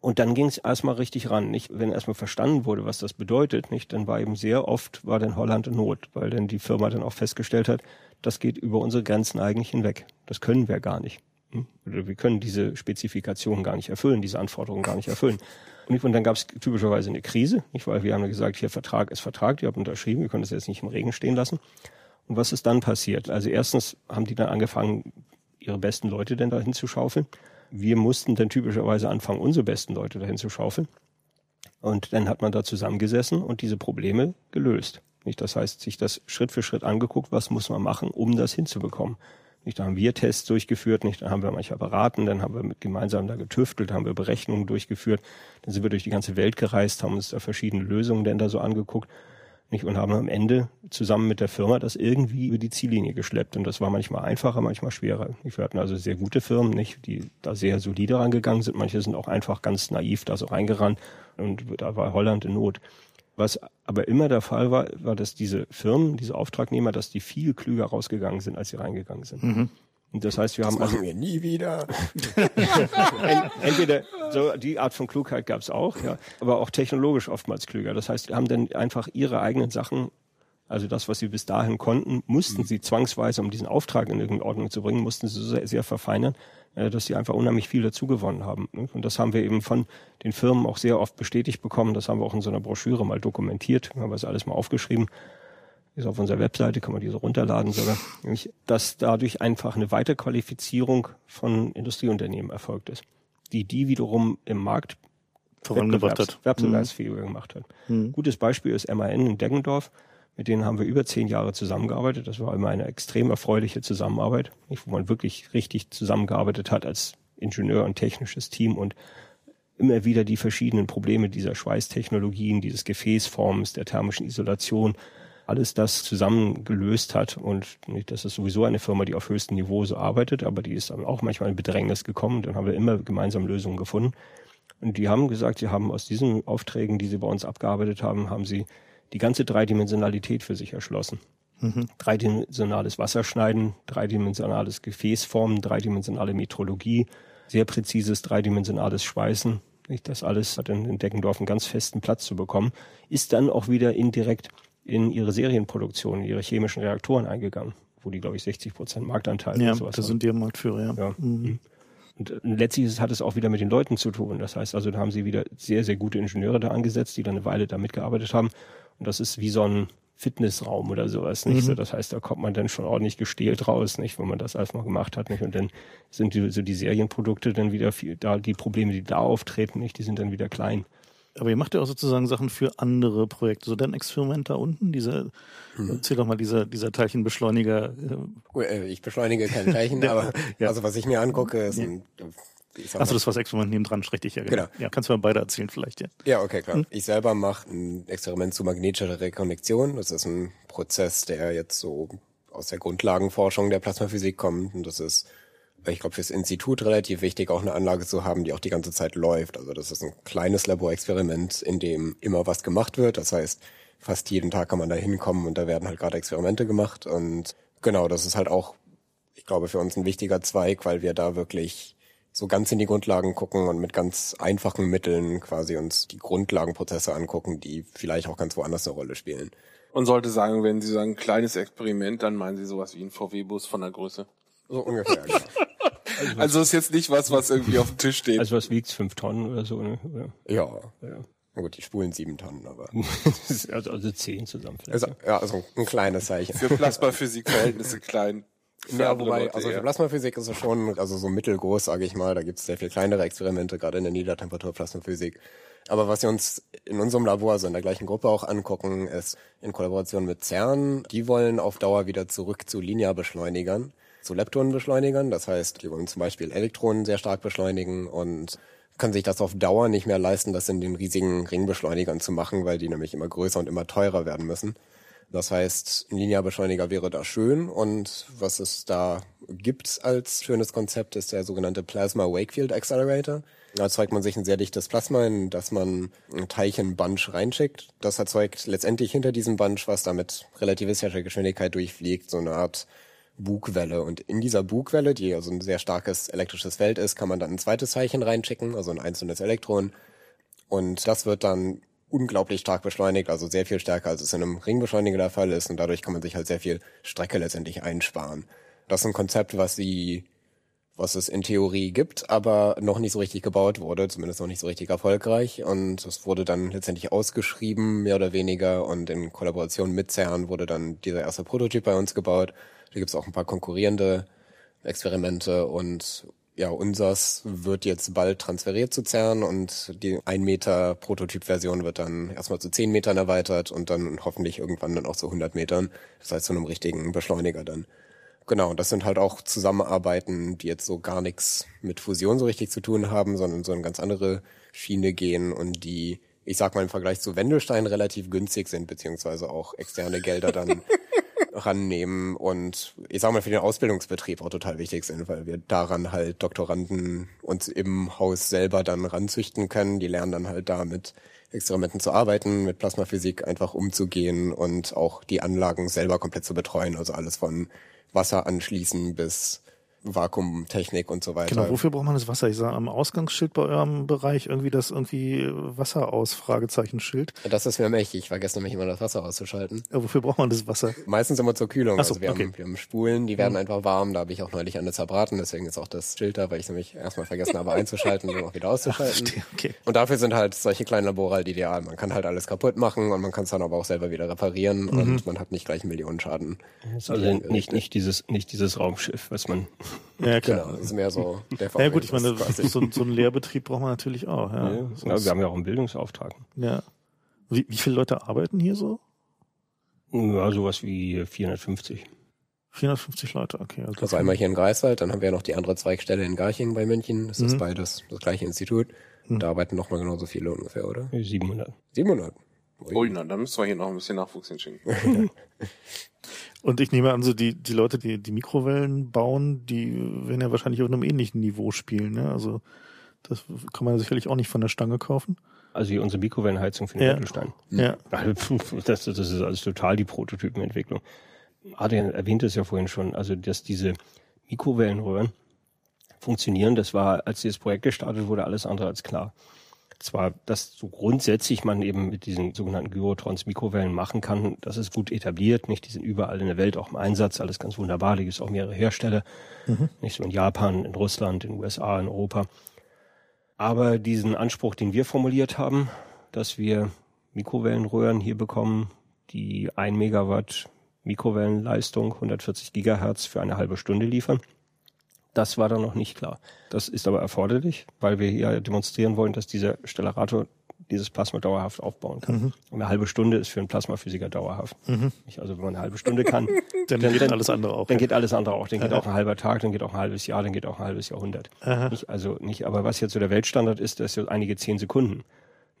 und dann ging es erstmal richtig ran, nicht? Wenn erstmal verstanden wurde, was das bedeutet, nicht? Dann war eben sehr oft, war dann Holland in Not, weil dann die Firma dann auch festgestellt hat, das geht über unsere Grenzen eigentlich hinweg. Das können wir gar nicht. Hm? Oder wir können diese Spezifikationen gar nicht erfüllen, diese Anforderungen gar nicht erfüllen. Und, dann gab es typischerweise eine Krise, nicht? weil wir haben gesagt, hier Vertrag ist Vertrag, ihr habt unterschrieben, wir können das jetzt nicht im Regen stehen lassen. Und was ist dann passiert? Also erstens haben die dann angefangen, ihre besten Leute denn dahin zu schaufeln. Wir mussten dann typischerweise anfangen, unsere besten Leute dahin zu schaufeln. Und dann hat man da zusammengesessen und diese Probleme gelöst. Nicht? Das heißt, sich das Schritt für Schritt angeguckt, was muss man machen, um das hinzubekommen. Nicht, da haben wir Tests durchgeführt, nicht, da haben wir manchmal beraten, dann haben wir mit gemeinsam da getüftelt, haben wir Berechnungen durchgeführt, dann sind wir durch die ganze Welt gereist, haben uns da verschiedene Lösungen denn da so angeguckt, nicht, und haben am Ende zusammen mit der Firma das irgendwie über die Ziellinie geschleppt. Und das war manchmal einfacher, manchmal schwerer. Wir hatten also sehr gute Firmen, nicht, die da sehr solide rangegangen sind. Manche sind auch einfach ganz naiv da so reingerannt und da war Holland in Not. Was aber immer der Fall war, war, dass diese Firmen, diese Auftragnehmer, dass die viel klüger rausgegangen sind, als sie reingegangen sind. Mhm. Und das heißt, wir das haben also wir nie wieder. entweder so die Art von Klugheit gab es auch, ja, aber auch technologisch oftmals klüger. Das heißt, wir haben dann einfach ihre eigenen Sachen, also das, was sie bis dahin konnten, mussten mhm. sie zwangsweise, um diesen Auftrag in irgendeine Ordnung zu bringen, mussten sie sehr, sehr verfeinern, dass sie einfach unheimlich viel dazugewonnen haben. Ne? Und das haben wir eben von den Firmen auch sehr oft bestätigt bekommen. Das haben wir auch in so einer Broschüre mal dokumentiert, haben wir es alles mal aufgeschrieben. Ist auf unserer Webseite, kann man diese runterladen sogar. Nämlich, dass dadurch einfach eine Weiterqualifizierung von Industrieunternehmen erfolgt ist, die die wiederum im Markt vorangebracht hat. Wettbewerbsfähiger mhm. gemacht hat. Mhm. Gutes Beispiel ist MAN in Deggendorf. Mit denen haben wir über zehn Jahre zusammengearbeitet. Das war immer eine extrem erfreuliche Zusammenarbeit, wo man wirklich richtig zusammengearbeitet hat als Ingenieur und technisches Team und immer wieder die verschiedenen Probleme dieser Schweißtechnologien, dieses Gefäßforms, der thermischen Isolation, alles das zusammen gelöst hat. Und das ist sowieso eine Firma, die auf höchstem Niveau so arbeitet, aber die ist auch manchmal in Bedrängnis gekommen. Dann haben wir immer gemeinsam Lösungen gefunden. Und die haben gesagt, sie haben aus diesen Aufträgen, die sie bei uns abgearbeitet haben, haben sie die ganze Dreidimensionalität für sich erschlossen. Mhm. Dreidimensionales Wasserschneiden, dreidimensionales Gefäßformen, dreidimensionale Metrologie, sehr präzises dreidimensionales Schweißen. Das alles hat in Deckendorf einen ganz festen Platz zu bekommen, ist dann auch wieder indirekt in ihre Serienproduktion, in ihre chemischen Reaktoren eingegangen, wo die, glaube ich, 60 Prozent Marktanteil Ja, oder sowas da haben. sind die ja Marktführer, ja. Ja. Mhm. Und äh, letztlich hat es auch wieder mit den Leuten zu tun. Das heißt also, da haben sie wieder sehr, sehr gute Ingenieure da angesetzt, die dann eine Weile da mitgearbeitet haben. Und das ist wie so ein Fitnessraum oder sowas, nicht? Mhm. So, das heißt, da kommt man dann schon ordentlich gestählt raus, nicht? Wenn man das alles mal gemacht hat, nicht? Und dann sind die, so die Serienprodukte dann wieder viel, da, die Probleme, die da auftreten, nicht? Die sind dann wieder klein. Aber ihr macht ja auch sozusagen Sachen für andere Projekte. So dein Experiment da unten, dieser, Mhm. erzähl doch mal, dieser, dieser Teilchenbeschleuniger. äh, äh, Ich beschleunige kein Zeichen, aber Ja. also was ich mir angucke, ist ein, ich sag Achso, das war das Experiment nebendran, richtig, ja, genau. Genau. Ja, kannst du mal beide erzählen vielleicht, ja. Ja, okay, klar. Ich selber mache ein Experiment zu magnetischer Rekonnektion. Das ist ein Prozess, der jetzt so aus der Grundlagenforschung der Plasmaphysik kommt. Und das ist, ich glaube, fürs Institut relativ wichtig, auch eine Anlage zu haben, die auch die ganze Zeit läuft. Also das ist ein kleines Laborexperiment, in dem immer was gemacht wird. Das heißt, fast jeden Tag kann man da hinkommen und da werden halt gerade Experimente gemacht. Und genau, das ist halt auch, ich glaube, für uns ein wichtiger Zweig, weil wir da wirklich so ganz in die Grundlagen gucken und mit ganz einfachen Mitteln quasi uns die Grundlagenprozesse angucken, die vielleicht auch ganz woanders eine Rolle spielen. Und sollte sagen, wenn Sie sagen kleines Experiment, dann meinen Sie sowas wie ein VW-Bus von der Größe. So ungefähr, genau. Also ist jetzt nicht was, was irgendwie auf dem Tisch steht. Also was wiegt's? Fünf Tonnen oder so, ne? Oder? Ja. Ja. Na gut, die spulen sieben Tonnen, aber. also, also zehn zusammen vielleicht. Also, ja, also ein kleines Zeichen. Für Plasmaphysik-Verhältnisse klein. Ja, wobei, Leute also für. Plasmaphysik ist es schon, also so mittelgroß, sage ich mal. Da gibt es sehr viel kleinere Experimente, gerade in der Niedertemperatur-Plasmaphysik. Aber was wir uns in unserem Labor, also in der gleichen Gruppe auch angucken, ist in Kollaboration mit CERN, die wollen auf Dauer wieder zurück zu Linearbeschleunigern, zu Leptonenbeschleunigern. Das heißt, die wollen zum Beispiel Elektronen sehr stark beschleunigen und können sich das auf Dauer nicht mehr leisten, das in den riesigen Ringbeschleunigern zu machen, weil die nämlich immer größer und immer teurer werden müssen. Das heißt, ein Linearbeschleuniger wäre da schön und was es da gibt als schönes Konzept ist der sogenannte Plasma Wakefield Accelerator. Da erzeugt man sich ein sehr dichtes Plasma, in das man ein Teilchen-Bunch reinschickt. Das erzeugt letztendlich hinter diesem Bunch, was da mit relativistischer Geschwindigkeit durchfliegt, so eine Art Bugwelle. Und in dieser Bugwelle, die also ein sehr starkes elektrisches Feld ist, kann man dann ein zweites Teilchen reinschicken, also ein einzelnes Elektron. Und das wird dann unglaublich stark beschleunigt, also sehr viel stärker, als es in einem Ringbeschleuniger der Fall ist. Und dadurch kann man sich halt sehr viel Strecke letztendlich einsparen. Das ist ein Konzept, was sie, was es in Theorie gibt, aber noch nicht so richtig gebaut wurde, zumindest noch nicht so richtig erfolgreich. Und es wurde dann letztendlich ausgeschrieben, mehr oder weniger. Und in Kollaboration mit CERN wurde dann dieser erste Prototyp bei uns gebaut. Da gibt es auch ein paar konkurrierende Experimente und ja, unsers wird jetzt bald transferiert zu CERN und die 1 Meter Prototypversion wird dann erstmal zu 10 Metern erweitert und dann hoffentlich irgendwann dann auch zu 100 Metern. Das heißt zu einem richtigen Beschleuniger dann. Genau, und das sind halt auch Zusammenarbeiten, die jetzt so gar nichts mit Fusion so richtig zu tun haben, sondern so eine ganz andere Schiene gehen und die, ich sag mal im Vergleich zu Wendelstein relativ günstig sind, beziehungsweise auch externe Gelder dann rannehmen und ich sag mal für den Ausbildungsbetrieb auch total wichtig sind, weil wir daran halt Doktoranden uns im Haus selber dann ranzüchten können. Die lernen dann halt da mit Experimenten zu arbeiten, mit Plasmaphysik einfach umzugehen und auch die Anlagen selber komplett zu betreuen. Also alles von Wasser anschließen bis Vakuumtechnik und so weiter. Genau, wofür braucht man das Wasser? Ich sah am Ausgangsschild bei eurem Bereich irgendwie das irgendwie Wasser aus, Fragezeichenschild. Das ist mir mächtig. Ich vergesse nämlich immer das Wasser auszuschalten. Ja, wofür braucht man das Wasser? Meistens immer zur Kühlung. Ach so, also wir, okay. haben, wir haben Spulen, die werden einfach warm. Da habe ich auch neulich eine zerbraten, deswegen ist auch das Schild da, weil ich nämlich erstmal vergessen habe einzuschalten und dann auch wieder auszuschalten. Verstehe, okay. Und dafür sind halt solche kleinen Labore halt ideal. Man kann halt alles kaputt machen und man kann es dann aber auch selber wieder reparieren Mhm. und man hat nicht gleich einen Millionenschaden. Also nicht, nicht dieses, nicht dieses Raumschiff, was man Ja, klar. Genau, das ist mehr so der Ja gut, ich meine, so, so einen Lehrbetrieb braucht man natürlich auch. Ja, Ja, Sonst- wir haben ja auch einen Bildungsauftrag. ja. Wie, wie viele Leute arbeiten hier so? Ja, sowas wie 450. 450 Leute, okay. Also einmal hier in Greifswald, dann haben wir noch die andere Zweigstelle in Garching bei München. Das Mhm. ist beides das gleiche Institut. Und da arbeiten nochmal genauso viele ungefähr, oder? 700. 700. Ui, na, dann müssen wir hier noch ein bisschen Nachwuchs hinschicken. Und ich nehme an, so die, die Leute, die die Mikrowellen bauen, die werden ja wahrscheinlich auf einem ähnlichen Niveau spielen. Ne? Also das kann man sicherlich auch nicht von der Stange kaufen. Also hier unsere Mikrowellenheizung für den Ja. Mittelstein. Ja. Also, Das, das ist alles total die Prototypenentwicklung. Adrian erwähnte es ja vorhin schon, also dass diese Mikrowellenröhren funktionieren, das war, als dieses Projekt gestartet wurde, alles andere als klar. Zwar, dass so grundsätzlich man eben mit diesen sogenannten Gyrotrons Mikrowellen machen kann, das ist gut etabliert, nicht? Die sind überall in der Welt auch im Einsatz, alles ganz wunderbar, da gibt es auch mehrere Hersteller, mhm. nicht so in Japan, in Russland, in den USA, in Europa. Aber diesen Anspruch, den wir formuliert haben, dass wir Mikrowellenröhren hier bekommen, die ein Megawatt Mikrowellenleistung, 140 Gigahertz für eine halbe Stunde liefern, das war dann noch nicht klar. Das ist aber erforderlich, weil wir hier demonstrieren wollen, dass dieser Stellarator dieses Plasma dauerhaft aufbauen kann. Mhm. Eine halbe Stunde ist für einen Plasmaphysiker dauerhaft. Mhm. Also wenn man eine halbe Stunde kann, dann, dann, geht dann, alles andere auch. Dann ja. geht alles andere auch. Dann Aha. geht auch ein halber Tag, dann geht auch ein halbes Jahr, dann geht auch ein halbes Jahrhundert. Nicht, also nicht, aber was jetzt so der Weltstandard ist, das ist so einige zehn Sekunden.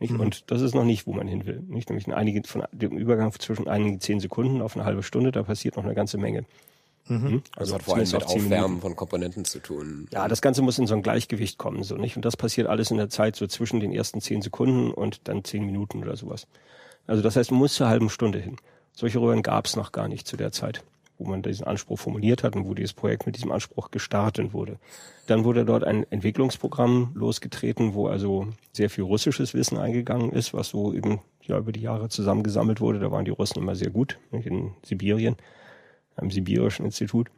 Nicht? Mhm. Und das ist noch nicht, wo man hin will. Nicht? Nämlich einige, von dem Übergang zwischen einigen zehn Sekunden auf eine halbe Stunde, da passiert noch eine ganze Menge. Mhm. Hm? Also, also hat vor allem mit Aufwärmen von Komponenten zu tun. Ja, das Ganze muss in so ein Gleichgewicht kommen, so nicht. Und das passiert alles in der Zeit so zwischen den ersten zehn Sekunden und dann zehn Minuten oder sowas. Also das heißt, man muss zur halben Stunde hin. Solche Röhren gab es noch gar nicht zu der Zeit, wo man diesen Anspruch formuliert hat und wo dieses Projekt mit diesem Anspruch gestartet wurde. Dann wurde dort ein Entwicklungsprogramm losgetreten, wo also sehr viel russisches Wissen eingegangen ist, was so eben ja über die Jahre zusammengesammelt wurde. Da waren die Russen immer sehr gut, nicht, in Sibirien am Sibirischen Institut.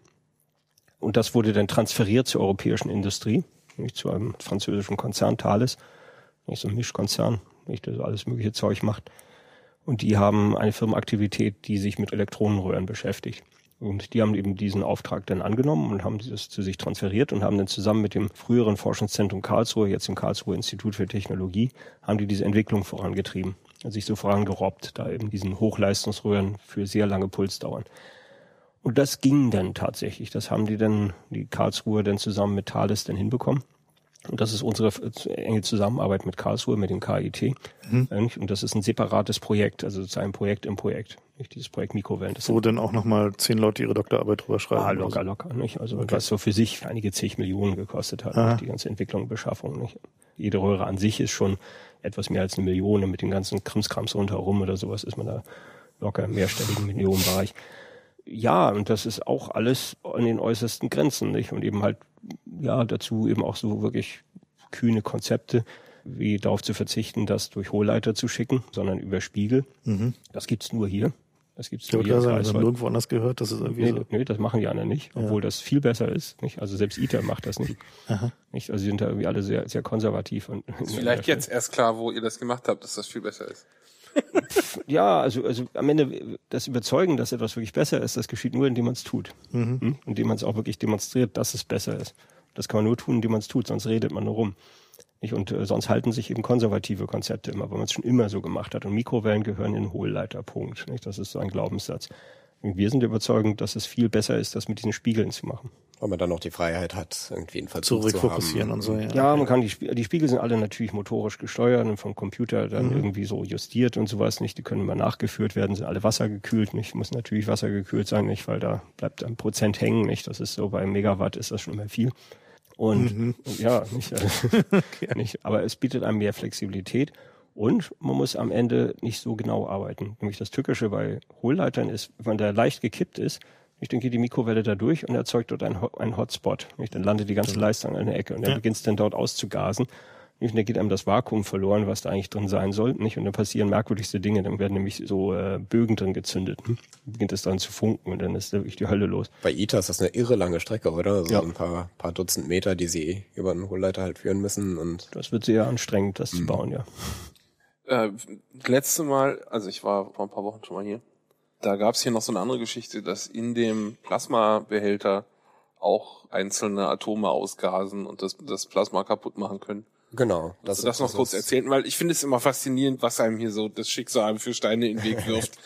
Und das wurde dann transferiert zur europäischen Industrie, nämlich zu einem französischen Konzern Thales, nicht so ein Mischkonzern, nicht, der alles mögliche Zeug macht. Und die haben eine Firmenaktivität, die sich mit Elektronenröhren beschäftigt. Und die haben eben diesen Auftrag dann angenommen und haben das zu sich transferiert und haben dann zusammen mit dem früheren Forschungszentrum Karlsruhe, jetzt im Karlsruhe Institut für Technologie, haben die diese Entwicklung vorangetrieben. Sich so vorangerobbt, da eben diesen Hochleistungsröhren für sehr lange Pulsdauern. Und das ging dann tatsächlich. Das haben die dann, die Karlsruhe dann zusammen mit Thales dann hinbekommen. Und das ist unsere enge Zusammenarbeit mit Karlsruhe, mit dem KIT. Mhm. Und das ist ein separates Projekt, also sozusagen ein Projekt im Projekt. Nicht dieses Projekt Mikrowellen. Das Wo dann auch nochmal zehn Leute ihre Doktorarbeit drüber schreiben. Ah, locker, locker. Nicht? Also okay. was so für sich einige zig Millionen gekostet hat, die ganze Entwicklung und Beschaffung. Nicht? Jede Röhre an sich ist schon etwas mehr als eine Million. Mit den ganzen Krimskrams rundherum oder sowas ist man da locker im mehrstelligen Millionenbereich ja, und das ist auch alles an den äußersten Grenzen, nicht? Und eben halt, ja, dazu eben auch so wirklich kühne Konzepte, wie darauf zu verzichten, das durch Hohlleiter zu schicken, sondern über Spiegel. Mhm. Das gibt's nur hier. Das gibt's nur hier. Ich habe nirgendwo anders gehört, dass es irgendwie nee, so. Nee, das machen die anderen nicht, obwohl ja. das viel besser ist. Nicht? Also selbst ITER macht das nicht. Aha. nicht. Also sie sind da irgendwie alle sehr, sehr konservativ. Und, ist vielleicht jetzt erst klar, wo ihr das gemacht habt, dass das viel besser ist ja, also, also am Ende das Überzeugen, dass etwas wirklich besser ist, das geschieht nur, indem man es tut. Mhm. Hm? Indem man es auch wirklich demonstriert, dass es besser ist. Das kann man nur tun, indem man es tut, sonst redet man nur rum. Nicht? Und äh, sonst halten sich eben konservative Konzepte immer, weil man es schon immer so gemacht hat. Und Mikrowellen gehören in den Hohlleiterpunkt. Nicht? Das ist so ein Glaubenssatz. Und wir sind überzeugt, dass es viel besser ist, das mit diesen Spiegeln zu machen. Weil man dann noch die Freiheit hat, irgendwie einen Verzug Zurückfokussieren und so. Ja, ja man kann die, Spie die Spiegel sind alle natürlich motorisch gesteuert und vom Computer dann mhm. irgendwie so justiert und sowas nicht. Die können immer nachgeführt werden, sind alle wassergekühlt nicht. Muss natürlich wassergekühlt sein, nicht, weil da bleibt ein Prozent hängen, nicht. Das ist so bei Megawatt ist das schon immer viel. Und, mhm. ja, nicht, also, okay. nicht, aber es bietet einem mehr Flexibilität und man muss am Ende nicht so genau arbeiten. Nämlich das Tückische bei Hohlleitern ist, wenn der leicht gekippt ist, ich denke, die Mikrowelle da durch und erzeugt dort einen, einen Hotspot. Nicht? Dann landet die ganze Leistung an der Ecke und dann ja. beginnt es dann dort auszugasen. Nicht? Und dann geht einem das Vakuum verloren, was da eigentlich drin sein soll. Nicht? Und dann passieren merkwürdigste Dinge. Dann werden nämlich so äh, Bögen drin gezündet. Hm? Dann beginnt es dann zu funken und dann ist da wirklich die Hölle los. Bei ITER ist das eine irre lange Strecke, oder? Also ja. ein paar, paar Dutzend Meter, die sie über einen Hohlleiter halt führen müssen. Und das wird sehr anstrengend, das mhm. zu bauen, ja. Äh, letzte Mal, also ich war vor ein paar Wochen schon mal hier, da gab es hier noch so eine andere Geschichte, dass in dem Plasmabehälter auch einzelne Atome ausgasen und das, das Plasma kaputt machen können. Genau. Das, also das noch kurz erzählen, weil ich finde es immer faszinierend, was einem hier so das Schicksal für Steine in den Weg wirft.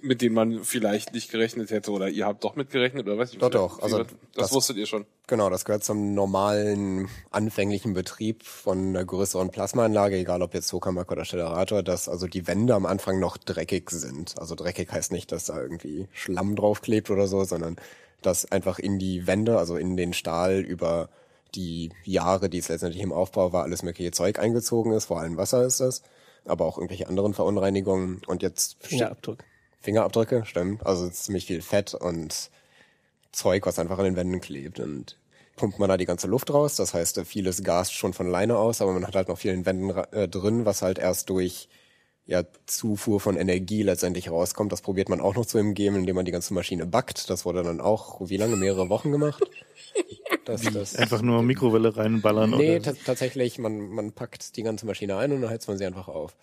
Mit denen man vielleicht nicht gerechnet hätte oder ihr habt doch mitgerechnet oder was? Doch, doch. Also das, das, wusstet ihr schon. Genau, das gehört zum normalen anfänglichen Betrieb von einer größeren Plasmaanlage, egal ob jetzt Tokamak oder Stellarator, dass also die Wände am Anfang noch dreckig sind. Also dreckig heißt nicht, dass da irgendwie Schlamm draufklebt oder so, sondern dass einfach in die Wände, also in den Stahl über die Jahre, die es letztendlich im Aufbau war, alles mögliche Zeug eingezogen ist, vor allem Wasser ist das, aber auch irgendwelche anderen Verunreinigungen und jetzt Fingerabdruck. Fingerabdrücke, stimmt. Also ziemlich viel Fett und Zeug, was einfach an den Wänden klebt. Und pumpt man da die ganze Luft raus. Das heißt, vieles gast schon von alleine aus, aber man hat halt noch viel in Wänden äh, drin, was halt erst durch ja, Zufuhr von Energie letztendlich rauskommt. Das probiert man auch noch zu umgehen, indem man die ganze Maschine backt. Das wurde dann auch, wie lange, mehrere Wochen gemacht. Das, das einfach nur Mikrowelle reinballern? Nee, tatsächlich, man, man packt die ganze Maschine ein und dann heizt man sie einfach auf.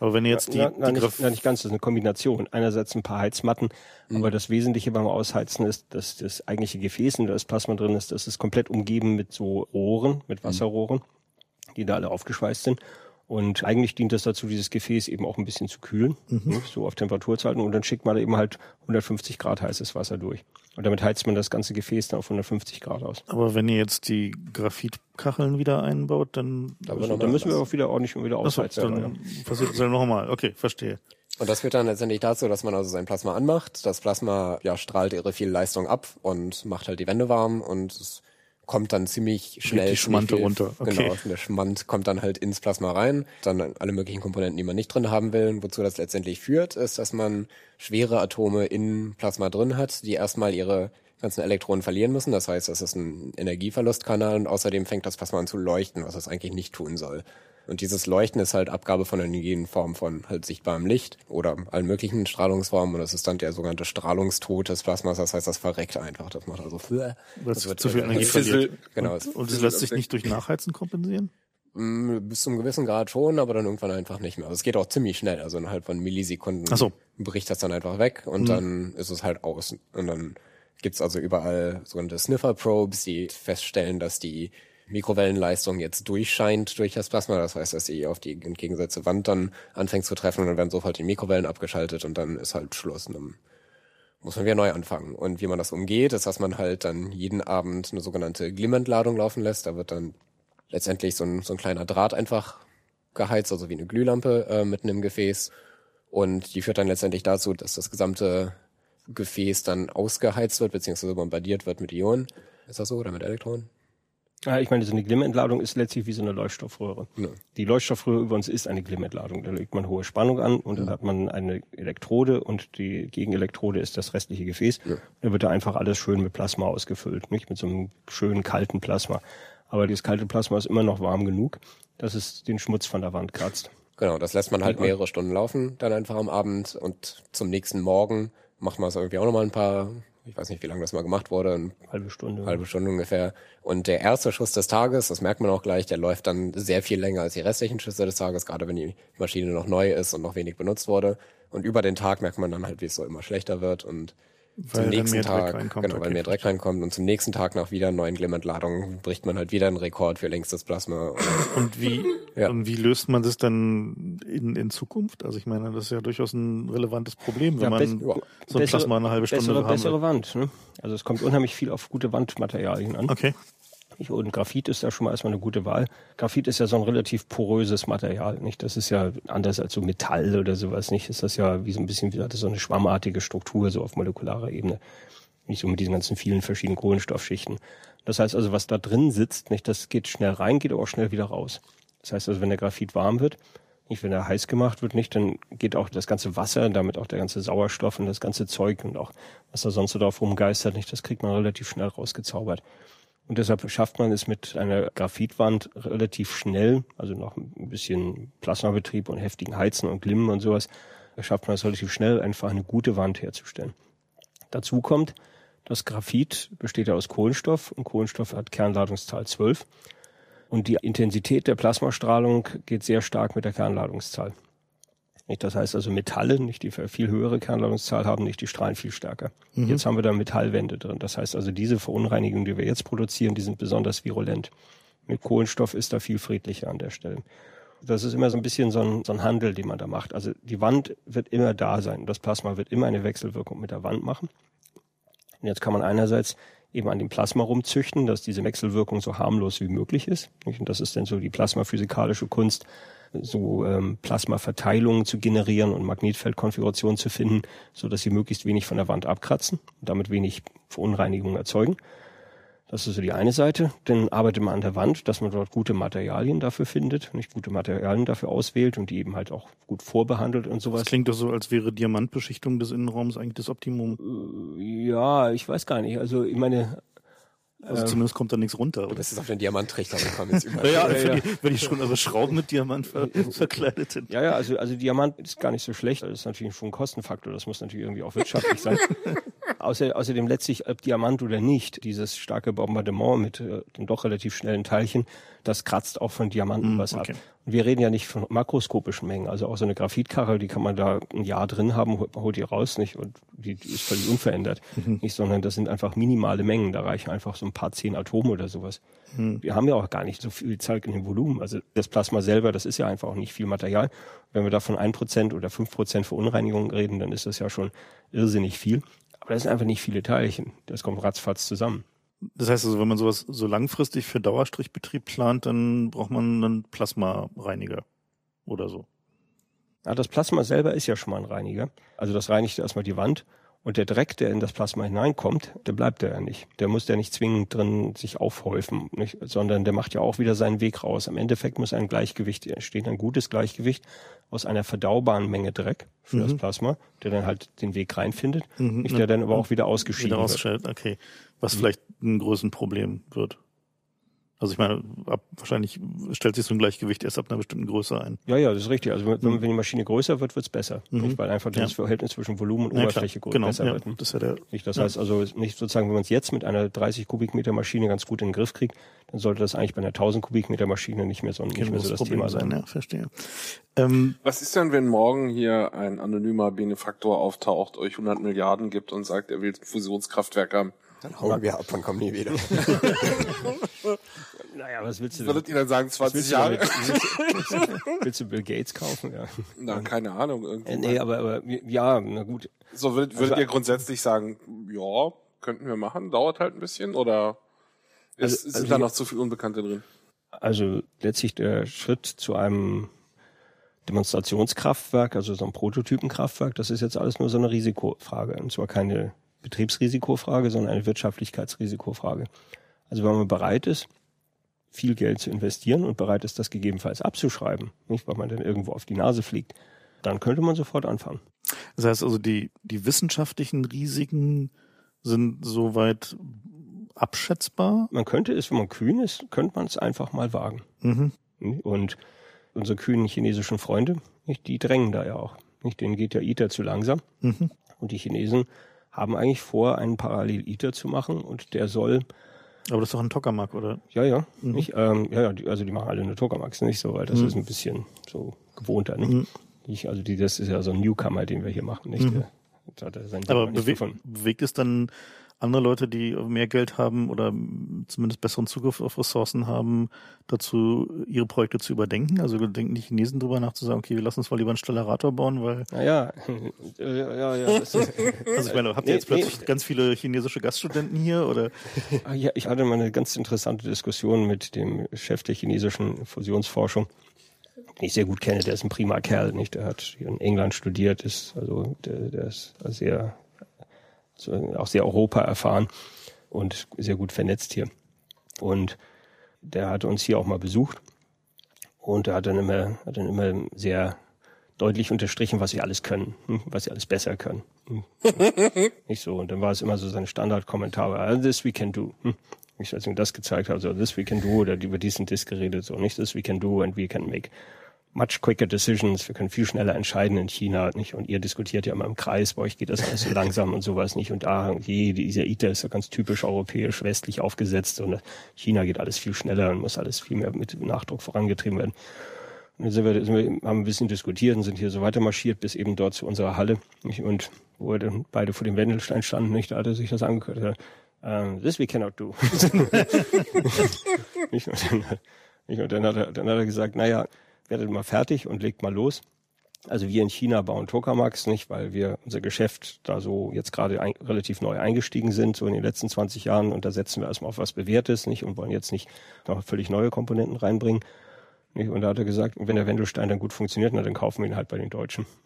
Aber wenn jetzt die, na, na, die nicht, na, nicht ganz, das ist eine Kombination. Einerseits ein paar Heizmatten, mhm. aber das Wesentliche beim Ausheizen ist, dass das eigentliche Gefäß, in das Plasma drin ist, das ist komplett umgeben mit so Rohren, mit mhm. Wasserrohren, mhm. die da alle aufgeschweißt sind. Und eigentlich dient das dazu, dieses Gefäß eben auch ein bisschen zu kühlen, mhm. Ne, so auf Temperatur zu halten. Und dann schickt man da eben halt 150 Grad heißes Wasser durch. Und damit heizt man das ganze Gefäß dann auf 150 Grad aus. Aber wenn ihr jetzt die Graphitkacheln wieder einbaut, dann, also, dann müssen wir auch wieder ordentlich wieder ausheizen. Achso, dann ja. passiert das dann nochmal. Okay, verstehe. Und das führt dann letztendlich dazu, dass man also sein Plasma anmacht. Das Plasma ja, strahlt ihre viel Leistung ab und macht halt die Wände warm und es kommt dann ziemlich schnell. Die Schmante viel, runter. Okay. Genau, der Schmand kommt dann halt ins Plasma rein, dann alle möglichen Komponenten, die man nicht drin haben will. Wozu das letztendlich führt, ist, dass man schwere Atome in Plasma drin hat, die erstmal ihre ganzen Elektronen verlieren müssen. Das heißt, es ist ein Energieverlustkanal und außerdem fängt das Plasma an zu leuchten, was es eigentlich nicht tun soll. Und dieses Leuchten ist halt Abgabe von Energie in Form von halt sichtbarem Licht oder allen möglichen Strahlungsformen und das ist dann der sogenannte Strahlungstod des Plasmas. Das heißt, das verreckt einfach. Das macht also für das wird zu viel Energie verliert. Genau. Und, und es lässt sich nicht durch Nachheizen kompensieren? Mm, bis zum gewissen Grad schon, aber dann irgendwann einfach nicht mehr. Also es geht auch ziemlich schnell. Also innerhalb von Millisekunden so. bricht das dann einfach weg und mhm. dann ist es halt aus. Und dann gibt's also überall sogenannte Sniffer-Probes, die feststellen, dass die Mikrowellenleistung jetzt durchscheint durch das Plasma. Das heißt, dass sie auf die entgegengesetzte Wand dann anfängt zu treffen und dann werden sofort die Mikrowellen abgeschaltet und dann ist halt Schluss. Und dann muss man wieder neu anfangen. Und wie man das umgeht, ist, dass man halt dann jeden Abend eine sogenannte Glimmentladung laufen lässt. Da wird dann letztendlich so ein, so ein kleiner Draht einfach geheizt, also wie eine Glühlampe äh, mitten im Gefäß. Und die führt dann letztendlich dazu, dass das gesamte Gefäß dann ausgeheizt wird, beziehungsweise bombardiert wird mit Ionen. Ist das so? Oder mit Elektronen? Ja, ich meine, so eine Glimmentladung ist letztlich wie so eine Leuchtstoffröhre. Ja. Die Leuchtstoffröhre über uns ist eine Glimmentladung. Da legt man hohe Spannung an und ja. dann hat man eine Elektrode und die Gegenelektrode ist das restliche Gefäß. Ja. Da wird da einfach alles schön mit Plasma ausgefüllt, nicht mit so einem schönen kalten Plasma. Aber dieses kalte Plasma ist immer noch warm genug, dass es den Schmutz von der Wand kratzt. Genau, das lässt man halt mehrere Stunden laufen, dann einfach am Abend und zum nächsten Morgen macht man es irgendwie auch nochmal ein paar ich weiß nicht, wie lange das mal gemacht wurde, eine halbe Stunde. Halbe Stunde ungefähr. Und der erste Schuss des Tages, das merkt man auch gleich, der läuft dann sehr viel länger als die restlichen Schüsse des Tages, gerade wenn die Maschine noch neu ist und noch wenig benutzt wurde. Und über den Tag merkt man dann halt, wie es so immer schlechter wird und weil zum nächsten Tag, genau, okay, weil mehr Dreck reinkommt und zum nächsten Tag nach wieder neuen Glimmentladungen bricht man halt wieder einen Rekord für längstes Plasma. Und wie, ja. und wie löst man das dann in, in Zukunft? Also ich meine, das ist ja durchaus ein relevantes Problem, wenn ja, man so ein bessere, Plasma eine halbe Stunde bessere, haben bessere Wand. Ne? Also es kommt unheimlich viel auf gute Wandmaterialien an. Okay. Und Graphit ist ja schon mal erstmal eine gute Wahl. Graphit ist ja so ein relativ poröses Material, nicht? Das ist ja anders als so Metall oder sowas, nicht? Ist das ja wie so ein bisschen, wie so eine schwammartige Struktur, so auf molekularer Ebene. Nicht so mit diesen ganzen vielen verschiedenen Kohlenstoffschichten. Das heißt also, was da drin sitzt, nicht? Das geht schnell rein, geht aber auch schnell wieder raus. Das heißt also, wenn der Graphit warm wird, nicht wenn er heiß gemacht wird, nicht, dann geht auch das ganze Wasser, damit auch der ganze Sauerstoff und das ganze Zeug und auch was da sonst so drauf rumgeistert, nicht, das kriegt man relativ schnell rausgezaubert. Und deshalb schafft man es mit einer Graphitwand relativ schnell, also noch ein bisschen Plasmabetrieb und heftigen Heizen und Glimmen und sowas, schafft man es relativ schnell, einfach eine gute Wand herzustellen. Dazu kommt, das Graphit besteht ja aus Kohlenstoff und Kohlenstoff hat Kernladungszahl 12. Und die Intensität der Plasmastrahlung geht sehr stark mit der Kernladungszahl. Nicht? Das heißt also Metalle, nicht die viel höhere Kernladungszahl haben, nicht die strahlen viel stärker. Mhm. Jetzt haben wir da Metallwände drin. Das heißt also diese Verunreinigungen, die wir jetzt produzieren, die sind besonders virulent. Mit Kohlenstoff ist da viel friedlicher an der Stelle. Das ist immer so ein bisschen so ein, so ein Handel, den man da macht. Also die Wand wird immer da sein. Das Plasma wird immer eine Wechselwirkung mit der Wand machen. Und jetzt kann man einerseits eben an dem Plasma rumzüchten, dass diese Wechselwirkung so harmlos wie möglich ist. Und das ist dann so die plasmaphysikalische Kunst, so ähm, Plasmaverteilungen zu generieren und Magnetfeldkonfigurationen zu finden, so dass sie möglichst wenig von der Wand abkratzen und damit wenig Verunreinigungen erzeugen. Das ist so die eine Seite. Dann arbeitet man an der Wand, dass man dort gute Materialien dafür findet, nicht gute Materialien dafür auswählt und die eben halt auch gut vorbehandelt und sowas. Das klingt doch so, als wäre Diamantbeschichtung des Innenraums eigentlich das Optimum. Äh, ja, ich weiß gar nicht. Also ich meine, Also zumindest kommt da nichts runter. Du Oder? bist jetzt auf den Diamanttrichter gekommen. Jetzt. Ja, ja, Ja, wenn, ja. Die, wenn die schon aber Schrauben mit Diamant ver verkleidet sind. Ja, ja, also, also Diamant ist gar nicht so schlecht. Das ist natürlich schon ein Kostenfaktor. Das muss natürlich irgendwie auch wirtschaftlich sein. Außer, außerdem letztlich, ob Diamant oder nicht, dieses starke Bombardement mit äh, den doch relativ schnellen Teilchen, das kratzt auch von Diamanten Mm, was okay. ab. Und wir reden ja nicht von makroskopischen Mengen. Also auch so eine Graphitkarre, die kann man da ein Jahr drin haben, hol- holt die raus, nicht? Und die, die ist völlig unverändert. Mhm. Nicht, sondern das sind einfach minimale Mengen. Da reichen einfach so ein paar zehn Atome oder sowas. Mhm. Wir haben ja auch gar nicht so viel Zeug in dem Volumen. Also das Plasma selber, das ist ja einfach auch nicht viel Material. Wenn wir da von 1% oder 5% Verunreinigungen reden, dann ist das ja schon irrsinnig viel. Aber das sind einfach nicht viele Teilchen. Das kommt ratzfatz zusammen. Das heißt also, wenn man sowas so langfristig für Dauerstrichbetrieb plant, dann braucht man einen Plasmareiniger oder so. Ja, das Plasma selber ist ja schon mal ein Reiniger. Also das reinigt erstmal die Wand. Und der Dreck, der in das Plasma hineinkommt, der bleibt da ja nicht. Der muss ja nicht zwingend drin sich aufhäufen, nicht? sondern der macht ja auch wieder seinen Weg raus. Im Endeffekt muss ein Gleichgewicht entstehen, ein gutes Gleichgewicht aus einer verdaubaren Menge Dreck für das Plasma, der dann halt den Weg reinfindet, nicht, der dann aber auch wieder ausgeschieden Wieder wird. okay. Was vielleicht ein größeres Problem wird. Also ich meine, ab, wahrscheinlich stellt sich so ein Gleichgewicht erst ab einer bestimmten Größe ein. Ja, ja, das ist richtig. Also wenn, wenn die Maschine größer wird, wird's besser. Nicht? Weil einfach das Ja. Verhältnis zwischen Volumen und Ja. Oberfläche gut genau, besser ja, wird. das ist ja der, Nicht? Das heißt also nicht sozusagen, wenn man es jetzt mit einer 30 Kubikmeter Maschine ganz gut in den Griff kriegt, dann sollte das eigentlich bei einer 1000 Kubikmeter Maschine nicht mehr so, nicht mehr so das Thema sein. Ja, verstehe. Ähm, Was ist denn, wenn morgen hier ein anonymer Benefaktor auftaucht, euch 100 Milliarden gibt und sagt, er will ein Fusionskraftwerk haben? Dann hauen wir ab und kommen nie wieder. Naja, was willst du denn? Würdet ihr dann sagen, Was 20 willst, Jahre? willst, du, willst du Bill Gates kaufen? Ja. Na, keine Ahnung. Irgendwie Äh, nee, aber, aber ja, na gut. So würdet, würdet Also- ihr grundsätzlich sagen, ja, könnten wir machen, dauert halt ein bisschen oder ist, Also- sind also da noch zu viel Unbekannte drin? Also letztlich der Schritt zu einem Demonstrationskraftwerk, also so ein Prototypenkraftwerk, das ist jetzt alles nur so eine Risikofrage. Und zwar keine Betriebsrisikofrage, sondern eine Wirtschaftlichkeitsrisikofrage. Also wenn man bereit ist, viel Geld zu investieren und bereit ist, das gegebenenfalls abzuschreiben, nicht, weil man dann irgendwo auf die Nase fliegt, dann könnte man sofort anfangen. das heißt also, die, die wissenschaftlichen Risiken sind soweit abschätzbar. Man könnte es, wenn man kühn ist, könnte man es einfach mal wagen. Mhm. Und unsere kühnen chinesischen Freunde, die drängen da ja auch. Denen geht der ITER zu langsam. Mhm. Und die Chinesen haben eigentlich vor, einen Parallel-ITER zu machen und der soll, Aber das ist doch ein Tokamak, oder? ja, ja, nicht, ähm, ja, ja, also die machen alle eine Tokamaks nicht so, weil das ist ein bisschen so gewohnter, nicht? Nicht, also die, das ist ja so ein Newcomer, den wir hier machen, nicht? Der, der sein Ding Aber bewe gefunden. bewegt es dann andere Leute, die mehr Geld haben oder zumindest besseren Zugriff auf Ressourcen haben, dazu ihre Projekte zu überdenken? Also denken die Chinesen drüber nach zu sagen, okay, wir lassen uns mal lieber einen Stellarator bauen, weil, Naja, ja, ja, ist, also ich meine, habt ihr Nee, jetzt plötzlich nee. ganz viele chinesische Gaststudenten hier oder? Ah, Ja, ich hatte mal eine ganz interessante Diskussion mit dem Chef der chinesischen Fusionsforschung, den ich sehr gut kenne. Der ist ein prima Kerl, nicht? Der hat hier in England studiert, ist also der, der ist sehr auch sehr Europa erfahren und sehr gut vernetzt hier. Und der hat uns hier auch mal besucht und er hat dann immer hat dann immer sehr deutlich unterstrichen, was sie alles können, hm, was sie alles besser können. Hm. Nicht so. Und dann war es immer so sein Standardkommentar, ah, this we can do. Hm. Ich, ich ihm das gezeigt habe, so this we can do, oder über diesen Disk geredet, so nicht this we can do and we can make much quicker decisions. Wir können viel schneller entscheiden in China, nicht? Und ihr diskutiert ja immer im Kreis, bei euch geht das alles so langsam und sowas nicht. Und da, je, dieser ITER ist ja ganz typisch europäisch, westlich aufgesetzt und China geht alles viel schneller und muss alles viel mehr mit Nachdruck vorangetrieben werden. Und dann sind wir, sind wir, haben ein bisschen diskutiert und sind hier so weiter marschiert bis eben dort zu unserer Halle. Nicht? Und wo wir dann beide vor dem Wendelstein standen, nicht, da hat er sich das angehört. Uh, this we cannot do. nicht? Und, dann, nicht? und dann, hat dann hat er gesagt, naja, werdet mal fertig und legt mal los. Also wir in China bauen Tokamaks nicht, weil wir unser Geschäft da so jetzt gerade ein, relativ neu eingestiegen sind, so in den letzten 20 Jahren. Und da setzen wir erstmal auf was Bewährtes nicht und wollen jetzt nicht noch völlig neue Komponenten reinbringen. Und da hat er gesagt, wenn der Wendelstein dann gut funktioniert, na, dann kaufen wir ihn halt bei den Deutschen.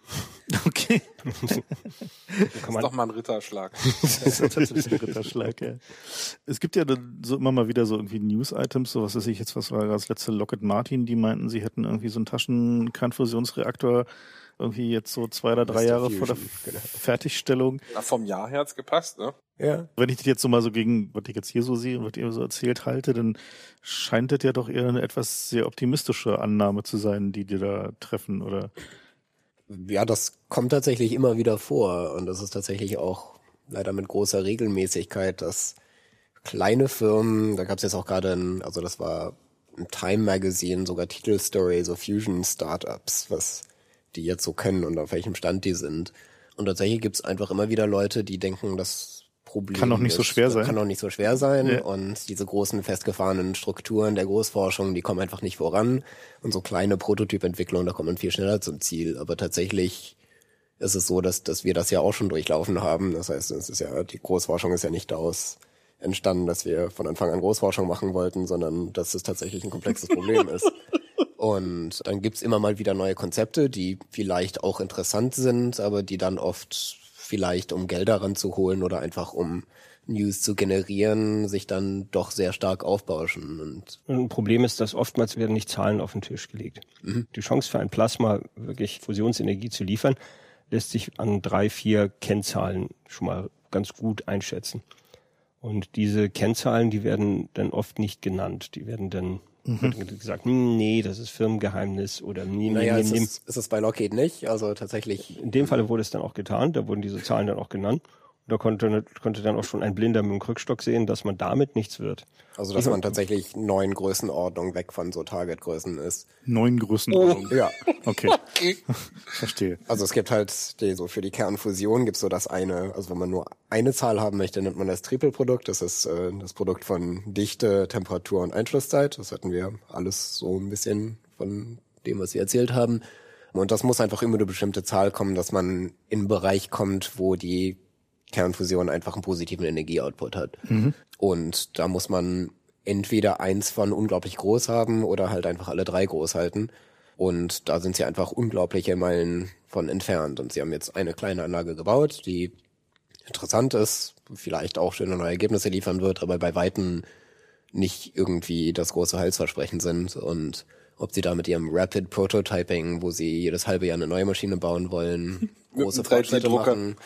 Okay. Das ist man, doch mal ein Ritterschlag. Das ist tatsächlich ein Ritterschlag, ja. Es gibt ja dann so immer mal wieder so irgendwie News-Items, so was weiß ich jetzt, was war das letzte Lockheed Martin, die meinten, sie hätten irgendwie so einen Taschenkernfusionsreaktor irgendwie jetzt so zwei oder drei. Jahre vor der genau. Fertigstellung. Na, vom Jahr her hat's gepasst, ne? Ja. Wenn ich das jetzt so mal so gegen, was ich jetzt hier so sehe und was ihr so erzählt halte, dann scheint das ja doch eher eine etwas sehr optimistische Annahme zu sein, die dir da treffen, oder? Ja, das kommt tatsächlich immer wieder vor und das ist tatsächlich auch leider mit großer Regelmäßigkeit, dass kleine Firmen, da gab es jetzt auch gerade ein, also das war ein Time Magazine, sogar Titelstory, so Fusion Startups, was die jetzt so können und auf welchem Stand die sind. Und tatsächlich gibt's einfach immer wieder Leute, die denken, das Problem Kann doch nicht so ist- schwer sein. Kann doch nicht so schwer sein. Ja. Und diese großen festgefahrenen Strukturen der Großforschung, die kommen einfach nicht voran. Und so kleine Prototypentwicklungen, da kommt man viel schneller zum Ziel. Aber tatsächlich ist es so, dass, dass wir das ja auch schon durchlaufen haben. Das heißt, es ist ja, die Großforschung ist ja nicht daraus entstanden, dass wir von Anfang an Großforschung machen wollten, sondern dass es tatsächlich ein komplexes Problem ist. Und dann gibt's immer mal wieder neue Konzepte, die vielleicht auch interessant sind, aber die dann oft vielleicht, um Gelder ranzuholen oder einfach um News zu generieren, sich dann doch sehr stark aufbauschen. Und Ein Problem ist, dass oftmals werden nicht Zahlen auf den Tisch gelegt. Die Chance für ein Plasma wirklich Fusionsenergie zu liefern, lässt sich an drei, vier Kennzahlen schon mal ganz gut einschätzen. Und diese Kennzahlen, die werden dann oft nicht genannt. Die werden dann wird gesagt, hm, nee, das ist Firmengeheimnis oder nee, nee, naja, nee, ist nee. es, ist es bei Lockheed nicht. Also tatsächlich In dem Falle wurde es dann auch getan, da wurden diese Zahlen dann auch genannt. Da konnte, konnte dann auch schon ein Blinder mit dem Krückstock sehen, dass man damit nichts wird. Also, dass man tatsächlich neun Größenordnungen weg von so Targetgrößen ist. Neun Größenordnungen. Ja. Okay. Verstehe. Also es gibt halt die, so für die Kernfusion gibt's so das eine, also wenn man nur eine Zahl haben möchte, nennt man das Triple-Produkt. Das ist äh, das Produkt von Dichte, Temperatur und Einschlusszeit. Das hatten wir alles so ein bisschen von dem, was Sie erzählt haben. Und das muss einfach immer eine bestimmte Zahl kommen, dass man in einen Bereich kommt, wo die Kernfusion einfach einen positiven Energieoutput hat. Und da muss man entweder eins von unglaublich groß haben oder halt einfach alle drei groß halten. Und da sind sie einfach unglaubliche Meilen von entfernt. Und sie haben jetzt eine kleine Anlage gebaut, die interessant ist, vielleicht auch schöne neue Ergebnisse liefern wird, aber bei Weitem nicht irgendwie das große Heilsversprechen sind. Und ob sie da mit ihrem Rapid Prototyping, wo sie jedes halbe Jahr eine neue Maschine bauen wollen, große Fortschritte 3D-Drucker. machen,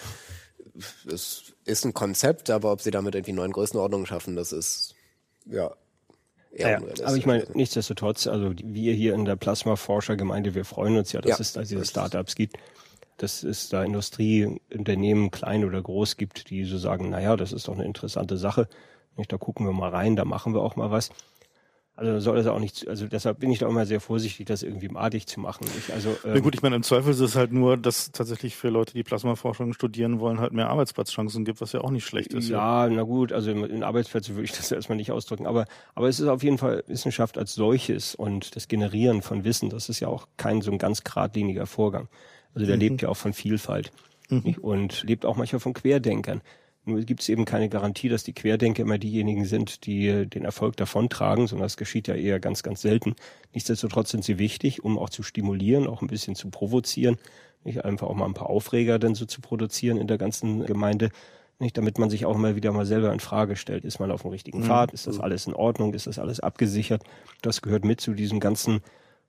es ist ein Konzept, aber ob sie damit irgendwie neuen Größenordnungen schaffen, das ist ja eher Ja, aber ich meine, nichtsdestotrotz, also wir hier in der Plasmaforschergemeinde, wir freuen uns ja, dass Ja, es da diese. Startups gibt, dass es da Industrieunternehmen, klein oder groß, gibt, die so sagen, naja, das ist doch eine interessante Sache. Da gucken wir mal rein, da machen wir auch mal was. Also soll das auch nicht, also deshalb bin ich da immer sehr vorsichtig, das irgendwie madig zu machen. Ich, also, Na ähm, gut, ich meine, im Zweifel ist es halt nur, dass tatsächlich für Leute, die Plasmaforschung studieren wollen, halt mehr Arbeitsplatzchancen gibt, was ja auch nicht schlecht ist. Ja, na gut, also in in Arbeitsplätze würde ich das erstmal nicht ausdrücken, aber, aber es ist auf jeden Fall Wissenschaft als solches und das Generieren von Wissen, das ist ja auch kein so ein ganz geradliniger Vorgang. Also der lebt ja auch von Vielfalt nicht? und lebt auch manchmal von Querdenkern. Nur gibt es eben keine Garantie, dass die Querdenker immer diejenigen sind, die den Erfolg davontragen, sondern das geschieht ja eher ganz, ganz selten. Nichtsdestotrotz sind sie wichtig, um auch zu stimulieren, auch ein bisschen zu provozieren, nicht einfach auch mal ein paar Aufreger dann so zu produzieren in der ganzen Gemeinde, nicht, damit man sich auch mal wieder mal selber in Frage stellt. Ist man auf dem richtigen Pfad? Ist das alles in Ordnung? Ist das alles abgesichert? Das gehört mit zu diesem ganzen,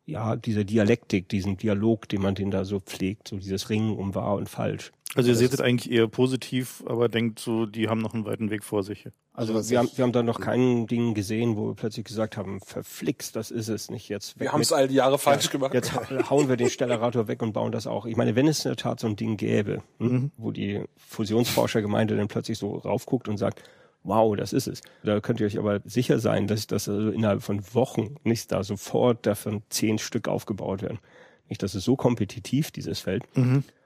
ja, dieser Dialektik, diesem Dialog, den man den da so pflegt, so dieses Ringen um wahr und falsch. Also ihr seht es eigentlich eher positiv, aber denkt so, die haben noch einen weiten Weg vor sich. Also, was wir, ich- haben, wir haben da noch kein Ding gesehen, wo wir plötzlich gesagt haben, verflixt, das ist es nicht jetzt. Wir haben es all die Jahre falsch gemacht. Jetzt hau- hauen wir den Stellarator weg und bauen das auch. Ich meine, wenn es in der Tat so ein Ding gäbe, hm, wo die Fusionsforschergemeinde dann plötzlich so raufguckt und sagt, wow, das ist es. Da könnt ihr euch aber sicher sein, dass das also innerhalb von Wochen nicht da sofort davon zehn Stück aufgebaut werden. Nicht, das ist so kompetitiv, dieses Feld.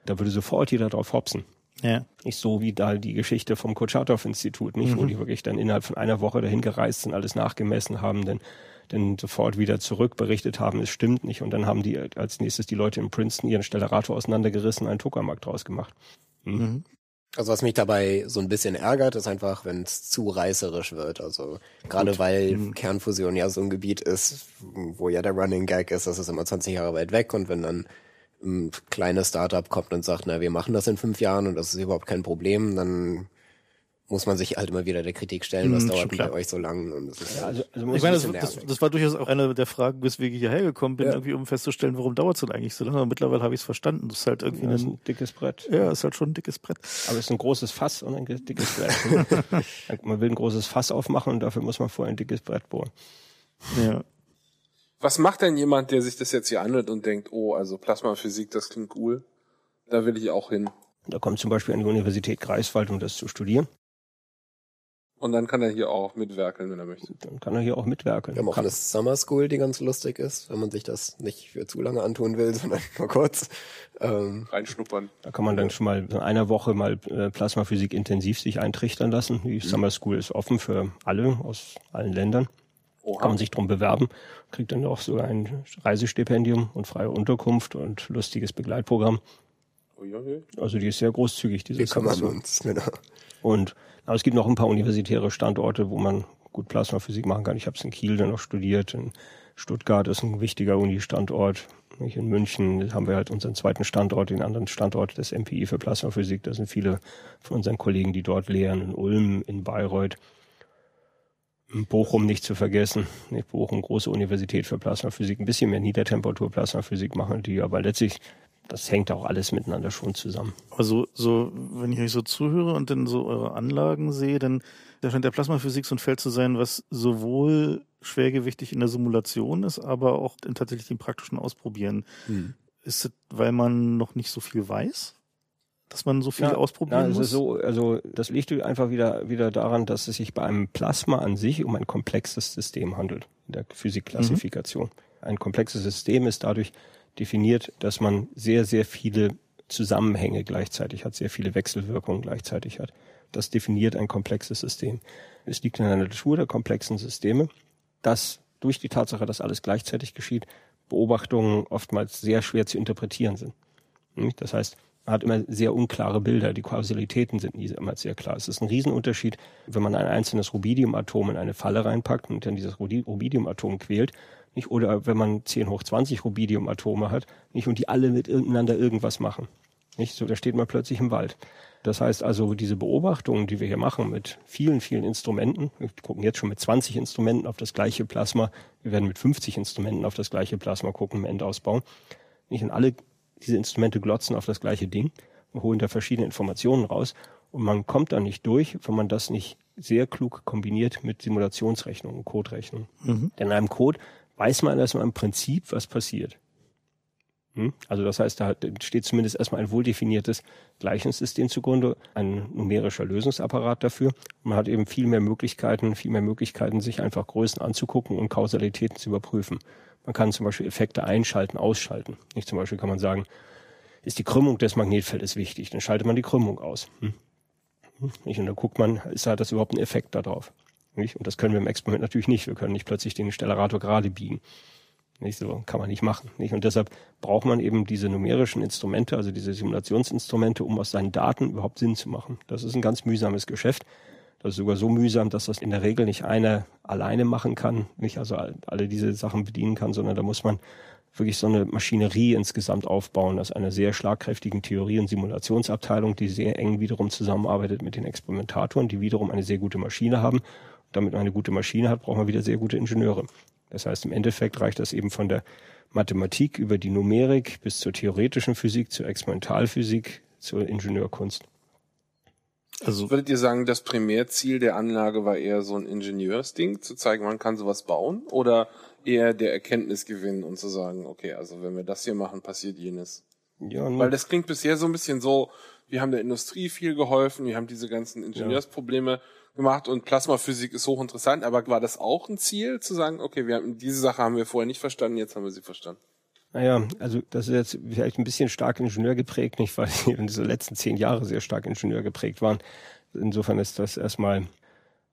Da würde sofort jeder drauf hopsen. Ja. Nicht so wie da die Geschichte vom Kurtschatow-Institut, nicht, wo die wirklich dann innerhalb von einer Woche dahin gereist sind, alles nachgemessen haben, dann, dann sofort wieder zurückberichtet haben, es stimmt nicht. Und dann haben die als nächstes die Leute in Princeton ihren Stellarator auseinandergerissen, einen Tokamark draus gemacht. Also was mich dabei so ein bisschen ärgert, ist einfach, wenn es zu reißerisch wird. Also gerade weil Kernfusion ja so ein Gebiet ist, wo ja der Running Gag ist, das ist immer 20 Jahre weit weg und wenn dann ein kleines Startup kommt und sagt, na, wir machen das in fünf Jahren und das ist überhaupt kein Problem, dann muss man sich halt immer wieder der Kritik stellen, was Mhm, dauert bei euch so lang? Und das ist Ja, halt also, also Ich meine, ein das, das, das war durchaus auch eine der Fragen, weswegen ich hierher gekommen bin, Ja. irgendwie um festzustellen, warum dauert es denn eigentlich so lange. Aber mittlerweile habe ich es verstanden. Das ist halt irgendwie ist ein, ein dickes Brett. ja, ist halt schon ein dickes Brett. Aber es ist ein großes Fass und ein dickes Brett. man will ein großes Fass aufmachen und dafür muss man vorher ein dickes Brett bohren. Ja. Was macht denn jemand, der sich das jetzt hier anhört und denkt, oh, also Plasmaphysik, das klingt cool. Da will ich auch hin. Da kommt zum Beispiel an die Universität Greifswald, um das zu studieren. Und dann kann er hier auch mitwerkeln, wenn er möchte. Dann kann er hier auch mitwerken. Wir haben auch Kann- eine Summer School, die ganz lustig ist, wenn man sich das nicht für zu lange antun will, sondern nur kurz. Ähm, Reinschnuppern. Da kann man dann schon mal in einer Woche mal äh, Plasmaphysik intensiv sich eintrichtern lassen. Die Summer School ist offen für alle aus allen Ländern. Kann Oha. man sich drum bewerben, kriegt dann auch sogar ein Reisestipendium und freie Unterkunft und lustiges Begleitprogramm. Also die ist sehr großzügig, diese Summer School. uns, genau. Und aber es gibt noch ein paar universitäre Standorte, wo man gut Plasmaphysik machen kann. Ich habe es in Kiel dann noch studiert. In Stuttgart ist ein wichtiger Uni-Standort. In München haben wir halt unseren zweiten Standort, den anderen Standort des MPI für Plasmaphysik. Da sind viele von unseren Kollegen, die dort lehren. In Ulm, in Bayreuth. In Bochum nicht zu vergessen. Bochum, große Universität für Plasmaphysik. Ein bisschen mehr Niedertemperatur Plasmaphysik machen die, aber letztlich, das hängt auch alles miteinander schon zusammen. Also, so, wenn ich euch so zuhöre und dann so eure Anlagen sehe, dann da scheint der Plasmaphysik so ein Feld zu sein, was sowohl schwergewichtig in der Simulation ist, aber auch in tatsächlich dem praktischen Ausprobieren. Hm. Ist es, weil man noch nicht so viel weiß? Dass man so viel Ja, ausprobieren Ja, es muss? ist so, also das liegt einfach wieder, wieder daran, dass es sich bei einem Plasma an sich um ein komplexes System handelt, in der Physikklassifikation. Ein komplexes System ist dadurch definiert, dass man sehr, sehr viele Zusammenhänge gleichzeitig hat, sehr viele Wechselwirkungen gleichzeitig hat. Das definiert ein komplexes System. Es liegt in der Natur der komplexen Systeme, dass durch die Tatsache, dass alles gleichzeitig geschieht, Beobachtungen oftmals sehr schwer zu interpretieren sind. Das heißt, man hat immer sehr unklare Bilder. Die Kausalitäten sind nie immer sehr klar. Es ist ein Riesenunterschied, wenn man ein einzelnes Rubidiumatom in eine Falle reinpackt und dann dieses Rubidiumatom quält. Nicht? Oder wenn man 10 hoch 20 Rubidiumatome hat nicht? und die alle miteinander irgendwas machen. Nicht? So, da steht man plötzlich im Wald. Das heißt also, diese Beobachtungen, die wir hier machen mit vielen, vielen Instrumenten, wir gucken jetzt schon mit 20 Instrumenten auf das gleiche Plasma, wir werden mit 50 Instrumenten auf das gleiche Plasma gucken im Endausbau. Nicht? Und alle diese Instrumente glotzen auf das gleiche Ding und holen da verschiedene Informationen raus. Und man kommt da nicht durch, wenn man das nicht sehr klug kombiniert mit Simulationsrechnungen, Coderechnungen. Mhm. Denn in einem Code weiß man erstmal im Prinzip, was passiert. Hm? Also das heißt, da steht zumindest erstmal ein wohldefiniertes Gleichungssystem zugrunde, ein numerischer Lösungsapparat dafür. Man hat eben viel mehr Möglichkeiten, viel mehr Möglichkeiten, sich einfach Größen anzugucken und Kausalitäten zu überprüfen. Man kann zum Beispiel Effekte einschalten, ausschalten. Nicht zum Beispiel kann man sagen, ist die Krümmung des Magnetfeldes wichtig, dann schaltet man die Krümmung aus. Hm? Hm? Und dann guckt man, ist da das überhaupt ein Effekt darauf? Nicht? Und das können wir im Experiment natürlich nicht. Wir können nicht plötzlich den Stellarator gerade biegen. Nicht so, kann man nicht machen. Nicht? Und deshalb braucht man eben diese numerischen Instrumente, also diese Simulationsinstrumente, um aus seinen Daten überhaupt Sinn zu machen. Das ist ein ganz mühsames Geschäft. Das ist sogar so mühsam, dass das in der Regel nicht einer alleine machen kann, nicht also all- alle diese Sachen bedienen kann, sondern da muss man wirklich so eine Maschinerie insgesamt aufbauen, aus einer sehr schlagkräftigen Theorie- und Simulationsabteilung, die sehr eng wiederum zusammenarbeitet mit den Experimentatoren, die wiederum eine sehr gute Maschine haben. Damit man eine gute Maschine hat, braucht man wieder sehr gute Ingenieure. Das heißt, im Endeffekt reicht das eben von der Mathematik über die Numerik bis zur theoretischen Physik, zur Experimentalphysik, zur Ingenieurkunst. Also, Würdet ihr sagen, das Primärziel der Anlage war eher so ein Ingenieursding, zu zeigen, man kann sowas bauen? Oder eher der Erkenntnisgewinn und zu sagen, okay, also wenn wir das hier machen, passiert jenes? Ja, Weil das klingt bisher so ein bisschen so, wir haben der Industrie viel geholfen, wir haben diese ganzen Ingenieursprobleme gemacht und Plasmaphysik ist hochinteressant, aber war das auch ein Ziel, zu sagen, okay, wir haben, diese Sache haben wir vorher nicht verstanden, jetzt haben wir sie verstanden? Naja, also das ist jetzt vielleicht ein bisschen stark Ingenieur geprägt, nicht, weil die in diese letzten zehn Jahre sehr stark Ingenieur geprägt waren. Insofern ist das erstmal,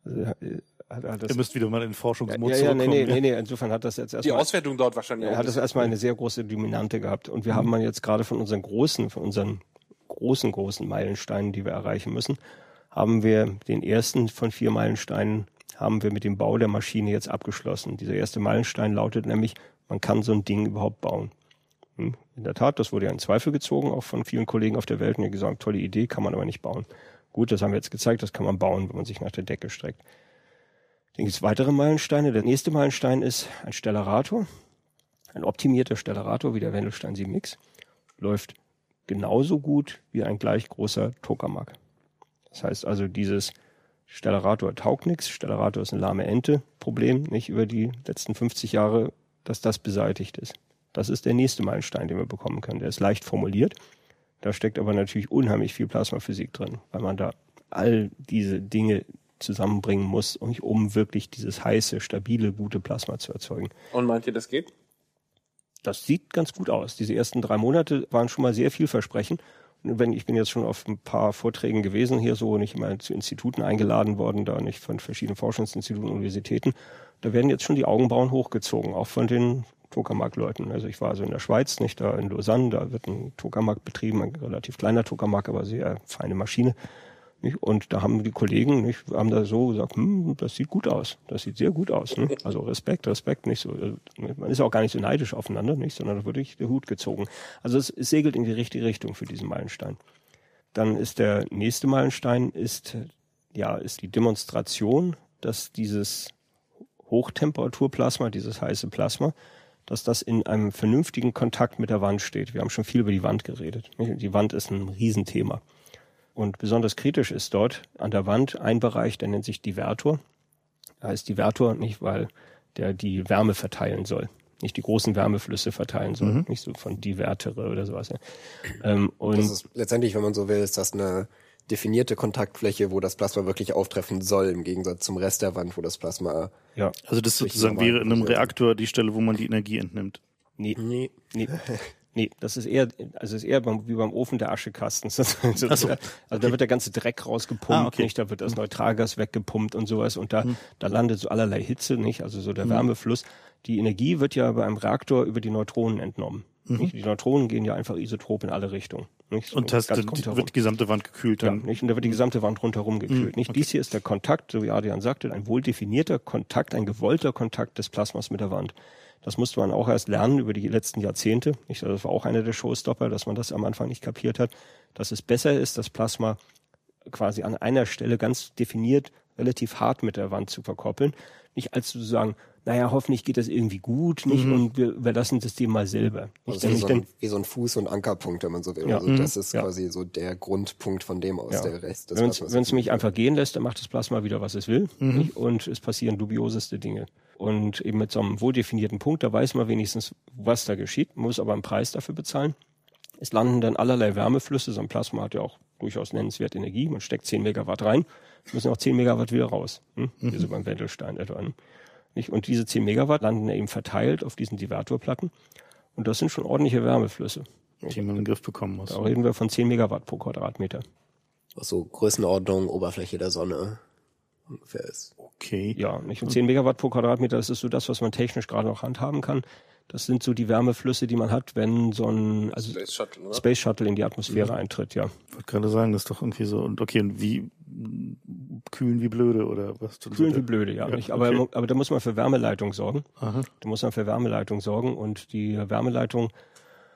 also, äh, hat, hat das, ihr müsst wieder mal in den ja, Forschungsmodus ja, nee, nee, nee, nee, insofern hat das jetzt Die erstmal, Auswertung dauert wahrscheinlich er hat das erstmal eine sehr große Dominante gehabt. Und wir haben man jetzt gerade von unseren großen, von unseren großen, großen Meilensteinen, die wir erreichen müssen, haben wir den ersten von vier Meilensteinen haben wir mit dem Bau der Maschine jetzt abgeschlossen. Dieser erste Meilenstein lautet nämlich, man kann so ein Ding überhaupt bauen. Hm, In der Tat, das wurde ja in Zweifel gezogen, auch von vielen Kollegen auf der Welt, und die gesagt, tolle Idee, kann man aber nicht bauen. Gut, das haben wir jetzt gezeigt, das kann man bauen, wenn man sich nach der Decke streckt. Dann gibt es weitere Meilensteine. Der nächste Meilenstein ist ein Stellarator. Ein optimierter Stellarator wie der Wendelstein 7X läuft genauso gut wie ein gleich großer Tokamak. Das heißt also, dieses Stellarator taugt nichts, Stellarator ist eine lahme Ente, Problem, nicht über die letzten 50 Jahre, dass das beseitigt ist. Das ist der nächste Meilenstein, den wir bekommen können. Der ist leicht formuliert. Da steckt aber natürlich unheimlich viel Plasmaphysik drin, weil man da all diese Dinge zusammenbringen muss, um wirklich dieses heiße, stabile, gute Plasma zu erzeugen. Und meint ihr, das geht? Das sieht ganz gut aus. Diese ersten drei Monate waren schon mal sehr vielversprechend. Und wenn ich bin jetzt schon auf ein paar Vorträgen gewesen, hier so nicht immer zu Instituten eingeladen worden, da nicht von verschiedenen Forschungsinstituten, Universitäten. Da werden jetzt schon die Augenbrauen hochgezogen, auch von den Tokamak-Leuten. Also ich war also in der Schweiz, nicht da in Lausanne, da wird ein Tokamak betrieben, ein relativ kleiner Tokamak, aber sehr feine Maschine. Nicht? Und da haben die Kollegen, nicht, haben da so gesagt, hm, das sieht gut aus, das sieht sehr gut aus. Ne? Also Respekt, Respekt, nicht so. Also, man ist auch gar nicht so neidisch aufeinander, nicht, sondern da wird wirklich der Hut gezogen. Also es, es segelt in die richtige Richtung für diesen Meilenstein. Dann ist der nächste Meilenstein ist ja ist die Demonstration, dass dieses Hochtemperaturplasma, dieses heiße Plasma, dass das in einem vernünftigen Kontakt mit der Wand steht. Wir haben schon viel über die Wand geredet. Die Wand ist ein Riesenthema. Und besonders kritisch ist dort an der Wand ein Bereich, der nennt sich Divertor. Da ist Divertor nicht, weil der die Wärme verteilen soll. Nicht die großen Wärmeflüsse verteilen soll. Mhm. Nicht so von Divertere oder sowas. Ähm, und das ist letztendlich, wenn man so will, ist das eine definierte Kontaktfläche, wo das Plasma wirklich auftreffen soll, im Gegensatz zum Rest der Wand, wo das Plasma. Ja. Also das sozusagen wäre in einem Reaktor die Stelle, wo man die Energie entnimmt. Nee. Nee. nee. Nee, das ist eher, also ist eher beim, wie beim Ofen der Aschekasten. so, also okay. da wird der ganze Dreck rausgepumpt, ah, okay. nicht? Da wird das mhm. Neutralgas weggepumpt und sowas und da, hm. da landet so allerlei Hitze, nicht? Also so der hm. Wärmefluss. Die Energie wird ja bei einem Reaktor über die Neutronen entnommen. Mhm. Die Neutronen gehen ja einfach isotrop in alle Richtungen. Nicht? Und das die, wird die gesamte Wand gekühlt dann? Ja, nicht? Und da wird die gesamte Wand rundherum gekühlt. Mhm. Nicht? Okay. Dies hier ist der Kontakt, so wie Adrian sagte, ein wohl definierter Kontakt, ein gewollter Kontakt des Plasmas mit der Wand. Das musste man auch erst lernen über die letzten Jahrzehnte. Ich, das war auch einer der Showstopper, dass man das am Anfang nicht kapiert hat, dass es besser ist, das Plasma quasi an einer Stelle ganz definiert relativ hart mit der Wand zu verkoppeln. Nicht als zu sagen, naja, hoffentlich geht das irgendwie gut, nicht? Mhm. Und wir überlassen das dem mal selber. Also wie, so ein, wie so ein Fuß- und Ankerpunkt, wenn man so will. Ja. Also das mhm. ist ja. quasi so der Grundpunkt von dem aus, ja. der Rest. Wenn es mich einfach gehen lässt, dann macht das Plasma wieder, was es will. Mhm. Und es passieren dubioseste Dinge. Und eben mit so einem wohldefinierten Punkt, da weiß man wenigstens, was da geschieht, muss aber einen Preis dafür bezahlen. Es landen dann allerlei Wärmeflüsse. So ein Plasma hat ja auch durchaus nennenswert Energie. Man steckt 10 Megawatt rein, müssen auch 10 Megawatt wieder raus. Hm? Mhm. Wie so beim Wendelstein etwa. Ne? Und diese 10 Megawatt landen eben verteilt auf diesen Divertorplatten. Und das sind schon ordentliche Wärmeflüsse. Die man in den Griff bekommen muss. Da reden wir von 10 Megawatt pro Quadratmeter. So Größenordnung, Oberfläche der Sonne ungefähr ist. Okay. Ja, nicht? Und 10 Megawatt pro Quadratmeter, das ist so das, was man technisch gerade noch handhaben kann. Das sind so die Wärmeflüsse, die man hat, wenn so ein also Space, Shuttle, oder? Space Shuttle in die Atmosphäre mhm. eintritt, ja. Ich wollte gerade sagen, das ist doch irgendwie so, und okay, und wie kühlen wie blöde oder was? Kühlen wie blöde, ja. ja nicht, aber, okay. aber da muss man für Wärmeleitung sorgen. Aha. Da muss man für Wärmeleitung sorgen und die Wärmeleitung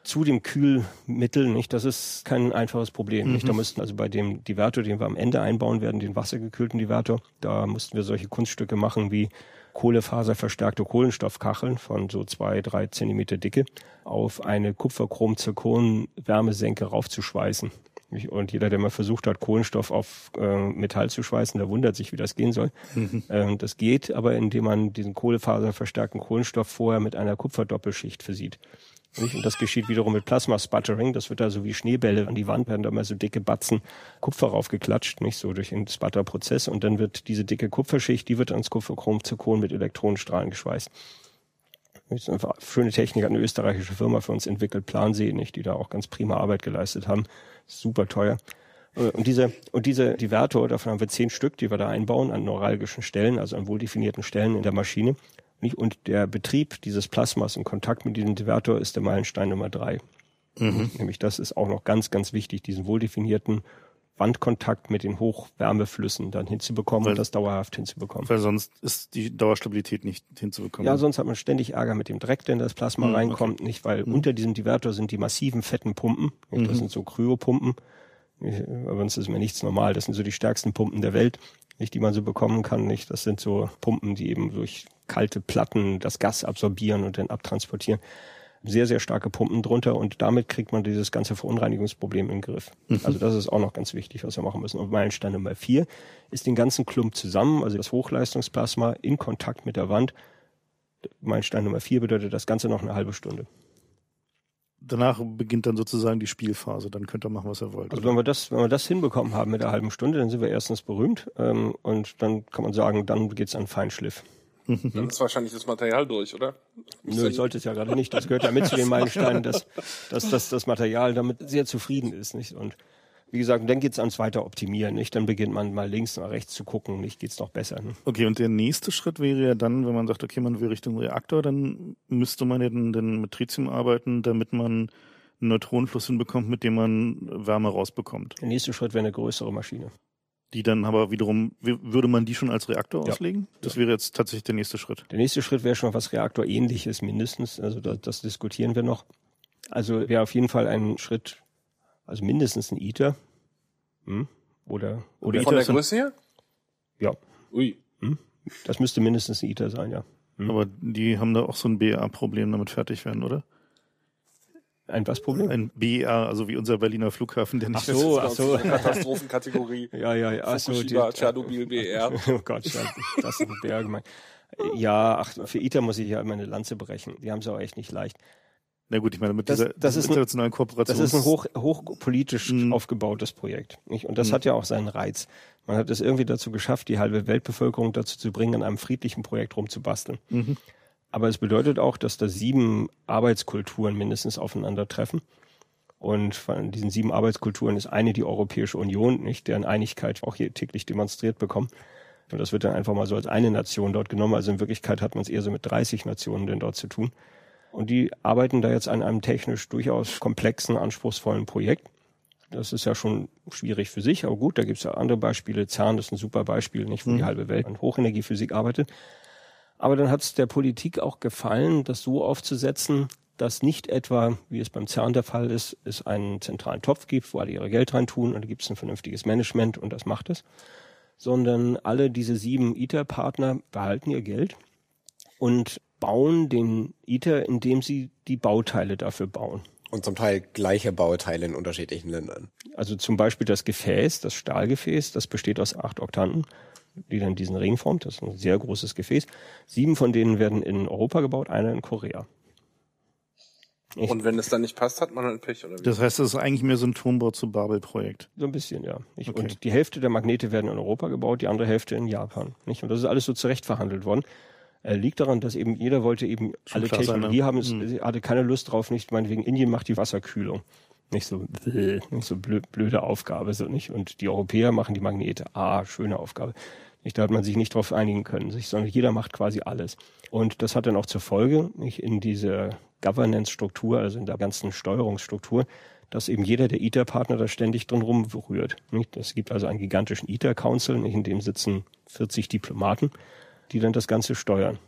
zu dem Kühlmittel, nicht? Das ist kein einfaches Problem, mhm. nicht? Da müssten also bei dem Divertor, den wir am Ende einbauen werden, den wassergekühlten Divertor, da mussten wir solche Kunststücke machen wie Kohlefaserverstärkte Kohlenstoffkacheln von so zwei, drei Zentimeter Dicke auf eine Kupferchrom-Zirkon-Wärmesenke raufzuschweißen. Und jeder, der mal versucht hat, Kohlenstoff auf äh, Metall zu schweißen, der wundert sich, wie das gehen soll. Mhm. Ähm, das geht aber, indem man diesen Kohlefaserverstärkten Kohlenstoff vorher mit einer Kupferdoppelschicht versieht. Nicht? Und das geschieht wiederum mit Plasma-Sputtering. Das wird da so wie Schneebälle an die Wand, werden da mal so dicke Batzen Kupfer raufgeklatscht, nicht so durch den Sputter-Prozess. Und dann wird diese dicke Kupferschicht, die wird ans Kupferchrom-Zirkon mit Elektronenstrahlen geschweißt. Das ist einfach schöne Technik, hat eine österreichische Firma für uns entwickelt, Plansee, nicht, die da auch ganz prima Arbeit geleistet haben. Super teuer. Äh, und diese, und diese Divertor, davon haben wir zehn Stück, die wir da einbauen an neuralgischen Stellen, also an wohldefinierten Stellen in der Maschine. Und der Betrieb dieses Plasmas in Kontakt mit diesem Divertor ist der Meilenstein Nummer drei. Mhm. Nämlich das ist auch noch ganz, ganz wichtig, diesen wohldefinierten Wandkontakt mit den Hochwärmeflüssen dann hinzubekommen weil, und das dauerhaft hinzubekommen. Weil sonst ist die Dauerstabilität nicht hinzubekommen. Ja, sonst hat man ständig Ärger mit dem Dreck, der in das Plasma mhm, reinkommt, okay. nicht, weil mhm. unter diesem Divertor sind die massiven fetten Pumpen, das mhm. sind so Kryopumpen, Bei uns ist mir nichts normal. Das sind so die stärksten Pumpen der Welt, nicht, die man so bekommen kann. Nicht, das sind so Pumpen, die eben durch kalte Platten das Gas absorbieren und dann abtransportieren. Sehr, sehr starke Pumpen drunter und damit kriegt man dieses ganze Verunreinigungsproblem in den Griff. Mhm. Also das ist auch noch ganz wichtig, was wir machen müssen. Und Meilenstein Nummer vier ist den ganzen Klump zusammen, also das Hochleistungsplasma in Kontakt mit der Wand. Meilenstein Nummer vier bedeutet das Ganze noch eine halbe Stunde danach beginnt dann sozusagen die Spielphase. Dann könnt ihr machen, was ihr wollt. Also wenn wir das, wenn wir das hinbekommen haben mit der halben Stunde, dann sind wir erstens berühmt ähm, und dann kann man sagen, dann geht's an Feinschliff. Dann ist wahrscheinlich das Material durch, oder? Nö, sollte es ja gerade nicht. Das gehört ja mit zu den Meilensteinen, dass, dass, dass das Material damit sehr zufrieden ist. Nicht? Und wie gesagt, dann geht's ans weiter optimieren, nicht? Dann beginnt man mal links nach rechts zu gucken, nicht geht's noch besser. Ne? Okay, und der nächste Schritt wäre ja dann, wenn man sagt, okay, man will Richtung Reaktor, dann müsste man ja dann, dann mit Tritium arbeiten, damit man einen Neutronenfluss hinbekommt, mit dem man Wärme rausbekommt. Der nächste Schritt wäre eine größere Maschine. Die dann aber wiederum, würde man die schon als Reaktor ja. auslegen? Das ja. wäre jetzt tatsächlich der nächste Schritt. Der nächste Schritt wäre schon was Reaktorähnliches mindestens. Also das, das diskutieren wir noch. Also wäre auf jeden Fall ein Schritt also mindestens ein ITER. Hm? Oder, oder Von der Größe her? Ja. Ui. Hm? Das müsste mindestens ein ITER sein, ja. Hm? Aber die haben da auch so ein BER-Problem damit fertig werden, oder? Ein was Problem? Ein BER, also wie unser Berliner Flughafen, der nicht ach so, ach so. Katastrophenkategorie. ja, ja, ja. Ach so, die, Tschernobyl, BER. oh Gott, das ist ein BER gemeint. Ja, ach, für ITER muss ich ja immer eine Lanze brechen. Die haben es auch echt nicht leicht. Na gut, ich meine, mit das, dieser das ist internationalen Kooperation. Das ist ein hoch, hochpolitisch mhm. aufgebautes Projekt. Nicht? Und das mhm. hat ja auch seinen Reiz. Man hat es irgendwie dazu geschafft, die halbe Weltbevölkerung dazu zu bringen, an einem friedlichen Projekt rumzubasteln. Mhm. Aber es bedeutet auch, dass da sieben Arbeitskulturen mindestens aufeinandertreffen. Und von diesen sieben Arbeitskulturen ist eine die Europäische Union, nicht, deren Einigkeit auch hier täglich demonstriert bekommen. Und das wird dann einfach mal so als eine Nation dort genommen. Also in Wirklichkeit hat man es eher so mit 30 Nationen denn dort zu tun. Und die arbeiten da jetzt an einem technisch durchaus komplexen, anspruchsvollen Projekt. Das ist ja schon schwierig für sich, aber gut, da gibt es ja andere Beispiele. CERN ist ein super Beispiel, nicht, wo mhm. die halbe Welt an Hochenergiephysik arbeitet. Aber dann hat es der Politik auch gefallen, das so aufzusetzen, dass nicht etwa, wie es beim CERN der Fall ist, es einen zentralen Topf gibt, wo alle ihre Geld reintun und da gibt es ein vernünftiges Management und das macht es, sondern alle diese sieben ITER-Partner behalten ihr Geld und bauen den ITER, indem sie die Bauteile dafür bauen. Und zum Teil gleiche Bauteile in unterschiedlichen Ländern. Also zum Beispiel das Gefäß, das Stahlgefäß, das besteht aus acht Oktanten, die dann diesen Ring formt. Das ist ein sehr großes Gefäß. Sieben von denen werden in Europa gebaut, einer in Korea. Ich und wenn es dann nicht passt, hat man halt Pech, oder wie? Das heißt, das ist eigentlich mehr so ein Turmbau zu Babel-Projekt. So ein bisschen, ja. Ich, okay. Und die Hälfte der Magnete werden in Europa gebaut, die andere Hälfte in Japan. Nicht? Und das ist alles so zurecht verhandelt worden äh, liegt daran, dass eben jeder wollte eben Schon alle Technologie sein, ne? haben, es, mhm. hatte keine Lust drauf, nicht meinetwegen Indien macht die Wasserkühlung. Nicht so, nicht so blöd, blöde Aufgabe, so nicht. Und die Europäer machen die Magnete. Ah, schöne Aufgabe. Nicht, da hat man sich nicht drauf einigen können, sich, sondern jeder macht quasi alles. Und das hat dann auch zur Folge, nicht in dieser Governance-Struktur, also in der ganzen Steuerungsstruktur, dass eben jeder der ITER-Partner da ständig drin rumrührt. Es gibt also einen gigantischen ITER-Council, in dem sitzen 40 Diplomaten die dann das Ganze steuern.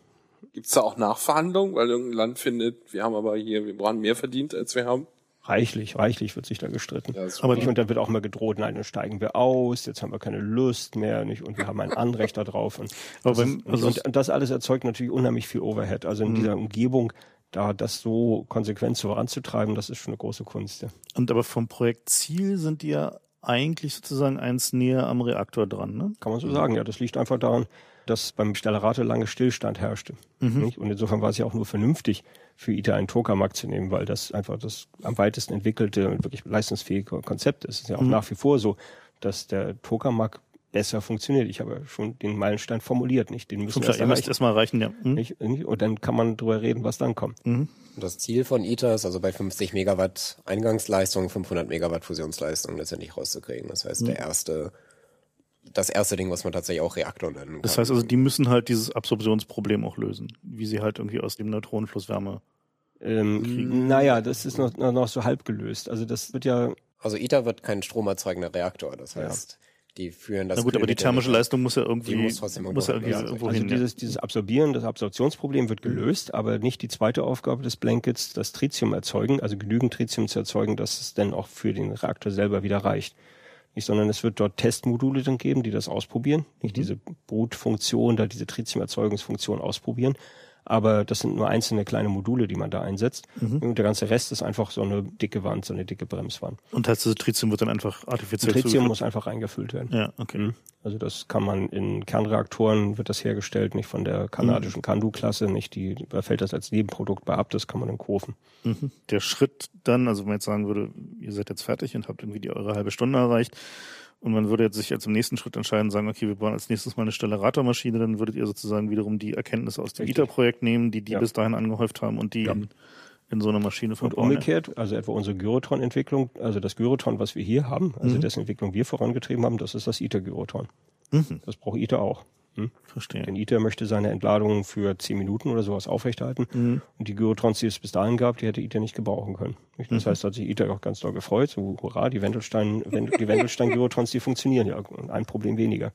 Gibt es da auch Nachverhandlungen, weil irgendein Land findet, wir haben aber hier, wir brauchen mehr verdient, als wir haben? Reichlich, reichlich wird sich da gestritten. Ja, aber nicht, und dann wird auch mal gedroht, nein, dann steigen wir aus, jetzt haben wir keine Lust mehr, nicht, und wir haben ein Anrecht darauf. Und das, wenn, also und, und, das alles erzeugt natürlich unheimlich viel Overhead. Also in mhm. dieser Umgebung, da das so konsequent voranzutreiben, das ist schon eine große Kunst. Ja. Und aber vom Projektziel sind die ja eigentlich sozusagen eins näher am Reaktor dran, ne? Kann man so sagen, ja. Das liegt einfach daran, dass beim Stellarate lange Stillstand herrschte. Mhm. Und insofern war es ja auch nur vernünftig, für ITER einen Tokamak zu nehmen, weil das einfach das am weitesten entwickelte und wirklich leistungsfähige Konzept ist. Es ist ja auch mhm. nach wie vor so, dass der Tokamak besser funktioniert. Ich habe schon den Meilenstein formuliert, nicht? Den müssen wir erst erreichen. erstmal erreichen, ja. Mhm. Nicht, nicht? Und dann kann man drüber reden, was dann kommt. Mhm. Das Ziel von ITER ist also bei 50 Megawatt Eingangsleistung 500 Megawatt Fusionsleistung letztendlich rauszukriegen. Das heißt, mhm. der erste das erste Ding, was man tatsächlich auch Reaktor nennen kann. Das heißt also, die müssen halt dieses Absorptionsproblem auch lösen, wie sie halt irgendwie aus dem Neutronenfluss Wärme ähm, naja, das ist noch, noch so halb gelöst. Also das wird ja. Also ITER wird kein stromerzeugender Reaktor. Das heißt, ja. die führen das. Na gut, aber die thermische Leistung muss ja irgendwie, muss, trotzdem muss ja irgendwie ja. irgendwo also hin. Dieses, dieses Absorbieren, das Absorptionsproblem wird gelöst, mhm. aber nicht die zweite Aufgabe des Blankets, das Tritium erzeugen, also genügend Tritium zu erzeugen, dass es dann auch für den Reaktor selber wieder reicht. Nicht, sondern es wird dort Testmodule dann geben, die das ausprobieren, nicht Mhm. diese Brutfunktion, da diese Tritiumerzeugungsfunktion ausprobieren. Aber das sind nur einzelne kleine Module, die man da einsetzt. Mhm. Und der ganze Rest ist einfach so eine dicke Wand, so eine dicke Bremswand. Und heißt, das Tritium wird dann einfach artifiziell Tritium zugeführt? muss einfach eingefüllt werden. Ja, okay. Mhm. Also das kann man in Kernreaktoren wird das hergestellt, nicht von der kanadischen Candu-Klasse, nicht die, da fällt das als Nebenprodukt bei ab, das kann man in Kurven. Mhm. Der Schritt dann, also wenn man jetzt sagen würde, ihr seid jetzt fertig und habt irgendwie die eure halbe Stunde erreicht und man würde jetzt sich jetzt im nächsten Schritt entscheiden, sagen, okay, wir bauen als nächstes mal eine Stellaratormaschine, dann würdet ihr sozusagen wiederum die Erkenntnisse aus dem. ITER-Projekt nehmen, die die Ja. bis dahin angehäuft haben und die Ja. in, in so eine Maschine Und verbauen. umgekehrt, also etwa unsere Gyrotron-Entwicklung, also das Gyrotron, was wir hier haben, also Mhm. dessen Entwicklung wir vorangetrieben haben, das ist das ITER-Gyrotron. Mhm. Das braucht ITER auch. Hm? Verstehe. Denn ITER möchte seine Entladung für 10 Minuten oder sowas aufrechterhalten. Mhm. Und die Gyrotrons, die es bis dahin gab, die hätte ITER nicht gebrauchen können. Nicht? Das Mhm. heißt, da hat sich ITER auch ganz doll gefreut. So, hurra, die Wendelstein, Wend- die Wendelstein-Gyrotrons, die funktionieren ja. Ein Problem weniger.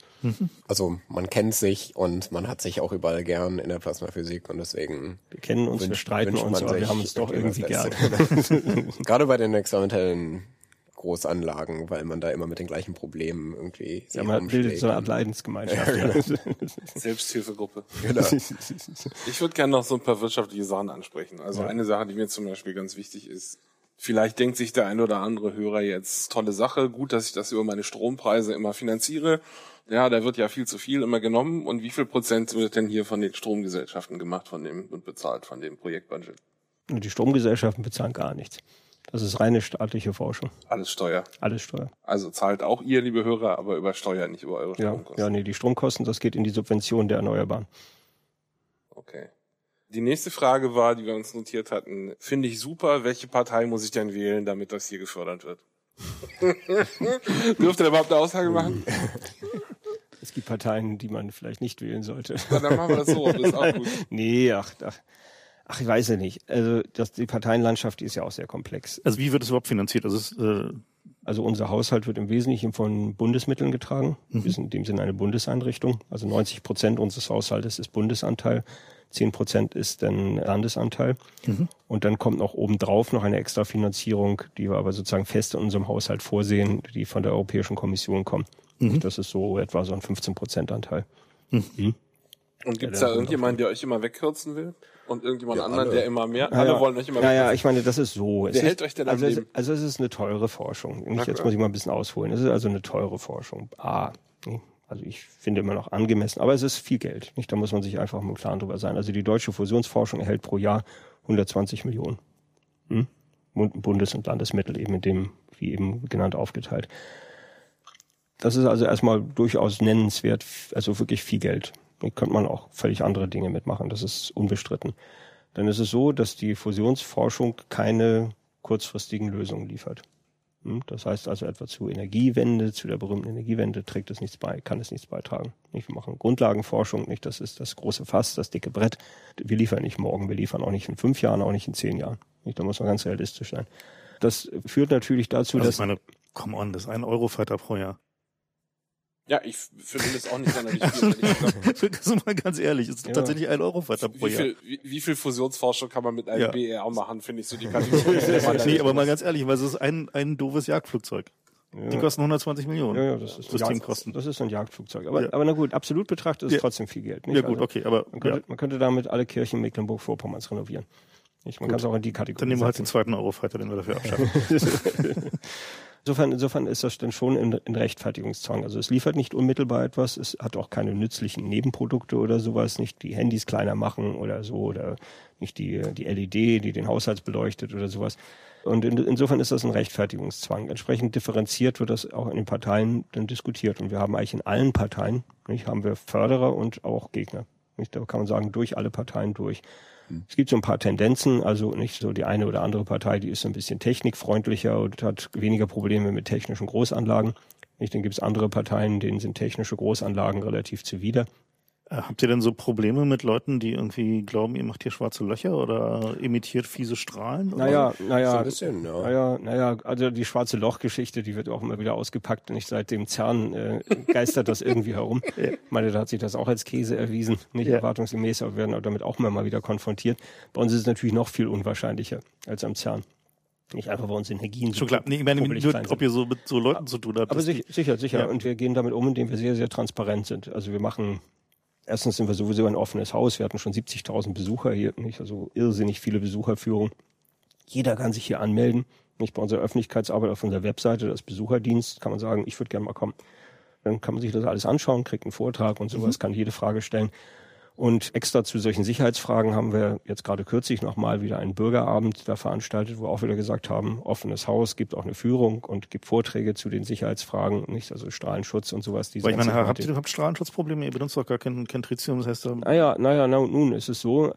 Also man kennt sich und man hat sich auch überall gern in der Plasmaphysik und deswegen Wir kennen uns, wir wünscht- streiten uns, aber wir haben uns doch irgendwie gern. Gerade bei den experimentellen Großanlagen, weil man da immer mit den gleichen Problemen irgendwie Ja, man bildet so eine Art Leidensgemeinschaft. Selbsthilfegruppe. Genau. Ich würde gerne noch so ein paar wirtschaftliche Sachen ansprechen. Also eine Sache, die mir zum Beispiel ganz wichtig ist. Vielleicht denkt sich der ein oder andere Hörer jetzt, tolle Sache, gut, dass ich das über meine Strompreise immer finanziere. Ja, da wird ja viel zu viel immer genommen. Und wie viel Prozent wird denn hier von den Stromgesellschaften gemacht von dem und bezahlt von dem Projektbudget? Die Stromgesellschaften bezahlen gar nichts. Das ist reine staatliche Forschung. Alles Steuer. Alles Steuer. Also zahlt auch ihr, liebe Hörer, aber über Steuer, nicht über eure Ja, Stromkosten. ja, nee, die Stromkosten, das geht in die Subvention der Erneuerbaren. Okay. Die nächste Frage war, die wir uns notiert hatten, finde ich super, welche Partei muss ich denn wählen, damit das hier gefördert wird? Dürft ihr überhaupt eine Aussage machen? Es gibt Parteien, die man vielleicht nicht wählen sollte. Ja, dann machen wir das so, das ist auch gut. nee, ach, ach, ach, ich weiß ja nicht. Also das, die Parteienlandschaft die ist ja auch sehr komplex. Also wie wird es überhaupt finanziert? Also es, äh, Also unser Haushalt wird im Wesentlichen von Bundesmitteln getragen. Wir sind in dem Sinne eine Bundeseinrichtung. Also 90 Prozent unseres Haushaltes ist Bundesanteil. 10 Prozent ist dann Landesanteil. Und dann kommt noch obendrauf noch eine Extrafinanzierung, die wir aber sozusagen fest in unserem Haushalt vorsehen, die von der Europäischen Kommission kommt. Das ist so etwa so ein 15 Prozent Anteil. Und gibt's Ja, da irgendjemanden, der euch immer wegkürzen will? Und irgendjemand Ja, anderen, alle. der immer mehr? Ja, alle ja. wollen euch immer Ja, ja, wegkürzen. ich meine, das ist so. Es Wer ist, hält euch denn am also es, also es ist eine teure Forschung. Nicht, jetzt muss ich mal ein bisschen ausholen. Es ist also eine teure Forschung. A. Also ich finde immer noch angemessen, aber es ist viel Geld. Nicht? Da muss man sich einfach mal im Klaren drüber sein. Also die deutsche Fusionsforschung erhält pro Jahr 120 Millionen. Hm? Bund- Bundes- und Landesmittel eben in dem, wie eben genannt, aufgeteilt. Das ist also erstmal durchaus nennenswert, also wirklich viel Geld. Könnte man auch völlig andere Dinge mitmachen, das ist unbestritten. Dann ist es so, dass die Fusionsforschung keine kurzfristigen Lösungen liefert. Hm, Das heißt also etwa zu Energiewende, zu der berühmten Energiewende trägt es nichts bei, kann es nichts beitragen. Wir machen Grundlagenforschung, nicht? Das ist das große Fass, das dicke Brett. Wir liefern nicht morgen, wir liefern auch nicht in fünf Jahren, auch nicht in zehn Jahren. Da muss man ganz realistisch sein. Das führt natürlich dazu, also ich dass meine, come on, das ist ein Eurofighter pro Jahr. Ja, ich finde das auch nicht sonderlich viel. das ist mal ganz ehrlich, es ist Ja. tatsächlich ein Eurofighter pro Wie Jahr. viel, wie, wie viel Fusionsforschung kann man mit einem Ja. BER machen, finde ich so die Kategorie. die nee, nicht aber mal ganz ehrlich, weil es ist ein, ein doofes Jagdflugzeug. Die Ja. kosten 120 Millionen. Ja, ja, das ist Systemkosten. Das ist ein Jagdflugzeug. Aber, Ja. aber na gut, absolut betrachtet ist Ja. trotzdem viel Geld. Nicht? Ja gut, Also, okay, aber Man ja, könnte, man könnte damit alle Kirchen in Mecklenburg-Vorpommerns renovieren. Nicht? Man kann es auch in die Kategorie dann nehmen wir halt den setzen. zweiten Eurofighter, den wir dafür abschaffen. Insofern, insofern ist das dann schon in, in Rechtfertigungszwang. Also es liefert nicht unmittelbar etwas, es hat auch keine nützlichen Nebenprodukte oder sowas, nicht die Handys kleiner machen oder so oder nicht die, die LED, die den Haushalt beleuchtet oder sowas. Und in, insofern ist das ein Rechtfertigungszwang. Entsprechend differenziert wird das auch in den Parteien dann diskutiert. Und wir haben eigentlich in allen Parteien, nicht, haben wir Förderer und auch Gegner. Nicht, da kann man sagen, durch alle Parteien durch. Es gibt so ein paar Tendenzen, also nicht so die eine oder andere Partei, die ist so ein bisschen technikfreundlicher und hat weniger Probleme mit technischen Großanlagen. Nicht, dann gibt es andere Parteien, denen sind technische Großanlagen relativ zuwider. Äh, Habt ihr denn so Probleme mit Leuten, die irgendwie glauben, ihr macht hier schwarze Löcher oder emittiert fiese Strahlen? oder? Naja, So naja, ein bisschen, ja. naja, naja, also die schwarze Loch-Geschichte, die wird auch immer wieder ausgepackt. Nicht seit dem CERN äh, geistert das irgendwie herum. Ich meine, da hat sich das auch als Käse erwiesen, nicht Ja. erwartungsgemäß, aber wir werden auch damit auch immer mal wieder konfrontiert. Bei uns ist es natürlich noch viel unwahrscheinlicher als am CERN. Nicht einfach, weil uns Energien Schon klar. Nee, ich meine, nur, ob ihr so mit so Leuten zu tun habt. Aber die- sicher, sicher. Ja. Und wir gehen damit um, indem wir sehr, sehr transparent sind. Also wir machen, erstens sind wir sowieso ein offenes Haus. Wir hatten schon 70.000 Besucher hier, nicht? Also irrsinnig viele Besucherführungen. Jeder kann sich hier anmelden. Nicht bei unserer Öffentlichkeitsarbeit auf unserer Webseite, das Besucherdienst, kann man sagen, ich würde gerne mal kommen. Dann kann man sich das alles anschauen, kriegt einen Vortrag und sowas, kann jede Frage stellen. Und extra zu solchen Sicherheitsfragen haben wir jetzt gerade kürzlich nochmal wieder einen Bürgerabend da veranstaltet, wo wir auch wieder gesagt haben, offenes Haus, gibt auch eine Führung und gibt Vorträge zu den Sicherheitsfragen, nicht also Strahlenschutz und sowas. diese Weil ich meine, ganze habt ihr habt Strahlenschutzprobleme? Ihr benutzt doch gar kein, kein Tritium, das heißt, da, Naja, naja, na, nun ist es so,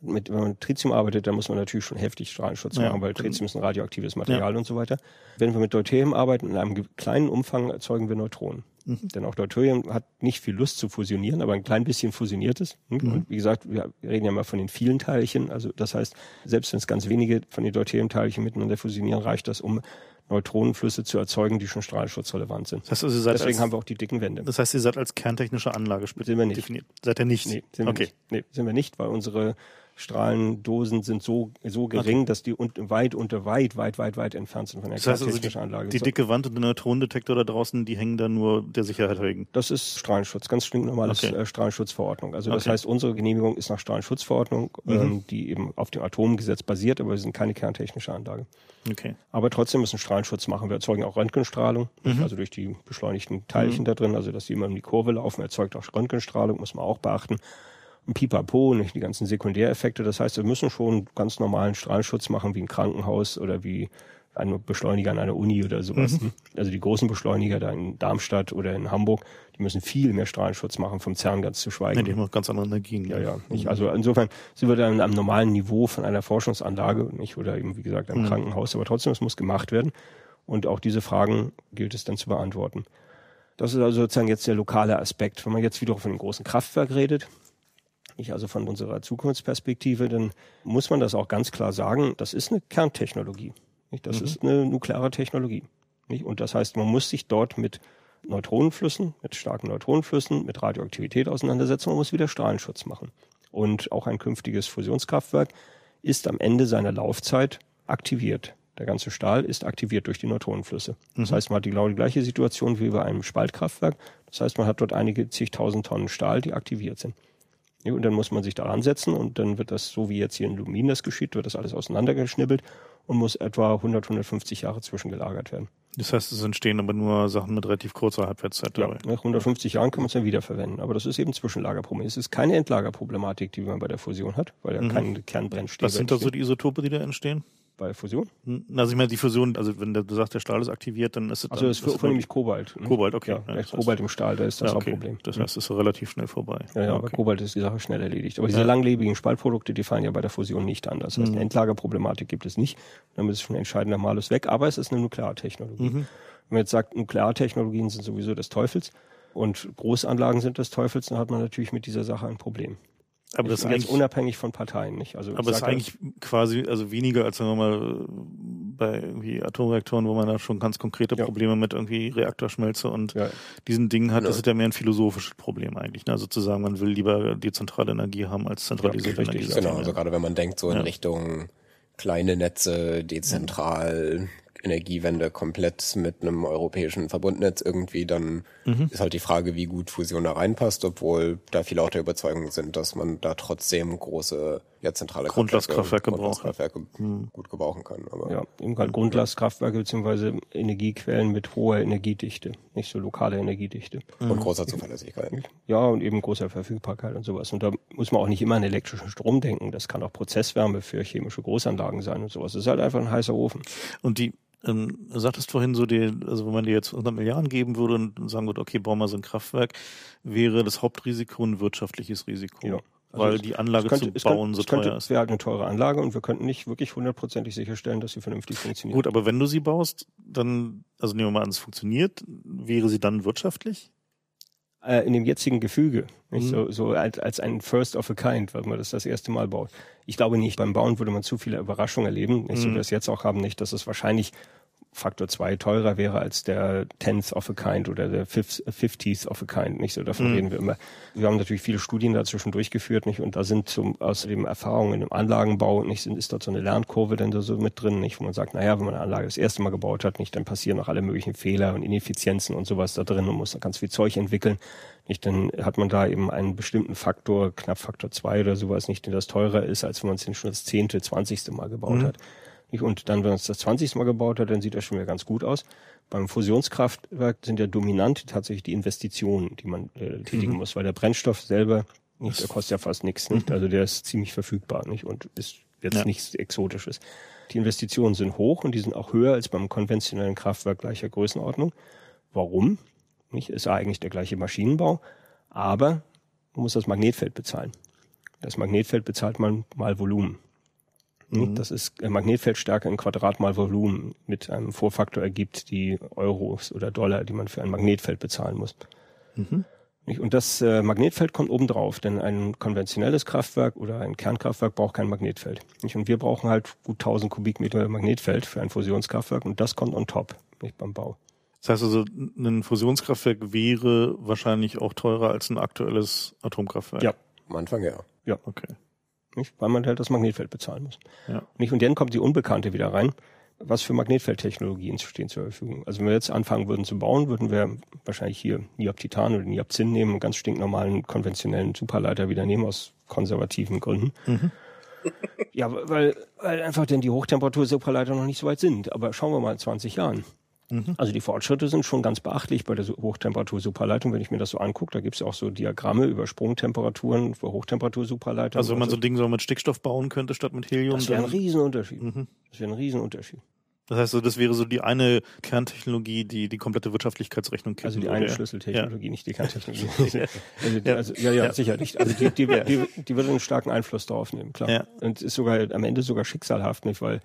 mit, wenn man mit Tritium arbeitet, dann muss man natürlich schon heftig Strahlenschutz Ja. machen, weil Tritium ist ein radioaktives Material und so weiter. Wenn wir mit Deuterium arbeiten, in einem kleinen Umfang erzeugen wir Neutronen. Mhm. Denn auch Deuterium hat nicht viel Lust zu fusionieren, aber ein klein bisschen fusioniert es. Mhm. Und wie gesagt, wir reden ja mal von den vielen Teilchen. Also das heißt, selbst wenn es ganz wenige von den Deuterium-Teilchen miteinander fusionieren, reicht das, um Neutronenflüsse zu erzeugen, die schon strahlenschutzrelevant sind. das heißt, also, ihr seid Deswegen als, haben wir auch die dicken Wände. das heißt, ihr seid als kerntechnische Anlage Sind wir nicht. definiert. Seid ihr nicht? Nee, sind okay. wir nicht. Nee, sind wir nicht, weil unsere Strahlendosen sind so, so gering, dass die un weit unter weit, weit, weit, weit entfernt sind von der Das heißt also, die, kerntechnischen Anlage. die dicke Wand und der Neutronendetektor da draußen, die hängen da nur der Sicherheit wegen. Das ist Strahlenschutz, ganz stinknormales Okay. äh, Strahlenschutzverordnung. Also das Okay. Mhm. heißt, unsere Genehmigung ist nach Strahlenschutzverordnung, ähm, die eben auf dem Atomgesetz basiert, aber wir sind keine kerntechnische Anlage. Okay. Aber trotzdem müssen Strahlenschutz machen. Wir erzeugen auch Röntgenstrahlung, Mhm. also durch die beschleunigten Teilchen da drin, also dass die immer um die Kurve laufen, erzeugt auch Röntgenstrahlung, muss man auch beachten. Pipapo, nicht die ganzen Sekundäreffekte. Das heißt, wir müssen schon ganz normalen Strahlenschutz machen, wie ein Krankenhaus oder wie ein Beschleuniger an einer Uni oder sowas. Mhm. Also die großen Beschleuniger da in Darmstadt oder in Hamburg, die müssen viel mehr Strahlenschutz machen, vom CERN ganz zu schweigen. Ja, die haben auch ganz andere Energien. Ja, ja. Nicht? Also insofern sind wir dann am normalen Niveau von einer Forschungsanlage, nicht oder eben wie gesagt einem Krankenhaus, aber trotzdem, es muss gemacht werden. Und auch diese Fragen gilt es dann zu beantworten. Das ist also sozusagen jetzt der lokale Aspekt. Wenn man jetzt wieder von einem großen Kraftwerk redet, nicht also von unserer Zukunftsperspektive, dann muss man das auch ganz klar sagen, das ist eine Kerntechnologie. Nicht? Das ist eine nukleare Technologie. Nicht? Und das heißt, man muss sich dort mit Neutronenflüssen, mit starken Neutronenflüssen, mit Radioaktivität auseinandersetzen. Man muss wieder Strahlenschutz machen. Und auch ein künftiges Fusionskraftwerk ist am Ende seiner Laufzeit aktiviert. Der ganze Stahl ist aktiviert durch die Neutronenflüsse. Das heißt, man hat die genau die gleiche Situation wie bei einem Spaltkraftwerk. Das heißt, man hat dort einige zigtausend Tonnen Stahl, die aktiviert sind. Und dann muss man sich daran setzen und dann wird das, so wie jetzt hier in Lumin das geschieht, wird das alles auseinandergeschnibbelt und muss etwa 100, 150 Jahre zwischengelagert werden. Das heißt, es entstehen aber nur Sachen mit relativ kurzer Halbwertszeit Ja, nach 150 Jahren kann man es dann wiederverwenden. Aber das ist eben Zwischenlagerproblem. Es ist keine Endlagerproblematik, die man bei der Fusion hat, weil ja kein Kernbrennstäbe Was sind da so die Isotope, die da entstehen? Bei Fusion. Hm, Also ich meine, die Fusion, also wenn du sagst, der Stahl ist aktiviert, dann ist es Also das ist vornehmlich Kobalt. ne? Kobalt, okay. Ja, Ja, das heißt- Kobalt im Stahl, da ist das ja, okay. Hauptproblem. Das heißt, es ist relativ schnell vorbei. Ja, ja, okay. Kobalt ist die Sache schnell erledigt. Aber diese langlebigen Spaltprodukte, die fallen ja bei der Fusion nicht an. Das heißt, Mhm. eine Endlagerproblematik gibt es nicht. Damit ist schon ein entscheidender Malus weg. Aber es ist eine Nukleartechnologie. Mhm. Wenn man jetzt sagt, Nukleartechnologien sind sowieso des Teufels und Großanlagen sind des Teufels, dann hat man natürlich mit dieser Sache ein Problem. Aber das ist jetzt eigentlich, unabhängig von Parteien, nicht? Also aber es ist eigentlich quasi, also weniger als sagen wir mal bei irgendwie Atomreaktoren, wo man da schon ganz konkrete Ja. Probleme mit irgendwie Reaktorschmelze und Ja. diesen Dingen hat. Ja. Das ist ja mehr ein philosophisches Problem eigentlich. Ne? Also zu sagen, man will lieber dezentrale Energie haben als zentralisierte Energie. Genau, also gerade wenn man denkt so in Ja. Richtung kleine Netze, dezentral, Energiewende komplett mit einem europäischen Verbundnetz irgendwie, dann Mhm. ist halt die Frage, wie gut Fusion da reinpasst, obwohl da viele auch der Überzeugung sind, dass man da trotzdem große, ja, zentrale Grundlastkraftwerke. Grundlastkraftwerke gut gebrauchen kann. Aber Ja, eben halt Grundlastkraftwerke beziehungsweise Energiequellen mit hoher Energiedichte, nicht so lokale Energiedichte. und großer Zuverlässigkeit. Ja, und eben großer Verfügbarkeit und sowas. Und da muss man auch nicht immer an elektrischen Strom denken. Das kann auch Prozesswärme für chemische Großanlagen sein und sowas. Das ist halt einfach ein heißer Ofen. Und die, ähm, du sagtest vorhin so, die, also wenn man dir jetzt 100 Milliarden geben würde und sagen würde, okay, bau mal so ein Kraftwerk, wäre das Hauptrisiko ein wirtschaftliches Risiko. Ja. Also weil es- die Anlage könnte, zu bauen könnte, so es könnte, teuer ist. Es wäre halt eine teure Anlage und wir könnten nicht wirklich hundertprozentig sicherstellen, dass sie vernünftig funktioniert. Gut, aber wenn du sie baust, dann, also nehmen wir mal an, es funktioniert, wäre sie dann wirtschaftlich? Äh, in dem jetzigen Gefüge, nicht Mhm. so, so als, als ein First of a Kind, weil man das das erste Mal baut. Ich glaube nicht, beim Bauen würde man zu viele Überraschungen erleben, nicht so wie Mhm. wir es jetzt auch haben, nicht, dass es wahrscheinlich Faktor 2 teurer wäre als der Tenth of a Kind oder der Fiftieth of a Kind, nicht so, davon mhm. reden wir immer. Wir haben natürlich viele Studien dazwischen durchgeführt, nicht, und da sind zum, außerdem Erfahrungen im Anlagenbau, nicht, sind, ist dort so eine Lernkurve denn so mit drin, nicht, wo man sagt, naja, wenn man eine Anlage das erste Mal gebaut hat, nicht, dann passieren auch alle möglichen Fehler und Ineffizienzen und sowas da drin und muss dann ganz viel Zeug entwickeln, nicht, dann hat man da eben einen bestimmten Faktor, knapp Faktor 2 oder sowas, nicht, der das teurer ist, als wenn man es schon das zehnte, zwanzigste Mal gebaut mhm. hat. Und dann, wenn man es das 20. Mal gebaut hat, dann sieht das schon wieder ganz gut aus. Beim Fusionskraftwerk sind ja dominant tatsächlich die Investitionen, die man äh, tätigen mhm. muss, weil der Brennstoff selber, nicht, der kostet ja fast nichts, nicht? Mhm. Also der ist ziemlich verfügbar, nicht? Und ist jetzt ja. nichts Exotisches. Die Investitionen sind hoch und die sind auch höher als beim konventionellen Kraftwerk gleicher Größenordnung. Warum? Nicht? Ist eigentlich der gleiche Maschinenbau, aber man muss das Magnetfeld bezahlen. Das Magnetfeld bezahlt man mal Volumen. Mhm. Das ist Magnetfeldstärke in Quadrat mal Volumen mit einem Vorfaktor ergibt die Euros oder Dollar, die man für ein Magnetfeld bezahlen muss. Mhm. Und das äh, Magnetfeld kommt obendrauf, denn ein konventionelles Kraftwerk oder ein Kernkraftwerk braucht kein Magnetfeld. Und wir brauchen halt gut 1000 Kubikmeter Magnetfeld für ein Fusionskraftwerk und das kommt on top, nicht beim Bau. Das heißt also, ein Fusionskraftwerk wäre wahrscheinlich auch teurer als ein aktuelles Atomkraftwerk. Ja, am Anfang ja. Ja, okay nicht? weil man halt das Magnetfeld bezahlen muss. Ja. Nicht? Und dann kommt die Unbekannte wieder rein. Was für Magnetfeldtechnologien stehen zur Verfügung? Also wenn wir jetzt anfangen würden zu bauen, würden wir wahrscheinlich hier Niab-Titan oder Niab-Zinn nehmen, einen ganz stinknormalen konventionellen Superleiter wieder nehmen aus konservativen Gründen. Mhm. Ja, weil, weil einfach denn die Hochtemperatur-Superleiter noch nicht so weit sind. Aber schauen wir mal in 20 Jahren. Mhm. Also die Fortschritte sind schon ganz beachtlich bei der Hochtemperatur-Superleitung, wenn ich mir das so angucke. Da gibt es ja auch so Diagramme über Sprungtemperaturen für Hochtemperatur-Superleitungen. Also wenn man so Dinge so mit Stickstoff bauen könnte statt mit Helium. Das wäre ein Riesenunterschied. Mhm. Das wäre ein Riesenunterschied. Das heißt, so, das wäre so die eine Kerntechnologie, die die komplette Wirtschaftlichkeitsrechnung kennt. Also die eine Schlüsseltechnologie, ja. nicht die Kerntechnologie. also, ja. Also, ja, ja, sicher nicht. Also die, die, die, die wird einen starken Einfluss darauf nehmen, klar. Ja. Und ist sogar am Ende sogar schicksalhaft, nicht? Weil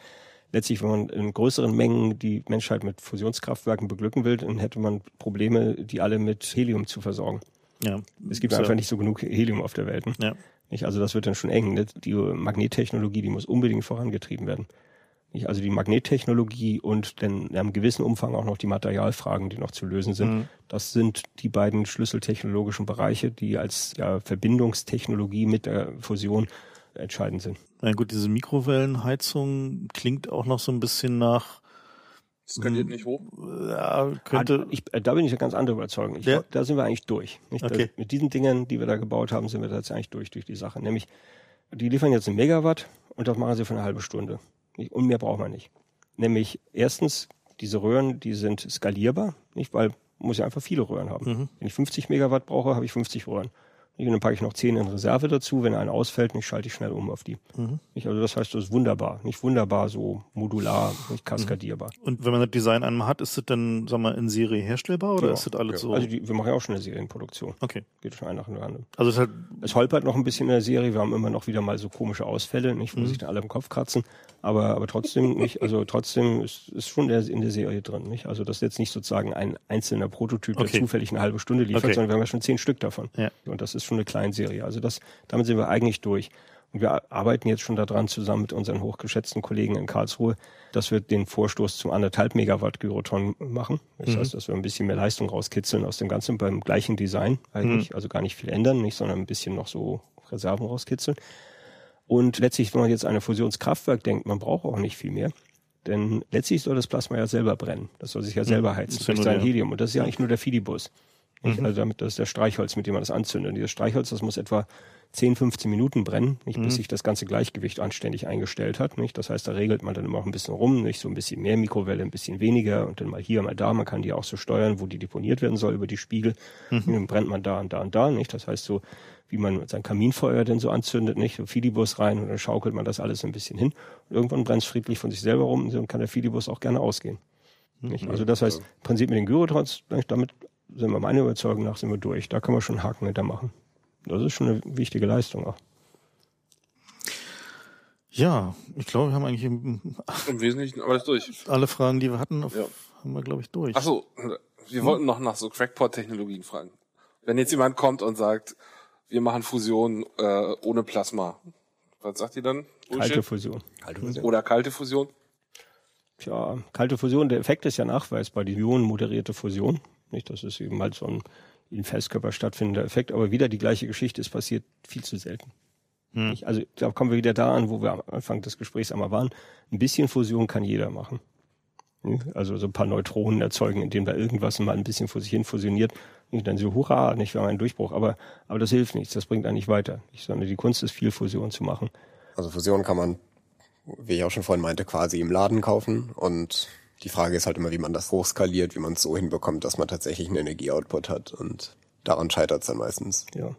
letztlich, wenn man in größeren Mengen die Menschheit mit Fusionskraftwerken beglücken will, dann hätte man Probleme, die alle mit Helium zu versorgen. Ja. Es gibt so. einfach nicht so genug Helium auf der Welt. Ne? Ja. Nicht? Also das wird dann schon eng. Ne? Die Magnettechnologie, die muss unbedingt vorangetrieben werden. Nicht? Also die Magnettechnologie und dann in einem gewissen Umfang auch noch die Materialfragen, die noch zu lösen sind. Mhm. Das sind die beiden schlüsseltechnologischen Bereiche, die als ja, Verbindungstechnologie mit der Fusion entscheidend sind. Na gut, diese Mikrowellenheizung klingt auch noch so ein bisschen nach Skaliert nicht hoch? Ja, könnte. Ich, äh, da bin ich ja ganz andere überzeugt. Ich, ja? Da sind wir eigentlich durch. Nicht? Okay. Da, mit diesen Dingen, die wir da gebaut haben, sind wir da jetzt eigentlich durch, durch die Sache. Nämlich, die liefern jetzt ein Megawatt und das machen sie für eine halbe Stunde. Und mehr braucht man nicht. Nämlich, erstens, diese Röhren, die sind skalierbar, nicht? Weil, man muss ja einfach viele Röhren haben. Mhm. Wenn ich 50 Megawatt brauche, habe ich 50 Röhren. Und dann packe ich noch zehn in Reserve dazu. Wenn einer ausfällt, nicht schalte ich schnell um auf die. Mhm. Also das heißt, das ist wunderbar. Nicht wunderbar so modular, nicht kaskadierbar. Mhm. Und wenn man das Design einmal hat, ist das dann, sag mal, in Serie herstellbar oder ja. ist das alles ja. so? Also die, wir machen ja auch schon eine Serienproduktion. Okay. Geht schon ein nach dem anderen. Also es, halt es holpert noch ein bisschen in der Serie. Wir haben immer noch wieder mal so komische Ausfälle, nicht, wo mhm. sich dann alle im Kopf kratzen. Aber, aber trotzdem nicht, also trotzdem ist, ist schon der, in der Serie drin, nicht? Also das ist jetzt nicht sozusagen ein einzelner Prototyp, okay. der zufällig eine halbe Stunde liefert, okay. sondern wir haben ja schon zehn Stück davon. Ja. Und das ist schon eine Kleinserie. Also das, damit sind wir eigentlich durch. Und wir arbeiten jetzt schon daran zusammen mit unseren hochgeschätzten Kollegen in Karlsruhe, dass wir den Vorstoß zum anderthalb Megawatt Gyroton machen. Das mhm. heißt, dass wir ein bisschen mehr Leistung rauskitzeln aus dem Ganzen beim gleichen Design eigentlich. Mhm. Also gar nicht viel ändern, nicht, sondern ein bisschen noch so Reserven rauskitzeln. Und letztlich, wenn man jetzt an ein Fusionskraftwerk denkt, man braucht auch nicht viel mehr. Denn letztlich soll das Plasma ja selber brennen. Das soll sich ja selber mhm. heizen durch sein Helium. Und das ist ja eigentlich nur der Mhm. Also damit, das ist der Streichholz, mit dem man das anzündet. Und dieses Streichholz, das muss etwa 10, 15 Minuten brennen, nicht, bis mhm. sich das ganze Gleichgewicht anständig eingestellt hat. Nicht? Das heißt, da regelt man dann immer auch ein bisschen rum, nicht so ein bisschen mehr Mikrowelle, ein bisschen weniger und dann mal hier, mal da. Man kann die auch so steuern, wo die deponiert werden soll über die Spiegel. Mhm. Und dann brennt man da und da und da. Nicht? Das heißt so, wie man sein Kaminfeuer denn so anzündet, nicht? So Filibus rein und dann schaukelt man das alles ein bisschen hin. Und irgendwann brennt es friedlich von sich selber rum und dann kann der Filibus auch gerne ausgehen. Nicht? Also das heißt, im Prinzip mit den Gyrotrons, damit sind wir meiner Überzeugung nach sind wir durch. Da kann man schon einen Haken hinter machen. Das ist schon eine wichtige Leistung auch. Ja, ich glaube, wir haben eigentlich im, im Wesentlichen alles durch. Alle Fragen, die wir hatten, auf, ja. haben wir, glaube ich, durch. Ach so, wir hm? wollten noch nach so Crackpot-Technologien fragen. Wenn jetzt jemand kommt und sagt, wir machen Fusion äh, ohne Plasma, was sagt ihr dann? Kalte Fusion. Kalte Fusion. Oder kalte Fusion? Tja, kalte Fusion, der Effekt ist ja nachweisbar, die ionenmoderierte Fusion. Nicht, das ist eben halt so ein in Festkörper stattfindender Effekt, aber wieder die gleiche Geschichte, es passiert viel zu selten. Hm. Also da kommen wir wieder da an, wo wir am Anfang des Gesprächs einmal waren. Ein bisschen Fusion kann jeder machen. Also so ein paar Neutronen erzeugen, indem da irgendwas mal ein bisschen vor sich hin fusioniert. Und dann so, hurra, nicht, wir haben einen Durchbruch. Aber, aber das hilft nichts, das bringt eigentlich weiter. Nicht, sondern die Kunst ist, viel Fusion zu machen. Also Fusion kann man, wie ich auch schon vorhin meinte, quasi im Laden kaufen. Und die Frage ist halt immer, wie man das hochskaliert, wie man es so hinbekommt, dass man tatsächlich einen Energieoutput hat. Und daran scheitert es dann meistens. Ja.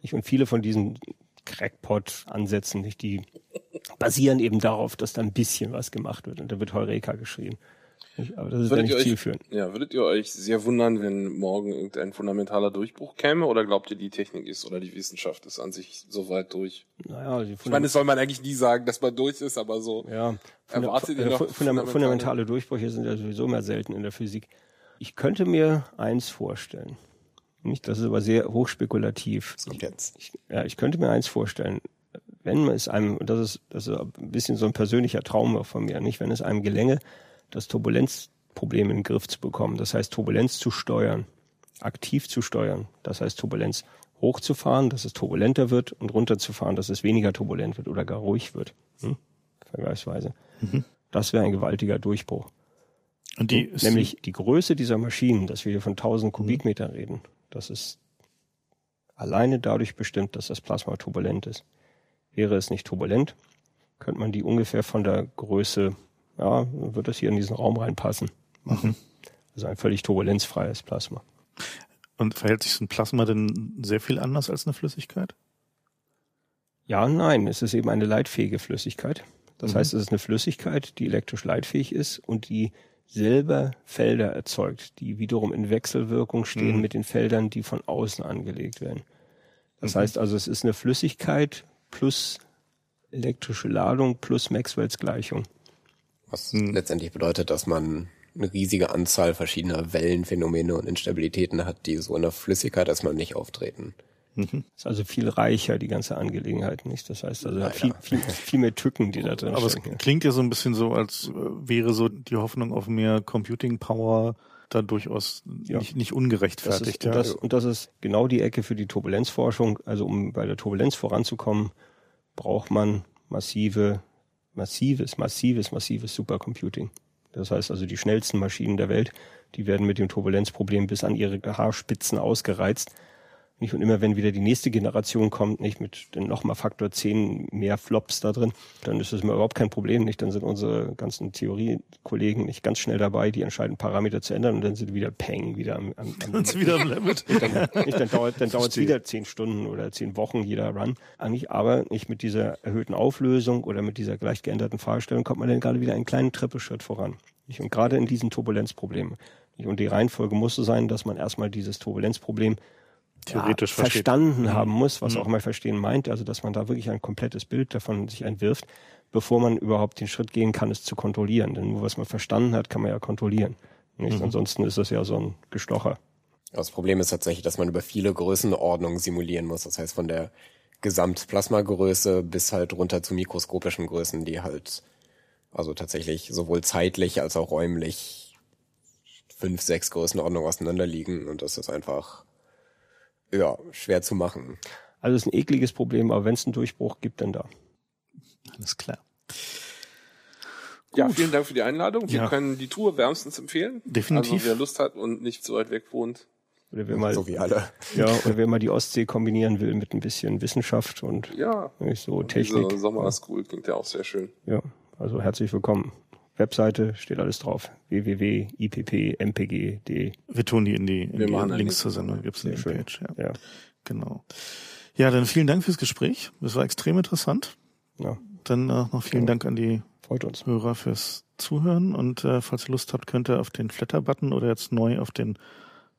Ich und viele von diesen Crackpot-Ansätzen? Die basieren eben darauf, dass da ein bisschen was gemacht wird und da wird Heureka geschrieben. Aber das ist ja nicht zielführend. Ja, würdet ihr euch sehr wundern, wenn morgen irgendein fundamentaler Durchbruch käme oder glaubt ihr, die Technik ist oder die Wissenschaft ist an sich so weit durch? Naja, ich meine, das soll man eigentlich nie sagen, dass man durch ist, aber so ja, erwartet ihr äh, noch fundamentale, fundamentale Durchbrüche sind ja sowieso mehr selten in der Physik. Ich könnte mir eins vorstellen. Nicht, das ist aber sehr hochspekulativ. Das kommt jetzt. Ich, ja, ich könnte mir eins vorstellen. Wenn es einem, das ist, das ist ein bisschen so ein persönlicher Traum von mir, nicht, wenn es einem gelänge, das Turbulenzproblem in den Griff zu bekommen, das heißt Turbulenz zu steuern, aktiv zu steuern, das heißt Turbulenz hochzufahren, dass es turbulenter wird und runterzufahren, dass es weniger turbulent wird oder gar ruhig wird, hm? vergleichsweise. Mhm. Das wäre ein gewaltiger Durchbruch. Und die Nämlich die Größe dieser Maschinen, dass wir hier von 1000 Kubikmetern reden, das ist alleine dadurch bestimmt, dass das Plasma turbulent ist. Wäre es nicht turbulent, könnte man die ungefähr von der Größe, ja, wird das hier in diesen Raum reinpassen. Mhm. Also ein völlig turbulenzfreies Plasma. Und verhält sich so ein Plasma denn sehr viel anders als eine Flüssigkeit? Ja, nein, es ist eben eine leitfähige Flüssigkeit. Das mhm. heißt, es ist eine Flüssigkeit, die elektrisch leitfähig ist und die selber Felder erzeugt, die wiederum in Wechselwirkung stehen mhm. mit den Feldern, die von außen angelegt werden. Das mhm. heißt also, es ist eine Flüssigkeit plus elektrische Ladung plus Maxwells Gleichung. Was letztendlich bedeutet, dass man eine riesige Anzahl verschiedener Wellenphänomene und Instabilitäten hat, die so in der Flüssigkeit erstmal nicht auftreten. Mhm. Ist also viel reicher, die ganze Angelegenheit, nicht? Das heißt also viel, viel, viel mehr Tücken, die da drin Aber stecken. es klingt ja so ein bisschen so, als äh, wäre so die Hoffnung auf mehr Computing Power da durchaus ja. nicht, nicht ungerechtfertigt. Das ist, ja. und, das, und das ist genau die Ecke für die Turbulenzforschung. Also um bei der Turbulenz voranzukommen, braucht man massive, massives, massives, massives Supercomputing. Das heißt also die schnellsten Maschinen der Welt, die werden mit dem Turbulenzproblem bis an ihre Haarspitzen ausgereizt. Nicht? Und immer wenn wieder die nächste Generation kommt, nicht mit den nochmal Faktor 10 mehr Flops da drin, dann ist das immer überhaupt kein Problem. Nicht? Dann sind unsere ganzen Theoriekollegen nicht ganz schnell dabei, die entscheiden Parameter zu ändern und dann sind wieder Peng, wieder am, am, am wieder am Limit. dann, nicht, dann dauert dann dauert es wieder zehn Stunden oder zehn Wochen jeder Run. Eigentlich aber nicht mit dieser erhöhten Auflösung oder mit dieser gleich geänderten Fragestellung kommt man dann gerade wieder einen kleinen Trippeschritt voran. Nicht? Und gerade in diesen Turbulenzproblemen. Nicht? Und die Reihenfolge muss so sein, dass man erstmal dieses Turbulenzproblem theoretisch ja, verstanden mhm. haben muss, was mhm. auch mal verstehen meint, also dass man da wirklich ein komplettes Bild davon sich entwirft, bevor man überhaupt den Schritt gehen kann, es zu kontrollieren. Denn nur was man verstanden hat, kann man ja kontrollieren. Nicht? Mhm. Ansonsten ist das ja so ein Gestocher. Das Problem ist tatsächlich, dass man über viele Größenordnungen simulieren muss. Das heißt, von der Gesamtplasmagröße bis halt runter zu mikroskopischen Größen, die halt also tatsächlich sowohl zeitlich als auch räumlich fünf, sechs Größenordnungen auseinander liegen. Und das ist einfach ja, schwer zu machen. Also es ist ein ekliges Problem, aber wenn es einen Durchbruch gibt, dann da. Alles klar. Ja, vielen Dank für die Einladung. Wir ja. können die Tour wärmstens empfehlen. Definitiv. Also wer Lust hat und nicht so weit weg wohnt. Oder wer mal, so wie alle. Ja, oder wer mal die Ostsee kombinieren will mit ein bisschen Wissenschaft und ja, nicht so Technik. Diese Sommer School klingt ja auch sehr schön. Ja, also herzlich willkommen. Webseite steht alles drauf. www.ippmpg.de. Wir tun die in die, in die Links zur Sendung. Gibt's eine Page. Ja. ja. Genau. Ja, dann vielen Dank fürs Gespräch. Das war extrem interessant. Ja. Dann äh, noch vielen ja. Dank an die Freut uns. Hörer fürs Zuhören und äh, falls ihr Lust habt, könnt ihr auf den Flatter-Button oder jetzt neu auf den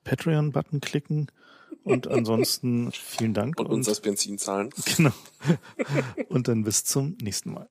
Patreon-Button klicken. Und ansonsten vielen Dank. Und, und uns das Benzin zahlen. Genau. Und dann bis zum nächsten Mal.